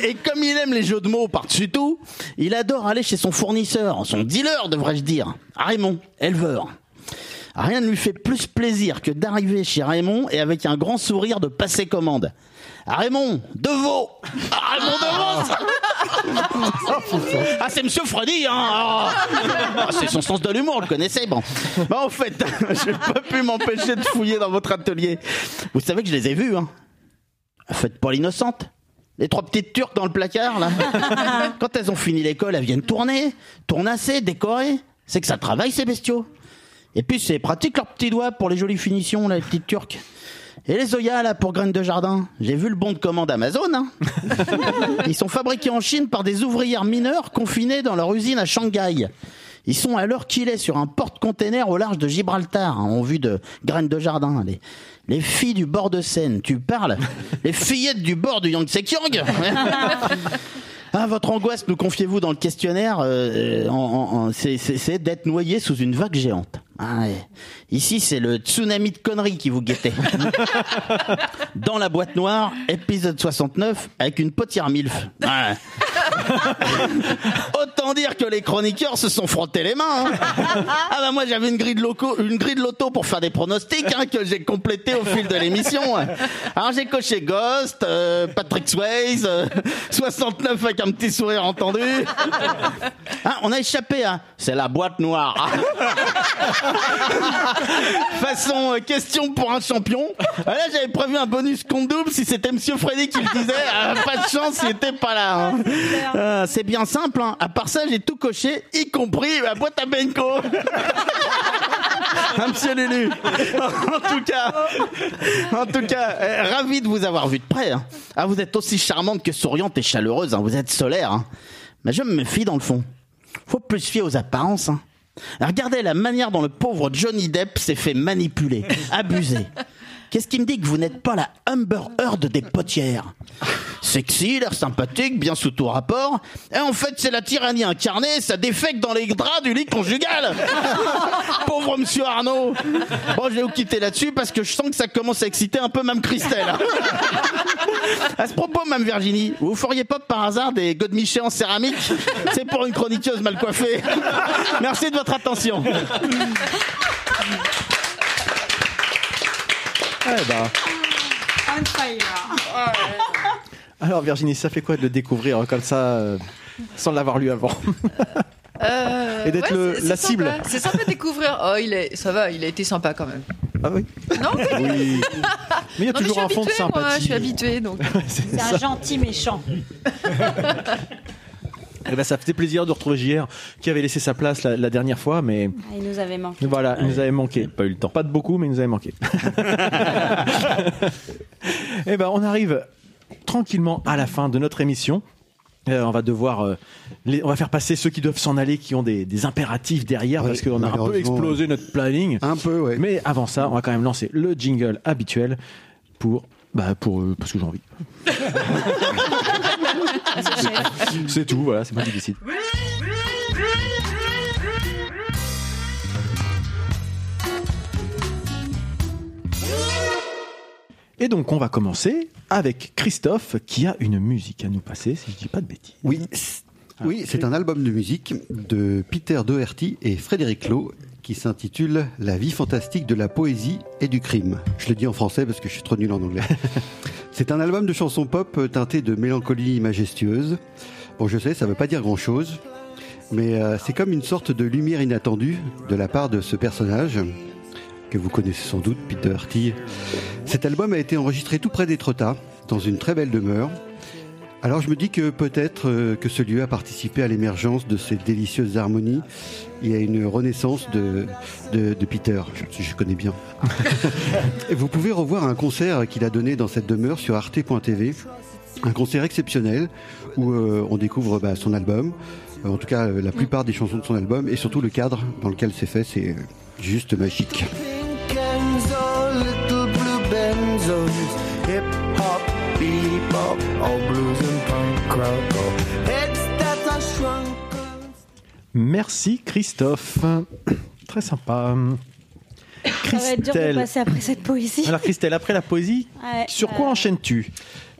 S15: Et, comme il aime les jeux de mots par-dessus tout, il adore aller chez son fournisseur, son dealer devrais-je dire, Raymond, éleveur. Rien ne lui fait plus plaisir que d'arriver chez Raymond et avec un grand sourire de passer commande. Raymond, de veau Ah, Raymond de veau Ah, c'est Monsieur Freddy, hein Ah, Ah, C'est son sens de l'humour, on le connaissait, bon. Bah, en fait, *laughs* je n'ai pas pu m'empêcher de fouiller dans votre atelier. Vous savez que je les ai vus, hein Faites pas l'innocente. Les trois petites turques dans le placard, là. *laughs* Quand elles ont fini l'école, elles viennent tourner, tournasser, décorer. C'est que ça travaille, ces bestiaux. Et puis, c'est pratique leurs petits doigts pour les jolies finitions, là, les petites turques. Et les Zoya, là, pour graines de jardin. J'ai vu le bon de commande Amazon, hein. *laughs* Ils sont fabriqués en Chine par des ouvrières mineures confinées dans leur usine à Shanghai. Ils sont à l'heure qu'il est sur un porte-container au large de Gibraltar, hein, en vue de graines de jardin. Les, les filles du bord de Seine, tu parles *laughs* Les fillettes du bord du Yangtze-Kiang *laughs* Ah, votre angoisse, nous confiez-vous dans le questionnaire, euh, en- en- en- c'est- c'est c'est d'être noyé sous une vague géante. Ah, ouais. Ici, c'est le tsunami de conneries qui vous guettait. *laughs* Dans la boîte noire, épisode 69, avec une potière MILF. Ouais. *laughs* Autant dire que les chroniqueurs se sont frottés les mains. hein. *laughs* Ah bah moi j'avais une grille de loco, une grille de loto pour faire des pronostics hein, que j'ai complété au fil de l'émission. Alors j'ai coché Ghost, euh, Patrick Swayze, euh, 69 avec un petit sourire entendu. Hein, on a échappé à c'est la boîte noire. *laughs* Façon euh, question pour un champion. Ah, Là j'avais prévu un bonus compte double si c'était Monsieur Freddy qui le disait. Ah, pas de chance, il était pas là. hein. Ah, c'est bien simple. Hein. À part ça, j'ai tout coché, y compris la boîte à Benko. Hein, *laughs* Monsieur Lulu. En tout cas, en tout cas, euh, ravi de vous avoir vu de près. hein. Ah, vous êtes aussi charmante que souriante et chaleureuse. hein. Vous êtes solaire. hein. Mais je me méfie dans le fond. Faut plus se fier aux apparences. hein. Regardez la manière dont le pauvre Johnny Depp s'est fait manipuler, *laughs* abuser. Qu'est-ce qui me dit que vous n'êtes pas la Humber Heard des potières? Sexy, l'air sympathique, bien sous tout rapport. Et en fait, c'est la tyrannie incarnée, ça défecte dans les draps du lit conjugal. *laughs* Pauvre monsieur Arnaud. Bon, je vais vous quitter là-dessus parce que je sens que ça commence à exciter un peu même Christelle. *laughs* À ce propos, Mme Virginie, vous feriez pas par hasard des godemichés en céramique? C'est pour une chroniqueuse mal coiffée. *laughs* Merci de votre attention.
S6: Eh ben. Alors Virginie, ça fait quoi de le découvrir comme ça, euh, sans l'avoir lu avant *laughs*
S4: Euh,
S6: Et d'être le-
S4: c'est- c'est
S6: la
S4: sympa.
S6: cible.
S4: C'est sympa de découvrir. Oh, il est, ça va, il a été sympa quand même.
S6: Ah oui
S4: Non
S6: Oui. Mais il y a
S4: Non, mais
S6: toujours un fond de
S4: habituée, moi,
S6: sympathie.
S4: je suis habituée, donc. *laughs*
S8: C'est un gentil méchant. *laughs*
S6: Eh ben, ça faisait plaisir de retrouver JR qui avait laissé sa place la, la dernière fois, mais
S8: Ah, il nous avait manqué.
S6: voilà, il nous avait manqué. Pas eu le temps. Pas de beaucoup, mais il nous avait manqué. *laughs* Eh ben, on arrive tranquillement à la fin de notre émission. Euh, on va devoir, euh, les- on va faire passer ceux qui doivent s'en aller, qui ont des, des impératifs derrière,
S10: Oui,
S6: parce qu'on a un peu explosé notre planning.
S10: Un peu, ouais.
S6: Mais avant ça, on va quand même lancer le jingle habituel pour, bah, pour, euh, parce que j'ai envie. *laughs* C'est tout, voilà, c'est moi qui décide. Et donc, on va commencer avec Christophe qui a une musique à nous passer, si je dis pas de bêtises.
S10: Oui, c- oui, c'est un album de musique de Peter Doherty et Frédéric Lowe qui s'intitule La vie fantastique de la poésie et du crime. Je le dis en français parce que je suis trop nul en anglais. *laughs* c'est un album de chansons pop teinté de mélancolie majestueuse. Bon, je sais, ça veut pas dire grand-chose, mais euh, c'est comme une sorte de lumière inattendue de la part de ce personnage que vous connaissez sans doute, Peter Doherty. Cet album a été enregistré tout près d'Étretat, dans une très belle demeure. Alors je me dis que peut-être euh, que ce lieu a participé à l'émergence de ces délicieuses harmonies. Et à une renaissance de, de, de Peter, je, je connais bien. Et *laughs* vous pouvez revoir un concert qu'il a donné dans cette demeure sur arte.tv, un concert exceptionnel où euh, on découvre bah, son album, euh, en tout cas la plupart des chansons de son album et surtout le cadre dans lequel c'est fait, c'est juste magique.
S16: Hip hop, bebop, all blues and punk rock, heads that are shrunk.
S6: Merci Christophe. Très sympa.
S8: Ça va être dur de
S6: Christelle.
S8: passer après cette poésie.
S6: Alors Christelle, après la poésie,
S8: Ouais,
S6: sur
S8: euh,
S6: quoi enchaînes-tu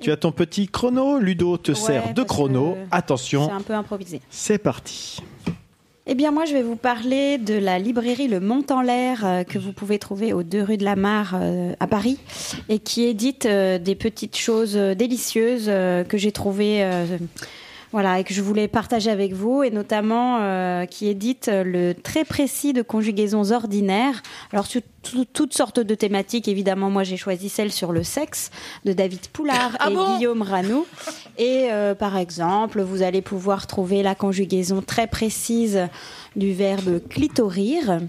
S6: Tu as ton petit chrono, Ludo te sert de chrono. Attention,
S8: C'est un peu improvisé.
S6: c'est parti.
S8: Eh bien, moi, je vais vous parler de la librairie Le Mont en l'air euh, que vous pouvez trouver aux deux rue de la Mare euh, à Paris et qui édite euh, des petites choses délicieuses que j'ai trouvées. Voilà, et que je voulais partager avec vous, et notamment euh, qui édite euh, le très précis de conjugaisons ordinaires. Alors, sur tout- toutes sortes de thématiques, évidemment, moi j'ai choisi celle sur le sexe de David Poulard
S4: Ah
S8: et
S4: bon?
S8: Guillaume Ranou. Et euh, par exemple, vous allez pouvoir trouver la conjugaison très précise du verbe clitorir.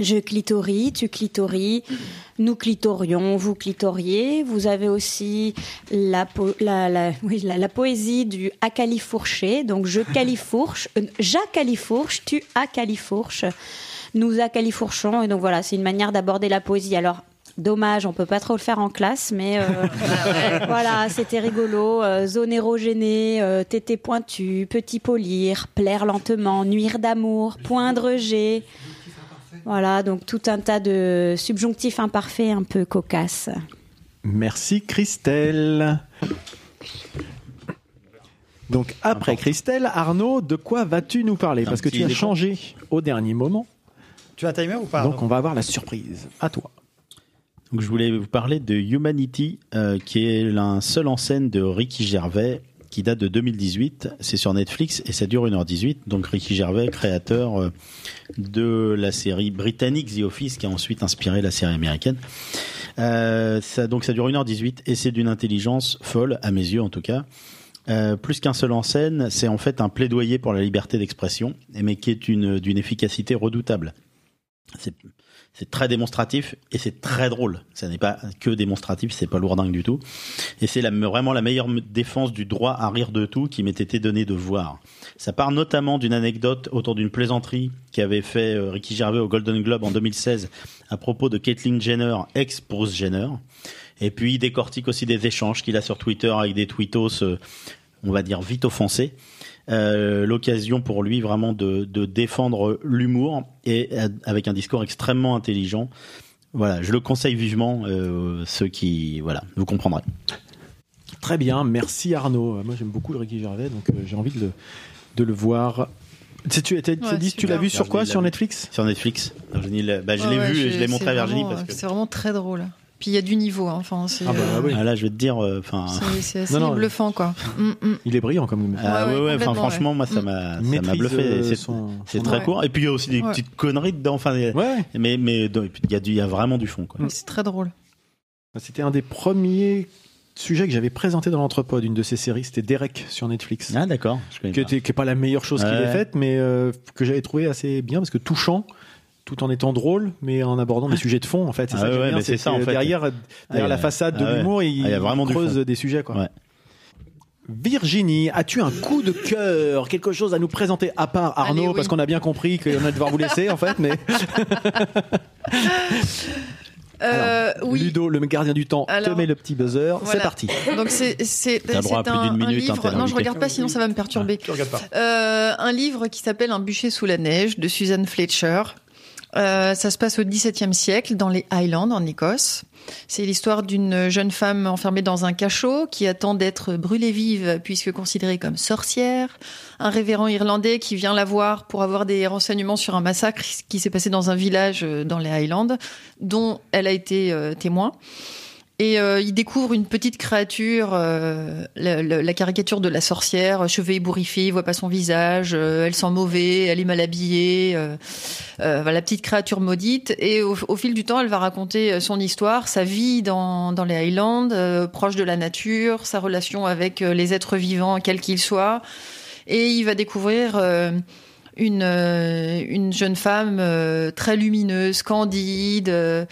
S8: Je clitorie, tu clitories, nous clitorions, vous clitoriez. Vous avez aussi la, po- la, la, oui, la, la poésie du à califourcher. Donc je *laughs* califourche, euh, j'accalifourche, tu accalifourches, nous accalifourchons. Et donc voilà, c'est une manière d'aborder la poésie. Alors Dommage, on peut pas trop le faire en classe, mais euh, *laughs* voilà, c'était rigolo. Euh, zone érogénée, euh, tété pointu, petit polir, plaire lentement, nuire d'amour, poindre G. Voilà, donc tout un tas de subjonctifs imparfaits un peu cocasses.
S6: Merci Christelle. Donc après Christelle, Arnaud, de quoi vas-tu nous parler? Parce que tu as changé au dernier moment.
S14: Tu as un timer ou pas
S6: Donc on va avoir la surprise. À toi.
S2: Donc je voulais vous parler de Humanity, euh, qui est la seule en scène de Ricky Gervais, qui date de 2018. C'est sur Netflix et ça dure 1h18. Donc Ricky Gervais, créateur euh, de la série britannique The Office, qui a ensuite inspiré la série américaine. Euh, donc ça dure 1h18 et c'est d'une intelligence folle, à mes yeux en tout cas. Euh, plus qu'un seul en scène, c'est en fait un plaidoyer pour la liberté d'expression, mais qui est une d'une efficacité redoutable. C'est très démonstratif et c'est très drôle. Ça n'est pas que démonstratif, c'est pas lourdingue du tout. Et c'est vraiment la meilleure me- défense du droit à rire de tout qui m'ait été donné de voir. Ça part notamment d'une anecdote autour d'une plaisanterie qu'avait fait euh, Ricky Gervais au Golden Globe en 2016 à propos de Caitlyn Jenner, ex-Bruce Jenner. Et puis il décortique aussi des échanges qu'il a sur Twitter avec des tweetos, euh, on va dire vite offensés. Euh, l'occasion pour lui vraiment de, de défendre l'humour et euh, avec un discours extrêmement intelligent. Voilà, je le conseille vivement, euh, ceux qui, voilà, vous comprendrez.
S6: Très bien, merci Arnaud. Moi j'aime beaucoup le Ricky Gervais, donc euh, j'ai envie de le, de le voir. Tu, tu, dit, l'as vu sur quoi? Sur Netflix?
S2: Sur Netflix. Virginie bah, je l'ai
S4: ouais,
S2: vu et je l'ai montré à Virginie
S4: vraiment,
S2: parce que.
S4: C'est vraiment très drôle. Puis il y a du niveau. hein. Enfin, c'est
S6: Ah bah
S4: euh,
S2: Ah, là, je vais te dire, euh, enfin.
S4: c'est- c'est *laughs* assez
S6: Non, non.
S4: bluffant, quoi. Mm, mm.
S6: Il est brillant comme.
S2: Ah
S4: Ouais,
S2: ouais,
S4: ouais,
S2: ouais, enfin,
S4: complètement,
S2: franchement,
S4: ouais.
S2: moi, ça
S4: Mm.
S2: m'a, ça m'a bluffé.
S6: euh,
S2: c'est,
S6: son-
S2: c'est
S6: son
S2: très court. Et puis, il y a aussi des
S4: Ouais.
S2: petites conneries dedans. Enfin, mais, mais, il y a du, il y a vraiment du fond, quoi.
S4: C'est très drôle.
S6: C'était un des premiers sujets que j'avais présenté dans l'entrepode, une de ces séries, c'était Derek sur Netflix.
S2: Ah, d'accord.
S6: Qui
S2: pas.
S6: était- qui est pas la meilleure chose qu'il
S2: Ouais.
S6: ait faite, mais euh, que j'avais trouvé assez bien parce que touchant, tout en étant drôle, mais en abordant des *laughs* sujets de fond. En fait, c'est
S2: Ah
S6: ça
S2: ouais,
S6: bien,
S2: mais c'est ça,
S6: que
S2: en fait.
S6: Derrière, derrière
S2: Ah,
S6: la façade de
S2: ah
S6: l'humour, il,
S2: Ah, il y a vraiment du
S6: creuse des sujets. Quoi.
S2: Ouais.
S6: Virginie, as-tu un coup de cœur, quelque chose à nous présenter à part Arnaud,
S4: Allez, oui.
S6: parce qu'on a bien compris qu'on allait devoir vous laisser en fait, mais *laughs*
S4: Euh, oui.
S6: Ludo, le gardien du temps,
S4: Alors,
S6: te met le petit buzzer, c'est parti. *laughs*
S4: Donc c'est un,
S2: hein,
S4: livre. non, je regarde pas, sinon ça va me perturber.
S14: Tu regardes pas.
S4: Euh, un livre qui s'appelle Un bûcher sous la neige de Suzanne Fletcher. Euh, ça se passe au XVIIe siècle dans les Highlands en Écosse. C'est l'histoire d'une jeune femme enfermée dans un cachot qui attend d'être brûlée vive puisque considérée comme sorcière. Un révérend irlandais qui vient la voir pour avoir des renseignements sur un massacre qui s'est passé dans un village euh, dans les Highlands dont elle a été euh, témoin. Et euh, il découvre une petite créature, euh, la, caricature de la sorcière, cheveux ébouriffés, il voit pas son visage, euh, elle sent mauvais, elle est mal habillée, la petite créature maudite. Et au, fil du temps, elle va raconter son histoire, sa vie dans, les Highlands, proche de la nature, sa relation avec les êtres vivants, quels qu'ils soient. Et il va découvrir une, une jeune femme très lumineuse, candide.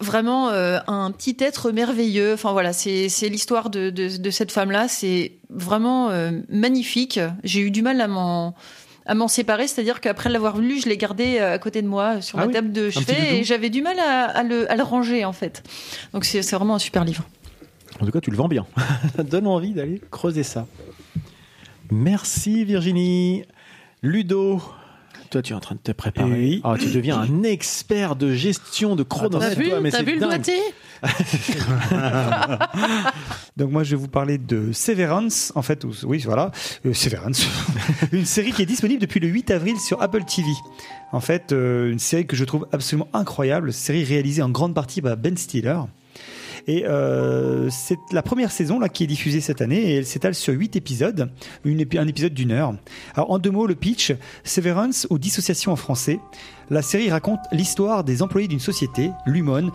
S4: Vraiment euh, un petit être merveilleux. Enfin voilà, c'est l'histoire de, de, de cette femme-là. C'est vraiment euh, magnifique. J'ai eu du mal à m'en à m'en séparer, c'est-à-dire qu'après l'avoir lu, je l'ai gardé euh, à côté de moi sur
S6: Ah
S4: ma
S6: oui,
S4: table de chevet et j'avais du mal à, à le, à le ranger en fait. Donc c'est c'est vraiment un super livre.
S6: En tout cas, tu le vends bien. ça *laughs* donne envie d'aller creuser ça. Merci Virginie. Ludo, toi tu es en train de te préparer.
S14: Oui.
S6: Ah, tu deviens un expert de gestion de chronomètre.
S3: T'as vu,
S6: toi, mais
S3: vu le doigté *laughs*
S14: Donc moi je vais vous parler de Severance, en fait, ou- oui voilà, euh, Severance, *laughs* une série qui est disponible depuis le 8 avril sur Apple TV. En fait, euh, une série que je trouve absolument incroyable, série réalisée en grande partie par Ben Stiller. Et euh, c'est la première saison là qui est diffusée cette année et elle s'étale sur huit épisodes, une épi- un épisode d'une heure. Alors en deux mots, le pitch, Severance ou dissociation en français. La série raconte l'histoire des employés d'une société, Lumon,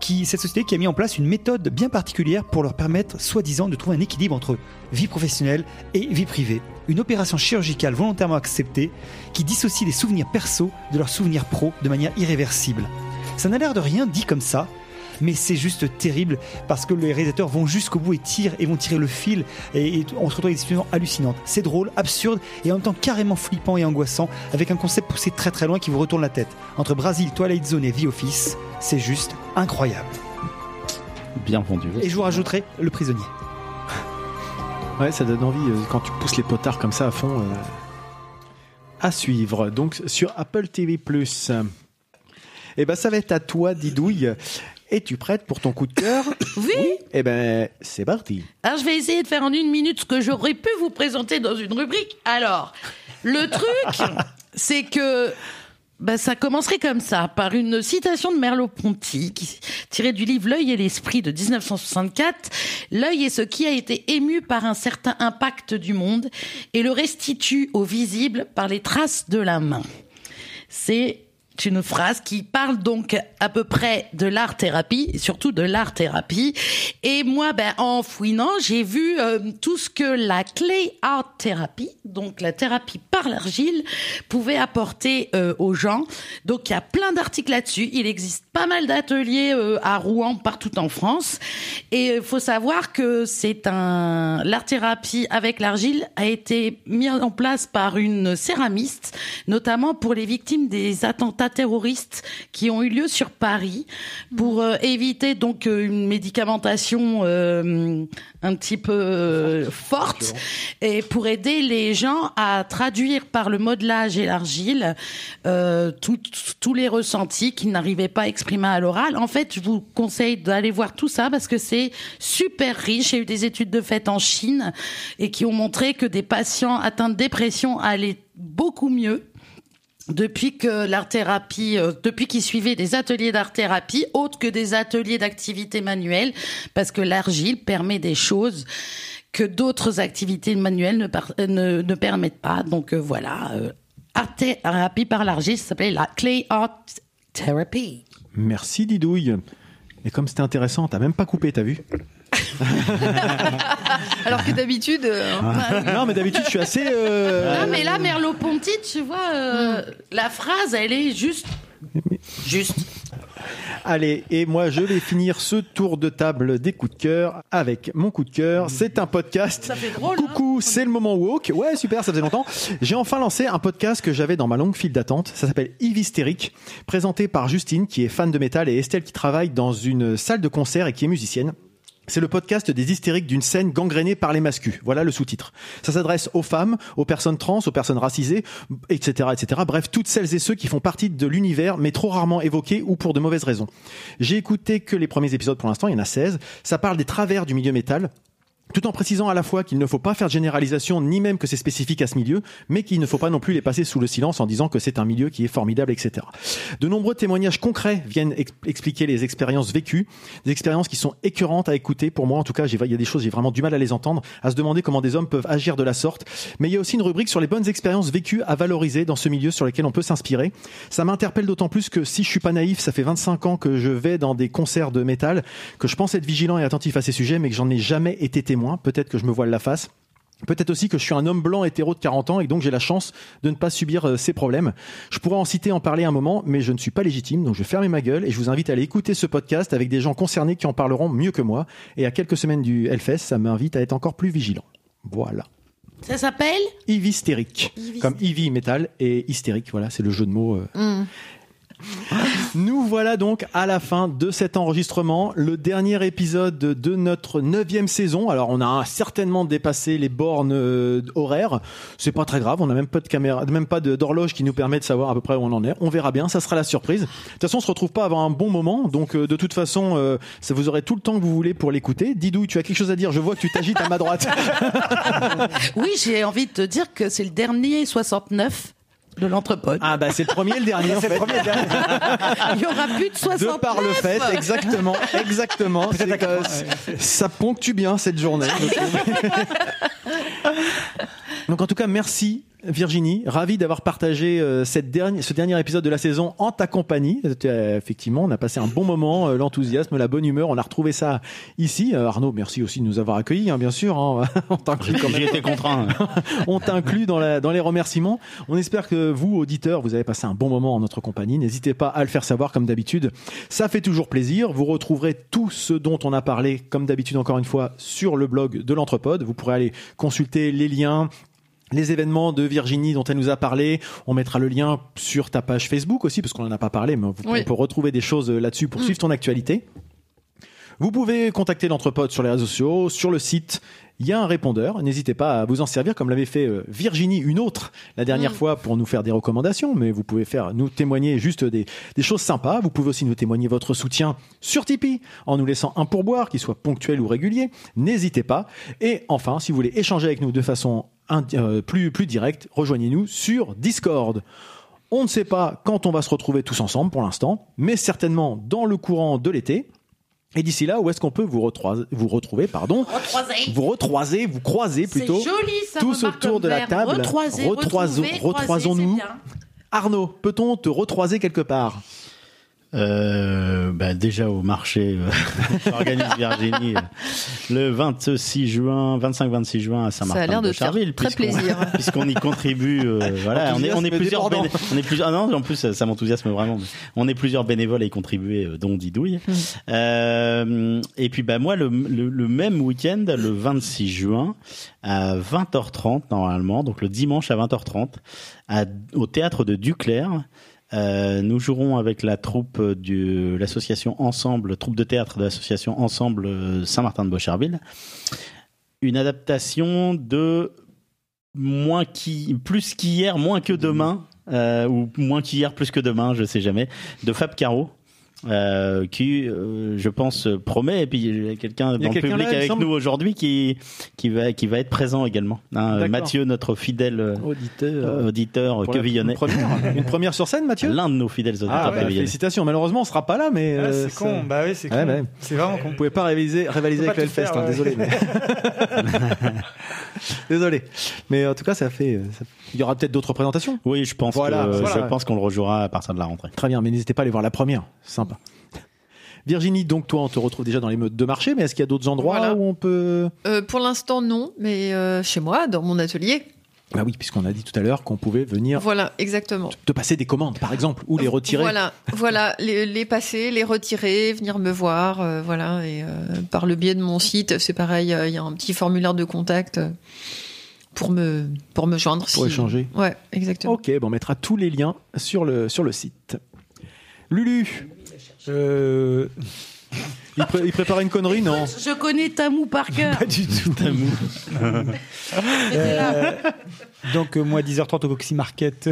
S14: qui, cette société qui a mis en place une méthode bien particulière pour leur permettre, soi-disant, de trouver un équilibre entre vie professionnelle et vie privée. Une opération chirurgicale volontairement acceptée qui dissocie les souvenirs perso de leurs souvenirs pro de manière irréversible. Ça n'a l'air de rien dit comme ça, mais c'est juste terrible parce que les réalisateurs vont jusqu'au bout et tirent et vont tirer le fil et, et on se retrouve avec des situations hallucinantes. C'est drôle, absurde et en même temps carrément flippant et angoissant avec un concept poussé très très loin qui vous retourne la tête. Entre Brasil, Twilight Zone et The Office, c'est juste incroyable.
S2: Bien vendu.
S14: Et je vous rajouterai Le Prisonnier. *laughs*
S6: Ouais, ça donne envie euh, quand tu pousses les potards comme ça à fond. euh, À suivre. Donc sur Apple TV+. Eh ben ça va être à toi, Didouille. Es-tu prête pour ton coup de cœur *coughs*
S3: Oui.
S6: Eh ben c'est parti.
S3: Alors, je vais essayer de faire en une minute ce que j'aurais pu vous présenter dans une rubrique. Alors, le truc, *laughs* c'est que bah, ça commencerait comme ça, par une citation de Merleau-Ponty, tirée du livre L'œil et l'esprit de 1964. L'œil est ce qui a été ému par un certain impact du monde et le restitue au visible par les traces de la main. C'est une phrase qui parle donc à peu près de l'art thérapie, surtout de l'art thérapie. Et moi, ben, en fouinant, j'ai vu euh, tout ce que la clay art thérapie, donc la thérapie par l'argile, pouvait apporter euh, aux gens. Donc il y a plein d'articles là-dessus. Il existe pas mal d'ateliers euh, à Rouen, partout en France. Et il faut savoir que c'est un l'art thérapie avec l'argile a été mis en place par une céramiste, notamment pour les victimes des attentats terroristes qui ont eu lieu sur Paris, pour euh, éviter donc euh, une médicamentation euh, un petit peu forte et pour aider les gens à traduire par le modelage et l'argile tous les ressentis qu'ils n'arrivaient pas à exprimer à l'oral. En fait, je vous conseille d'aller voir tout ça parce que c'est super riche. Il y a eu des études de fait en Chine et qui ont montré que des patients atteints de dépression allaient beaucoup mieux depuis que l'art thérapie, euh, depuis qu'ils suivaient des ateliers d'art thérapie, autres que des ateliers d'activité manuelle, parce que l'argile permet des choses que d'autres activités manuelles ne, euh, permettent pas. Donc euh, voilà, art thérapie par l'argile, ça s'appelait la clay art therapy.
S6: Merci Didouille. Et comme c'était intéressant, t'as même pas coupé, t'as vu? *laughs*
S4: Alors que d'habitude. euh,
S6: Non, mais d'habitude, je suis assez. euh,
S3: Non, mais là, Merleau-Ponty, tu vois, euh, la phrase, elle est juste, juste.
S6: Allez, et moi je vais finir ce tour de table des coups de cœur avec mon coup de cœur. C'est un podcast.
S3: Ça fait drôle.
S6: Coucou, c'est le moment woke. Ouais, super, ça faisait longtemps. J'ai enfin lancé un podcast que j'avais dans ma longue file d'attente. Ça s'appelle Yves Hystérique, présenté par Justine, qui est fan de métal, et Estelle, qui travaille dans une salle de concert et qui est musicienne. C'est le podcast des hystériques d'une scène gangrénée par les mascus. Voilà le sous-titre. Ça s'adresse aux femmes, aux personnes trans, aux personnes racisées, etc., etc. Bref, toutes celles et ceux qui font partie de l'univers, mais trop rarement évoqués ou pour de mauvaises raisons. J'ai écouté que les premiers épisodes pour l'instant, il y en a 16. Ça parle des travers du milieu métal. Tout en précisant à la fois qu'il ne faut pas faire de généralisation, ni même que c'est spécifique à ce milieu, mais qu'il ne faut pas non plus les passer sous le silence en disant que c'est un milieu qui est formidable, etc. De nombreux témoignages concrets viennent ex- expliquer les expériences vécues, des expériences qui sont écœurantes à écouter. Pour moi, en tout cas, il y a des choses, j'ai vraiment du mal à les entendre, à se demander comment des hommes peuvent agir de la sorte. Mais il y a aussi une rubrique sur les bonnes expériences vécues à valoriser dans ce milieu sur lequel on peut s'inspirer. Ça m'interpelle d'autant plus que si je suis pas naïf, ça fait 25 ans que je vais dans des concerts de métal, que je pense être vigilant et attentif à ces sujets, mais que j'en ai jamais été témoin. Peut-être que je me voile la face. Peut-être aussi que je suis un homme blanc hétéro de 40 ans et donc j'ai la chance de ne pas subir euh, ces problèmes. Je pourrais en citer, en parler un moment, mais je ne suis pas légitime, donc je vais fermer ma gueule et je vous invite à aller écouter ce podcast avec des gens concernés qui en parleront mieux que moi. Et à quelques semaines du Hellfest, ça m'invite à être encore plus vigilant. Voilà.
S3: Ça s'appelle?
S6: Ivy hystérique. Comme Ivy métal et hystérique, voilà, c'est le jeu de mots. euh. Nous voilà donc à la fin de cet enregistrement, le dernier épisode de notre neuvième saison. Alors on a certainement dépassé les bornes euh, horaires. C'est pas très grave, on n'a même pas de caméra, même pas d'horloge qui nous permet de savoir à peu près où on en est. On verra bien, ça sera la surprise. De toute façon, on se retrouve pas avant un bon moment, donc euh, de toute façon, euh, ça vous aurez tout le temps que vous voulez pour l'écouter. Didouille, tu as quelque chose à dire? Je vois que tu t'agites à ma droite. *laughs* *laughs*
S3: Oui, j'ai envie de te dire que c'est le dernier 69 de l'entrepôt.
S6: Ah bah c'est le premier et le dernier *laughs* en fait.
S3: Il y aura plus de 69.
S6: De par le fait, exactement, exactement. C'est que, ça ponctue bien cette journée. Donc, *laughs* Donc en tout cas, merci Virginie, ravi d'avoir partagé euh, cette dernière, ce dernier épisode de la saison en ta compagnie. C'était, euh, effectivement, on a passé un bon moment, euh, l'enthousiasme, la bonne humeur. On a retrouvé ça ici. Euh, Arnaud, merci aussi de nous avoir accueillis, hein, bien sûr. hein. *laughs* on t'inclut quand même.
S2: Contraint. *laughs*
S6: on t'inclut dans, la, dans les remerciements. On espère que vous, auditeurs, vous avez passé un bon moment en notre compagnie. N'hésitez pas à le faire savoir comme d'habitude. Ça fait toujours plaisir. Vous retrouverez tout ce dont on a parlé, comme d'habitude, encore une fois, sur le blog de l'Entrepode. Vous pourrez aller consulter les liens, les événements de Virginie dont elle nous a parlé. On mettra le lien sur ta page Facebook aussi, parce qu'on n'en a pas parlé, mais vous-
S4: Oui.
S6: on peut retrouver des choses là-dessus pour
S4: Mm.
S6: suivre ton actualité. Vous pouvez contacter l'entrepode sur les réseaux sociaux, sur le site. Il y a un répondeur. N'hésitez pas à vous en servir, comme l'avait fait euh, Virginie, une autre, la dernière
S4: Mm.
S6: fois, pour nous faire des recommandations. Mais vous pouvez faire nous témoigner juste des, des choses sympas. Vous pouvez aussi nous témoigner votre soutien sur Tipeee, en nous laissant un pourboire, qu'il soit ponctuel ou régulier. N'hésitez pas. Et enfin, si vous voulez échanger avec nous de façon euh, plus, plus directe, rejoignez-nous sur Discord. On ne sait pas quand on va se retrouver tous ensemble pour l'instant, mais certainement dans le courant de l'été. Et d'ici là, où est-ce qu'on peut vous, retroiser- vous retrouver pardon? Vous retroiser, vous croiser
S3: C'est
S6: plutôt.
S3: joli, ça,
S6: tous autour de la table. Retroisons-nous. Arnaud, peut-on te retroiser quelque part?
S2: Euh, bah, déjà au marché euh, *laughs* qu'organise Virginie euh, le 26 juin, 25-26 juin à
S4: Ça a l'air
S2: Saint-Martin
S4: de
S2: de
S4: faire
S2: Charville,
S4: très plaisir. *laughs*
S2: puisqu'on y contribue. euh, voilà, on est, on est
S6: Enthousiasme
S2: plusieurs, béné- on est plusieurs. Ah non, en plus ça, m'enthousiasme vraiment. On est plusieurs bénévoles à y contribuer, euh, dont Didouille. Euh, et puis bah moi le, le, le même week-end, le 26 juin à 20h30 normalement, donc le dimanche à 20h30 à, au théâtre de Duclair. Euh, nous jouerons avec la troupe de l'association Ensemble, troupe de théâtre de l'association Ensemble euh, Saint-Martin de Beaucharville, une adaptation de moins qui plus qu'hier, moins que demain, euh, ou moins qu'hier, plus que demain, je sais jamais, de Fab Caro. Euh, qui, euh, je pense, promet. Et puis il y a quelqu'un
S6: a
S2: dans le public
S6: là,
S2: avec
S6: semble
S2: nous aujourd'hui qui qui va qui va être présent également. Hein,
S6: D'accord.
S2: Mathieu, notre fidèle euh,
S6: Auditeur.
S2: auditeur
S6: Pour la-
S2: quevillonnais.
S6: Une première, une première sur scène, Mathieu
S2: L'un de nos fidèles auditeurs
S6: Ah, ouais,
S2: quevillonnais.
S6: félicitations. Malheureusement, on sera pas là, mais.
S14: Ah,
S6: euh,
S14: c'est con,
S6: ça-
S14: bah oui, c'est
S6: Ouais,
S14: con.
S6: ouais.
S14: C'est vraiment con.
S6: Vous pouvez pas rivaliser, rivaliser avec le Hellfest, hein, désolé. Mais... *laughs* *laughs* désolé. Mais en tout cas, ça fait. ça- Il y aura peut-être d'autres présentations.
S2: Oui, je pense
S6: Voilà,
S2: que
S6: voilà.
S2: je pense qu'on le rejouera à partir de la rentrée.
S6: Très bien, mais n'hésitez pas à aller voir la première. C'est sympa. Virginie, donc toi, on te retrouve déjà dans les modes de marché, mais est-ce qu'il y a d'autres endroits
S4: Voilà.
S6: où on peut.
S4: Euh, pour l'instant, non, mais euh, chez moi, dans mon atelier.
S6: Bah oui, puisqu'on a dit tout à l'heure qu'on pouvait venir
S4: Voilà, exactement.
S6: te passer des commandes, par exemple, ou les retirer.
S4: Voilà, voilà, les, les passer, les retirer, venir me voir, euh, voilà, et euh, par le biais de mon site, c'est pareil, euh, il y a un petit formulaire de contact pour me pour me joindre.
S6: Pour
S4: si-
S6: échanger.
S4: Ouais, exactement.
S6: Ok, bon, on mettra tous les liens sur le, sur le site. Lulu
S14: Euh,
S6: il, pré- il prépare une connerie, non
S3: Je connais Tamou par *laughs* cœur.
S14: Pas du tout. *laughs* Euh, donc, euh, moi, 10h30 au Coxy Market.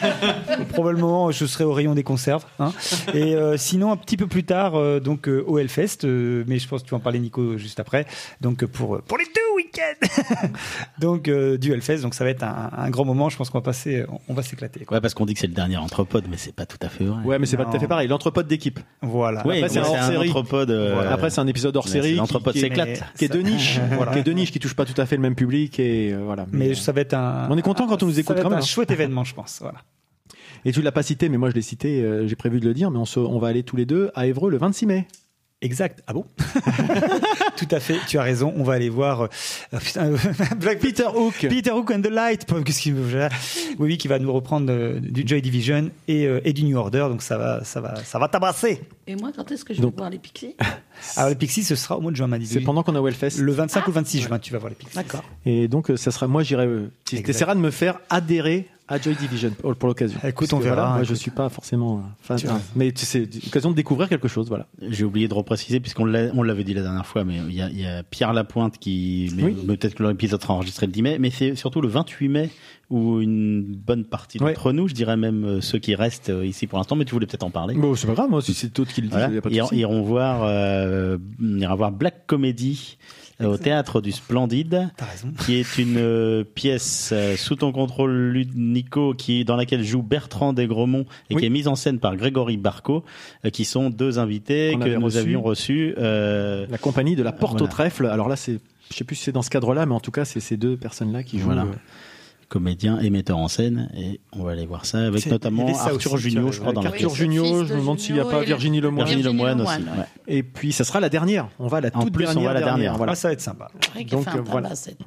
S14: *laughs* Probablement, je serai au rayon des conserves. hein. Et euh, sinon, un petit peu plus tard, euh, donc euh, au Hellfest. euh, mais je pense que tu vas en parler, Nico, juste après. Donc, euh, pour, pour les deux week-ends Donc, euh, du Hellfest. Donc, ça va être un, un grand moment. Je pense qu'on va passer, on va s'éclater.
S2: Ouais, parce qu'on dit que c'est le dernier entrepode, mais c'est pas tout à fait vrai.
S6: Ouais, mais c'est pas tout à fait pareil. L'entrepode d'équipe.
S14: Voilà.
S2: Oui,
S6: Après, c'est un
S2: un,
S6: hors-série.
S2: Euh,
S14: Voilà.
S6: Après, c'est un épisode hors série. est-
S2: s'éclate.
S6: Qui est de niche. *laughs*
S14: Voilà.
S6: Qui est de niche, qui touche pas tout à fait le même public. Et euh, voilà.
S14: Mais ça va être un.
S6: On est content quand on nous écoute quand même.
S14: un chouette événement, je pense. Voilà.
S6: Et tu l'as pas cité, mais moi je l'ai cité, euh, j'ai prévu de le dire, mais on, se- on va aller tous les deux à Évreux le 26 mai.
S14: Exact. Ah bon *laughs* Tout à fait. Tu as raison. On va aller voir. euh, *laughs* putain, *laughs* Black
S6: Peter Hook.
S14: Peter Hook and the Light. Qu'est-ce qu'il veut Oui, oui, qui va nous reprendre euh, du Joy Division et, euh, et du New Order. Donc ça va, ça va, ça va tabasser.
S3: Et moi, quand est-ce que je
S6: Donc-
S3: vais voir les Pixies?
S14: Alors les Pixies, ce sera au mois de juin, m'a.
S6: C'est pendant qu'on a Wellfest.
S14: Le 25 ou le 26 juin, tu vas voir les Pixies.
S3: D'accord.
S6: Et donc, ça sera, moi j'irai, tu essaieras de me faire adhérer à Joy Division pour, pour l'occasion.
S14: Écoute, on verra,
S6: voilà, moi je suis pas forcément fan,
S14: Tu
S6: hein, mais sais, l'occasion de découvrir quelque chose, voilà.
S2: J'ai oublié de repréciser puisqu'on l'a- on l'avait dit la dernière fois, mais il y a, il y a Pierre Lapointe qui,
S6: Oui.
S2: peut-être que l'épisode sera enregistré le 10 mai, mais c'est surtout le 28 mai où une bonne partie d'entre nous, je dirais même euh, ceux qui restent euh, ici pour l'instant, mais tu voulais peut-être en parler.
S6: Bon, c'est pas grave, moi si c'est d'autres qui le disent,
S2: Voilà.
S6: il y a pas de
S2: Ils iront voir, euh, on ira voir Black Comedy au théâtre du Splendide, qui est une euh, pièce euh, sous ton contrôle, Nico, qui dans laquelle joue Bertrand Desgremont et
S6: Oui.
S2: qui est mise en scène par Grégory Barco, euh, qui sont deux invités
S6: Qu'on
S2: que nous avions reçus.
S6: La compagnie de la Porte
S2: Voilà.
S6: au Trèfle. Alors là, c'est, je sais plus si c'est dans ce cadre-là, mais en tout cas, c'est ces deux personnes-là qui jouent.
S2: Voilà. Comédien et metteur en scène. Et on va aller voir ça avec notamment
S6: ça
S2: Arthur Junio, je crois, dans la
S6: Arthur. Junio, je me demande s'il n'y a pas Virginie Lemoine.
S2: Virginie Lemoine aussi. ouais.
S6: Et puis ça sera la dernière. On va à la
S2: En
S6: toute
S2: on
S6: dernière.
S2: va à la dernière.
S6: Voilà.
S5: Ah, ça va être sympa.
S6: Donc, euh, voilà.
S3: tabac, cette,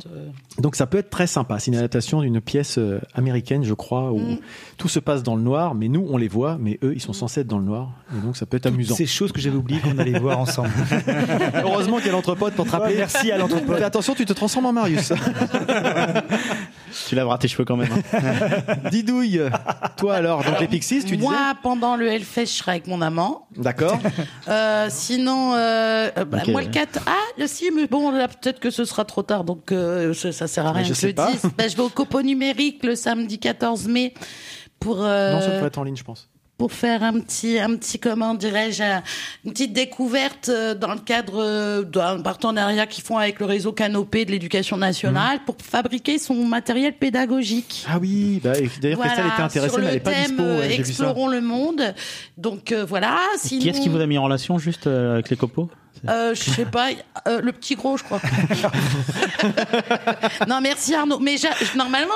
S6: Donc ça peut être très sympa. C'est une adaptation d'une pièce euh, américaine, je crois, où
S3: Mm.
S6: tout se passe dans le noir, mais nous on les voit, mais eux ils sont censés être dans le noir. Et donc ça peut être amusant.
S5: Ces choses que j'avais oubliées qu'on allait voir ensemble. *laughs*
S6: Heureusement qu'il y a l'entrepode pour te rappeler.
S5: Ouais, merci à l'entrepode.
S6: Fais attention, tu te transformes en Marius. *laughs*
S2: Tu laveras tes cheveux quand même. hein. *laughs*
S6: Didouille, toi alors, donc les Pixies, tu disais
S3: Moi, pendant le Hellfest, je serai avec mon amant.
S6: D'accord. *laughs*
S3: Euh, sinon, euh, euh, bah,
S6: Ok.
S3: moi le 4 Ah, le si, mais bon, là peut-être que ce sera trop tard, donc euh, ça, ça sert à
S6: Mais
S3: rien
S6: je
S3: que
S6: sais
S3: le
S6: pas.
S3: Bah, je vais au copo numérique le samedi 14 mai pour euh,
S6: Non, ça devrait être en ligne, je pense.
S3: Pour faire un petit, un petit, comment dirais-je, un- une petite découverte euh, dans le cadre euh, d'un partenariat qu'ils font avec le réseau Canopé de l'éducation nationale
S6: Mhm.
S3: pour fabriquer son matériel pédagogique.
S6: Ah oui, bah, d'ailleurs
S3: Voilà,
S6: Christelle était intéressée, mais elle
S3: le
S6: n'est pas dispo. ouais, j'ai vu ça.
S3: Explorons le monde. Donc euh, voilà. Sinon,
S2: Qui est-ce qui vous a mis en relation juste euh, avec les copeaux
S3: euh, je sais pas, euh, le petit gros, je crois. *laughs* non, merci Arnaud. Mais normalement,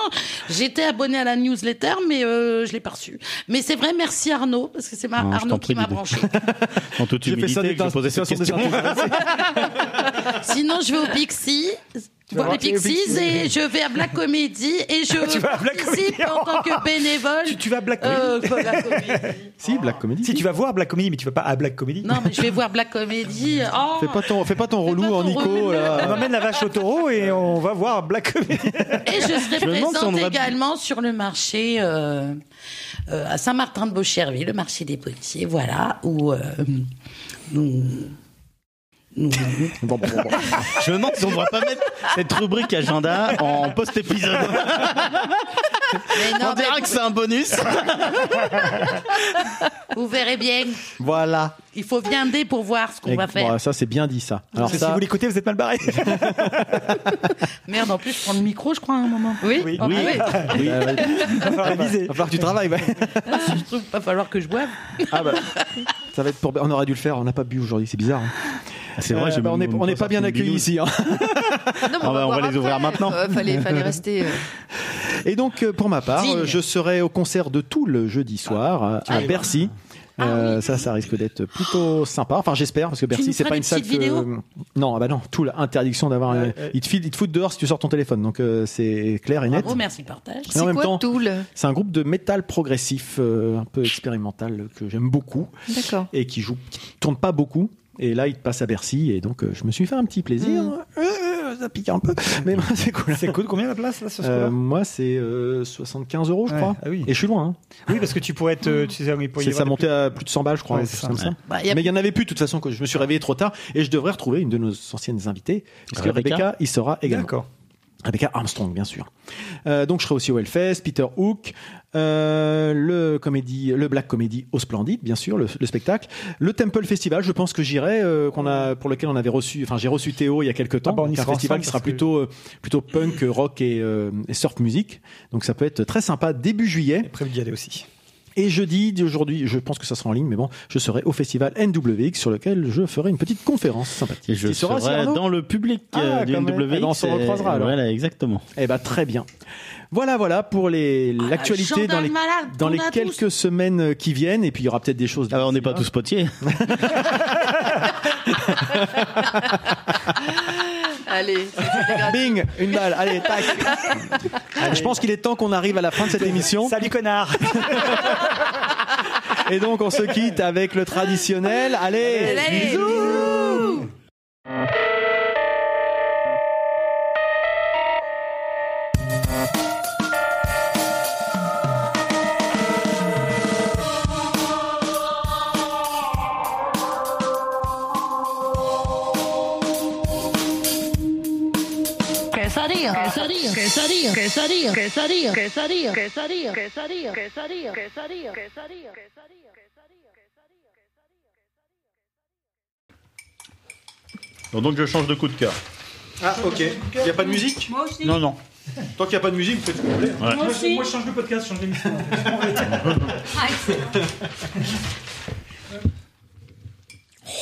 S3: j'étais abonné à la newsletter, mais euh, je l'ai pas reçu. Mais c'est vrai, merci Arnaud, parce que c'est ma- Arnaud qui m'a branché. *laughs*
S2: En toute
S6: J'ai fait ça
S2: humilité, que je posais cette
S6: de façon
S2: question.
S6: désintéressée. *laughs*
S3: Sinon, je vais au Pixie.
S5: Vas
S3: Voir les Pixies et je vais à Black Comedy et je *laughs*
S5: Tu vas à Black
S3: participe
S5: Comedy.
S3: en tant que bénévole.
S5: Tu, tu vas à Black
S3: Euh,
S5: Comedy
S3: pas Black Comedy. *laughs*
S6: Si, Black Comedy.
S5: Si tu vas voir Black Comedy, mais tu vas pas à Black Comedy.
S3: Non, mais je vais voir Black Comedy. *laughs* Oh,
S6: Fais pas ton, fais pas ton relou
S3: pas
S6: en Nico.
S5: On emmène la vache au taureau et on va voir Black Comedy.
S3: Et je serai
S2: Je
S3: présente
S2: va-
S3: également sur le marché euh, euh, à Saint-Martin-de-Beaucherville, le marché des policiers, voilà, où euh, nous-
S6: Bon, bon, bon, bon. *laughs*
S2: Je me demande si on ne devrait pas mettre cette rubrique agenda en post-épisode. *laughs* On dira que c'est un bonus. *laughs*
S3: vous verrez bien.
S6: Voilà.
S3: Il faut viander pour voir ce qu'on va faire.
S6: bon, ça c'est bien dit ça. Alors
S5: Si
S6: ça,
S5: vous l'écoutez, vous êtes mal barré. *laughs*
S3: Merde, en plus, je prends le micro, je crois, à un moment.
S4: Oui.
S5: Oui.
S3: Ah,
S2: Oui.
S3: oui.
S6: euh,
S5: Il va falloir réviser.
S6: va falloir que tu travailles. *laughs*
S3: Je trouve qu'il va falloir que je boive.
S6: Ah bah, ça va être pour. On aurait dû le faire. On n'a pas bu aujourd'hui. C'est bizarre. hein.
S2: C'est vrai,
S6: Euh, bah, on n'est on pas bien accueillis ici. hein. *laughs*
S4: Non, mais
S2: Ah bah, on va les ouvrir maintenant.
S4: Euh, fallait, fallait rester. euh,
S6: Et donc, euh, pour ma part,
S3: Digne.
S6: je serai au concert de tout le jeudi soir euh, à Bercy. Euh, Ça, ça risque d'être plutôt sympa. Enfin, j'espère, parce que Bercy, c'est pas une salle que. Non, ah bah non, tout l'interdiction d'avoir. un-
S5: Ouais, ouais.
S6: Ils te foutent dehors si tu sors ton téléphone, donc euh, c'est clair et net.
S3: Bravo, merci le partage.
S6: Et en
S4: C'est
S6: même
S4: quoi
S6: temps,
S4: Tool
S6: c'est un groupe de métal progressif, euh, un peu expérimental, que j'aime beaucoup
S4: D'accord.
S6: et qui joue, qui tourne pas beaucoup. Et là, il passe à Bercy, et donc euh, je me suis fait un petit plaisir.
S4: Mm.
S6: Euh, ça pique un peu, mais moi, c'est cool.
S5: C'est cool. Combien la place là, sur ce
S6: Euh, moi, c'est euh, 75 euros, je
S5: Ouais,
S6: crois.
S5: ah oui.
S6: Et je suis loin. hein.
S5: Oui, parce que tu pourrais être. euh, Tu sais,
S6: ça montait à plus de 100 balles, je crois.
S5: Ouais, ça.
S6: ça.
S3: Bah, a-
S6: Mais il y en avait plus, de toute façon, que je me suis réveillé trop tard. Et je devrais retrouver une de nos anciennes invitées. Parce que
S2: Rebecca
S6: Rebecca, il sera également.
S5: D'accord.
S6: Rebecca Armstrong, bien sûr. Euh, donc je serai aussi au Hellfest, Peter Hook, euh, le comédie, le Black Comedy au Splendid, bien sûr, le, le spectacle, le Temple Festival. Je pense que j'irai, euh, qu'on a, pour lequel on avait reçu, enfin j'ai reçu Théo il y a quelques temps.
S5: Ah bah, on y
S6: Donc, un festival qui sera plutôt, euh, plutôt punk, rock et, euh, et surf music. Donc ça peut être très sympa début juillet.
S5: Prévu d'y aller aussi.
S6: Et jeudi d'aujourd'hui, je pense que ça sera en ligne, mais bon, je serai au festival NWX sur lequel je ferai une petite conférence sympathique.
S2: Et je serai
S6: Arnaud
S2: dans le public euh,
S6: Ah,
S2: du
S6: quand même.
S2: NWX.
S6: Ben, on se recroisera, alors.
S2: Voilà, exactement.
S6: Eh ben très bien. Voilà, voilà pour les
S3: Ah,
S6: l'actualité dans les
S3: malade,
S6: dans les
S3: a
S6: quelques semaines qui viennent et puis il y aura peut-être des choses.
S2: Ah bah, on n'est pas tous potiers. *laughs* *laughs*
S4: Allez.
S6: Bing, une balle. Allez, tac. Je pense qu'il est temps qu'on arrive à la fin de cette émission.
S5: Salut connard *laughs*
S6: Et donc on se quitte avec le traditionnel. Allez,
S3: Allez,
S6: bisous.
S17: Donc je change de coup de cœur.
S6: Ah ok. Il n'y a pas de musique
S8: Moi aussi.
S17: Non, non.
S6: Tant qu'il n'y a pas de musique, vous faites ce que vous voulez.
S17: Ouais.
S8: Moi aussi.
S5: Moi, je change de podcast, je change d'émission.
S8: Ah.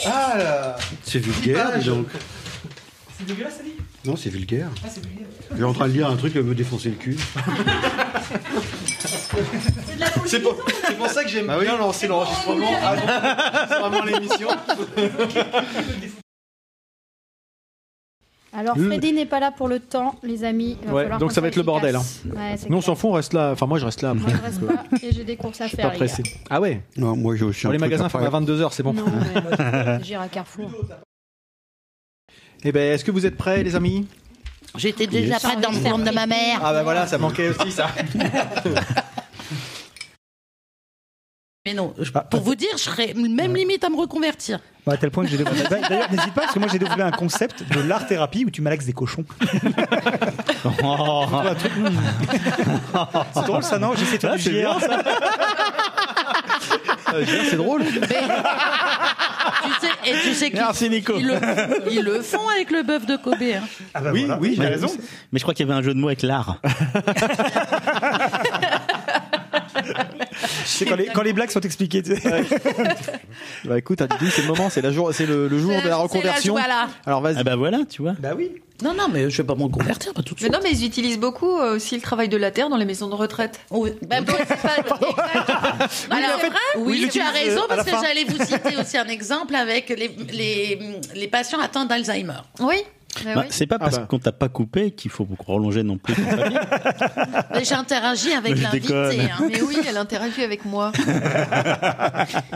S10: Ah là C'est vulgaire, dis donc.
S5: C'est dégueulasse, ça dit
S10: Non, c'est vulgaire.
S5: Ah, c'est vulgaire.
S10: J'ai en train de lire un truc, elle me défoncer le cul.
S6: C'est pour, c'est pour ça que j'aime bien lancer l'enregistrement avant vraiment l'émission.
S8: Alors, Freddy n'est pas là pour le temps, les amis. Il va
S6: Ouais, donc ça va être le bordel. Hein.
S8: Ouais,
S6: Nous on s'en fout, on reste là. Enfin moi je reste là.
S8: Moi, je reste pas et j'ai des courses à
S6: Je suis
S8: faire.
S6: pas
S8: les
S6: pressé.
S8: gars.
S6: Ah ouais
S10: Non, moi j'ai aussi
S6: Pour
S10: un
S6: les
S10: truc
S6: magasins ferment à
S10: faire.
S6: 22h, c'est bon.
S8: Non, mais j'irai à Carrefour. *laughs*
S6: Eh ben, est-ce que vous êtes prêts, les amis?
S3: J'étais déjà
S6: Yes.
S3: prête dans le ventre de ma mère.
S6: Ah bah voilà, ça manquait aussi ça. *laughs*
S3: Mais non, je- pour vous dire, je serais même limite à me reconvertir.
S5: À tel point que j'ai développé. D'ailleurs, n'hésite pas, parce que moi j'ai développé un concept de l'art thérapie où tu malaxes des cochons. Hmm. *laughs* C'est drôle ça, non? J'essaie de faire
S6: Ah,
S5: du JR. *laughs*
S6: c'est drôle. *laughs*
S3: Tu sais, et tu sais qu'ils
S2: Merci, Nico.
S3: ils le, ils le font avec le bœuf de Kobe. hein.
S5: Ah bah
S6: Oui,
S5: voilà.
S6: oui, j'ai
S2: Mais-
S6: raison.
S2: Mais je crois qu'il y avait un jeu de mots avec l'art. *laughs*
S5: Quand les, quand les blagues sont expliquées. tu sais.
S6: Bah écoute, c'est le moment, c'est la jour, c'est le, le jour
S3: C'est
S6: de la reconversion.
S3: c'est la-.
S6: Alors vas-y.
S2: Ah bah voilà, tu vois.
S5: Bah oui.
S3: Non, non, mais je vais pas me reconvertir, pas tout de
S4: Mais
S3: suite.
S4: non, mais ils utilisent beaucoup euh, aussi le travail de la terre dans les maisons de retraite.
S3: Oui, bah, bon, c'est pas-. *laughs* Alors,
S5: en fait,
S3: oui,
S5: oui,
S3: tu as raison,
S5: euh,
S3: parce que
S5: fin.
S3: j'allais vous citer aussi un exemple avec les, les, les patients atteints d'Alzheimer.
S4: Oui. Bah
S2: Bah,
S4: oui.
S2: C'est pas parce
S6: bah.
S2: qu'on t'a pas coupé qu'il faut prolonger non plus. ton papier. *laughs*
S3: Mais J'ai interagi avec l'invité. hein.
S4: Mais oui, elle interagit avec moi. *laughs*